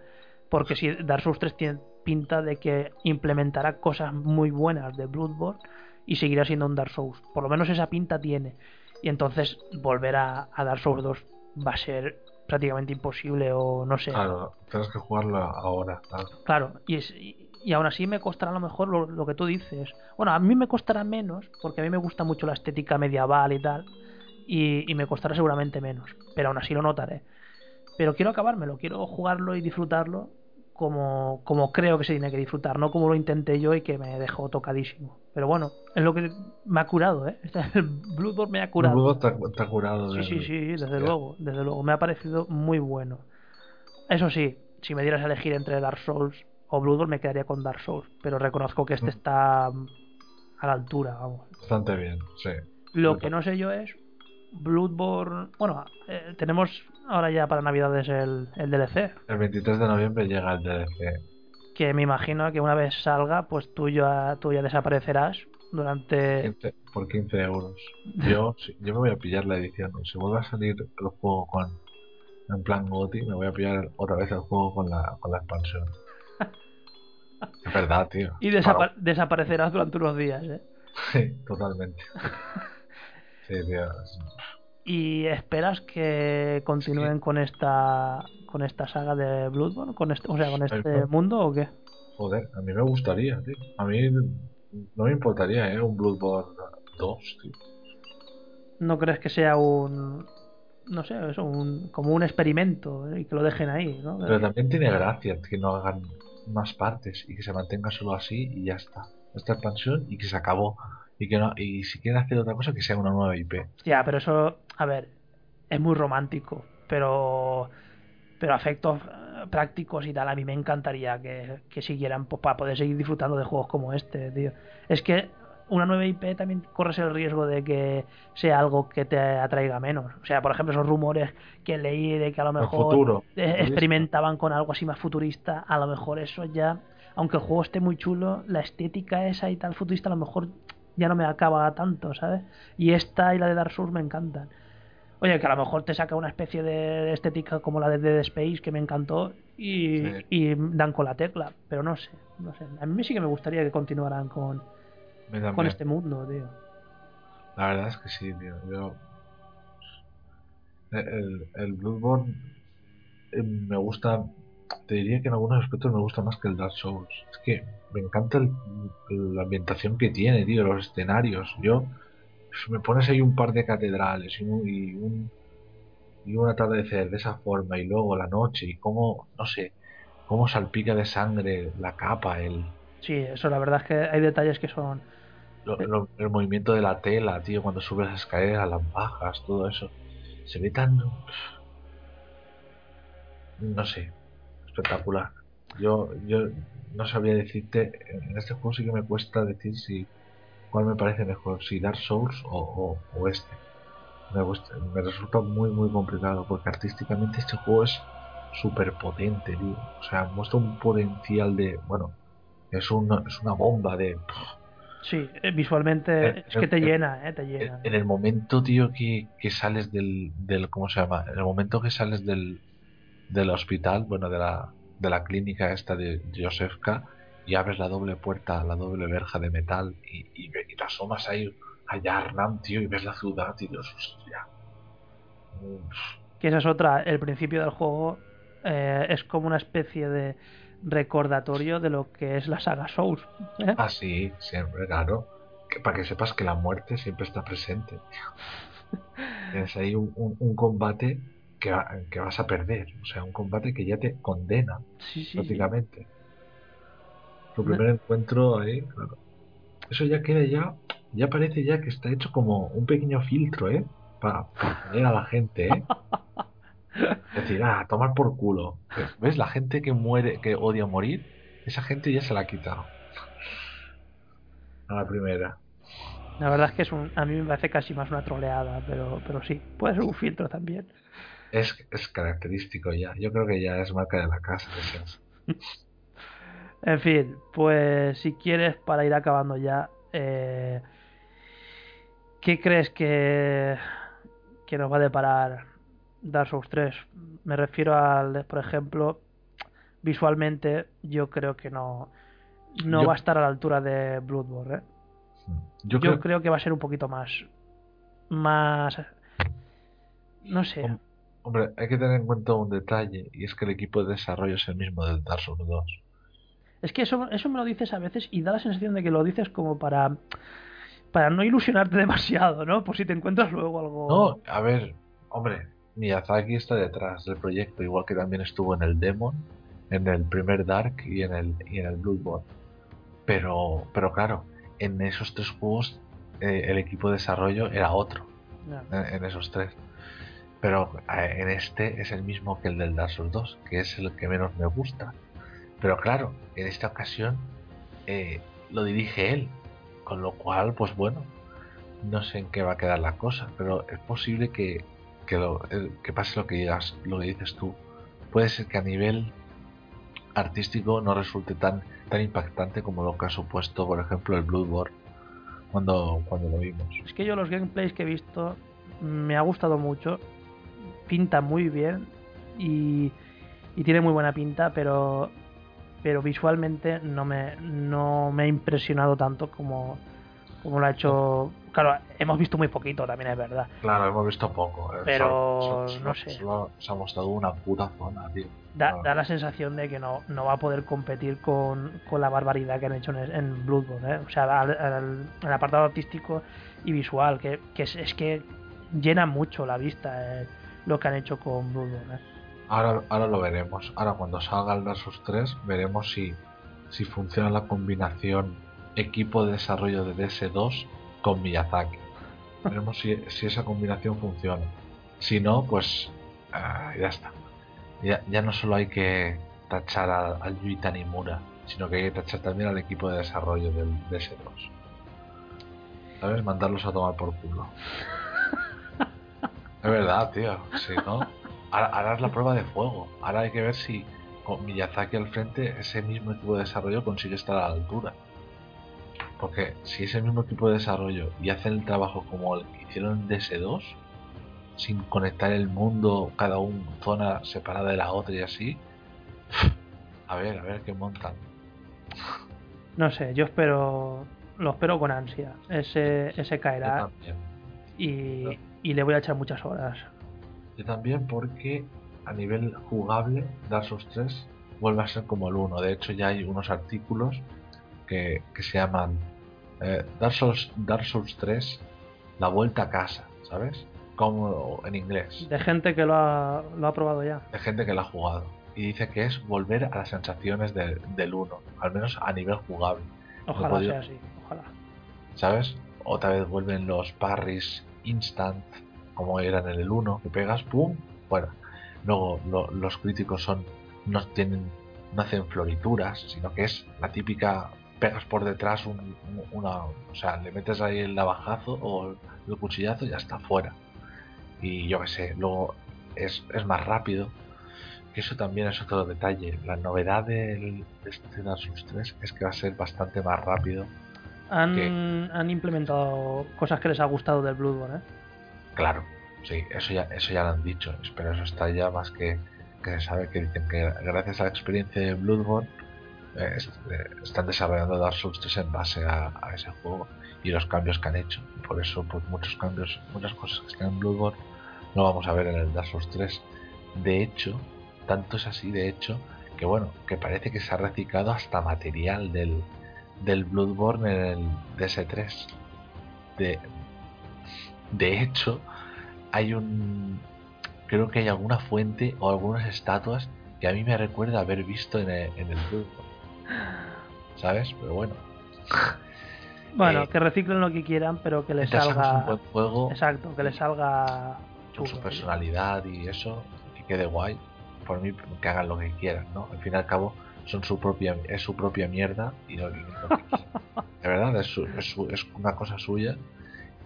S4: Porque si Dark Souls 3 tiene pinta de que implementará cosas muy buenas de Bloodborne y seguirá siendo un Dark Souls. Por lo menos esa pinta tiene. Y entonces volver a, a Dark Souls 2 va a ser prácticamente imposible o no sé.
S5: Claro, tienes que jugarlo ahora. claro.
S4: Claro, y, es, y, y aún así me costará a lo mejor lo, lo que tú dices. Bueno, a mí me costará menos, porque a mí me gusta mucho la estética medieval y tal, y, y me costará seguramente menos, pero aún así lo notaré. Pero quiero acabármelo, quiero jugarlo y disfrutarlo como, como creo que se tiene que disfrutar, no como lo intenté yo y que me dejó tocadísimo. Pero bueno, es lo que me ha curado, ¿eh? Bloodborne me ha curado.
S5: Luego te, ha- curado.
S4: Sí, sí, sí, desde luego, desde luego. Me ha parecido muy bueno. Eso sí, si me dieras a elegir entre Dark Souls o Bloodborne, me quedaría con Dark Souls. Pero reconozco que este
S5: Mm.
S4: está a la altura, vamos.
S5: Bastante bien, sí.
S4: Lo que no sé yo es Bloodborne. Bueno, eh, tenemos ahora ya para Navidades el, el DLC.
S5: El 23 de noviembre llega el DLC.
S4: Que me imagino que una vez salga, pues tú ya, tú ya desaparecerás durante.
S5: 15 por 15 euros. Yo, sí, yo me voy a pillar la edición. Si vuelve a salir el juego con en plan GOTI, me voy a pillar otra vez el juego con la, con la expansión. Es verdad, tío.
S4: Y desapa- desaparecerás durante unos días, ¿eh?
S5: Sí, totalmente. Sí, tío. Es-
S4: ¿Y esperas que continúen con esta con esta saga de Bloodborne? Con este, o sea, con este mundo o qué?
S5: Joder, a mí me gustaría, tío. A mí no me importaría, ¿eh? Un Bloodborne 2, tío.
S4: ¿No crees que sea un no sé, eso, un, como un experimento ¿eh? y que lo dejen ahí, ¿no?
S5: Pero también tiene gracia que no hagan más partes y que se mantenga solo así y ya está. Esta expansión y que se acabó. Y que no, y si quieren hacer otra cosa que sea una nueva IP.
S4: Hostia, pero eso, a ver, es muy romántico, pero pero efectos eh, prácticos y tal, a mí me encantaría que, que siguieran pues, para poder seguir disfrutando de juegos como este, tío. Es que una nueva IP también corres el riesgo de que sea algo que te atraiga menos. O sea, por ejemplo, esos rumores que leí de que a lo mejor
S5: futurista.
S4: experimentaban con algo así más futurista, a lo mejor eso ya, aunque el juego esté muy chulo, la estética esa y tal futurista a lo mejor ya no me acaba tanto, ¿sabes? Y esta y la de Dark Souls me encantan. Oye, que a lo mejor te saca una especie de estética como la de Dead Space que me encantó y,
S5: Sí.
S4: y dan con la tecla, pero no sé, no sé. A mí sí que me gustaría que continuaran con, con este mundo, tío.
S5: La verdad es que sí, tío. Yo. El, el Bloodborne eh, me gusta. Te diría que en algunos aspectos me gusta más que el Dark Souls. Es que me encanta el- la ambientación que tiene, tío, los escenarios. Yo. Si me pones ahí un par de catedrales y un, y un, y un atardecer de esa forma y luego la noche y cómo, no sé, cómo salpica de sangre la capa, el,
S4: Sí, eso la verdad es que hay detalles que son...
S5: lo- lo- el movimiento de la tela, tío, cuando subes las escaleras, las bajas, todo eso. Se ve tan. No sé, espectacular. Yo, yo no sabría decirte, en este juego sí que me cuesta decir si cuál me parece mejor, si Dark Souls o, o, o este. Me, cuesta- me resulta muy, muy complicado porque artísticamente este juego es súper potente, tío. O sea, muestra un potencial de. Bueno, es, una es una bomba de.
S4: Sí, eh, visualmente
S5: Eh,
S4: es que te
S5: eh,
S4: llena, ¿eh? Te
S5: En
S4: llena.
S5: en el momento, tío, que, que sales del, del. ¿Cómo se llama? En el momento que sales del, del hospital, bueno, de la, de la clínica esta de Josefka, y abres la doble puerta, la doble verja de metal, y, y, y te asomas ahí a Yarnam, tío, y ves la ciudad, y dices, hostia. Uf,
S4: Que esa es otra, el principio del juego eh, es como una especie de recordatorio de lo que es la saga Souls. ¿eh?
S5: Ah, sí, siempre, claro. Que, para que sepas que la muerte siempre está presente. Tienes ahí un, un- un combate que, que vas a perder. O sea, un combate que ya te condena.
S4: Sí, sí, sí.
S5: prácticamente. Tu
S4: Me-
S5: primer encuentro ahí, claro. Eso ya queda ya, ya parece ya que está hecho como un pequeño filtro, ¿eh? Para poner a la gente, ¿eh? Es decir, ah, tomar por culo. ¿Ves? La gente que muere, que odia morir, esa gente ya se la ha quitado. A la primera.
S4: La verdad es que es un, a mí me parece casi más una troleada, pero, pero sí, puede ser un filtro también.
S5: Es, es característico ya. Yo creo que ya es marca de la casa.
S4: En fin, pues si quieres, para ir acabando ya, eh, ¿qué crees que, que nos va a deparar Dark Souls 3? Me refiero al, por ejemplo, visualmente, yo creo que no, no
S5: Yo-
S4: va a estar a la altura de Bloodborne. ¿eh?
S5: Yo,
S4: Yo
S5: creo,
S4: creo que va a ser un poquito más. Más. No sé.
S5: Hom- Hombre, hay que tener en cuenta un detalle, y es que el equipo de desarrollo es el mismo del Dark Souls 2.
S4: Es que eso, eso me lo dices a veces y da la sensación de que lo dices como para. Para no ilusionarte demasiado, ¿no? Por si te encuentras luego algo.
S5: No, a ver, hombre, Miyazaki está detrás del proyecto, igual que también estuvo en el Demon, en el primer Dark y en el, y en el Bloodborne. Pero, pero claro, en esos tres juegos eh, el equipo de desarrollo era otro, en esos tres. Pero eh, en este es el mismo que el del Dark Souls 2, que es el que menos me gusta. Pero claro, en esta ocasión eh, lo dirige él, con lo cual, pues bueno, no sé en qué va a quedar la cosa, pero es posible que, que, pase lo que, digas, lo que dices tú. Puede ser que a nivel artístico no resulte tan, tan impactante como lo que ha supuesto, por ejemplo, el Bloodborne cuando, cuando lo vimos.
S4: Es que yo los gameplays que he visto me ha gustado mucho. Pinta muy bien y, y tiene muy buena pinta, pero pero visualmente no me no me ha impresionado tanto como como lo ha hecho. Claro, hemos visto muy poquito, también es verdad.
S5: Claro, hemos visto poco. eh,
S4: Pero,
S5: solo- solo-
S4: no sé.
S5: solo se ha mostrado una puta zona, tío.
S4: Da, da la sensación de que no, no va a poder competir con, con la barbaridad que han hecho en, en Bloodborne. ¿eh? O sea, al, al- el apartado artístico y visual, que, que es, es que llena mucho la vista eh, lo que han hecho con. ¿eh?
S5: Ahora, ahora lo veremos. Ahora cuando salga el Souls 3 veremos si, si funciona la combinación equipo de desarrollo de DS2 con Miyazaki. Veremos si, si esa combinación funciona. Si no, pues ah, ya está. Ya, no solo hay que tachar al, al Yui sino que hay que tachar también al equipo de desarrollo del DS2. ¿Sabes? Mandarlos a tomar por culo. Es verdad, tío. Si no, ahora, ahora es la prueba de fuego. Ahora hay que ver si con Miyazaki al frente ese mismo equipo de desarrollo consigue estar a la altura. Porque si ese mismo equipo de desarrollo y hacen el trabajo como el que hicieron en DS2, sin conectar el mundo, cada una zona separada de la otra y así, a ver, a ver qué montan.
S4: No sé, yo espero. Lo espero con ansia. Ese, ese caerá y, y le voy a echar muchas horas.
S5: Yo también porque a nivel jugable Dark Souls 3 vuelve a ser como el 1. De hecho ya hay unos artículos que, que se llaman eh, Dark, Souls, Dark Souls 3 La Vuelta a Casa, ¿sabes? Como en inglés.
S4: De gente que lo ha, lo ha probado ya.
S5: De gente que la ha jugado. Y dice que es volver a las sensaciones del- del 1. Al menos a nivel jugable.
S4: Ojalá sea así, ojalá.
S5: ¿Sabes? Otra vez vuelven los parries instant, como eran en el 1, que pegas, ¡pum! Fuera. Luego lo- los críticos son no tienen no hacen florituras, sino que es la típica pegas por detrás un- un- una, o sea, le metes ahí el navajazo o el, cuchillazo y ya está fuera. Y yo qué sé, luego es, es más rápido. Que eso también es otro detalle. La novedad del, de este Dark Souls 3 es que va a ser bastante más rápido
S4: Han, han implementado cosas que les ha gustado del Bloodborne, ¿eh?
S5: Claro, sí, eso ya, eso ya lo han dicho, pero eso está ya más que, que se sabe que dicen que gracias a la experiencia de Bloodborne eh, est- eh, están desarrollando Dark Souls 3 en base a, a ese juego y los cambios que han hecho. Por eso, pues muchos cambios, muchas cosas que están en Bloodborne no vamos a ver en el Dark Souls 3. De hecho, tanto es así, de hecho, que bueno, que parece que se ha reciclado hasta material del, del Bloodborne en el DS3. De, de hecho, hay un. Creo que hay alguna fuente o algunas estatuas que a mí me recuerda haber visto en el, en el Bloodborne. ¿Sabes? Pero bueno.
S4: Bueno,
S5: Eh,
S4: que reciclen lo que quieran, pero que les
S5: un
S4: salga.
S5: buen juego
S4: Exacto, que les salga.
S5: con
S4: chulo,
S5: su personalidad y eso, que quede guay. Por mí, que hagan lo que quieran, ¿no? Al fin y al cabo, son su propia es su propia mierda y no, de verdad es, su- es, su- es una cosa suya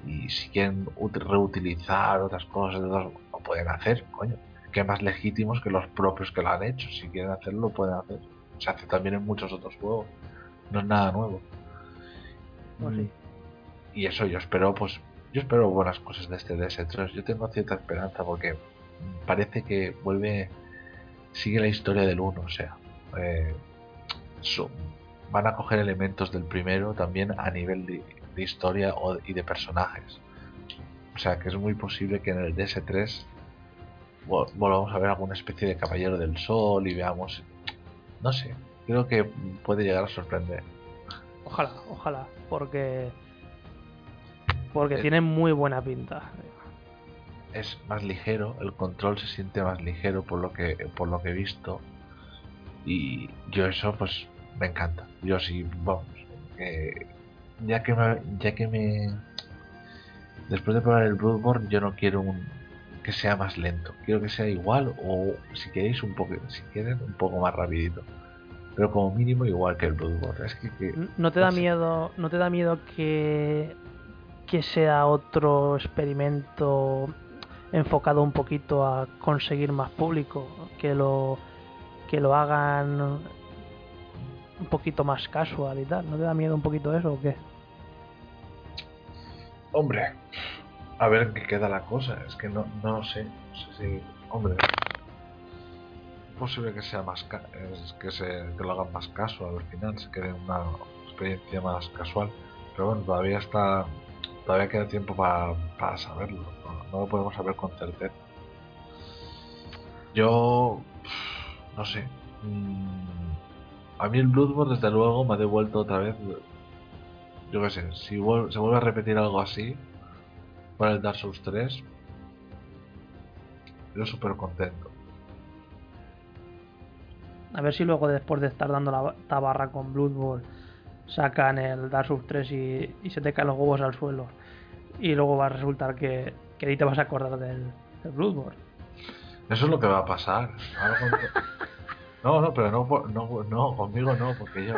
S5: y si quieren ut- reutilizar otras cosas lo pueden hacer coño. Que más legítimos que los propios que lo han hecho si quieren hacerlo lo pueden hacer. Se hace también en muchos otros juegos no es nada nuevo.
S4: Pues sí.
S5: y eso yo espero pues yo espero buenas cosas de este DS3 yo tengo cierta esperanza porque parece que vuelve sigue la historia del 1 o sea eh, van a coger elementos del primero también a nivel de, de historia o- y de personajes o sea que es muy posible que en el DS3 vol- volvamos a ver alguna especie de caballero del sol y veamos no sé creo que puede llegar a sorprender
S4: Ojalá, ojalá, porque porque
S5: Eh.
S4: tiene muy buena pinta.
S5: es más ligero, el control se siente más ligero por lo que por lo que he visto y yo eso pues me encanta. Yo sí, vamos, ya que me, ya que me después de probar el Bloodborne yo no quiero un que sea más lento, quiero que sea igual o si queréis un poco si quieren un poco más rapidito. Pero como mínimo igual que el Bloodborne. Es que, que-
S4: ¿No te da miedo, no te da miedo que que sea otro experimento enfocado un poquito a conseguir más público, que lo que lo hagan un poquito más casual y tal? ¿No te da miedo un poquito eso o qué?
S5: Hombre, a ver qué queda la cosa. Es que no, no sé. No sé si. Hombre. Es posible que sea más. es que, se, que lo hagan más casual al final. Se quede una experiencia más casual. Pero bueno, todavía está. Todavía queda tiempo para, para saberlo. No, no lo podemos saber con certeza. Yo. No sé. mm, A mí el Bloodborne, desde luego, me ha devuelto otra vez yo qué sé, si vuel- se vuelve a repetir algo así para el Dark Souls 3, yo súper contento.
S4: A ver si luego después de estar dando la tabarra con Bloodborne sacan el Dark Souls 3 y, y se te caen los huevos al suelo. Y luego va a resultar que, que ni te vas a acordar del, del Bloodborne.
S5: Eso es lo que va a pasar. Ahora con- No, no, pero no, no, no, conmigo no, porque yo.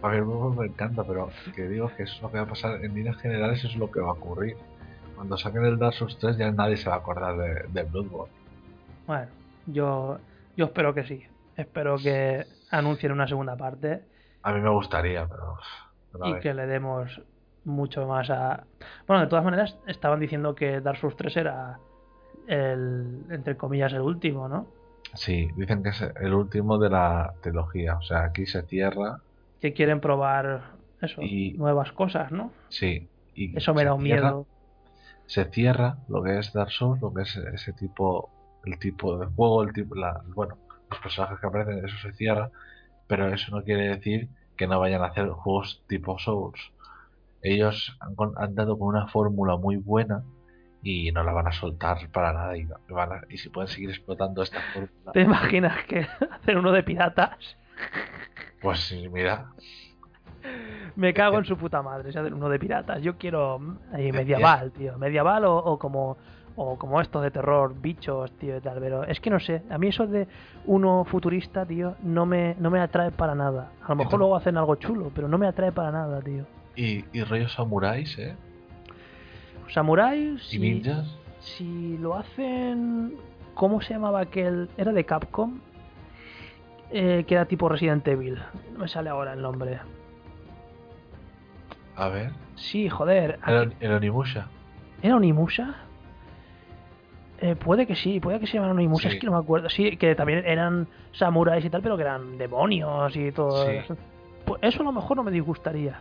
S5: A ver, me encanta, pero que digo que eso es lo que va a pasar. En líneas generales, eso es lo que va a ocurrir. Cuando saquen el Dark Souls 3, ya nadie se va a acordar de, de Bloodborne.
S4: Bueno, yo, yo espero que sí. Espero que anuncien una segunda parte
S5: A mí me gustaría, pero.
S4: y que le demos mucho más a... Bueno, de todas maneras, estaban diciendo que Dark Souls 3 era el, entre comillas, el último, ¿no?
S5: Sí, dicen que es el último de la trilogía. O sea, aquí se cierra.
S4: Que quieren probar eso,
S5: Y-
S4: nuevas cosas, ¿no?
S5: Sí. Y
S4: Eso me da un
S5: cierra-
S4: miedo.
S5: se cierra lo que es Dark Souls, lo que es ese tipo, el tipo de juego, el tipo, la, bueno, los personajes que aparecen, eso se cierra, pero eso no quiere decir que no vayan a hacer juegos tipo Souls. Ellos han, han dado con una fórmula muy buena y no la van a soltar para nada y, van a- y si pueden seguir explotando esta fórmula,
S4: ¿Te imaginas que hacer uno de piratas?
S5: pues sí, mira,
S4: Me cago en su puta madre, si hacen uno de piratas. Yo quiero ahí
S5: Ya-
S4: medieval, tío. Medieval o, o como o como esto de terror, bichos, tío, y tal. Pero es que no sé, a mí eso de uno futurista, tío, no me, no me atrae para nada. A lo mejor luego hacen algo chulo, pero no me atrae para nada, tío.
S5: y, y rollos samuráis, ¿eh?
S4: Samurai,
S5: Y
S4: si,
S5: ninjas,
S4: si lo hacen... ¿Cómo se llamaba aquel? ¿Era de Capcom? Eh, que era tipo Resident Evil. No me sale ahora el nombre.
S5: a ver,
S4: Sí, joder.
S5: el, el Onimusha.
S4: ¿Era Onimusha? Eh, puede que sí, puede que se llaman Onimusha,
S5: Sí.
S4: es que no me acuerdo. Sí, que también eran samuráis y tal, pero que eran demonios y todo.
S5: Sí.
S4: eso. Pues eso a lo mejor no me disgustaría.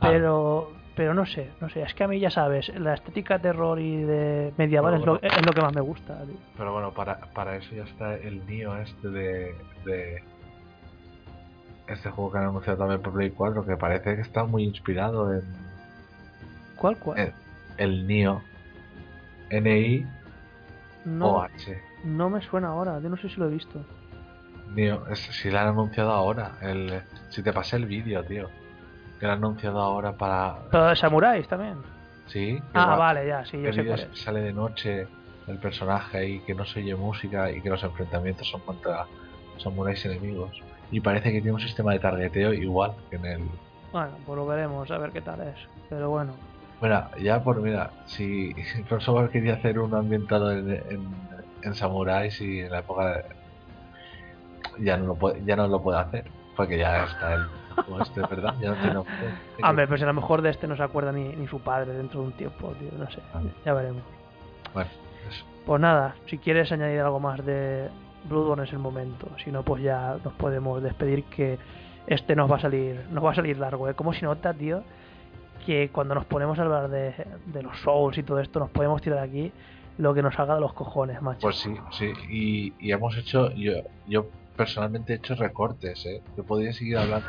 S5: Ah.
S4: Pero, pero no sé, no sé. Es que a mí ya sabes, la estética terror y de medieval
S5: Bueno,
S4: es, lo, es lo que más me gusta. tío.
S5: Pero bueno, para, para eso ya está el Nio este de, de este juego que han anunciado también por Play 4 que parece que está muy inspirado en
S4: ¿Cuál, cuál?
S5: El Nio N-I
S4: no,
S5: o H
S4: no me suena ahora, yo no sé si lo he visto.
S5: Nio, es, si lo han anunciado ahora el, si te pasé el vídeo tío que han anunciado ahora para
S4: Pero de samuráis también.
S5: sí que
S4: Ah,
S5: va-
S4: vale, ya, sí, yo sé cuál es.
S5: sale de noche el personaje y que no se oye música y que los enfrentamientos son contra samuráis enemigos. Y parece que tiene un sistema de targeteo igual que en el.
S4: Bueno, pues lo veremos, a ver qué tal es. Pero bueno,
S5: Mira, ya por mira, si Software quería hacer uno ambientado en, en, en samuráis y en la época de- ya no lo puede, ya no lo puede hacer, porque ya está el juego este, ¿verdad? Ya no tiene
S4: hombre, pues a lo mejor de este no se acuerda ni, ni su padre dentro de un tiempo, tío, no sé,
S5: Vale.
S4: ya veremos.
S5: Bueno, eso.
S4: Pues nada, si quieres añadir algo más de Bloodborne es el momento, si no pues ya nos podemos despedir que este nos va a salir, nos va a salir largo, ¿eh? Como si nota, tío, que cuando nos ponemos a hablar de, de los Souls y todo esto nos podemos tirar aquí lo que nos haga de los cojones, macho.
S5: Pues sí, sí, y, y hemos hecho, yo, yo personalmente he hecho recortes, ¿eh? Yo podría seguir hablando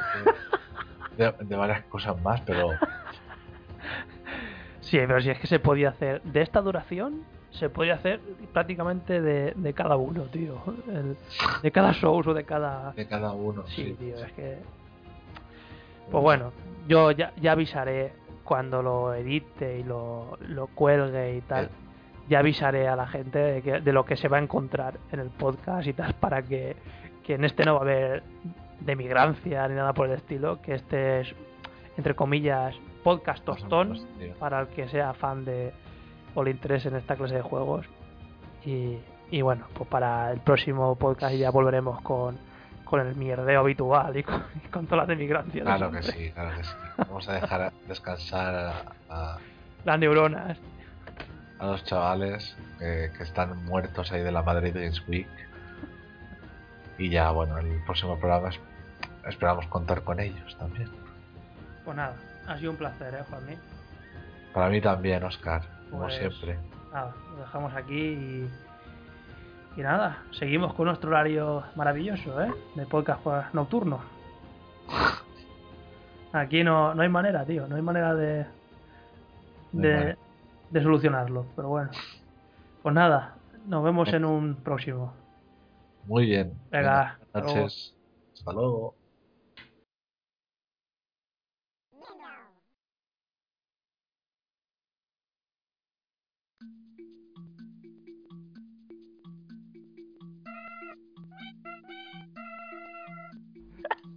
S5: de, de- de varias cosas más, pero
S4: Sí, pero si es que se podía hacer de esta duración, se podía hacer prácticamente de, de cada uno, tío. El- de cada Souls o de cada...
S5: de cada uno.
S4: Sí,
S5: Sí,
S4: tío, es que... Pues bueno, yo ya, ya avisaré cuando lo edite y lo, lo cuelgue y tal.
S5: Eh.
S4: Ya avisaré a la gente de, que- de lo que se va a encontrar en el podcast y tal para que, que en este no va a haber demigrancia ni nada por el estilo, que este es, entre comillas, podcast tostón para el que sea fan de o le interese en esta clase de juegos. Y, y bueno, pues para el próximo podcast ya volveremos con, con el mierdeo habitual y con, y con todas las demigrancias. de
S5: Claro que sí, claro que sí. Vamos a dejar descansar a, a-
S4: Las neuronas.
S5: a los chavales eh, que están muertos ahí de la Madrid Games Week. Y ya, bueno, el próximo programa es- esperamos contar con ellos también.
S4: Pues nada, ha sido un placer, ¿eh, Juanmi?
S5: Para mí también, Oscar, como
S4: Pues-
S5: siempre.
S4: Nada, lo dejamos aquí y. Y nada, seguimos con nuestro horario maravilloso, ¿eh? De podcast nocturno. Aquí no, no hay manera, tío, no hay manera de. De, de solucionarlo, pero bueno. Pues nada, nos vemos en un próximo.
S5: Muy bien.
S4: Venga, hasta
S5: Buenas noches. Hasta luego.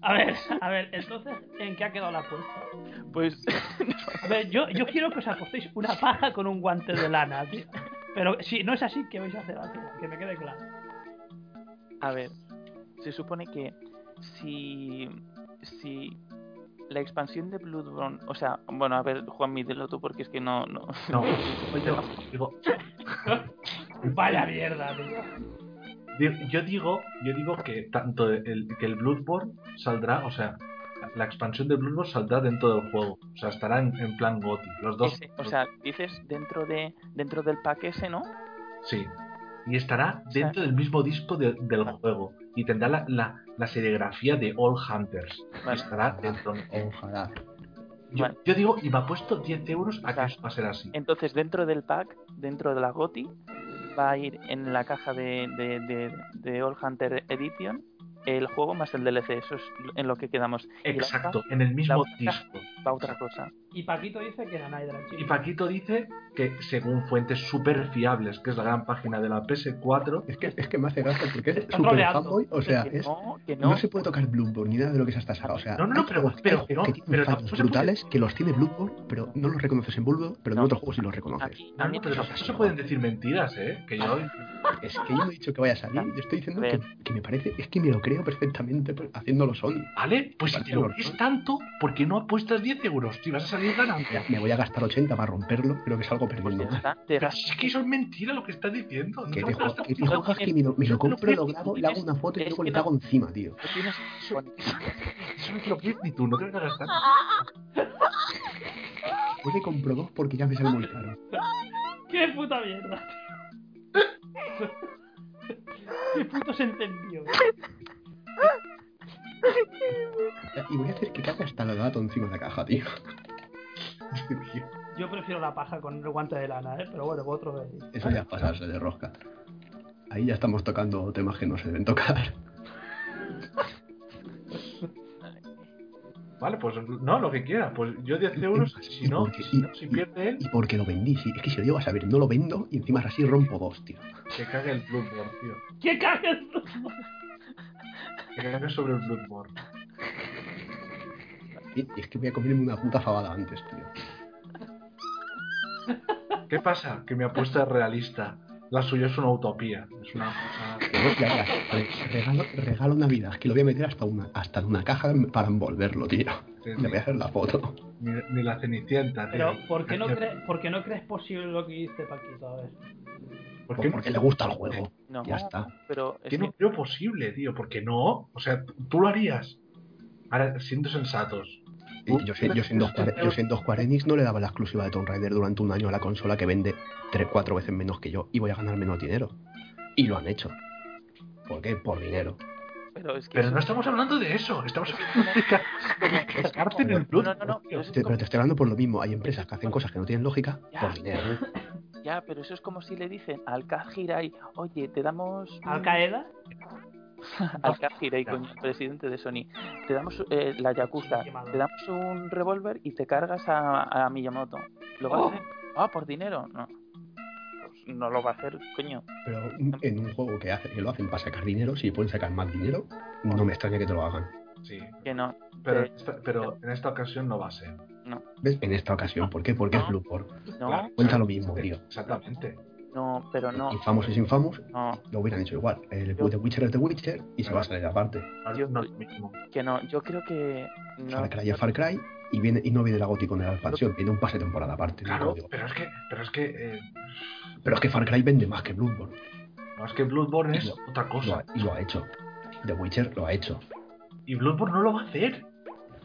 S4: A ver, a ver, entonces, ¿en qué ha quedado la apuesta?
S6: Pues
S4: A ver, yo, yo quiero que os apostéis una paja con un guante de lana, tío. Pero si no es así, ¿qué vais a hacer final? Que me quede claro.
S6: A ver, se supone que si, si la expansión de Bloodborne, o sea, bueno, a ver, Juan, dilo tú porque es que no, no.
S5: No, yo digo,
S4: Vaya mierda, tío.
S5: yo digo, yo digo que tanto el, que el Bloodborne saldrá, o sea, la expansión de Bloodborne saldrá dentro del juego. O sea, estará en, en plan GOTI. Los dos.
S6: Ese, o sea, dices dentro de dentro del pack ese, ¿no?
S5: Sí. Y estará dentro del mismo disco de- del juego. Y tendrá la, la, la serigrafía de All Hunters.
S6: Vale.
S5: Estará dentro.
S7: Ojalá.
S5: Yo,
S6: Vale.
S5: yo digo, y me ha puesto 10 euros a que
S6: sea,
S5: eso va a ser así.
S6: Entonces, dentro del pack, dentro de la GOTI, va a ir en la caja de, de, de, de All Hunter Edition el juego más el DLC. Eso es en lo que quedamos.
S5: Exacto,
S6: otra
S5: en el mismo
S6: otra-
S5: disco.
S6: va otra cosa.
S4: Y Paquito dice que de la
S5: Y Paquito dice que, según fuentes súper fiables, que es la gran página de la PS4,
S7: Es que, es que me hace gracia porque es
S4: troleando.
S7: fanboy. O sea,
S6: que
S7: es,
S6: no, que
S7: no.
S6: no.
S7: se puede tocar Bloodborne ni nada de lo que es esta saga. O sea,
S5: No, no, no,
S7: hay
S5: pero- pero
S7: hay
S5: que no,
S7: tienen
S5: pero
S7: fallos brutales que los tiene Bloodborne, pero no los reconoces en Bloodborne, pero en
S6: No.
S7: otros juegos sí los reconoces.
S6: Aquí,
S5: No, no, pero
S6: no-
S5: tampoco se pueden decir mentiras, ¿eh? Que yo...
S7: Es que yo no he dicho que vaya a salir. Yo estoy diciendo que, que me parece, es que me lo creo perfectamente pues, haciéndolo Sony.
S5: ¿Vale? Pues si te lo crees tanto, ¿por qué no apuestas 10 euros? Si vas a salir ganando.
S7: Ya, Me voy a gastar 80 para romperlo, creo que salgo
S6: Pues
S7: perdiendo.
S6: te
S5: Pero si es que eso es mentira lo que estás diciendo. No
S7: Que
S5: te estás
S7: que te que me lo, me lo compro, lo grabo, le hago una foto y luego le cago encima, tío.
S6: no tienes-
S5: Eso no te lo crees ni tú, no te lo vas a gastar.
S7: Pues le compro dos porque ya me sale muy caro.
S4: ¡Qué puta mierda! tío! ¡Qué puto se entendió!
S7: Y voy a hacer que cague hasta el gato encima de la caja, tío.
S4: Yo prefiero la paja con el guante de lana, ¿eh? Pero bueno, vosotros.
S7: Eso ya es pasarse de rosca. Ahí ya estamos tocando temas que no se deben tocar.
S5: Vale, pues no, lo que quiera. Pues yo 10 euros, si no,
S7: porque-
S5: si, no, si pierde él,
S7: Y porque lo vendí, sí. Es que si lo llego a saber, no lo vendo y encima así rompo dos, tío.
S5: que cague el Bloodborne, tío.
S4: ¡Qué cagas!
S5: Que sobre el Bloodborne.
S7: Y, es que voy a comerme una puta fabada antes, tío.
S5: ¿Qué pasa? Que mi apuesta es realista. La suya es una utopía. Es una cosa.
S7: Regalo, regalo Navidad, que lo voy a meter hasta una, hasta en una caja para envolverlo, tío.
S5: Sí,
S7: Le voy a hacer la foto.
S5: Ni, ni la cenicienta, tío.
S4: Pero, ¿por qué, no cre- ¿por qué no crees posible lo que dice Paquito? A ver.
S5: ¿Por
S7: Pues
S5: qué
S7: porque le gusta el juego.
S6: No,
S7: Ya está.
S6: pero es
S5: ¿Qué no
S6: que-
S5: creo posible, tío? Porque no. O sea, tú lo harías. Ahora, siendo sensatos.
S7: Yo, sé- yo, siendo, yo siendo Square Enix no le daba la exclusiva de Tomb Raider durante un año a la consola que vende 3, 4 veces menos que yo y voy a ganar menos dinero. Y lo han hecho. ¿Por qué? Por dinero.
S6: pero es que
S5: Pero
S6: eso-
S5: no estamos hablando de eso. Estamos hablando de ca- de cascarte en el Bloodborne.
S6: no, no, no, pero
S7: Te-
S6: como-
S7: pero te estoy hablando por lo mismo. Hay empresas que hacen cosas que no tienen lógica
S6: Ya.
S7: por dinero.
S6: Ya, pero eso es como si le dicen al Kaz Hirai, oye, te damos...
S4: ¿Al Qaeda?
S6: al coño, presidente de Sony. Te damos eh, la Yakuza, te damos un revólver y te cargas a, a Miyamoto. ¿Lo va
S4: Oh.
S6: a hacer? Ah, por dinero. No. Pues no lo va a hacer, coño.
S7: Pero en un juego que, hace, que lo hacen para sacar dinero, si pueden sacar más dinero, no me extraña que te lo hagan.
S5: Sí.
S6: Que no.
S5: Pero,
S6: Eh,
S5: esta- pero en esta ocasión no va a ser.
S7: ¿Ves? En esta ocasión. ¿Por qué? Porque es
S6: No.
S7: Bloodborne.
S6: No,
S5: Claro.
S7: Cuenta lo mismo, tío.
S5: Exactamente.
S6: no, pero no.
S7: Infamos es Infamous,
S6: No,
S7: lo hubieran hecho igual. El
S6: Yo-
S7: The Witcher es The Witcher y se va a salir aparte.
S6: Yo-
S5: No es lo mismo.
S6: que no. Yo creo que no.
S7: Far Cry es Far Cry y, viene, y no viene la GOTY con la expansión, viene un pase de temporada aparte.
S5: Claro, pero es que, pero es que, eh,
S7: Pero es que Far Cry vende más que Bloodborne.
S5: no es que Bloodborne es
S7: Lo-
S5: otra
S7: Lo
S5: cosa.
S7: ha- y lo ha hecho. The Witcher lo ha hecho.
S5: Y Bloodborne no lo va a hacer.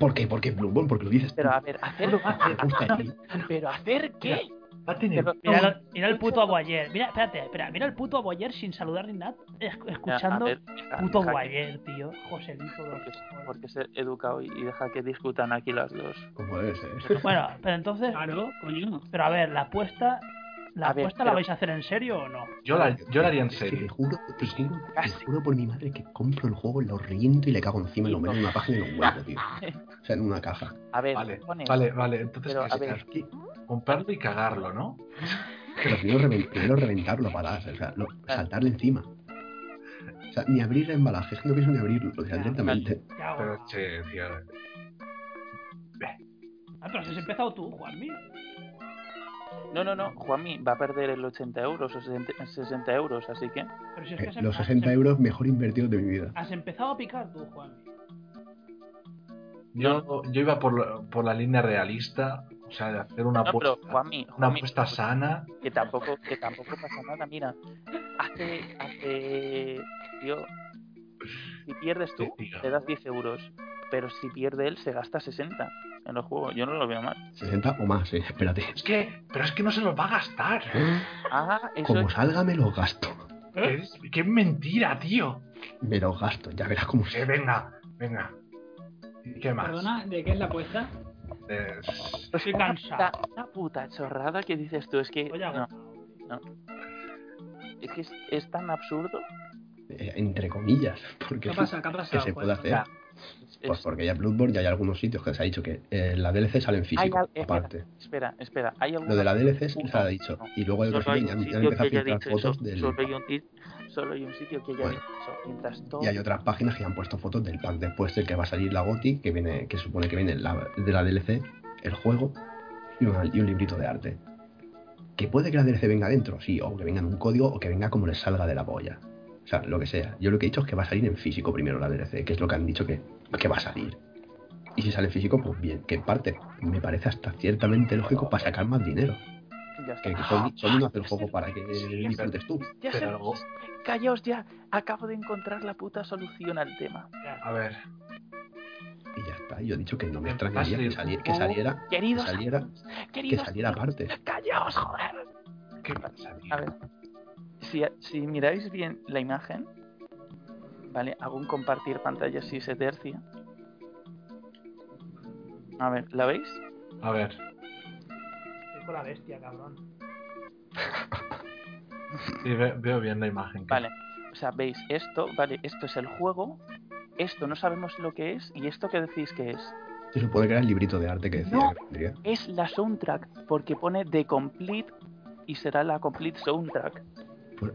S7: ¿Por qué? Porque es Bloodborne, porque lo dices.
S6: Pero a ver, hacer. Pero hacer qué?
S5: Va a tener.
S6: Pero-
S4: Mira, el- mira el puto Aboyer. Mira, espérate, espera. Mira el puto Aboyer sin saludar ni nada. es- Escuchando.
S6: Ver,
S4: puto Aboyer, tío. Joselito. los
S6: Porque, porque ser educado y y deja que discutan aquí las dos.
S7: Como debe ser.
S4: Bueno, pero entonces.
S8: Claro, coño.
S4: Pero a ver, la apuesta. ¿La
S6: A ver,
S4: apuesta la vais a hacer en serio o no?
S5: Yo la, yo la haría en
S7: que te
S5: serio.
S7: juro, te juro, te juro por mi madre que compro el juego, lo reviento y le cago encima y lo meto en una página y lo vuelvo, tío. O sea, en una caja.
S6: A ver,
S5: Vale,
S6: pones-
S5: vale, vale. Entonces,
S6: Pero,
S5: ¿qué
S6: a ver.
S5: Comprarlo y cagarlo, ¿no?
S7: pero primero, primero reventarlo para o sea, lo- saltarle encima. O sea, ni abrir el embalaje, es que no pienso ni abrirlo, o sea, directamente.
S4: Ya,
S5: Pero, che, tío.
S4: Ah, pero si has empezado tú, Juanmi.
S6: No, no, no, Juanmi va a perder el 80 euros o 60 60 euros, así que...
S4: Pero si es que
S7: Eh, los
S4: has-
S7: 60 euros mejor invertidos de mi vida.
S4: has empezado a picar tú, Juanmi.
S5: Yo, yo iba por, la- por la línea realista, o sea, de hacer una
S6: No, pero
S5: apuesta,
S6: Juanmi,
S5: una apuesta sana.
S6: que tampoco, que tampoco pasa nada, mira, hace, hace, tío, si pierdes tú,
S5: Sí,
S6: te das 10 euros, pero si pierde él, se gasta 60 en los juegos, yo no lo veo mal.
S7: 60 o más, eh, espérate.
S5: Es que, pero es que no se los va a gastar.
S6: Ah, eso
S7: Como
S6: es,
S7: salga, me los gasto.
S5: Que es- ¡Qué mentira, tío!
S7: Me los gasto, ya verás cómo
S5: Eh,
S7: se.
S5: venga, venga. ¿Y ¿Qué más?
S8: Perdona, ¿de qué es la apuesta?
S5: Eh,
S4: Estoy cansado.
S6: una puta chorrada que dices tú, es que, no,
S4: agotado.
S6: es que es, es tan absurdo,
S7: eh, entre comillas, porque
S8: ¿Qué pasa? ¿Qué ha
S7: que se puede hacer.
S6: ya, es-
S7: Pues porque ya Bloodborne ya hay algunos sitios que se ha dicho que eh, la DLC sale en físico,
S6: espera.
S7: aparte.
S6: espera, espera, hay
S7: Lo de la DLC se ha dicho.
S6: no.
S7: Y luego hay otros sitios
S6: un
S7: ya, ya han empezado a
S6: que
S7: filtrar
S6: dicho eso.
S7: fotos del.
S6: Solo hay un solo hay un sitio que haya
S7: Bueno.
S6: dicho eso. Mientras todo.
S7: Y hay otras páginas que han puesto fotos del pack después del que va a salir la GOTI, que viene, que supone que viene la, de la DLC, el juego y, una- y un librito de arte. Que puede que la DLC venga dentro, sí, o que venga en un código o que venga como les salga de la polla. O sea, lo que sea. Yo lo que he dicho es que va a salir en físico primero la DLC, que es lo que han dicho que, que va a salir. Y si sale en físico, pues bien, que en parte me parece hasta ciertamente lógico para sacar más dinero.
S6: Ya.
S7: Que, que Sony, Sony no hace el juego para que disfrutes tú.
S6: Ya sé,
S5: pero algo-
S6: Callaos ya. Acabo de encontrar la puta solución al tema.
S5: a ver,
S7: Y ya está. Yo he dicho que no me extrañaría que, sali- que saliera, que
S6: Queridos,
S7: saliera, que
S6: queridos,
S7: saliera aparte.
S6: callaos, joder.
S5: ¿qué pasa?
S6: A ver. Si, si miráis bien la imagen, ¿vale? Hago un compartir pantalla si se tercia. A ver, ¿la veis?
S5: A ver,
S4: Estoy con la bestia, cabrón.
S5: sí, ve- veo bien la imagen. que-
S6: Vale. O sea, veis esto, vale, esto es el juego. Esto no sabemos lo que es. ¿Y esto qué decís que es?
S7: Se supone que era el librito de arte que decía
S6: No.
S7: que vendría.
S6: Es la soundtrack, porque pone The Complete y será la Complete Soundtrack.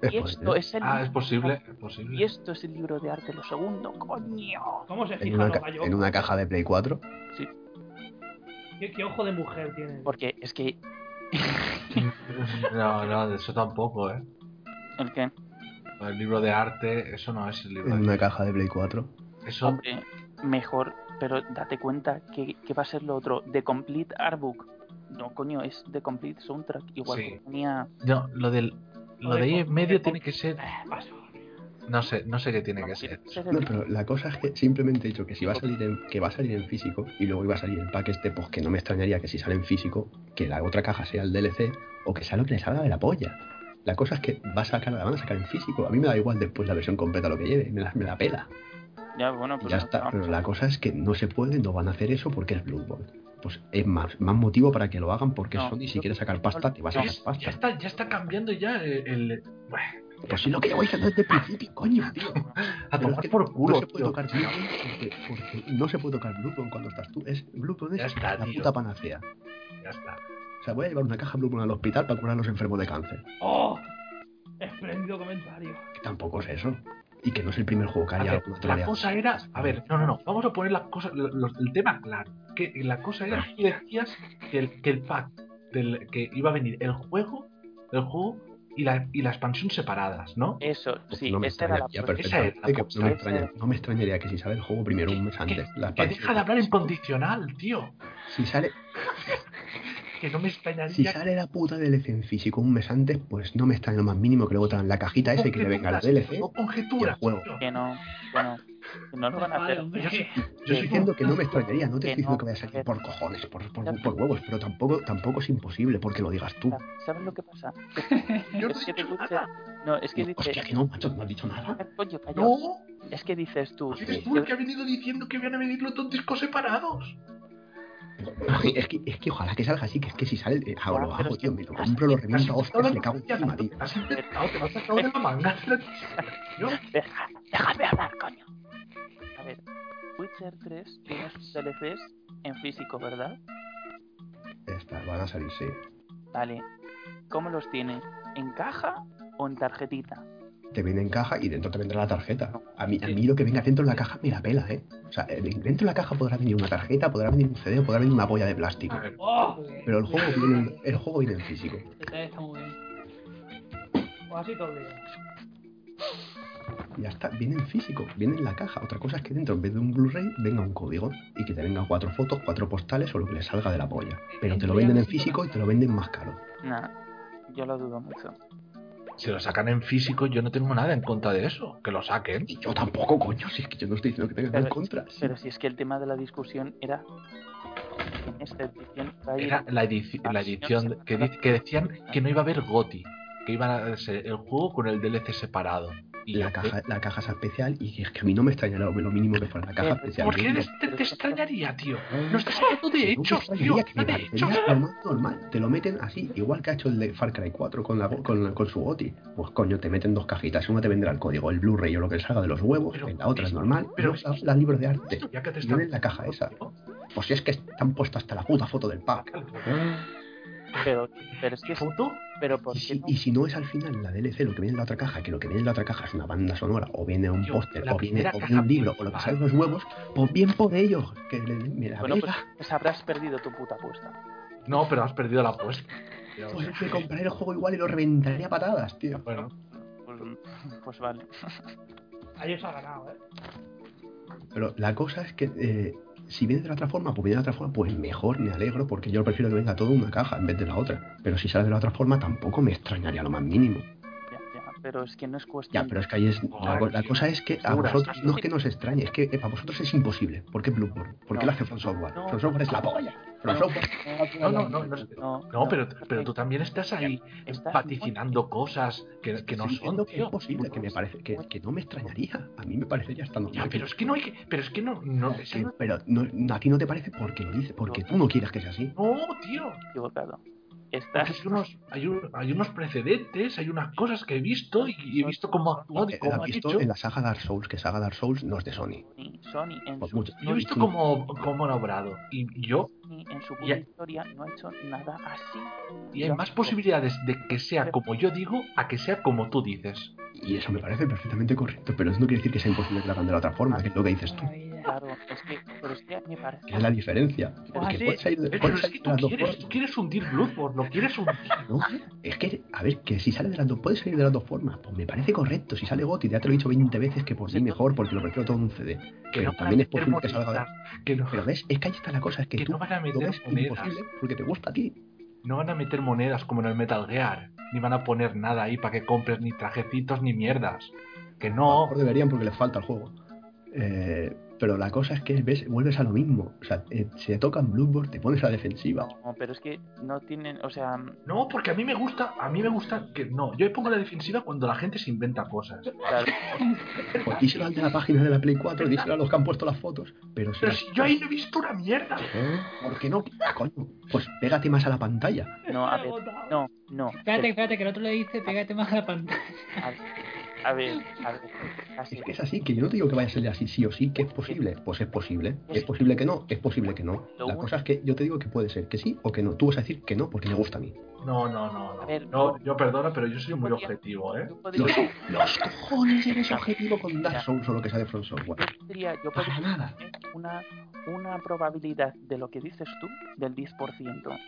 S7: Es
S6: Y esto es el
S5: Ah, es posible, es
S6: y esto es el libro de arte, lo segundo, coño.
S4: ¿Cómo se
S7: En
S4: fija
S7: una,
S4: los
S7: en una caja de Play 4.
S4: ¿Qué, qué ojo de mujer tiene?
S6: Porque es que.
S5: No, no, de eso tampoco, ¿eh?
S6: ¿El qué?
S5: El libro de arte, eso no es el libro
S7: En
S5: de
S7: una
S5: arte.
S7: caja de Play 4.
S5: Eso,
S6: Hombre, mejor, pero date cuenta que, que va a ser lo otro. The Complete Artbook. No, coño, es The Complete Soundtrack. Igual
S5: Sí.
S6: que tenía.
S5: no, lo del. Lo de ahí en medio tiene que ser. No sé, no sé qué tiene que ser.
S7: No, pero la cosa es que simplemente he dicho que si va a salir en, que va a salir en físico y luego iba a salir el pack este, pues que no me extrañaría que si sale en físico, que la otra caja sea el DLC o que sea lo que le salga de la polla. La cosa es que va a sacar, la van a sacar en físico. A mí me da igual después la versión completa lo que lleve, me la, me la pela.
S6: Ya, bueno, pues
S7: ya
S6: no,
S7: está. Pero la cosa es que no se puede, no van a hacer eso porque es Bloodborne. Pues es más, más motivo para que lo hagan porque
S6: No,
S7: Sony si quiere sacar pasta te va a
S5: Ya,
S7: sacar
S5: ya
S7: pasta.
S5: está, ya está cambiando ya el. el-
S7: Pues sí lo que llevo diciendo desde el principio, coño, tío.
S5: a
S7: es que
S5: por culo,
S7: no se puede
S5: tío.
S7: tocar Bloodborne porque, porque no se puede tocar Bloodborne cuando estás tú. Es,
S5: Ya
S7: es
S5: está,
S7: la
S5: tío.
S7: puta panacea.
S5: Ya está.
S7: O sea, voy a llevar una caja Bloodborne al hospital para curar a los enfermos de cáncer.
S4: ¡Oh! Espléndido comentario.
S7: Que tampoco es eso. Y que no es el primer juego que haya
S5: ver, la cosa era. A ver, no, no, no. Vamos a poner las cosas, el tema claro. Que la cosa era, tú decías que el, que el pack del que iba a venir el juego, el juego y la, y la expansión separadas, ¿no?
S6: Eso,
S7: Pues
S6: sí,
S7: no me
S6: esa era la.
S5: Esa
S7: que no, me extraña- no me extrañaría que si sale el juego primero un mes antes. La
S5: Que deja de hablar en condicional, tío.
S7: Si sale,
S5: Que no me extrañaría.
S7: si sale la puta DLC en físico un mes antes, pues no me extraña lo más mínimo que luego traigan la cajita esa y que le venga la DLC.
S5: no conjeturas,
S7: juego.
S6: Que no, que no, que no lo van a hacer.
S5: Yo sí-
S7: Yo
S5: yo
S7: estoy diciendo que no me extrañaría, no te estoy diciendo que vaya a salir por cojones, por, por, por huevos, pero tampoco, tampoco es imposible porque lo digas tú.
S6: ¿Sabes lo que pasa?
S5: Yo no
S6: es que te
S5: nada.
S6: No, es que
S7: No,
S6: dice.
S7: hostia, que no, macho, no has dicho nada.
S6: Coño.
S5: No,
S6: Es que dices tú.
S5: eres
S6: que-
S5: tú el que ha venido diciendo que van a venir los dos discos separados.
S7: Es que, es que ojalá que salga así, que es que si sale, eh, hago, lo hago, tío, me lo compro, lo reviento a hostias, le cago encima, tío.
S5: Has intentado, te has sacado de la manga.
S6: Déjame hablar, coño. A ver, Witcher 3 tiene sus DLCs en físico, ¿verdad?
S7: Está, van a salir, sí.
S6: Vale. ¿Cómo los tiene? ¿En caja o en tarjetita?
S7: Te viene en caja y dentro te vendrá la tarjeta. A mí, a mí lo que venga dentro de la caja me la pela, ¿eh? O sea, eh, dentro de la caja podrá venir una tarjeta, podrá venir un CD, podrá venir una polla de plástico.
S4: ¡Oh!
S7: Pero el juego viene, el juego viene en físico.
S8: Esta está muy bien.
S4: Pues así todo el día.
S7: Ya está, viene en físico, viene en la caja. Otra cosa es que dentro, en vez de un Blu-ray, venga un código y que te vengan cuatro fotos, cuatro postales o lo que le salga de la polla. Pero te lo venden en físico y te lo venden más caro.
S6: Nah, yo lo dudo mucho.
S5: Si lo sacan en físico, yo no tengo nada en contra de eso. Que lo saquen.
S7: Y yo tampoco, coño, si es que yo no estoy diciendo que tenga nada en contra. Sí.
S6: Pero si es que el tema de la discusión era en esta edición
S5: Era la, edici- la edición que, que decían que no iba a haber GOTI. Que iban a ser el juego con el DLC separado.
S7: La caja, la caja es especial y es que a mí no me extrañaría lo, mínimo que fuera la caja especial.
S5: ¿Por qué eres- te, te extrañaría, tío? No estás hablando de
S7: No
S5: hechos, tío.
S7: que
S5: De hechos.
S7: más normal. Te lo meten así, igual que ha hecho el de Far Cry 4 con, la, con, con su GOTI. Pues coño, te meten dos cajitas. Una te vendrá el código, el Blu-ray o lo que salga de los huevos.
S5: Pero-
S7: en la otra es normal.
S5: pero-
S7: Pero la, la libro de arte.
S5: Ya que te están-
S7: en la caja esa. Pues si es que están puestas hasta la puta foto del pack.
S6: Pero, pero es que es-
S5: ¿Foto?
S6: pero ¿por
S7: Y si,
S6: no?
S7: y si no es al final la DLC lo que viene en la otra caja, que lo que viene en la otra caja es una banda sonora, o viene un póster,
S5: la
S7: o viene, o un libro, o lo que los huevos, pues bien por ellos, que le, me la
S6: Bueno, pues, pues habrás perdido tu puta apuesta.
S5: No, pero has perdido la apuesta.
S7: Pues me compraré el juego igual y lo reventaría a patadas, tío.
S5: Bueno,
S6: Pues, pues vale.
S4: Ahí os ha ganado, ¿eh?
S7: Pero la cosa es que eh, si viene de la otra forma, pues viene de la otra forma, pues mejor, me alegro, porque yo prefiero que venga todo en una caja en vez de la otra. Pero si sale de la otra forma, tampoco me extrañaría lo más mínimo.
S6: Pero es que no es cuestión.
S7: Ya, pero es que ahí es. La, co- la cosa es que a vosotros no es que nos extrañe, es que eh, a vosotros es imposible. ¿Por qué Bloodborne? ¿Por qué
S6: No.
S7: lo hace From Software?
S6: No.
S7: From Software es la polla. From Software.
S5: no, no, no, no,
S6: no,
S5: no, pero, pero tú también estás ahí
S6: Estás-
S5: vaticinando cosas que, que no son,
S7: que es posible, que me parece, que, que no me extrañaría. A mí me parecería hasta normal.
S5: Ya, pero es que no hay que. Pero es que no. No, esa
S7: Que-
S5: no-
S7: pero no- a ti no te parece porque lo dices, porque tú no quieres que sea así.
S5: no, tío.
S6: equivocado. Estás.
S5: hay unos, hay, un- hay unos precedentes, hay unas cosas que he visto y, y he visto cómo ha actuado y
S7: Eh,
S5: cómo
S7: ¿Has
S5: ha hecho.
S7: en la saga Dark Souls? Que saga Dark Souls no es de Sony.
S6: Sony, Sony en
S7: Pues
S6: su
S7: mucho.
S5: Yo he visto cómo, cómo han obrado. Y yo
S6: en su puta historia no ha hecho nada así.
S5: Y hay más posibilidades de que sea como yo digo a que sea como tú dices.
S7: Y eso me parece perfectamente correcto, pero eso no quiere decir que sea imposible que lo hagan de la otra forma, que es lo que dices tú.
S6: Claro, es que, pero es que me parece.
S7: Es la diferencia.
S4: Sí.
S7: puedes salir de,
S5: Pero
S7: puedes
S5: es
S7: salir
S5: que
S7: de las
S5: tú
S7: dos
S5: quieres,
S7: formas.
S5: tú quieres hundir Bloodborne, lo quieres hundir.
S7: No, es que, a ver, que si sale de las dos, puede salir de las dos formas. Pues me parece correcto. Si sale Gotti, ya te lo he dicho 20 veces que por sí mejor, porque lo prefiero todo en un CD.
S5: Que
S7: Pero
S5: no
S7: también es posible que salga
S5: que no,
S7: Pero ves, es que ahí está la cosa, es que,
S5: que
S7: tú
S5: no van a
S7: lo
S5: meter
S7: ves
S5: monedas.
S7: imposible porque te gusta a ti.
S5: No van a meter monedas como en el Metal Gear. Ni van a poner nada ahí para que compres ni trajecitos ni mierdas. Que
S7: A lo
S5: no.
S7: mejor deberían porque les falta el juego. Eh, pero la cosa es que ves, vuelves a lo mismo. O sea, eh, se tocan Bloodborne, te pones a la defensiva.
S6: No, pero es que no tienen, o sea,
S5: No, porque a mí me gusta, a mí me gusta que no. Yo pongo la defensiva cuando la gente se inventa cosas.
S6: claro,
S7: Pues díselo al de la página de la Play 4, díselo a los que han puesto las fotos. Pero si
S5: Pero
S7: las-
S5: si yo ahí no he visto una mierda.
S7: ¿Eh? ¿Por qué no? Coño, pues pégate más a la pantalla.
S6: no, a ver, no, no.
S8: Espérate, espérate, que el otro le dice, pégate más a la pantalla.
S6: A ver, a ver, a ver, así.
S7: Es que es así, que yo no te digo que vaya a salir así sí o sí, que es posible. Pues es posible. ¿Es posible que no? Es posible que no. La cosa es que yo te digo que puede ser que sí o que no. Tú vas a decir que no porque me gusta a mí.
S5: No, no, no, no.
S6: A ver,
S5: No, yo perdona, pero yo soy muy objetivo, ¿eh?
S6: Podría,
S7: Los, los cojones eres objetivo con Dark Souls o lo que sea de Front Software.
S6: yo podría, yo
S7: Para nada.
S6: una, una probabilidad de lo que dices tú del 10%.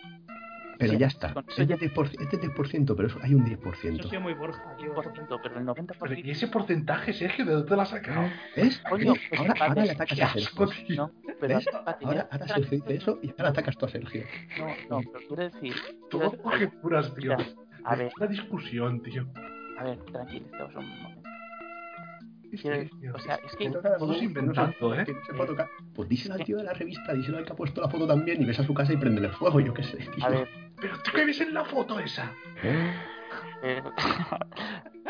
S7: Pero
S6: Sí,
S7: ya está.
S6: con eso
S7: Es
S6: ya-
S7: de 10%, es de 10%, pero eso hay un
S4: Eso ha
S7: 10%.
S4: sido muy Borja, tío.
S6: 10%, pero el 90%.
S5: Pero ¿y ese porcentaje, Sergio, de dónde lo has sacado?
S7: ¿Ves?
S6: Coño, pues
S7: Ahora, ahora le atacas a Sergio.
S6: No, pero
S7: ¿Ves? Ahora, ahora Sergio dice eso y ahora atacas tú a Sergio.
S6: No, no, pero quiero decir. quiero
S5: Todo conjeturas, tío.
S6: Mira, a ver,
S5: Una discusión, tío.
S6: a ver, tranquilizaos un momento.
S5: Es
S6: Quiero o sea, es que
S5: Todos inventando, ¿eh?
S7: No se puede tocar. Pues díselo al tío de la revista, díselo al que ha puesto la foto también y ves a su casa y prende el fuego, yo qué sé, tío.
S6: A ver,
S5: Pero tú qué ves en la foto esa.
S7: ¿Eh?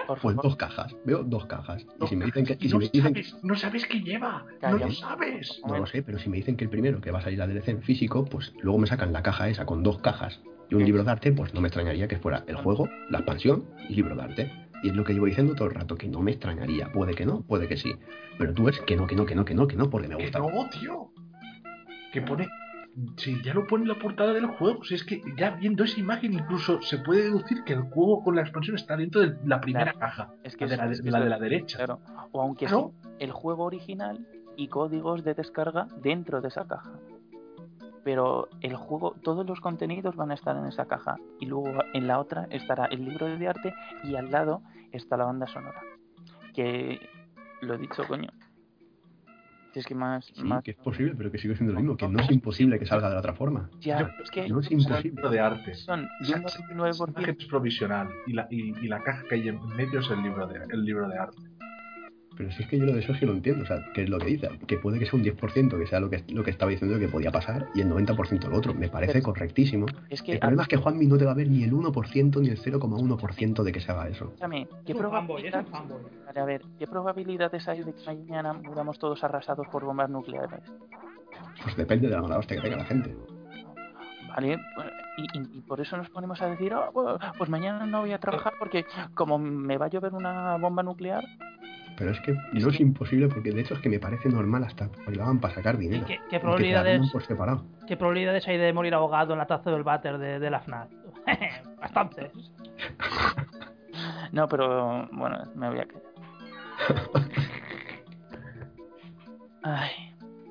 S6: por
S7: Pues
S6: favor,
S7: dos cajas, veo dos cajas. Y si me dicen que, y si
S5: no,
S7: me dicen que
S5: sabes, no sabes qué lleva. No lo sabes.
S7: no lo sé, pero si me dicen que el primero que va a salir la DLC en físico, pues luego me sacan la caja esa con dos cajas y un libro de arte, pues no me extrañaría que fuera el juego, la expansión y libro de arte. Y es lo que llevo diciendo todo el rato, que no me extrañaría. Puede que no, puede que sí. Pero tú ves que no, que no, que no, que no, que no, porque me
S5: Que
S7: gusta.
S5: no, tío. Que pone. Si ya lo pone en la portada del juego, si es que ya viendo esa imagen incluso se puede deducir que el juego con la expansión está dentro de la primera
S6: Claro.
S5: caja,
S6: es que
S5: la de la, de, la de
S6: lo-
S5: la derecha.
S6: Claro, o aunque sea el juego original y códigos de descarga dentro de esa caja. Pero el juego, todos los contenidos van a estar en esa caja. Y luego en la otra estará el libro de arte y al lado está la banda sonora. Que lo he dicho, coño. Si es que más.
S7: Sí,
S6: más
S7: que es posible, pero que sigue siendo lo mismo, que no es imposible que salga de la otra forma.
S6: ya,
S5: Yo-
S6: es que
S7: No es imposible.
S5: de arte.
S6: son
S5: O
S6: de
S5: sea,
S6: un
S5: esa
S6: 99%.
S5: imagen es provisional y la, y, y la caja que hay en medio es el libro de, el libro de arte.
S7: Pero si es que yo lo de Sergio lo entiendo, o sea, que es lo que dice, que puede que sea un 10%, que sea lo que, lo que estaba diciendo que podía pasar, y el 90% lo otro. Me parece
S6: Pero-
S7: correctísimo.
S6: Es que,
S7: El problema es que Juanmi no te va a ver ni el 1% ni el 0,1% de que se haga eso.
S6: ¿qué
S4: Es un fanboy, es un
S6: probabilidad- a ver, ¿qué probabilidades hay de que mañana muramos todos arrasados por bombas nucleares?
S7: Pues depende de la mala hostia que tenga la gente.
S6: Vale, y, y- y por eso nos ponemos a decir, "Oh, pues mañana no voy a trabajar porque como me va a llover una bomba nuclear,
S7: Pero es que no es imposible porque de hecho es que me parece normal hasta que lo hagan para sacar
S4: ¿Y
S7: dinero.
S4: qué, probabilidades,
S7: vendan por separado.
S4: qué probabilidades hay de morir ahogado en la taza del váter de, de la FNAC? Bastantes.
S6: no, pero bueno, me voy a quedar. Ay,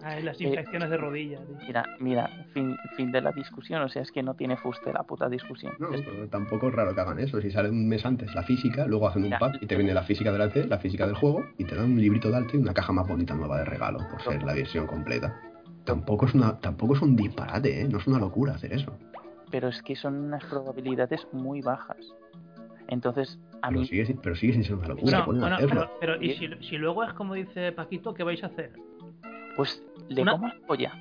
S4: Ay, las
S6: Eh,
S4: infecciones de rodillas.
S6: mira, mira, fin, fin de la discusión, o sea, es que no tiene fuste la puta discusión.
S7: No,
S6: Es-
S7: pero tampoco es raro que hagan eso. Si sale un mes antes la física, luego hacen un pack y te viene la física del arte, la física del juego, y te dan un librito de arte y una caja más bonita nueva de regalo, por ser la versión completa. Tampoco es una, tampoco es un disparate, ¿eh? No es una locura hacer eso.
S6: pero es que son unas probabilidades muy bajas. Entonces, a
S7: Pero
S6: mí,
S7: sigue, pero sigue sin ser una locura.
S4: Bueno, pero, pero ¿y si, si luego es como dice Paquito, qué vais a hacer?
S6: Pues le
S4: una-
S6: como la polla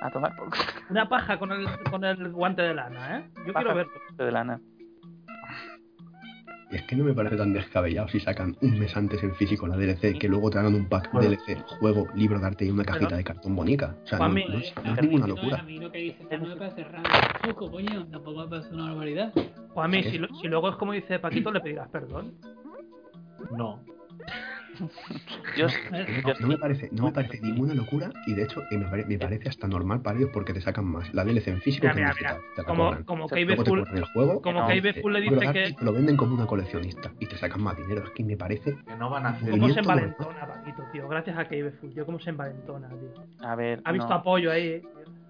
S6: a tomar por
S4: Una paja con el, con el guante de lana, ¿eh? Yo
S6: Paja.
S4: quiero verlo.
S6: de lana.
S7: Y es que no me parece tan descabellado si sacan un mes antes en físico la DLC, que luego te hagan un pack
S5: Bueno.
S7: DLC, juego, libro de arte y una cajita de cartón bonita. O sea, no,
S4: Juanmi,
S7: no es, no es
S6: pero
S7: ninguna locura.
S8: a mí lo que dices no me parece raro. Poco, coño, tampoco me parece una barbaridad.
S4: O a mí, si, lo- si luego es como dice Paquito, le pedirás perdón.
S5: No.
S6: Yo,
S4: Eh,
S6: yo
S7: No me parece, no me parece ninguna locura y de hecho eh, me, pare- me parece hasta normal para ellos porque te sacan más la DLC en físico
S4: Mira,
S7: que en
S4: mira,
S7: digital. Te la
S4: Como,
S7: cobran.
S4: como
S7: te
S4: Full,
S7: el juego,
S4: como
S7: te-
S4: Full le dice que.
S7: te lo venden como una coleccionista y te sacan más dinero. Es que me parece
S5: Que no van a hacer.
S4: ¿Cómo se envalentona, Paquito, tío? Gracias a Cave Full. Yo cómo se envalentona, tío.
S6: A ver,
S4: Ha visto
S6: no,
S4: apoyo ahí, eh.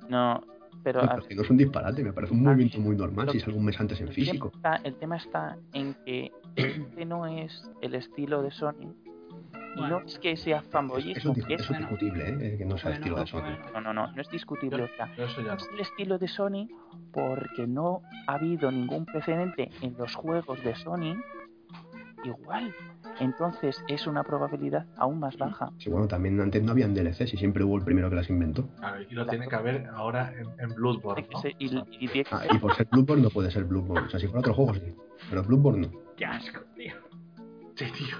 S6: no, pero
S7: Pero que no es un disparate, me parece un movimiento muy normal si
S6: que-
S7: sale un mes antes en físico.
S6: está, el tema está en que este no es el estilo de Sony. No es que sea fanboyismo, es-
S7: es discutible, ¿eh? que no sea
S8: Bueno,
S7: estilo de Sony.
S6: no, no, no, no es discutible. O sea, no es el estilo de Sony porque no ha habido ningún precedente en los juegos de Sony igual. Entonces es una probabilidad aún más baja.
S7: Sí, bueno, también antes no habían DLCs y siempre hubo el primero que las inventó.
S5: Claro, y lo tiene que haber ahora en, en Bloodborne.
S6: Y,
S7: Ah, y por ser Bloodborne no puede ser Bloodborne. O sea, si fuera otro juego sí. Pero Bloodborne no.
S4: Qué asco, tío.
S5: Sí, tío.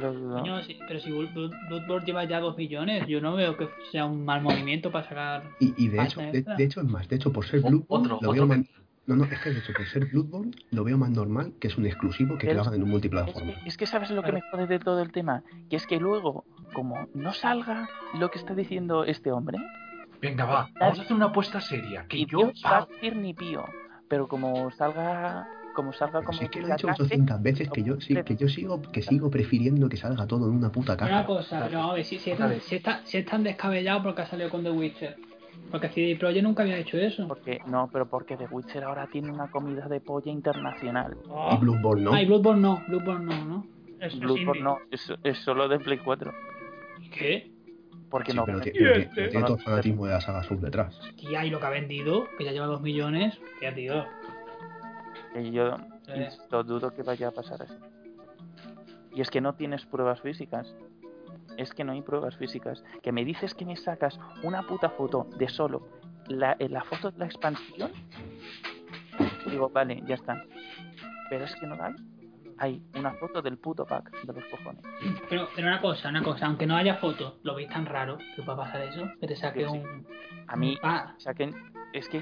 S8: Coño, pero si Blood- Blood- Bloodborne lleva ya 2 millones, yo no veo que sea un mal movimiento para sacar.
S7: Y, y de, hecho, de, hecho es más, de hecho por ser Bloodborne
S5: otro,
S7: lo
S5: otro
S7: veo más. No, no, es que de hecho por ser Bloodborne lo veo más normal que es un exclusivo que, que
S6: Pero
S7: lo hagan en un
S6: Es
S7: multiplataforma.
S6: que, es que sabes lo que me jode de todo el tema, que es que luego, como no salga lo que está diciendo este hombre,
S5: Venga, va. Vamos a hacer una apuesta seria. Que
S6: y
S5: yo
S6: Dios va a decir ni pío, pero como salga, como salga como
S7: si es que lo he dicho
S6: clase,
S7: 800 veces que yo sí, que yo sigo que sigo prefiriendo que salga todo en una puta caja.
S8: una cosa, no, a ver, si, si, es tan,
S5: Vale.
S8: si, es tan, si es tan descabellado porque ha salido con The Witcher. Porque CD Projekt nunca había hecho eso.
S6: porque no, pero porque The Witcher ahora tiene una comida de polla internacional.
S7: Y
S4: Oh,
S7: Bloodborne no.
S8: Ah, y Bloodborne no, Bloodborne no, ¿no?
S4: eso es
S6: Bloodborne no, es, es solo de Play 4.
S8: ¿Qué?
S6: Porque
S7: Sí,
S6: no.
S7: pero,
S6: vende-
S7: ti- pero ti-
S4: este.
S7: tiene todo el fanatismo de la saga Souls detrás.
S8: Tía, y lo que ha vendido, que ya lleva 2 millones. Tía, tío.
S6: Que yo insisto, dudo que vaya a pasar así. Y es que no tienes pruebas físicas. Es que no hay pruebas físicas. Que me dices que me sacas una puta foto de solo la, eh, la foto de la expansión. Digo, vale, ya está. Pero es que no la hay. Hay una foto del puto pack de los cojones.
S8: Pero, pero una cosa, una cosa, aunque no haya fotos, ¿lo veis tan raro que pueda pasar eso? Que te saque
S6: Sí, sí.
S8: un.
S6: A mí,
S8: Ah,
S6: saquen. Es que.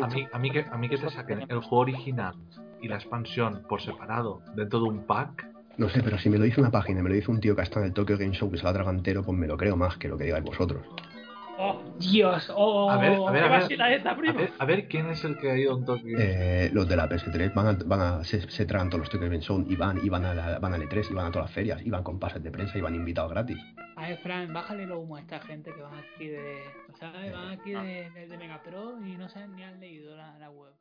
S5: A mí, a, mí que, a mí que te saquen el juego original y la expansión por separado dentro de un pack.
S7: No sé, pero si me lo dice una página, me lo dice un tío que está en el Tokyo Game Show que se la traga entero, pues me lo creo más que lo que digáis vosotros.
S4: Oh,
S8: Dios, oh.
S5: A ver, a ver,
S4: qué
S5: a ver.
S4: vacila esta,
S5: A ver, a ver quién es el que ha ido en Tokio.
S7: Eh, los de la PS3 van a, van a se, se tragan todos los Tokyo Game Show y van, y van a la, van al E3 y van a todas las ferias y van con pases de prensa y van invitados gratis.
S8: A ver, Fran, bájale lo humo a esta gente que van aquí de. ¿Sabes? Van aquí de, de, de Megapro y no saben ni han leído la, la web.